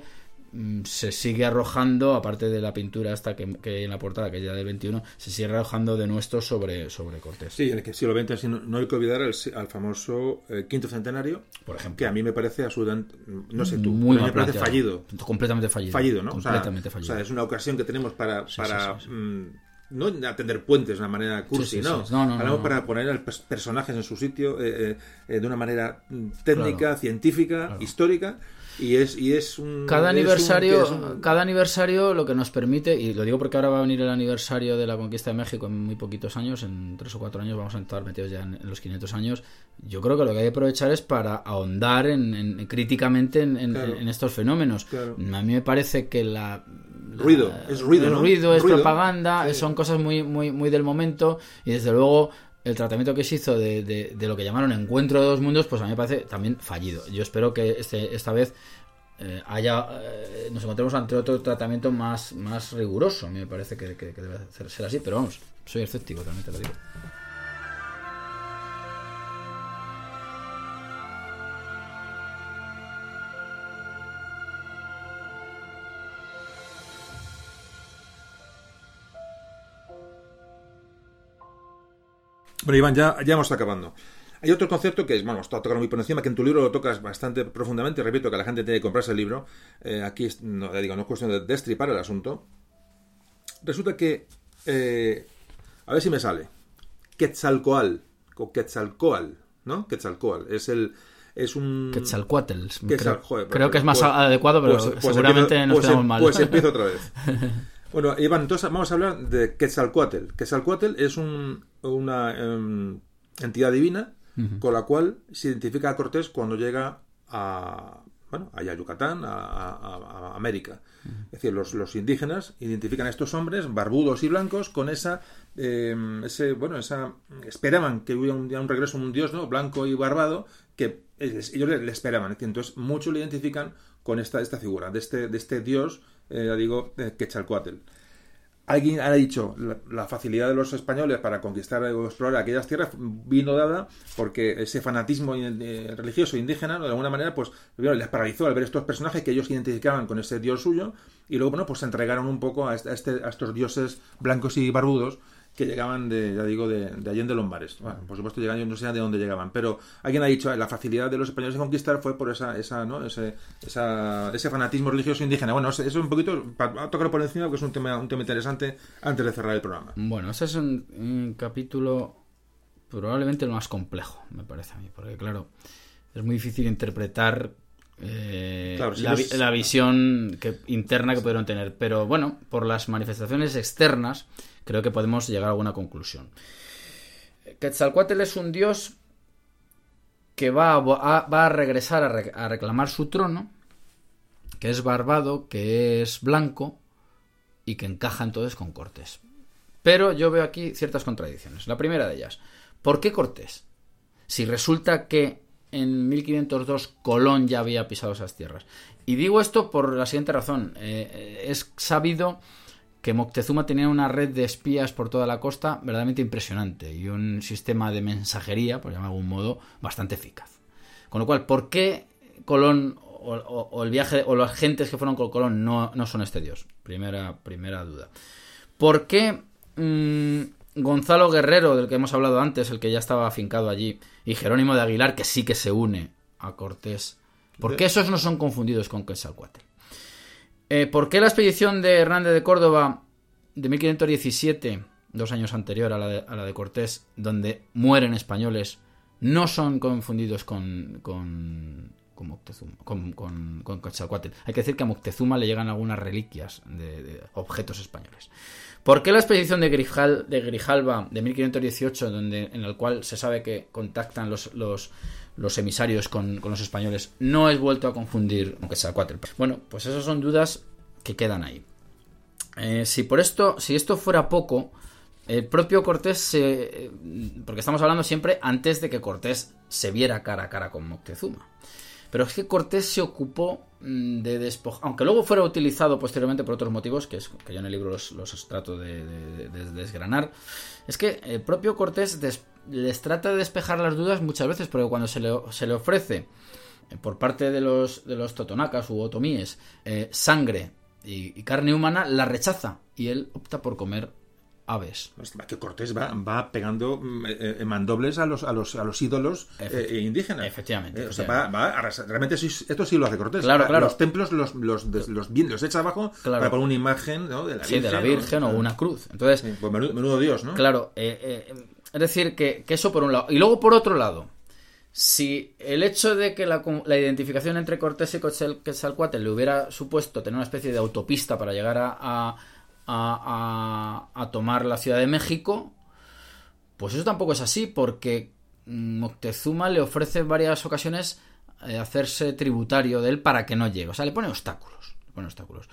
se sigue arrojando, aparte de la pintura esta que, que hay en la portada, que es ya del 21, se sigue arrojando de nuestros sobre, sobre Cortés. Sí, en el siglo XX no, no hay que olvidar al, al famoso eh, quinto centenario, Por ejemplo. que a mí me parece absolutamente, no sé tú, Muy me parece fallido. Completamente fallido. Fallido, ¿no? O sea, Completamente fallido. O sea, es una ocasión que tenemos para, para sí, sí, sí. mm, no atender puentes de una manera cursi, Sí, sí, no. sí. No, no, no, Hablamos no. para poner a los personajes en su sitio eh, eh, eh, de una manera mm, técnica, Claro. científica, Claro. histórica. Y es, y es un. Cada aniversario, es un- cada aniversario lo que nos permite, y lo digo porque ahora va a venir el aniversario de la conquista de México en muy poquitos años, en tres o cuatro años vamos a estar metidos ya en, los 500 años. Yo creo que lo que hay que aprovechar es para ahondar en, en- críticamente en, en- Claro. en estos fenómenos. Claro. A mí me parece que la, la- Ruido, es ruido, el ¿no? ruido es Ruido. propaganda, Sí. son cosas muy, muy, muy del momento y desde luego el tratamiento que se hizo de, lo que llamaron encuentro de dos mundos, pues a mí me parece también fallido. Yo espero que este, esta vez eh, haya eh, nos encontremos ante otro tratamiento más, más riguroso. A mí me parece que, que- debe ser así, pero vamos, soy escéptico también te lo digo. Bueno, Iván, ya, ya vamos acabando. Hay otro concepto que es, bueno, está tocando muy por encima, que en tu libro lo tocas bastante profundamente. Repito que la gente tiene que comprarse el libro. Eh, aquí, no, digo, no es cuestión de destripar el asunto. Resulta que, eh, a ver si me sale, Quetzalcoal, o Quetzalcoal, ¿no? Quetzalcoal, es el, es un... Quetzalcoatl. Quetzal, creo, joder, creo que es más pues- adecuado, pero pues- pues seguramente empiezo- nos pues, quedamos mal. Pues empiezo otra vez. (laughs) Bueno, Iván, entonces vamos a hablar de Quetzalcoatl. Quetzalcoatl es un- una em, entidad divina con la cual se identifica a Cortés cuando llega a, bueno, allá a Yucatán, a, a- a América. Es decir, los, los indígenas identifican a estos hombres barbudos y blancos con esa, em, ese, bueno, esa, esperaban que hubiera un, día un regreso un dios, ¿no? Blanco y barbado, que ellos le, le esperaban. Entonces, muchos le identifican con esta, esta figura, de este, de este dios, eh, ya digo, eh, Quetzalcoatl. Alguien ha dicho, la, la facilidad de los españoles para conquistar o explorar aquellas tierras vino dada porque ese fanatismo eh, religioso indígena, de alguna manera, pues les paralizó al ver estos personajes que ellos identificaban con ese dios suyo y luego, bueno, pues se entregaron un poco a, este- a este- a estos dioses blancos y barbudos que llegaban de, ya digo, de, de Allende Lombares. Bueno, por supuesto, llegaban, yo no sé de dónde llegaban, pero alguien ha dicho, la facilidad de los españoles de conquistar fue por esa, esa, ¿no? ese, esa- ese fanatismo religioso indígena. Bueno, eso es un poquito, para tocarlo por encima, porque es un tema, un tema interesante antes de cerrar el programa. Bueno, ese es un, un capítulo probablemente el más complejo, me parece a mí, porque claro, es muy difícil interpretar eh, Claro, si la, es- visión que, interna que pudieron tener, pero bueno, por las manifestaciones externas creo que podemos llegar a alguna conclusión. Quetzalcoatl es un dios que va a, regresar a, re- a reclamar su trono, que es barbado, que es blanco y que encaja entonces con Cortés. Pero yo veo aquí ciertas contradicciones. La primera de ellas, ¿por qué Cortés? Si resulta que en 1502 Colón ya había pisado esas tierras. Y digo esto por la siguiente razón. Eh, eh, es sabido que Moctezuma tenía una red de espías por toda la costa verdaderamente impresionante y un sistema de mensajería, por llamarlo de algún modo, bastante eficaz. Con lo cual, ¿por qué Colón o, o- o el viaje o las gentes que fueron con Colón no, no son este dios? Primera, primera duda. ¿Por qué mm, Gonzalo Guerrero, del que hemos hablado antes, el que ya estaba afincado allí, y Jerónimo de Aguilar, que sí que se une a Cortés, ¿por qué esos no son confundidos con Quetzalcoatl? Eh, ¿Por qué la expedición de Hernández de Córdoba de 1517, dos años anterior a la de, la Cortés, donde mueren españoles, no son confundidos con, con, con Moctezuma, con, con, con? Hay que decir que a Moctezuma le llegan algunas reliquias de, de objetos españoles. ¿Por qué la expedición de, Grijal, de Grijalva de 1518, donde, en el cual se sabe que contactan los, los emisarios con, con los españoles, no es vuelto a confundir con Quetzalcóatl? Bueno, pues esas son dudas que quedan ahí. Eh, si por esto, si esto fuera poco, el propio Cortés se, eh, porque estamos hablando siempre antes de que Cortés se viera cara a cara con Moctezuma. Pero es que Cortés se ocupó mm, de despojar, aunque luego fuera utilizado posteriormente por otros motivos, que, es, que yo en el libro los, los trato de- de desgranar, es que el propio Cortés les trata de despejar las dudas muchas veces, porque cuando se le, se le ofrece eh, por parte de los, totonacas u otomíes eh, sangre y carne humana, la rechaza y él opta por comer aves. Que Cortés va, va pegando mm, eh, eh, mandobles a los, a los, a los ídolos Efecti- eh, indígenas. efectivamente, Eh, o sea, va, va a. Realmente esto sí lo hace Cortés. Claro, claro. Los templos los, los, los, los echa abajo Claro. para poner una imagen ¿no? de la Sí, Virgen. de la. Virgen o una cruz. Entonces, Sí, pues menudo, menudo Dios, ¿no? Claro, es decir, que, que eso por un lado. Y luego por otro lado, si el hecho de que la, la identificación entre Cortés y Quetzal- Quetzalcóatl le hubiera supuesto tener una especie de autopista para llegar a, a, a- a- a tomar la Ciudad de México, pues eso tampoco es así, porque mm, Moctezuma le ofrece en varias ocasiones eh, hacerse tributario de él para que no llegue. O sea, le pone obstáculos. Le pone obstáculos.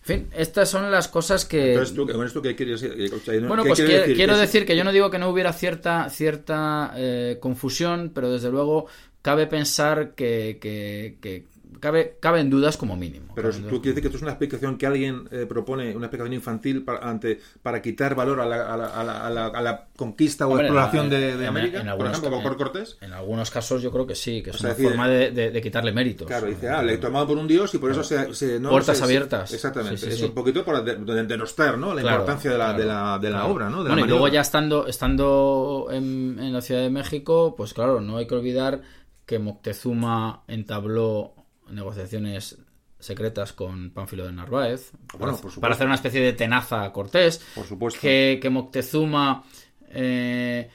En fin, estas son las cosas que... Entonces, ¿tú, con esto qué quieres decir? O sea, ¿no? Bueno, ¿Qué pues quiere quiero, decir que yo no digo que no hubiera cierta, cierta eh, confusión, pero desde luego cabe pensar que, que- que cabe, cabe en dudas como mínimo. Pero tú quieres decir que esto es una explicación que alguien eh, propone, una explicación infantil para, ante, para quitar valor a la, a la- a la- a la- a la conquista o Hombre, exploración de, de en- América, en por ejemplo, Cortés. En algunos casos yo creo que sí, que es O sea, una decir, forma de, de- de quitarle méritos. Claro, dice, ah, le he tomado por un dios y por eso se, se- no, Puertas se- se- abiertas. exactamente. Sí, sí, es sí. un poquito para de- de- denostar, ¿no? La Claro, importancia de la, claro, de la, de la claro. obra, ¿no? De bueno, y luego ya estando, estando en, en la Ciudad de México, pues claro, no hay que olvidar que Moctezuma entabló negociaciones secretas con Pánfilo de Narváez Bueno, para, por supuesto. para hacer una especie de tenaza a Cortés. Por supuesto. Que, que Moctezuma... eh,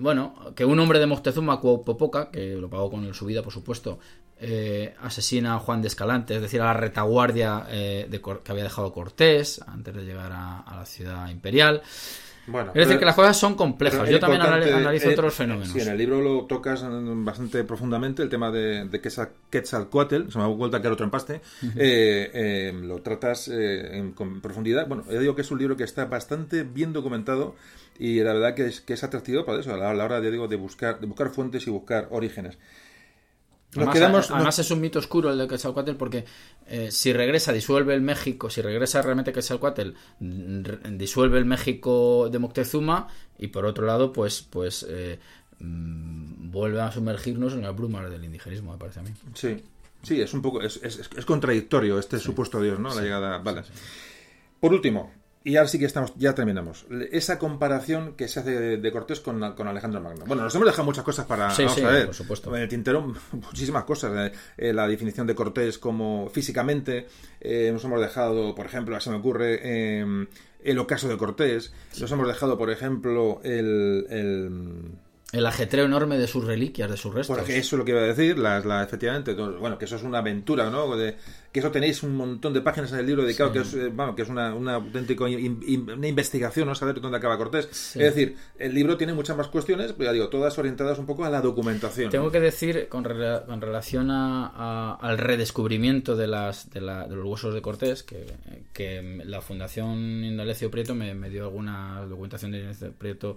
bueno, que un hombre de Moctezuma, Cuauhtémoc, que lo pagó con su vida, por supuesto, eh, asesina a Juan de Escalante, es decir, a la retaguardia eh, de que había dejado Cortés antes de llegar a, a la ciudad imperial. Bueno, Es decir, que las cosas son complejas. Yo también analizo eh, otros fenómenos. Sí, en el libro lo tocas bastante profundamente, el tema de, de Quetzal- Quetzalcóatl, se me ha vuelto a quedar otro empaste, eh, eh, lo tratas eh, en, con profundidad. Bueno, yo digo que es un libro que está bastante bien documentado y la verdad que es, que es atractivo para eso, a la, a la hora de, digo, de, buscar, de buscar fuentes y buscar orígenes. Además, quedamos... es un mito oscuro el de Quetzalcóatl porque eh, si regresa, disuelve el México, si regresa realmente Quetzalcóatl, mm, disuelve el México de Moctezuma y por otro lado, pues, pues eh, mm, vuelve a sumergirnos en las brumas del indigenismo, me parece a mí. Sí, sí, es un poco, es, es- es contradictorio este supuesto Dios, ¿no? La llegada, vale. Por último, y ahora sí que estamos, ya terminamos, esa comparación que se hace de, de Cortés con, con Alejandro Magno. Bueno, nos hemos dejado muchas cosas para, Sí, vamos sí, a ver, por supuesto. en el tintero (laughs) muchísimas cosas, eh, eh, la definición de Cortés como físicamente, eh, nos hemos dejado, por ejemplo, se me ocurre, eh, el ocaso de Cortés, nos hemos dejado, por ejemplo, el- el El ajetreo enorme de sus reliquias, de sus restos. porque eso es lo que iba a decir, la, la- efectivamente, bueno, que eso es una aventura, ¿no? De- que eso tenéis un montón de páginas en el libro dedicado, que es, eh, bueno, que es una, una auténtica in- in- una investigación, ¿no? Saber dónde acaba Cortés. Sí. Es decir, el libro tiene muchas más cuestiones, pero ya digo, todas orientadas un poco a la documentación. Tengo ¿no? que decir, con, rela- con relación a- a- al redescubrimiento de, las, de, la- de los huesos de Cortés, que, que la Fundación Indalecio Prieto me, me dio alguna documentación de Indalecio Prieto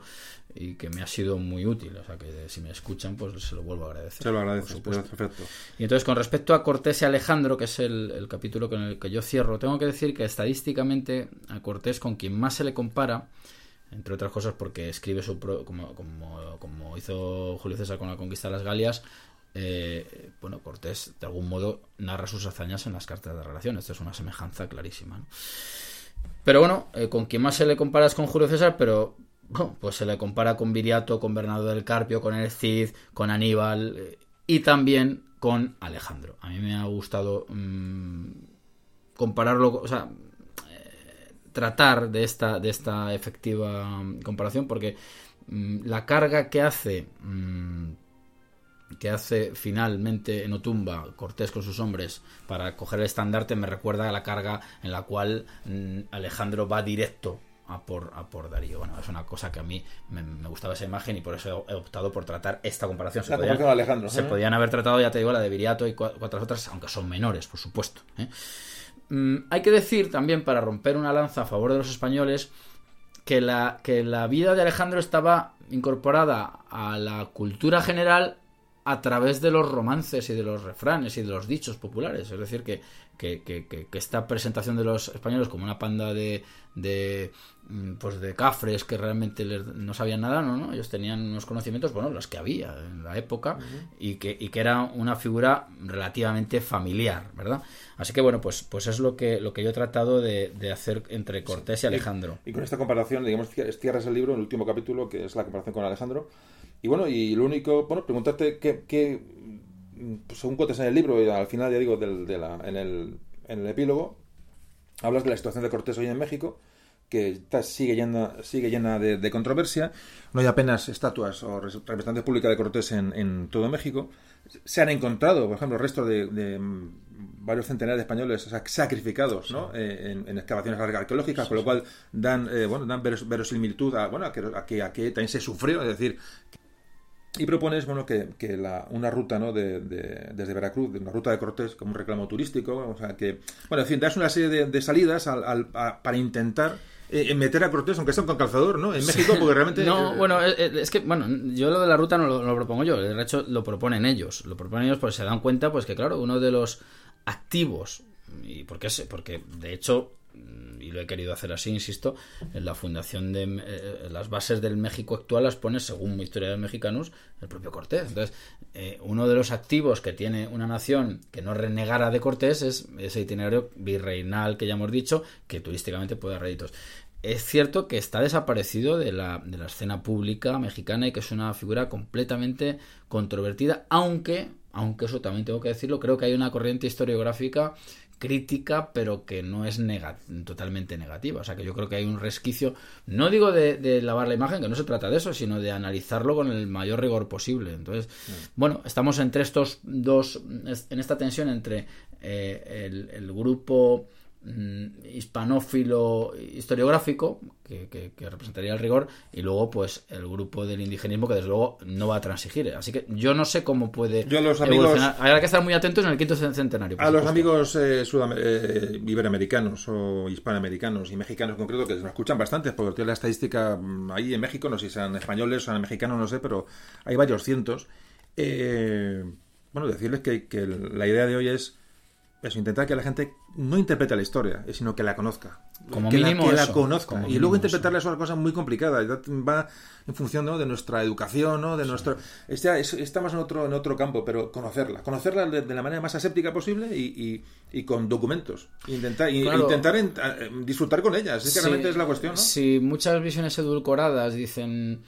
y que me ha sido muy útil. O sea, que si me escuchan, pues se lo vuelvo a agradecer. Se lo por agradezco, supuesto. perfecto. Y entonces, con respecto a Cortés y Alejandro, que es el, el capítulo con el que yo cierro, tengo que decir que estadísticamente a Cortés con quien más se le compara, entre otras cosas porque escribe su pro- como, como, hizo Julio César con la conquista de las Galias, eh, bueno, Cortés de algún modo narra sus hazañas en las cartas de relación. Esto es una semejanza clarísima. Pero bueno, eh, con quien más se le compara es con Julio César, pero pues se le compara con Viriato, con Bernardo del Carpio, con el Cid, con Aníbal eh, y también con Alejandro. A mí me ha gustado mm, compararlo, o sea, eh, tratar de esta, de esta efectiva mm, comparación, porque mm, la carga que hace que hace finalmente en Otumba Cortés con sus hombres para coger el estandarte me recuerda a la carga en la cual Alejandro va directo a por, a por Darío. Bueno, es una cosa que a mí me, me gustaba esa imagen y por eso he optado por tratar esta comparación. Se La podían- Alejandro, se ¿eh? podían haber tratado, ya te digo, la de Viriato y cua- cuatro otras, aunque son menores, por supuesto. ¿eh? Mm, hay que decir también, para romper una lanza a favor de los españoles, que la, que la vida de Alejandro estaba incorporada a la cultura general a través de los romances y de los refranes y de los dichos populares. Es decir, que, que, que- esta presentación de los españoles como una panda de, de pues de cafres que realmente les- no sabían nada, ¿no? ¿no? Ellos tenían unos conocimientos, bueno, los que había en la época y, que, y que era una figura relativamente familiar, ¿verdad? Así que bueno, pues, pues es lo que, lo que yo he tratado de, de hacer entre Cortés y Alejandro. Y con esta comparación, digamos, cierras el libro, el último capítulo, que es la comparación con Alejandro. Y bueno, y lo único, bueno, preguntarte qué, qué mm, pues, según cuentas en el libro, y al final, ya digo, del, de la, en, el, en el epílogo, hablas de la situación de Cortés hoy en México, que está- sigue llena, sigue llena de, de controversia. No hay apenas estatuas o res- representantes públicas de Cortés en, en todo México. Se han encontrado, por ejemplo, restos de, de, varios centenares de españoles sac- sacrificados ¿no? Eh, en, en excavaciones ar- arqueológicas, con lo cual dan, eh, bueno, dan veros- verosimilitud a, bueno, a, que, a, que, a que también se sufrió, es decir, y propones bueno que, que la, una ruta ¿no? de, de- desde Veracruz, de una ruta de Cortés como un reclamo turístico, o sea que, bueno, en fin, das una serie de, de salidas al- al- a- para intentar eh, meter a Cortés, aunque sea con calzador, ¿no? En México, porque realmente... no, bueno, es que, bueno, yo lo de la ruta no lo, propongo yo, de hecho lo proponen ellos, lo proponen ellos porque se dan cuenta, pues que claro, uno de los activos, y porque, porque de hecho y lo he querido hacer así, insisto, en la fundación de eh, las bases del México actual las pone, según historia de mexicanos, el propio Cortés. Entonces, eh, uno de los activos que tiene una nación que no renegara de Cortés es ese itinerario virreinal que ya hemos dicho, que turísticamente puede dar réditos. Es cierto que está desaparecido de la, de la escena pública mexicana y que es una figura completamente controvertida, aunque, aunque eso también tengo que decirlo, creo que hay una corriente historiográfica crítica, pero que no es totalmente negativa. O sea, que yo creo que hay un resquicio, no digo de, lavar la imagen, que no se trata de eso, sino de analizarlo con el mayor rigor posible. Entonces, mm. bueno, estamos entre estos dos, en esta tensión entre eh, el, el grupo hispanófilo historiográfico que, que, representaría el rigor y luego pues el grupo del indigenismo que desde luego no va a transigir así que yo no sé cómo puede yo los amigos, hay que estar muy atentos en el quinto centenario a los amigos eh, eh, iberoamericanos o hispanoamericanos y mexicanos en concreto que nos escuchan bastante porque tiene la estadística mm, ahí en México no sé si sean españoles o sean mexicanos no sé pero hay varios cientos. Eh, bueno decirles que, que la idea de hoy es eso, intentar que la gente no interprete la historia, sino que la conozca. Como que mínimo la, que la conozca. y luego interpretarla es una cosa muy complicada. Va en función de nuestra educación, ¿no? de nuestro. estamos en otro, en otro campo, pero conocerla. Conocerla de, la manera más aséptica posible y, y, con documentos. Intentar, intentar disfrutar con ella. Es que realmente es la cuestión. ¿no? Si muchas visiones edulcoradas dicen.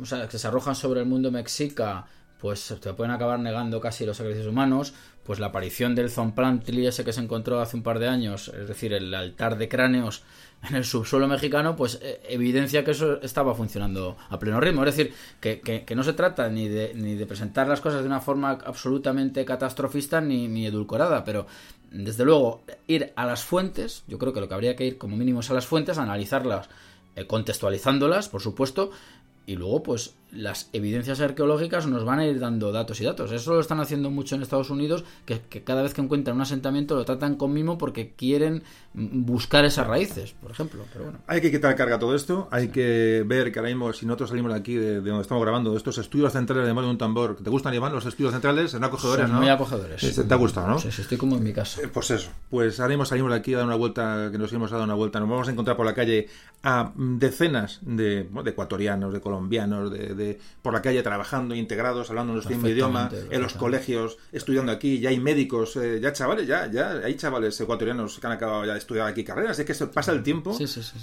O sea, que se arrojan sobre el mundo mexica pues te pueden acabar negando casi los sacrificios humanos, pues la aparición del Zonplantli ese que se encontró hace un par de años, es decir, el altar de cráneos en el subsuelo mexicano, pues eh, evidencia que eso estaba funcionando a pleno ritmo. Es decir, que, que, no se trata ni de, ni de presentar las cosas de una forma absolutamente catastrofista ni, ni edulcorada, pero desde luego ir a las fuentes, yo creo que lo que habría que ir como mínimo es a las fuentes, analizarlas, eh, contextualizándolas, por supuesto, y luego pues las evidencias arqueológicas nos van a ir dando datos y datos. Eso lo están haciendo mucho en Estados Unidos, que, cada vez que encuentran un asentamiento lo tratan con mimo porque quieren buscar esas raíces, por ejemplo. Pero bueno. Hay que quitar carga a todo esto, hay que ver que ahora mismo, si nosotros salimos de aquí, de, donde estamos grabando, de estos estudios centrales de Mario de un tambor, ¿te gustan, Iván, los estudios centrales? Son acogedores, ¿no? Muy acogedores. ¿Te ha gustado, no? Sí, sí, estoy como en mi casa. Eh, pues eso, pues ahora mismo salimos de aquí a dar una vuelta, que nos hemos dado una vuelta, nos vamos a encontrar por la calle a decenas de, de ecuatorianos, de colombianos, de, por la calle trabajando, integrados, hablando nuestro mismo idioma, en los colegios, estudiando aquí, ya hay médicos, eh, ya chavales, ya, ya hay chavales ecuatorianos que han acabado ya de estudiar aquí carreras, es que pasa el tiempo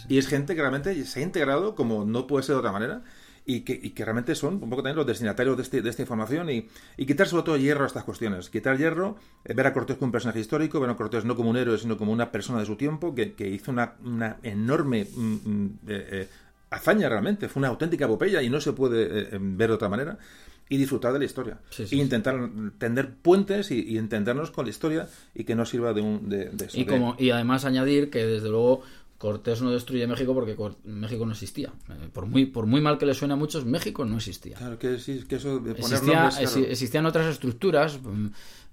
y es gente que realmente se ha integrado como no puede ser de otra manera. Y que, y que, realmente son un poco también los destinatarios de, este, de esta información y, y, quitar sobre todo hierro a estas cuestiones. Quitar hierro, eh, ver a Cortés como un personaje histórico, ver a Cortés no como un héroe, sino como una persona de su tiempo que, que hizo una, una enorme mm, mm, eh, hazaña realmente, fue una auténtica epopeya y no se puede eh, eh, ver de otra manera y disfrutar de la historia. e intentar tender puentes y, entendernos con la historia y que no sirva de un de, eso, y como y además añadir que desde luego Cortés no destruye México porque México no existía. Eh, por muy por muy mal que le suene a muchos, México no existía. Claro que sí, que eso de poner Existían otras estructuras mm,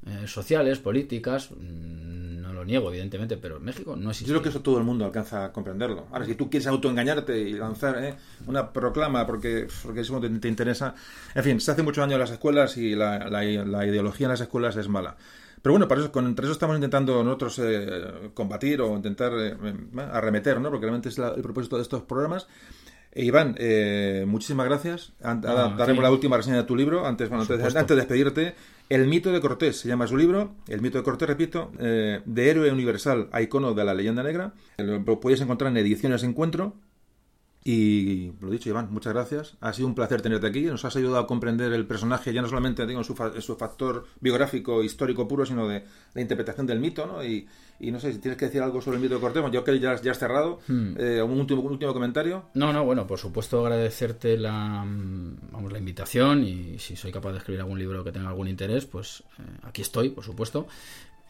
eh, sociales, políticas, mm, no lo niego, evidentemente, pero en México no existe. Yo creo que eso todo el mundo alcanza a comprenderlo. Ahora, si tú quieres autoengañarte y lanzar eh, una proclama porque, porque eso te, te, interesa. En fin, se hace muchos años en las escuelas y la, la, ideología en las escuelas es mala. Pero bueno, para eso, con, entre eso estamos intentando nosotros eh, combatir o intentar arremeter, ¿no? Porque realmente es el propósito de estos programas. E Iván, muchísimas gracias. Ahora daremos la última reseña de tu libro. Antes, bueno, antes, antes de despedirte, el mito de Cortés se llama su libro. El mito de Cortés, repito, eh, de héroe universal a icono de la leyenda negra. Lo podéis encontrar en Ediciones Encuentro. Y lo dicho, Iván, muchas gracias. Ha sido un placer tenerte aquí. Nos has ayudado a comprender el personaje, ya no solamente digo, en, su, su factor biográfico, histórico puro, sino de la interpretación del mito. ¿no? Y, no sé si tienes que decir algo sobre el mito de Cortés. Yo creo que ya, ya has cerrado. Hmm. Eh, ¿Un, último, último comentario? No, no, bueno, por supuesto agradecerte la, vamos, la invitación y si soy capaz de escribir algún libro que tenga algún interés, pues eh, aquí estoy, por supuesto.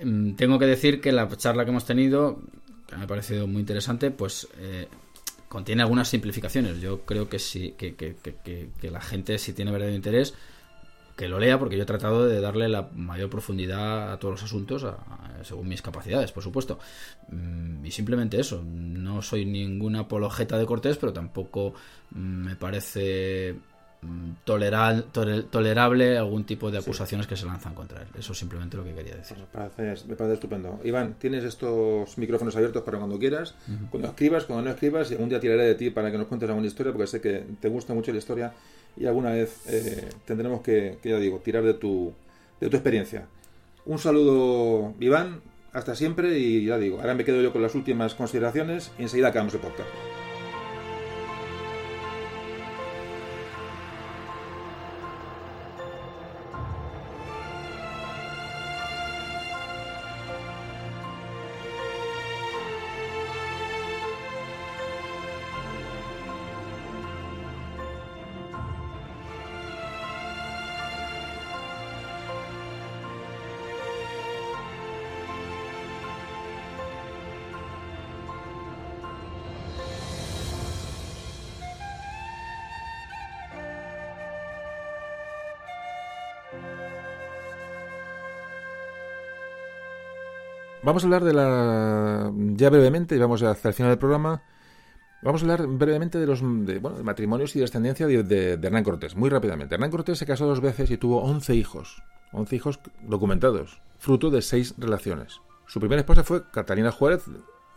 Mm, tengo que decir que la charla que hemos tenido, que me ha parecido muy interesante, pues eh, contiene algunas simplificaciones. Yo creo que sí, que, la gente, si tiene verdadero interés, que lo lea, porque yo he tratado de darle la mayor profundidad a todos los asuntos, según mis capacidades, por supuesto. Mm, y simplemente eso. No no soy ninguna apologeta de Cortés, pero tampoco mm, me parece mm, tolerable algún tipo de acusaciones que se lanzan contra él. Eso es simplemente lo que quería decir. me, parece, me, parece, estupendo. Iván, tienes estos micrófonos abiertos para cuando quieras, cuando escribas, cuando no escribas, y un día tiraré de ti para que nos cuentes alguna historia, porque sé que te gusta mucho la historia y alguna vez eh, tendremos que, que, ya digo, tirar de tu, de tu experiencia. Un saludo, Iván, hasta siempre y ya digo, ahora me quedo yo con las últimas consideraciones y enseguida acabamos el podcast. Vamos a hablar de la. Ya brevemente, y vamos hasta el final del programa. Vamos a hablar brevemente de los de, bueno, de matrimonios y descendencia de, de, Hernán Cortés. Muy rápidamente. Hernán Cortés se casó dos veces y tuvo 11 hijos. 11 hijos documentados, fruto de seis relaciones. Su primera esposa fue Catalina Juárez,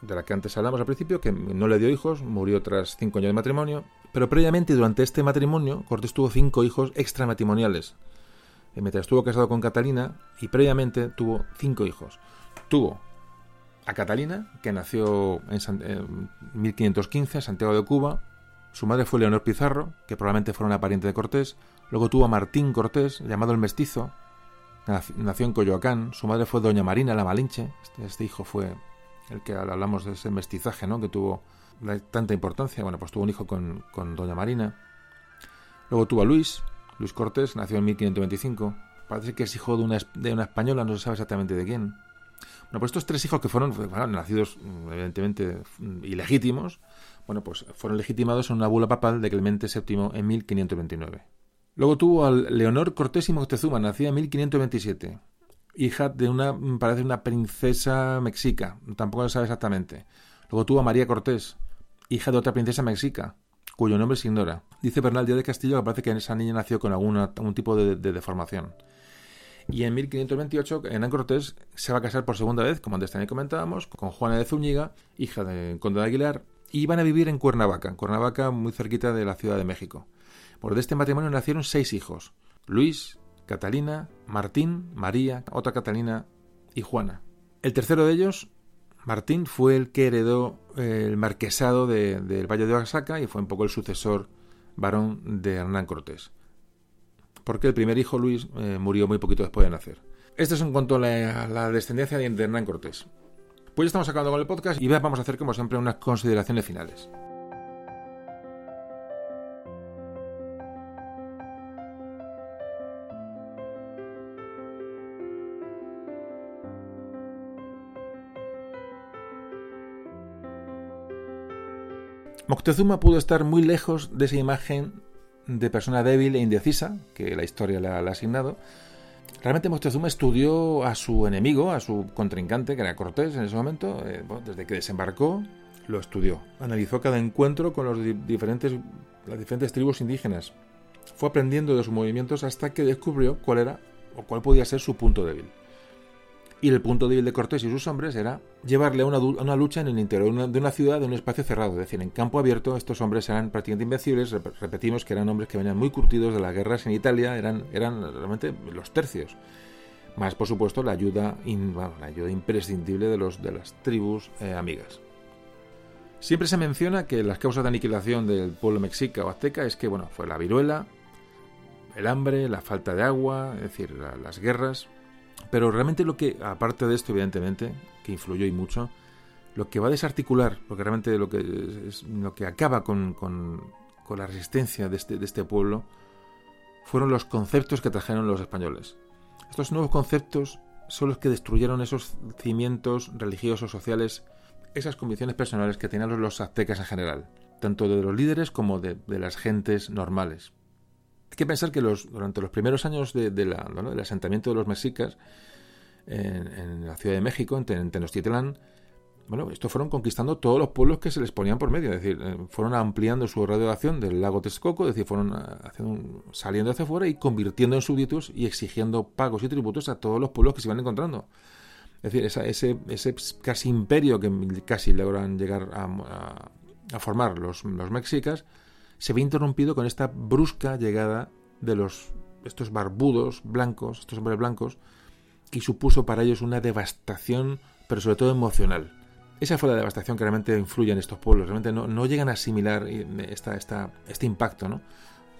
de la que antes hablamos al principio, que no le dio hijos, murió tras cinco años de matrimonio. Pero previamente, durante este matrimonio, Cortés tuvo cinco hijos extramatrimoniales. Mientras estuvo casado con Catalina, y previamente tuvo cinco hijos. Tuvo a Catalina, que nació en, 1515 en Santiago de Cuba. Su madre fue Leonor Pizarro, que probablemente fuera una pariente de Cortés. Luego tuvo a Martín Cortés, llamado el Mestizo. Nació en Coyoacán. Su madre fue Doña Marina la Malinche. Este, este hijo fue el que hablamos de ese mestizaje, ¿no? Que tuvo tanta importancia. Bueno, pues tuvo un hijo con, con Doña Marina. Luego tuvo a Luis. Luis Cortés nació en 1525. Parece que es hijo de una, de una española, no se sabe exactamente de quién. Bueno, pues estos tres hijos que fueron, nacidos mm, evidentemente mm, ilegítimos, bueno, pues fueron legitimados en una bula papal de Clemente VII en 1529. Luego tuvo a Leonor Cortés y Moctezuma, nacida en 1527, hija de una, mm, parece una princesa mexica, tampoco se sabe exactamente. Luego tuvo a María Cortés, hija de otra princesa mexica, cuyo nombre se ignora. Dice Bernal Díaz de Castillo que parece que esa niña nació con alguna, algún tipo de deformación. Y en 1528 Hernán Cortés se va a casar por segunda vez, como antes también comentábamos, con Juana de Zúñiga, hija de Conde de Aguilar, y van a vivir en Cuernavaca, Cuernavaca muy cerquita de la Ciudad de México. Por de este matrimonio nacieron seis hijos, Luis, Catalina, Martín, María, otra Catalina y Juana. El tercero de ellos, Martín, fue el que heredó eh, el marquesado del Valle de Oaxaca y fue un poco el sucesor varón de Hernán Cortés porque el primer hijo, Luis, eh, murió muy poquito después de nacer. Esto es en cuanto a la, descendencia de Hernán Cortés. Pues ya estamos acabando con el podcast y vamos a hacer, como siempre, unas consideraciones finales. Moctezuma pudo estar muy lejos de esa imagen de persona débil e indecisa que la historia le ha, asignado. Realmente Moctezuma estudió a su enemigo, a su contrincante, que era Cortés en ese momento, eh, desde que desembarcó, lo estudió. Analizó cada encuentro con los diferentes, las diferentes tribus indígenas. Fue aprendiendo de sus movimientos hasta que descubrió cuál era o cuál podía ser su punto débil. Y el punto débil de Cortés y sus hombres era llevarle a una, lucha en el interior de una, ciudad, de un espacio cerrado. Es decir, en campo abierto estos hombres eran prácticamente invencibles. Repetimos que eran hombres que venían muy curtidos de las guerras en Italia, eran, eran realmente los tercios. Más, por supuesto, la ayuda, la ayuda imprescindible de, los, de las tribus eh, amigas. Siempre se menciona que las causas de aniquilación del pueblo mexica o azteca es que bueno, fue la viruela, el hambre, la falta de agua, es decir, las guerras, pero realmente lo que, aparte de esto, evidentemente, que influyó y mucho, lo que va a desarticular, porque realmente lo que, lo que acaba con, con, la resistencia de este, de este pueblo, fueron los conceptos que trajeron los españoles. Estos nuevos conceptos son los que destruyeron esos cimientos religiosos, sociales, esas convicciones personales que tenían los aztecas en general, tanto de los líderes como de las gentes normales. Hay que pensar que los, durante los primeros años de, la, del asentamiento de los mexicas en, la Ciudad de México, en Tenochtitlán, bueno, estos fueron conquistando todos los pueblos que se les ponían por medio, es decir, eh, fueron ampliando su radio del lago Texcoco, es decir, fueron haciendo, saliendo hacia afuera y convirtiendo en súbditos y exigiendo pagos y tributos a todos los pueblos que se iban encontrando. Es decir, ese, casi imperio que casi logran llegar a, formar los mexicas, se ve interrumpido con esta brusca llegada de los estos barbudos blancos, estos hombres blancos, y supuso para ellos una devastación, pero sobre todo emocional. Esa fue la devastación que realmente influye en estos pueblos, realmente no, no llegan a asimilar esta, esta, este impacto, ¿no?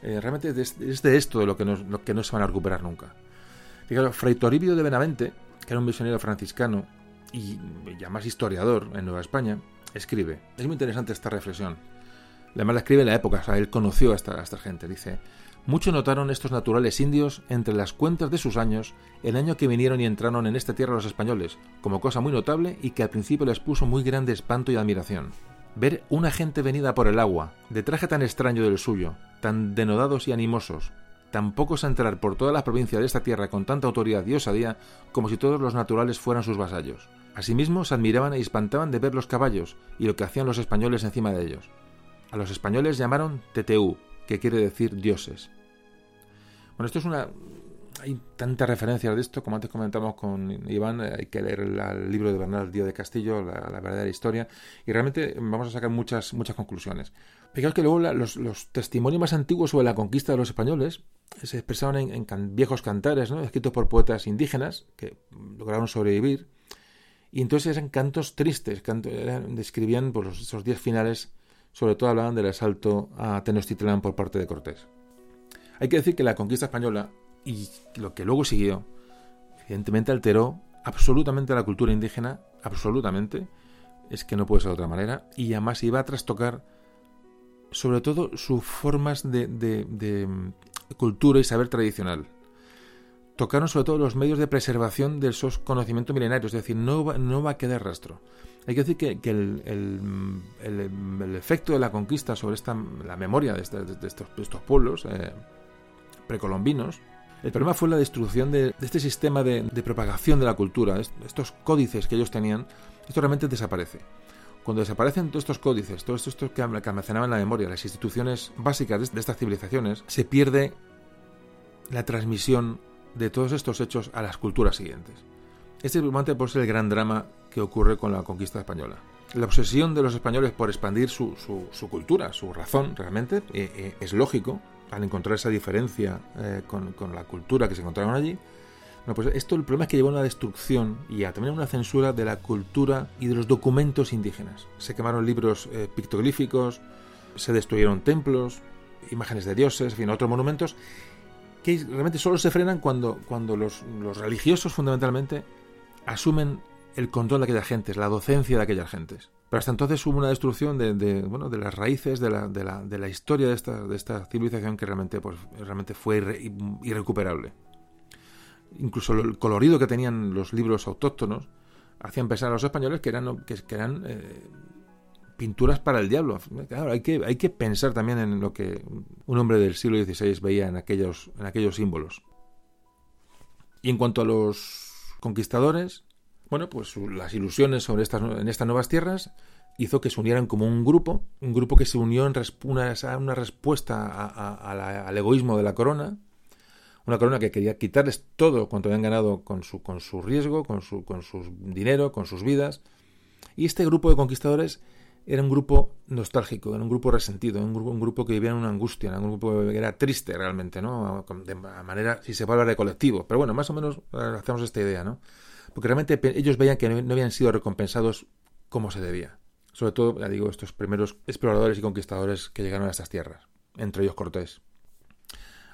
Eh, realmente es de, esto de lo que, no, lo que no se van a recuperar nunca. Fíjate, Fray Toribio de Benavente, que era un misionero franciscano y ya más historiador en Nueva España, escribe. Es muy interesante esta reflexión. Además la escribe en la época, o sea, él conoció a esta, gente. Dice, mucho notaron estos naturales indios entre las cuentas de sus años el año que vinieron y entraron en esta tierra los españoles, como cosa muy notable y que al principio les puso muy grande espanto y admiración. Ver una gente venida por el agua, de traje tan extraño del suyo, tan denodados y animosos, tan pocos a entrar por toda la provincia de esta tierra con tanta autoridad y osadía como si todos los naturales fueran sus vasallos. Asimismo se admiraban e espantaban de ver los caballos y lo que hacían los españoles encima de ellos. A los españoles llamaron Teteu, que quiere decir dioses. Bueno, esto es una... Hay tantas referencias de esto, como antes comentamos con Iván, eh, hay que leer el, libro de Bernal Díaz de Castillo, la, verdadera historia, y realmente vamos a sacar muchas, muchas conclusiones. Fijaos que luego los, testimonios más antiguos sobre la conquista de los españoles se expresaban en, viejos cantares, ¿no? escritos por poetas indígenas que lograron sobrevivir, y entonces eran cantos tristes, describían por pues, esos días finales, sobre todo hablaban del asalto a Tenochtitlán por parte de Cortés. Hay que decir que la conquista española y lo que luego siguió, evidentemente alteró absolutamente la cultura indígena, absolutamente, es que no puede ser de otra manera, y además iba a trastocar sobre todo sus formas de, de cultura y saber tradicional. Tocaron sobre todo los medios de preservación de esos conocimientos milenarios, es decir, no va, no va a quedar rastro. Hay que decir que, el, efecto de la conquista sobre esta, la memoria de, estos, estos, pueblos eh, precolombinos, el problema fue la destrucción de, este sistema de, propagación de la cultura, estos códices que ellos tenían, esto realmente desaparece. Cuando desaparecen todos estos códices, todos estos que almacenaban la memoria, las instituciones básicas de estas civilizaciones, se pierde la transmisión de todos estos hechos a las culturas siguientes. Este es por ser el gran drama que ocurre con la conquista española. La obsesión de los españoles por expandir su, su, cultura, su razón, realmente, eh, eh, es lógico, al encontrar esa diferencia eh, con, con, la cultura que se encontraron allí. pues esto el problema es que llevó a una destrucción y a también a una censura de la cultura y de los documentos indígenas. Se quemaron libros pictoglíficos, se destruyeron templos, imágenes de dioses, en otros monumentos que realmente solo se frenan cuando, cuando los, los religiosos fundamentalmente asumen el control de aquellas gentes, la docencia de aquellas gentes. Pero hasta entonces hubo una destrucción de, bueno, de las raíces de la, de la, de la historia de esta, de esta civilización que realmente, pues, realmente fue irrecuperable. Incluso el colorido que tenían los libros autóctonos hacían pensar a los españoles que eran, que, eran eh, pinturas para el diablo. Claro, hay que, hay que pensar también en lo que un hombre del siglo XVI veía en aquellos, en aquellos símbolos. Y en cuanto a los conquistadores, bueno, pues las ilusiones sobre estas, en estas nuevas tierras hizo que se unieran como un grupo, un grupo que se unió en una, una respuesta al egoísmo de la corona, una corona que quería quitarles todo cuanto habían ganado con su, con su riesgo, con su, con su dinero, con sus vidas. Y este grupo de conquistadores era un grupo nostálgico, era un grupo resentido, un grupo, un grupo que vivía en una angustia, un grupo que era triste realmente, ¿no? De manera, si se puede hablar de colectivo. Pero bueno, más o menos eh, hacemos esta idea, ¿no? Porque realmente ellos veían que no habían sido recompensados como se debía. Sobre todo, ya digo, estos primeros exploradores y conquistadores que llegaron a estas tierras, entre ellos Cortés.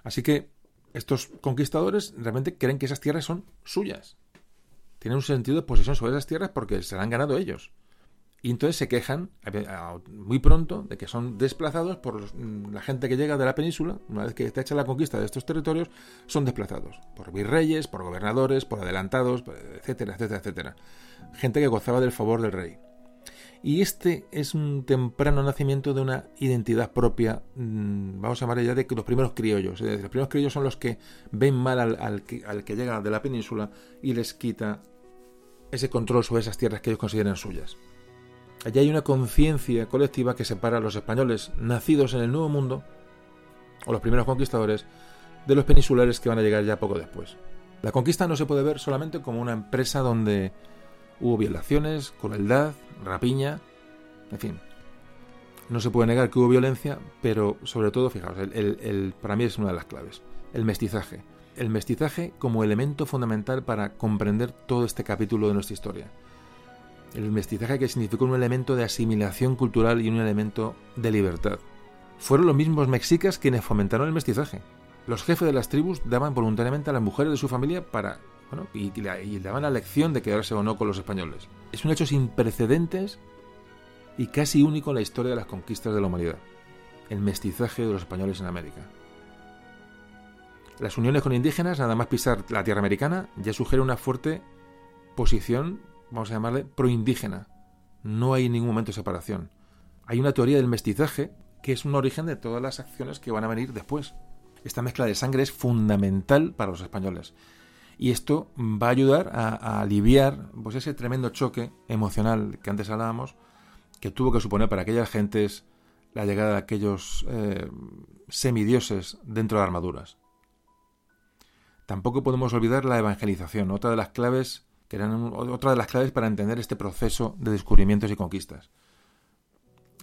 Así que estos conquistadores realmente creen que esas tierras son suyas. Tienen un sentido de posesión sobre esas tierras porque se las han ganado ellos. Y entonces se quejan muy pronto de que son desplazados por mm, la gente que llega de la península, una vez que está hecha la conquista de estos territorios, son desplazados por virreyes, por gobernadores, por adelantados, etcétera, etcétera, etcétera. Gente que gozaba del favor del rey. Y este es un temprano nacimiento de una identidad propia, mm, vamos a llamar ya de los primeros criollos. los primeros criollos son los que ven mal al que llega de la península y les quita ese control sobre esas tierras que ellos consideran suyas. Allí hay una conciencia colectiva que separa a los españoles nacidos en el Nuevo Mundo, o los primeros conquistadores, de los peninsulares que van a llegar ya poco después. La conquista no se puede ver solamente como una empresa donde hubo violaciones, crueldad, rapiña, en fin. No se puede negar que hubo violencia, pero sobre todo, fijaos, el, para mí es una de las claves, el mestizaje. El mestizaje como elemento fundamental para comprender todo este capítulo de nuestra historia. El mestizaje que significó un elemento de asimilación cultural y un elemento de libertad. Fueron los mismos mexicas quienes fomentaron el mestizaje. Los jefes de las tribus daban voluntariamente a las mujeres de su familia para bueno, y, y, daban la lección de quedarse o no con los españoles. Es un hecho sin precedentes y casi único en la historia de las conquistas de la humanidad, el mestizaje de los españoles en América. Las uniones con indígenas, nada más pisar la tierra americana, ya sugiere una fuerte posición, vamos a llamarle, proindígena. No hay ningún momento de separación. Hay una teoría del mestizaje que es un origen de todas las acciones que van a venir después. Esta mezcla de sangre es fundamental para los españoles. Y esto va a ayudar a, aliviar pues, ese tremendo choque emocional que antes hablábamos, que tuvo que suponer para aquellas gentes la llegada de aquellos eh, semidioses dentro de armaduras. Tampoco podemos olvidar la evangelización, otra de las claves que eran otra de las claves para entender este proceso de descubrimientos y conquistas.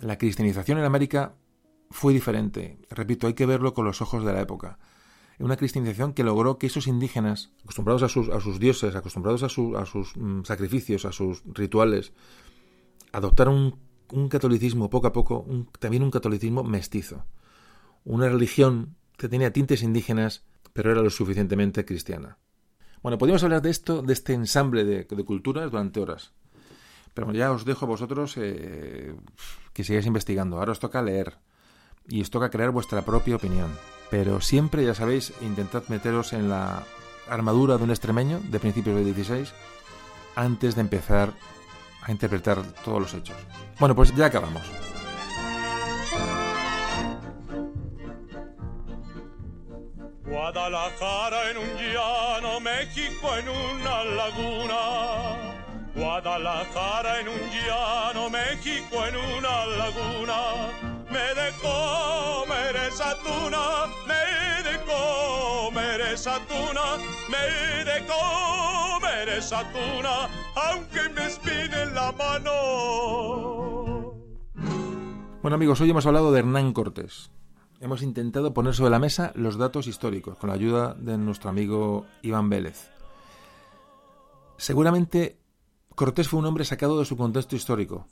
La cristianización en América fue diferente. Repito, hay que verlo con los ojos de la época. Una cristianización que logró que esos indígenas, acostumbrados a sus, dioses, acostumbrados a, a sus mm, sacrificios, a sus rituales, adoptaron un, catolicismo poco a poco, también un catolicismo mestizo. Una religión que tenía tintes indígenas, pero era lo suficientemente cristiana. Bueno, podríamos hablar de esto, de este ensamble de, culturas durante horas. Pero ya os dejo a vosotros eh, que sigáis investigando. Ahora os toca leer, y os toca crear vuestra propia opinión. Pero siempre, ya sabéis, intentad meteros en la armadura de un extremeño de principios del 16 antes de empezar a interpretar todos los hechos. Bueno, pues ya acabamos. Guadalajara en un llano, México en una laguna. Guadalajara en un llano, México en una laguna me de comer esa tuna, me de comer esa tuna, me de comer esa tuna, aunque me espine la mano. Bueno amigos, hoy hemos hablado de Hernán Cortés. Hemos intentado poner sobre la mesa los datos históricos con la ayuda de nuestro amigo Iván Vélez. Seguramente Cortés fue un hombre sacado de su contexto histórico,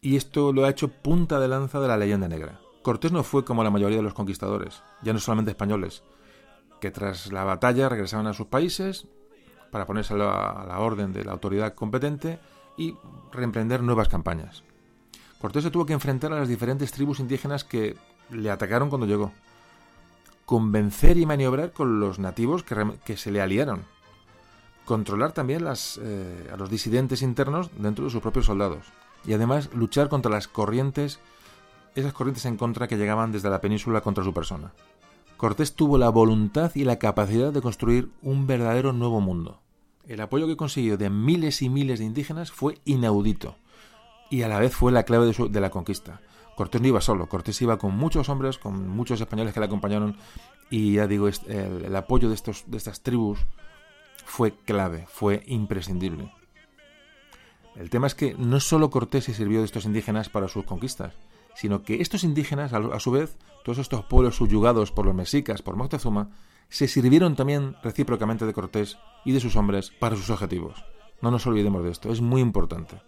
y esto lo ha hecho punta de lanza de la leyenda negra. Cortés no fue como la mayoría de los conquistadores, ya no solamente españoles, que tras la batalla regresaban a sus países para ponerse a la, orden de la autoridad competente y reemprender nuevas campañas. Cortés se tuvo que enfrentar a las diferentes tribus indígenas que le atacaron cuando llegó, convencer y maniobrar con los nativos que, se le aliaron, controlar también eh, a los disidentes internos dentro de sus propios soldados y además luchar contra las corrientes, esas corrientes en contra que llegaban desde la península contra su persona. Cortés tuvo la voluntad y la capacidad de construir un verdadero nuevo mundo. El apoyo que consiguió de miles y miles de indígenas fue inaudito y a la vez fue la clave de, de la conquista. Cortés no iba solo, Cortés iba con muchos hombres, con muchos españoles que le acompañaron y ya digo, el, apoyo de, estos, de estas tribus fue clave, fue imprescindible. El tema es que no solo Cortés se sirvió de estos indígenas para sus conquistas, sino que estos indígenas, a su vez, todos estos pueblos subyugados por los mexicas, por Moctezuma, se sirvieron también recíprocamente de Cortés y de sus hombres para sus objetivos. No nos olvidemos de esto, es muy importante.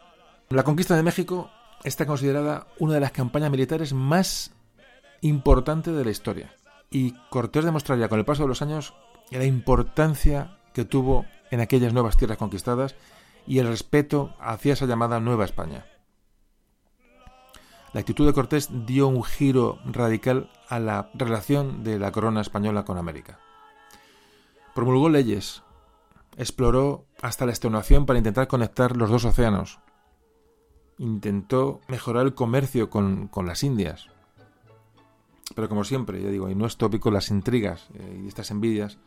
La conquista de México está considerada una de las campañas militares más importantes de la historia. Y Cortés demostraría con el paso de los años la importancia que tuvo en aquellas nuevas tierras conquistadas y el respeto hacia esa llamada Nueva España. La actitud de Cortés dio un giro radical a la relación de la corona española con América. Promulgó leyes, exploró hasta la extenuación para intentar conectar los dos océanos, intentó mejorar el comercio con, las Indias. Pero como siempre, ya digo, y no es tópico, las intrigas eh, y estas envidias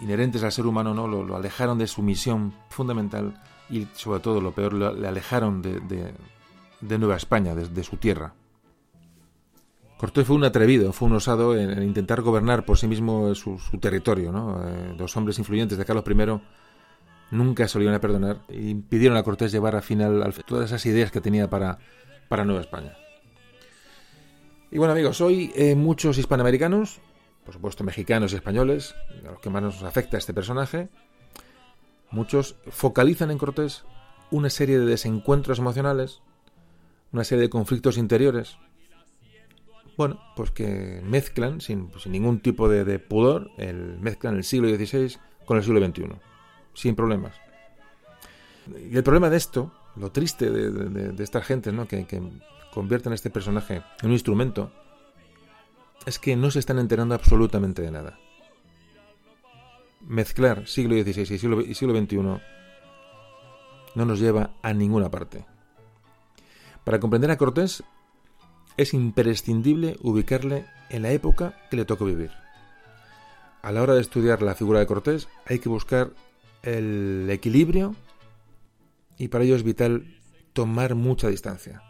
inherentes al ser humano no lo alejaron de su misión fundamental y sobre todo lo peor le alejaron de, de Nueva España, desde su tierra. Cortés fue un atrevido, fue un osado en, intentar gobernar por sí mismo su, territorio. ¿no? Eh, los hombres influyentes de Carlos I nunca se lo iban a perdonar y impidieron a Cortés llevar al final todas esas ideas que tenía para, para Nueva España. Y bueno amigos, hoy eh, muchos hispanoamericanos, por supuesto mexicanos y españoles, a los que más nos afecta este personaje, muchos focalizan en Cortés una serie de desencuentros emocionales, una serie de conflictos interiores, bueno, pues que mezclan, sin, ningún tipo de, pudor, el, mezclan el siglo XVI con el siglo XXI, sin problemas. Y el problema de esto, lo triste de, esta gente, ¿no? que, que convierten a este personaje en un instrumento, es que no se están enterando absolutamente de nada. Mezclar siglo XVI y siglo, y siglo XXI no nos lleva a ninguna parte. Para comprender a Cortés es imprescindible ubicarle en la época que le tocó vivir. A la hora de estudiar la figura de Cortés hay que buscar el equilibrio y para ello es vital tomar mucha distancia.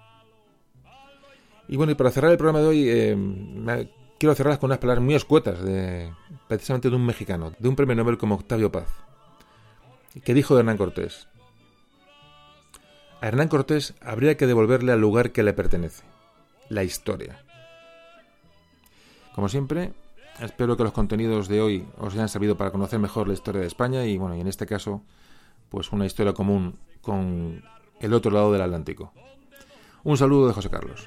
Y bueno, y para cerrar el programa de hoy, eh, quiero cerrar con unas palabras muy escuetas, de, precisamente de un mexicano, de un premio Nobel como Octavio Paz, que dijo de Hernán Cortés. A Hernán Cortés habría que devolverle al lugar que le pertenece la historia. Como siempre, espero que los contenidos de hoy os hayan servido para conocer mejor la historia de España y, bueno, y en este caso, pues una historia común con el otro lado del Atlántico. Un saludo de José Carlos.